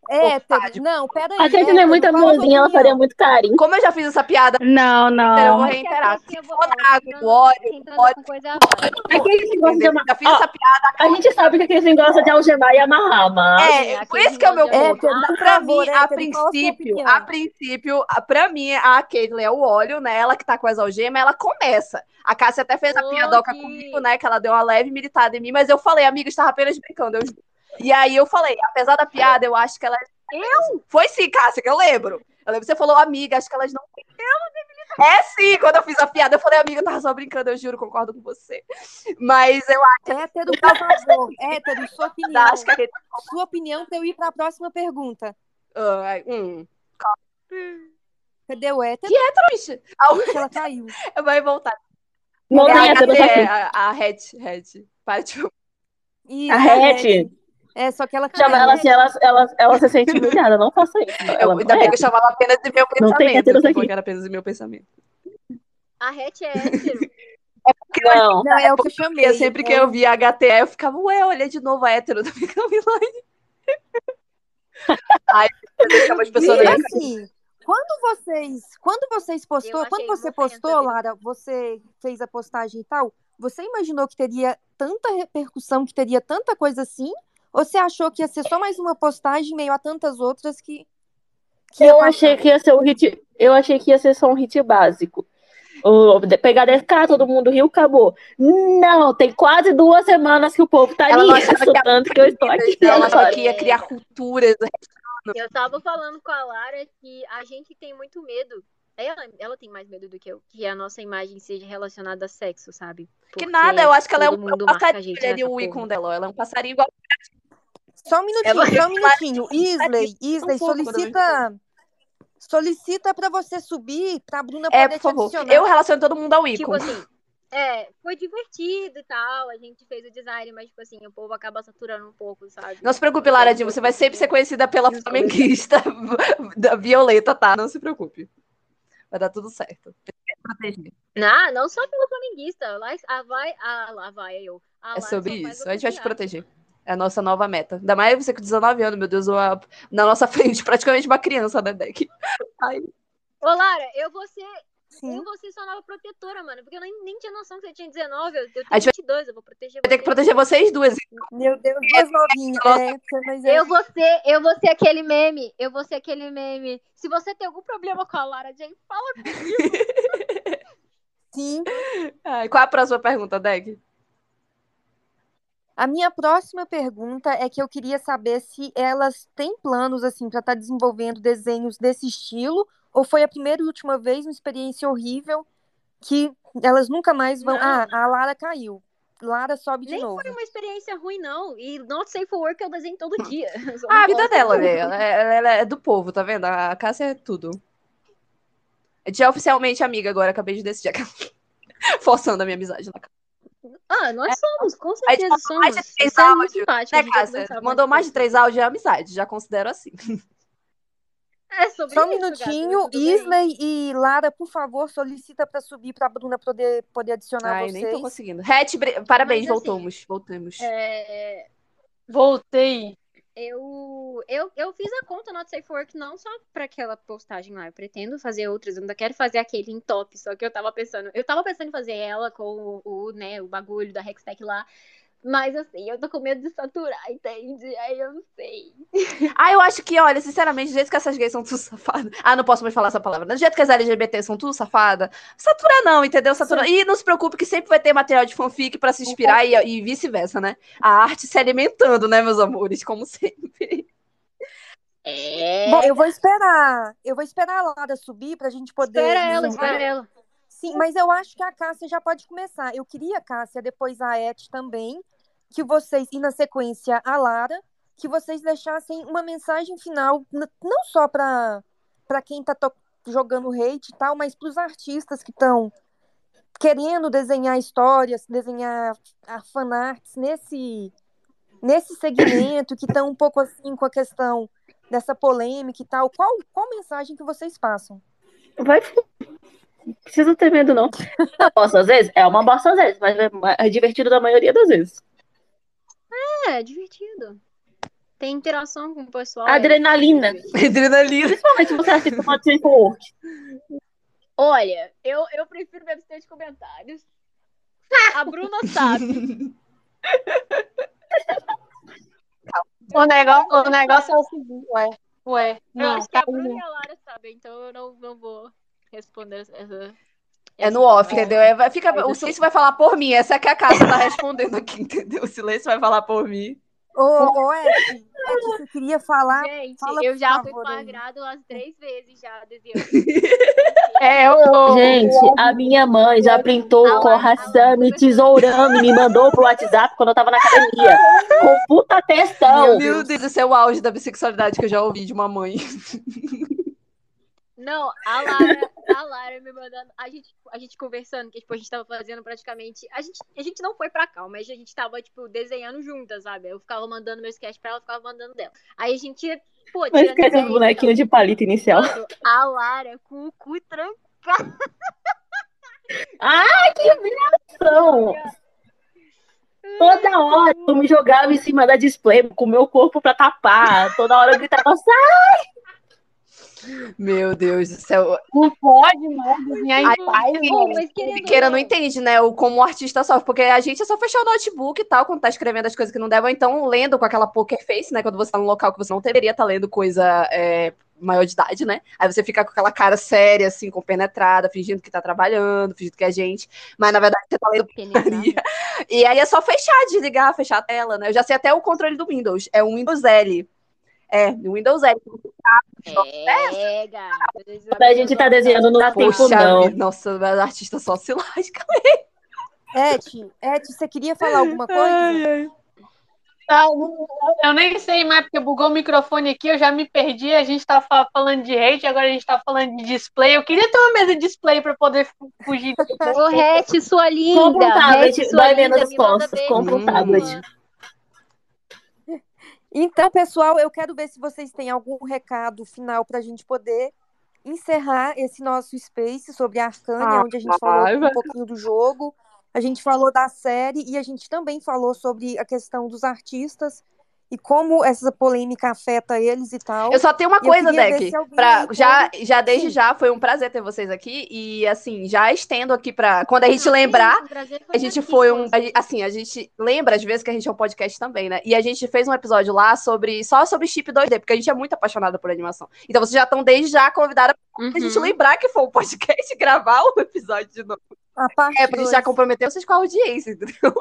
Hétero. Não, pera aí. A Caitlyn é hétero, muito qual a sua amorzinha, ela opinião? faria muito carinho. Como eu já fiz essa piada, Não, eu não. vou reiterar. Porque a Se Caitlyn, for ó, na água, transa- o óleo, quem transa óleo, com coisa é a vai. A Caitlyn gosta de entendeu? amar. Já fiz essa piada. a gente sabe que a Caitlyn gosta de algemar e amarrar, mas... É, a esse que é o meu ponto. de- pra Por mim, a qual a princípio, a princípio, pra mim, a Caitlyn é o óleo, né? Ela que tá com as algemas, ela começa. A Cássia até fez a piadoca comigo, né? Que ela deu uma leve militada em mim, mas eu falei, amiga, estava apenas brincando. eu juro. E aí eu falei, apesar da piada, eu acho que ela. Eu? Foi sim, Cássia, que eu lembro. Eu lembro que você falou, amiga, acho que elas não. É sim, quando eu fiz a piada, eu falei, amiga, eu tava só brincando, eu juro, concordo com você. Mas eu Hétero, por favor. Hétero, sua opinião. acho que a Caitlyn. Sua opinião pra eu ir pra próxima pergunta. Ai, hum. Cadê o hétero? Ixi, a- Ixi, ela caiu. Vai voltar. Não É a, hétero é, a, a Red, Red. Para de Isso, A é, Hatch, É, só que ela chama ela assim, ela, ela, ela se sente humilhada. Não faça isso. Eu, Ela ainda não bem é. que eu chamava apenas de meu Não tem pensamento. héteros que aqui. era apenas de meu pensamento. A Hatch é hétero. porque eu- Não. Não, é o que eu chamei. eu sempre que é eu via HTE, eu ficava, ué, olha de novo a hétero da timeline. Aí eu deixava as pessoas E assim, quando vocês, quando vocês postou, quando você postou, dele. Lara, você fez a postagem e tal, você imaginou que teria tanta repercussão, que teria tanta coisa assim? Ou você achou que ia ser só mais uma postagem meio a tantas outras que, que Eu achei que ia ser um hit. Eu achei que ia ser só um hit básico. Pegar 10k, todo mundo riu, acabou. Não, tem quase duas semanas que o povo tá Ela não nisso, tanto que eu estou aqui. Ela só agora. que ia criar culturas. Eu tava falando com a Lara que a gente tem muito medo. Ela, ela tem mais medo do que eu, que a nossa imagem seja relacionada a sexo, sabe? Que Porque nada, eu acho que ela é um, mundo um passarinho. gente ali nessa o ícone dela. Ela é um passarinho igual. Só um minutinho, Ela- só um minutinho. Isley, um Isley, eu solicita. Solicita pra você subir pra Bruna É, poder por favor. adicionar. Eu relaciono todo mundo ao Tipo ícone. assim, é, foi divertido e tal, a gente fez o design, mas tipo assim, o povo acaba saturando um pouco, sabe? Não se preocupe, Lara Di, você vai sempre ser conhecida pela flamenguista da Violeta, tá? Não se preocupe. Vai dar tudo certo. Proteger. Não, não só pelo flamenguista, lá, a vai, a, lá vai eu. A É sobre isso. A gente vai te proteger. É a nossa nova meta. Ainda mais você com 19 anos, meu Deus, uma- na nossa frente, praticamente uma criança, né, Deck? Ai, Ô, Lara, eu vou ser. Sim. Eu vou ser sua nova protetora, mano. Porque eu nem, nem tinha noção que você tinha 19. Eu, eu tenho A gente vai- 22, eu vou proteger vai ter que proteger vocês duas. Meu Deus, duas novinhas. É, mas é. Eu vou ser, eu vou ser aquele meme. Eu vou ser aquele meme. Se você tem algum problema com a Lara Jane, fala comigo. Sim. Ai, qual é a próxima pergunta, Deck? A minha próxima pergunta é que eu queria saber se elas têm planos assim para estar desenvolvendo desenhos desse estilo ou foi a primeira e última vez uma experiência horrível que elas nunca mais vão. Não. Ah, a Lara caiu. Lara sobe de Nem novo. foi uma experiência ruim, não. E Not Safe for Work eu desenho todo dia. Ah, a vida dela, né? Ela, ela- é do povo, tá vendo? A Cássia é tudo. A gente é oficialmente amiga agora, acabei de decidir. Forçando a minha amizade na casa. Ah, nós somos, com É. A gente certeza mandou somos. mais de três Você é muito áudios. Né, Cássia? Mandou mais de bastante. três áudios, é amizade. Já considero assim. É sobre Só um isso, minutinho, gata. Isley e Lara, por favor, solicita para subir para a Bruna poder, poder adicionar Ai, nem tô vocês. conseguindo. Hatch, parabéns, Mas, assim, voltamos. Voltamos. É, Voltei. Eu, eu, eu fiz a conta Not Safe Work não só pra aquela postagem lá. Eu pretendo fazer outras. Eu ainda quero fazer aquele em top. Só que eu tava pensando. Eu tava pensando em fazer ela com o, o, né, o bagulho da Hextech lá. Mas assim, eu tô com medo de saturar, entende? Aí eu não sei. Ah, eu acho que, olha, sinceramente, do jeito que essas gays são tudo safadas. Ah, não posso mais falar essa palavra. Do jeito que as LGBT são tudo safada, satura não, entendeu? Satura. E não se preocupe que sempre vai ter material de fanfic pra se inspirar e, e vice-versa, né? A arte se alimentando, né, meus amores? Como sempre. É. Bom, eu vou esperar. Eu vou esperar a Lara subir para a gente poder. Espera ela, espera ela. Sim, mas eu acho que a Cássia já pode começar. Eu queria, Cássia, depois a Et também, que vocês, e na sequência a Lara, que vocês deixassem uma mensagem final, não só para quem está jogando hate e tal, mas para os artistas que estão querendo desenhar histórias, desenhar fanarts nesse, nesse segmento, que estão um pouco assim com a questão dessa polêmica e tal. Qual, qual mensagem que vocês passam? Vai. Não precisa ter medo, não. Uma bosta às vezes? É uma bosta às vezes, mas é- é divertido da maioria das vezes. É, é divertido. Tem interação com o pessoal. é Adrenalina. Adrenalina. Principalmente se você assiste uma for Work. Olha, eu, eu prefiro me abster de comentários. A Bruna sabe. O negócio, o negócio é o seguinte, ué. Ué, Eu não. acho que a calma. Bruna e a Lara sabem, então eu não, não vou responder essa. É no off, entendeu? É, fica, o silêncio vai falar por mim. Essa é que a Cássia tá respondendo aqui, entendeu? O silêncio vai falar por mim. Ô, ô Ed, você queria falar? Gente, fala, eu já fui favor, flagrado umas três vezes já. É, eu, Gente, a minha mãe já printou A o me tesourando e me mandou pro WhatsApp quando eu tava na academia. Com puta textão. Meu Deus, esse é o auge da bissexualidade que eu já ouvi de uma mãe. Não, a Lara, a Lara me mandando, a gente, a gente conversando, que tipo, a gente tava fazendo praticamente, a gente, a gente não foi pra cá, mas a gente tava, tipo, desenhando juntas, sabe? Eu ficava mandando meu sketch pra ela, ficava mandando dela. Aí a gente, pô, Mas esquece e bonequinhos de palito inicial. a Lara com o cu trancado. Ah, que humilhação! Toda hora eu me jogava em cima da display com o meu corpo pra tapar. Toda hora eu gritava, sai! Meu Deus do céu. Não pode mais desenhar em paz, Siqueira não entende, né? O, como o artista sofre, porque a gente é só fechar o notebook e tal, quando tá escrevendo as coisas que não devem, então lendo com aquela poker face, né? Quando você tá num local que você não deveria estar lendo coisa é, maior de idade, né? Aí você fica com aquela cara séria, assim, compenetrada, fingindo que tá trabalhando, fingindo que é gente, mas na verdade você tá lendo. E aí é só fechar, desligar, fechar a tela, né? Eu já sei até o controle do Windows. É um Windows L. É, o Windows L. É, gata. Quando a gente tá desenhando, dá tempo, Poxa, não. nossa, mas artista só se lasca. Et, Et, você queria falar alguma coisa? Tá, não- eu nem sei mais, porque bugou o microfone aqui, eu já me perdi. A gente tá fa- falando de hate, agora a gente tá falando de display. Eu queria ter uma mesa de display pra poder fu- fugir. Ô, Rete, sua linda. Compra um tablet, Rete, sua dói linda, menos as costas. Compra um tablet. Então, pessoal, eu quero ver se vocês têm algum recado final para a gente poder encerrar esse nosso space sobre a Arcânia, Ah, onde a gente falou vai, vai. um pouquinho do jogo, a gente falou da série e a gente também falou sobre a questão dos artistas e como essa polêmica afeta eles e tal. Eu só tenho uma E coisa, Deck. Pra, já, pode- já desde Sim. já foi um prazer ter vocês aqui. E assim, já estendo aqui pra. Quando a gente Não, lembrar, isso, a gente foi um. Assim, a gente lembra às vezes que a gente é um podcast também, né? E a gente fez um episódio lá sobre só sobre chip 2D, porque a gente é muito apaixonada por animação. Então vocês já estão desde já convidadas pra a gente Uhum. lembrar que foi um podcast gravar o episódio de novo. A parte É, porque a gente já dois. comprometeu vocês com a audiência, entendeu?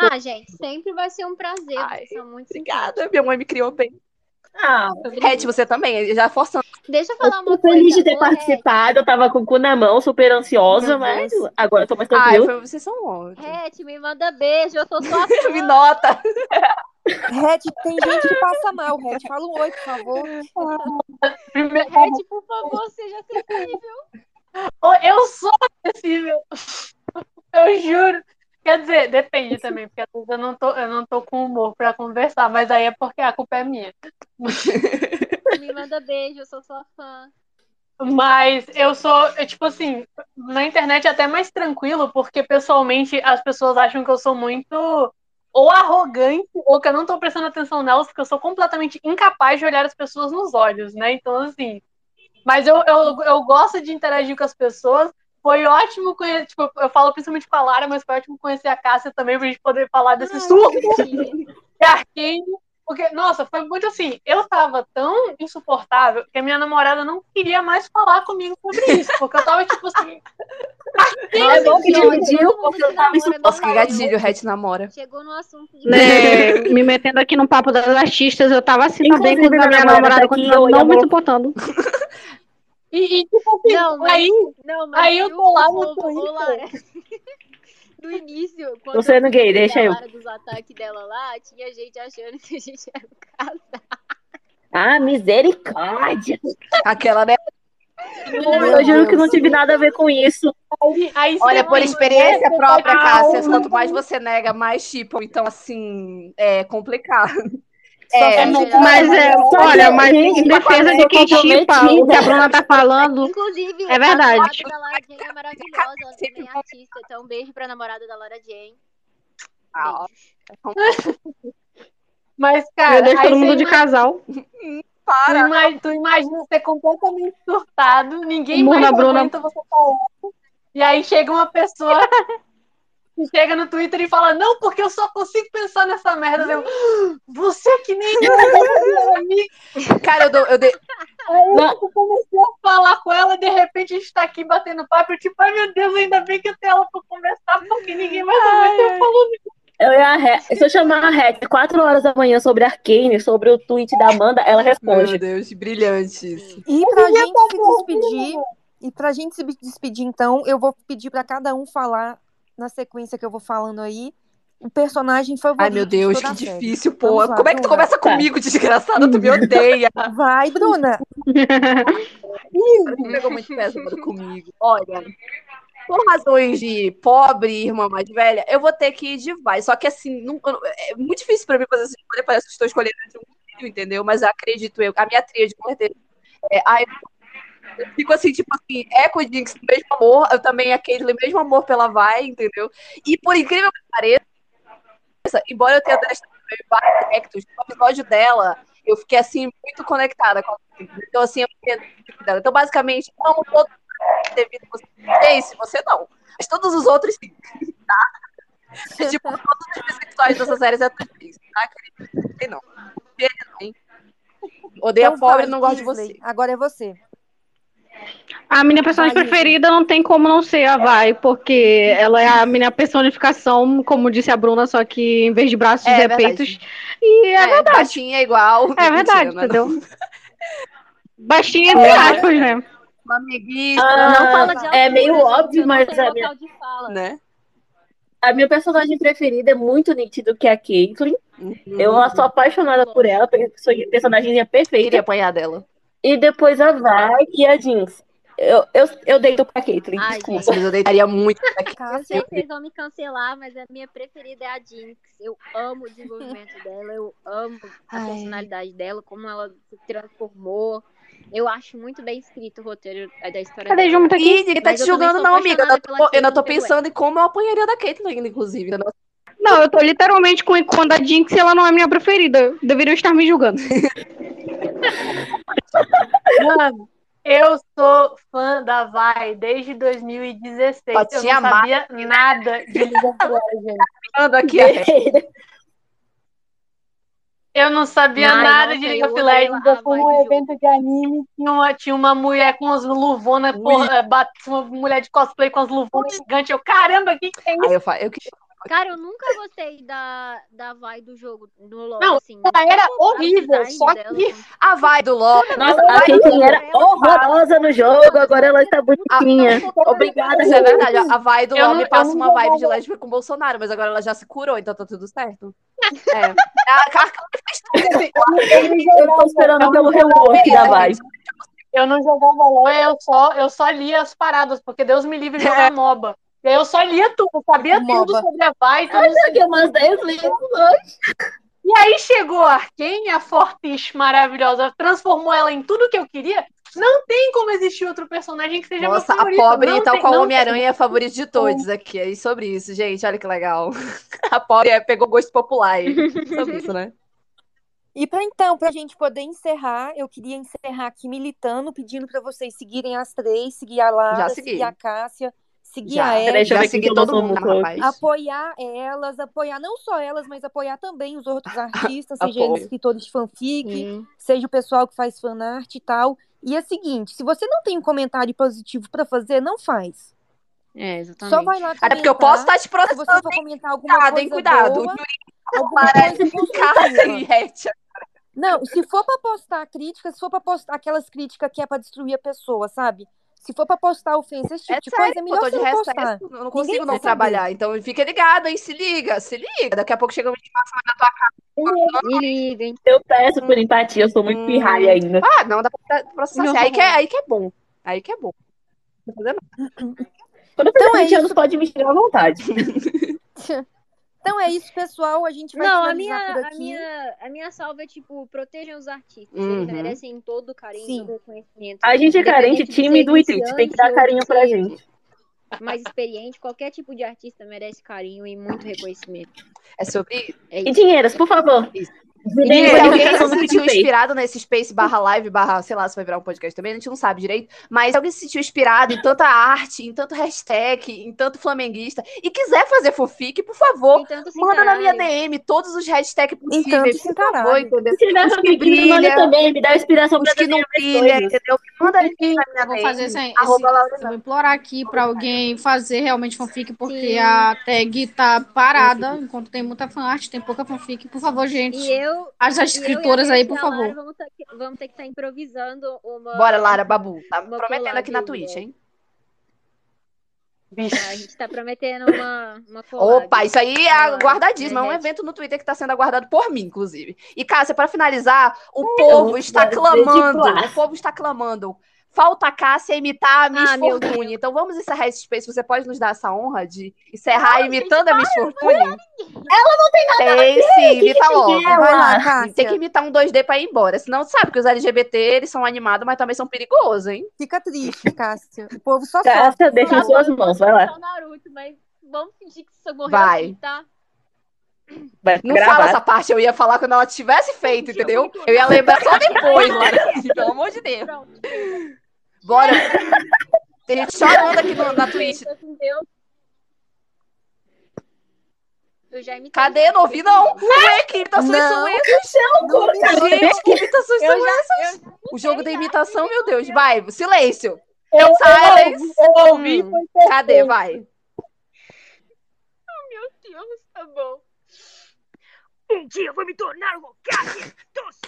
Ah, gente, sempre vai ser um prazer. Ai, vocês são muito Obrigada, minha mãe me criou bem. Ah, Red, você também, já forçando. Deixa eu eu falar uma tô feliz coisa. de ter Ô, Rete, participado. Eu tava com o cu na mão, super ansiosa, Meu mas Deus. agora eu tô mais Ai, tranquila. foi- vocês são ótimos. Rete, me manda beijo. Eu sou sua Me nota. Red, tem gente que passa mal, Red. Fala um oi, por favor. Primeiro, Rete, por favor, seja acessível. Eu sou acessível. Eu juro. Quer dizer, depende também, porque às vezes eu não tô, eu não tô com humor pra conversar, mas aí é porque a culpa é minha. Me manda beijo, eu sou sua fã. Mas eu sou, eu, tipo assim, na internet é até mais tranquilo, porque pessoalmente as pessoas acham que eu sou muito ou arrogante, ou que eu não tô prestando atenção nelas, porque eu sou completamente incapaz de olhar as pessoas nos olhos, né? Então, assim. Mas eu, eu, eu gosto de interagir com as pessoas. Foi ótimo conhecer, tipo, eu falo principalmente com a Lara, mas foi ótimo conhecer a Cássia também, pra gente poder falar desse Ai, surto de Arcane. Porque, nossa, foi muito assim. Eu tava tão insuportável que a minha namorada não queria mais falar comigo sobre isso. Porque eu tava, tipo assim. É bom que dividiu, porque eu tava namora Nossa, que gatilho, Red namora. Chegou no assunto de Né, me metendo aqui no papo das artistas, eu tava assim também Inclusive, quando a minha namorada namorada aqui, eu- não me suportando. E, e, tipo assim, Não, mas- aí, Não, mas Aí eu tô lá no Twitter. No início, quando Tô sendo eu gay, deixa eu. Dos ataques dela lá, tinha gente achando que a gente era um casal. Ah, misericórdia. Aquela, né? Eu juro que não tive nada a ver com isso. aí, aí Olha, você por experiência você própria, Cássia, quanto mais você nega, mais tipo. Então, assim, é complicado. É, mas- Mas é, olha, mas gente, em defesa de quem chipa o que a. Bruna tá falando, Inclusive, É verdade. a namorada da Lara Jane é maravilhosa, ela também é artista. Então, um beijo pra namorada da Lara Jane. Ah, Beijo. Mas, cara, eu deixo todo mundo de ima- casal. Tu, ima- tu imagina ser completamente surtado, ninguém mais Bruna. você falando. E aí chega uma pessoa chega no Twitter e fala, não, porque eu só consigo pensar nessa merda. Eu, você que nem eu, meu. Cara, eu, dou, eu dei. Aí eu comecei a falar com ela e de repente a gente tá aqui batendo papo. Eu, tipo, ai meu Deus, ainda bem que eu tenho ela pra conversar, porque ninguém mais aguenta eu falando. Eu, ia re- se eu chamar a Rec 4 horas da manhã sobre Arcane, sobre o tweet da Amanda, ela Meu responde. Deus, brilhante isso. E pra gente se despedir, e pra gente se despedir, então, eu vou pedir pra cada um falar na sequência que eu vou falando aí, o personagem favorito. Ai, meu Deus, de que a difícil, pô. Vamos lá, Como é que tu Bruna. começa comigo, desgraçada? Tu me odeia. Vai, Bruna. Você pegou muito pesado comigo. Olha, por razões de pobre irmã mais velha, eu vou ter que ir de vai. Só que assim, não- é muito difícil pra mim fazer essa escolha. Parece que estou escolhendo entre um filho, entendeu? Mas acredito eu, a minha tríade, com certeza. É, ai, Eu fico assim, tipo assim, é com o Jinx o mesmo amor, eu também a Caitlyn, mesmo amor pela Vai, entendeu? E por incrível que pareça, embora eu tenha deixado vários aspectos, no episódio dela, eu fiquei assim, muito conectada com a. Então, assim, eu entendo o dela. Então, basicamente, amo todo devido a você. Você não. Mas todos os outros sim, tá? É, tipo, todos os bissexuais dessa série é tudo isso, tá, querido? Não. Odeia Então pobre vai, e não gosta de você. Agora é você. A minha personagem Isa. preferida não tem como não ser a Vai, porque ela é a minha personificação, como disse a Bruna, só que em vez de braços É, é, peitos. E é, verdade. Baixinha é igual. É verdade, Mentira, não. entendeu? Baixinha entre aspas, né? Flamenguista, Ah, Não fala de é meio gente, óbvio, eu não mas a minha, local de fala. né? a minha personagem preferida é muito nítido que é a Caitlyn. Uhum. Eu sou apaixonada por ela, porque sou personagem perfeita. Queria apanhar dela. E depois a Vai e a Jinx. Eu, eu, eu deito pra Caitlyn, Ai, desculpa. Mas eu deitaria muito aqui. Eu Cássia, sei que vocês vão me cancelar, mas a minha preferida é a Jinx. Eu amo o desenvolvimento dela, eu amo a Ai. personalidade dela, como ela se transformou. Eu acho muito bem escrito o roteiro da história Cadê dela. Tá aqui? Ninguém tá Mas te eu julgando, não, amiga. Eu ainda apaixonada tô, pela eu ainda tô Caitlyn pensando em como eu apanharia da Caitlyn, ainda, inclusive. ainda não- eu tô literalmente com quando a Jinx ela não é minha preferida. Deveriam estar me julgando. Mano, eu sou fã da Vai desde 2016. Só Eu não sabia nada de League of Legends. Aqui. Eu não sabia Ai, nada nossa, de League eu of Legends. Eu fui num evento de anime, tinha uma, tinha uma mulher com as luvonas, porra, é, bat- uma mulher de cosplay com as luvonas gigantes. Eu, caramba, o que, que é isso? Aí eu falo, eu que Cara, eu nunca gostei da, da vai do jogo, do LoL, Não, assim. ela era horrível, só dela, que- como- A vai do LOL. Nossa, Ela a Caitlyn era horrorosa no jogo, agora ela está bonitinha. Obrigada, Isso é verdade. A vai do LOL me passa uma vibe de lésbica com o Bolsonaro, mas agora ela já se curou, então tá tudo certo. É. Tudo. Eu tô esperando pelo rework da Vai. Eu não jogava LOL, eu só, eu só lia as paradas, porque Deus me livre de jogar MOBA. E aí eu só lia tudo, sabia O tudo sobre a Vai e tudo. Eu joguei umas 10 livros hoje. E aí chegou a Arcane, a Fortiche maravilhosa, transformou ela em tudo que eu queria. Não tem como existir outro personagem que seja Nossa, meu a favorito. pobre, não tal tem, qual Homem-Aranha, é a favorita de todos aqui. É sobre isso, gente. Olha que legal. A pobre é, pegou gosto popular aí. Sobre isso, né? E para então, para a gente poder encerrar, eu queria encerrar aqui militando, pedindo para vocês seguirem as três, seguir a Lara, seguir a Cássia, seguir Já. a Ed, Já ver quem segui que eu todo não mundo, rapaz. apoiar elas, apoiar não só elas, mas apoiar também os outros artistas, seja eles escritores de fanfic, Sim. seja o pessoal que faz fanart e tal. E é o seguinte, se você não tem um comentário positivo para fazer, não faz. É, exatamente. Só vai lá comentar. Até porque eu posso estar te Se você processando. for comentar alguma Cuidado, coisa hein? Cuidado. boa, alguma parece coisa Retia. Não, se for pra postar críticas, se for pra postar aquelas críticas que é pra destruir a pessoa, sabe? Se for pra postar ofensa, esse tipo É de sério, coisa, é melhor tô você de não recesso, postar. eu não Ninguém consigo quer não saber. trabalhar. Então fica ligado, hein? Se liga, se liga. Daqui a pouco chega um vídeo máximo na tua cara. Me liguem. Eu peço por empatia, eu sou muito pirralha ainda. Ah, não, dá pra processar. assim. Aí, que é, aí que é bom. Aí que é bom. Não tô fazendo Quando eu Então é 20 anos, pode me xingar à vontade. Então é isso, pessoal. A gente vai Não, a minha, por a, aqui. minha, a minha salva é, tipo, protejam os artistas. Uhum. Eles merecem todo o carinho, Sim. todo o reconhecimento. A gente é carente, tímido e triste. Tem que dar carinho pra gente. Mais experiente, qualquer tipo de artista merece carinho e muito reconhecimento. É sobre. É E dinheiros, por favor. Isso. E se alguém se sentiu inspirado nesse space barra live, barra, sei lá, se vai virar um podcast também, a gente não sabe direito. Mas se alguém se sentiu inspirado em tanta arte, em tanto hashtag, em tanto flamenguista, e quiser fazer fanfic, por favor, manda na minha. DM todos os hashtags possíveis, por favor, cintaralho. entendeu? Se tiver Os que me manda brilha, também. Me dá inspiração Os pra que não brilha, entendeu? Manda ali E na minha vou fazer eu vou implorar aqui pra alguém fazer realmente fanfic, porque Sim. a tag tá parada, enquanto tem muita fanart, tem pouca fanfic. Por favor, gente. E eu, As eu e a escritoras aí, Beth e por a Lara favor. Vamos ter, que, vamos ter que estar improvisando uma. Bora, Lara, Babu. Tá prometendo aqui na Twitch, hein? A gente tá prometendo uma, uma collab. Opa, isso aí é aguardadíssimo. É um evento no Twitter que está sendo aguardado por mim, inclusive. E, Cássia, para finalizar, o povo está clamando. O povo está clamando. Falta a Cássia imitar a Miss Ah, Fortune. Então vamos encerrar esse space. Você pode nos dar essa honra de encerrar imitando a Miss Fortune? Ela não tem nada Tem a ver. sim, que imita que logo. Vai lá, Cássia. Tem que imitar um 2D pra ir embora. Senão, tu sabe que os LGBT, eles são animados, mas também são perigosos, hein? Fica triste, Cássia. O povo só sofre. Cássia, deixa em suas mãos, vai lá. Naruto, mas vamos fingir que isso morreu Vai. aqui, tá? Vai Não gravar. fala essa parte, eu ia falar quando ela tivesse feito, entendeu? Eu ia lembrar só depois, Lara. Pelo amor de Deus. Pronto. Bora. Tem gente chorando aqui no- na Twitch. Eu. Cadê? Não ouvi, não. Ué, que imitações Não. são essas? Não Gente, que imitações Eu são essas? O jogo da imitação, meu Deus. Vai, silêncio. Eu, Silence. eu, eu ouvi, Hum. Cadê? Vai. Meu Deus, tá bom. Um dia eu vou me tornar um Hokage.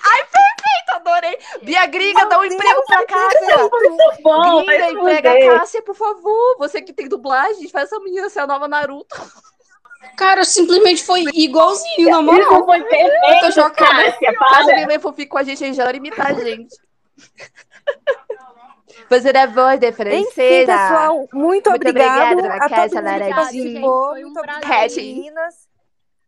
Ai, perfeito, adorei. Bia Gringa, dá um emprego pra Cássia. Muito bom, vai Gringa, emprega fuder. a Cássia, por favor. Você que tem dublagem, faz essa menina ser a nova Naruto. Cara, simplesmente foi igualzinho, na Isso moral. foi Eu tô perfeito, chocada. Cássia, para. vir fofinho com a gente, a gente imitar a gente. Fazer a voz de Enfim, francesa. pessoal, muito, Muito obrigado obrigada, a todo Cássia mundo que participou. Foi um Muito prazer. obrigada, meninas.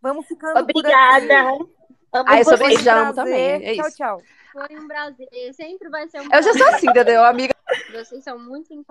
Vamos ficando Obrigada. por aqui. Amo Ah, eu sou beijão também, é tchau, isso. thau. Foi um prazer. Sempre vai ser um Eu já sou assim, entendeu, amiga? Vocês são muito simpáticos.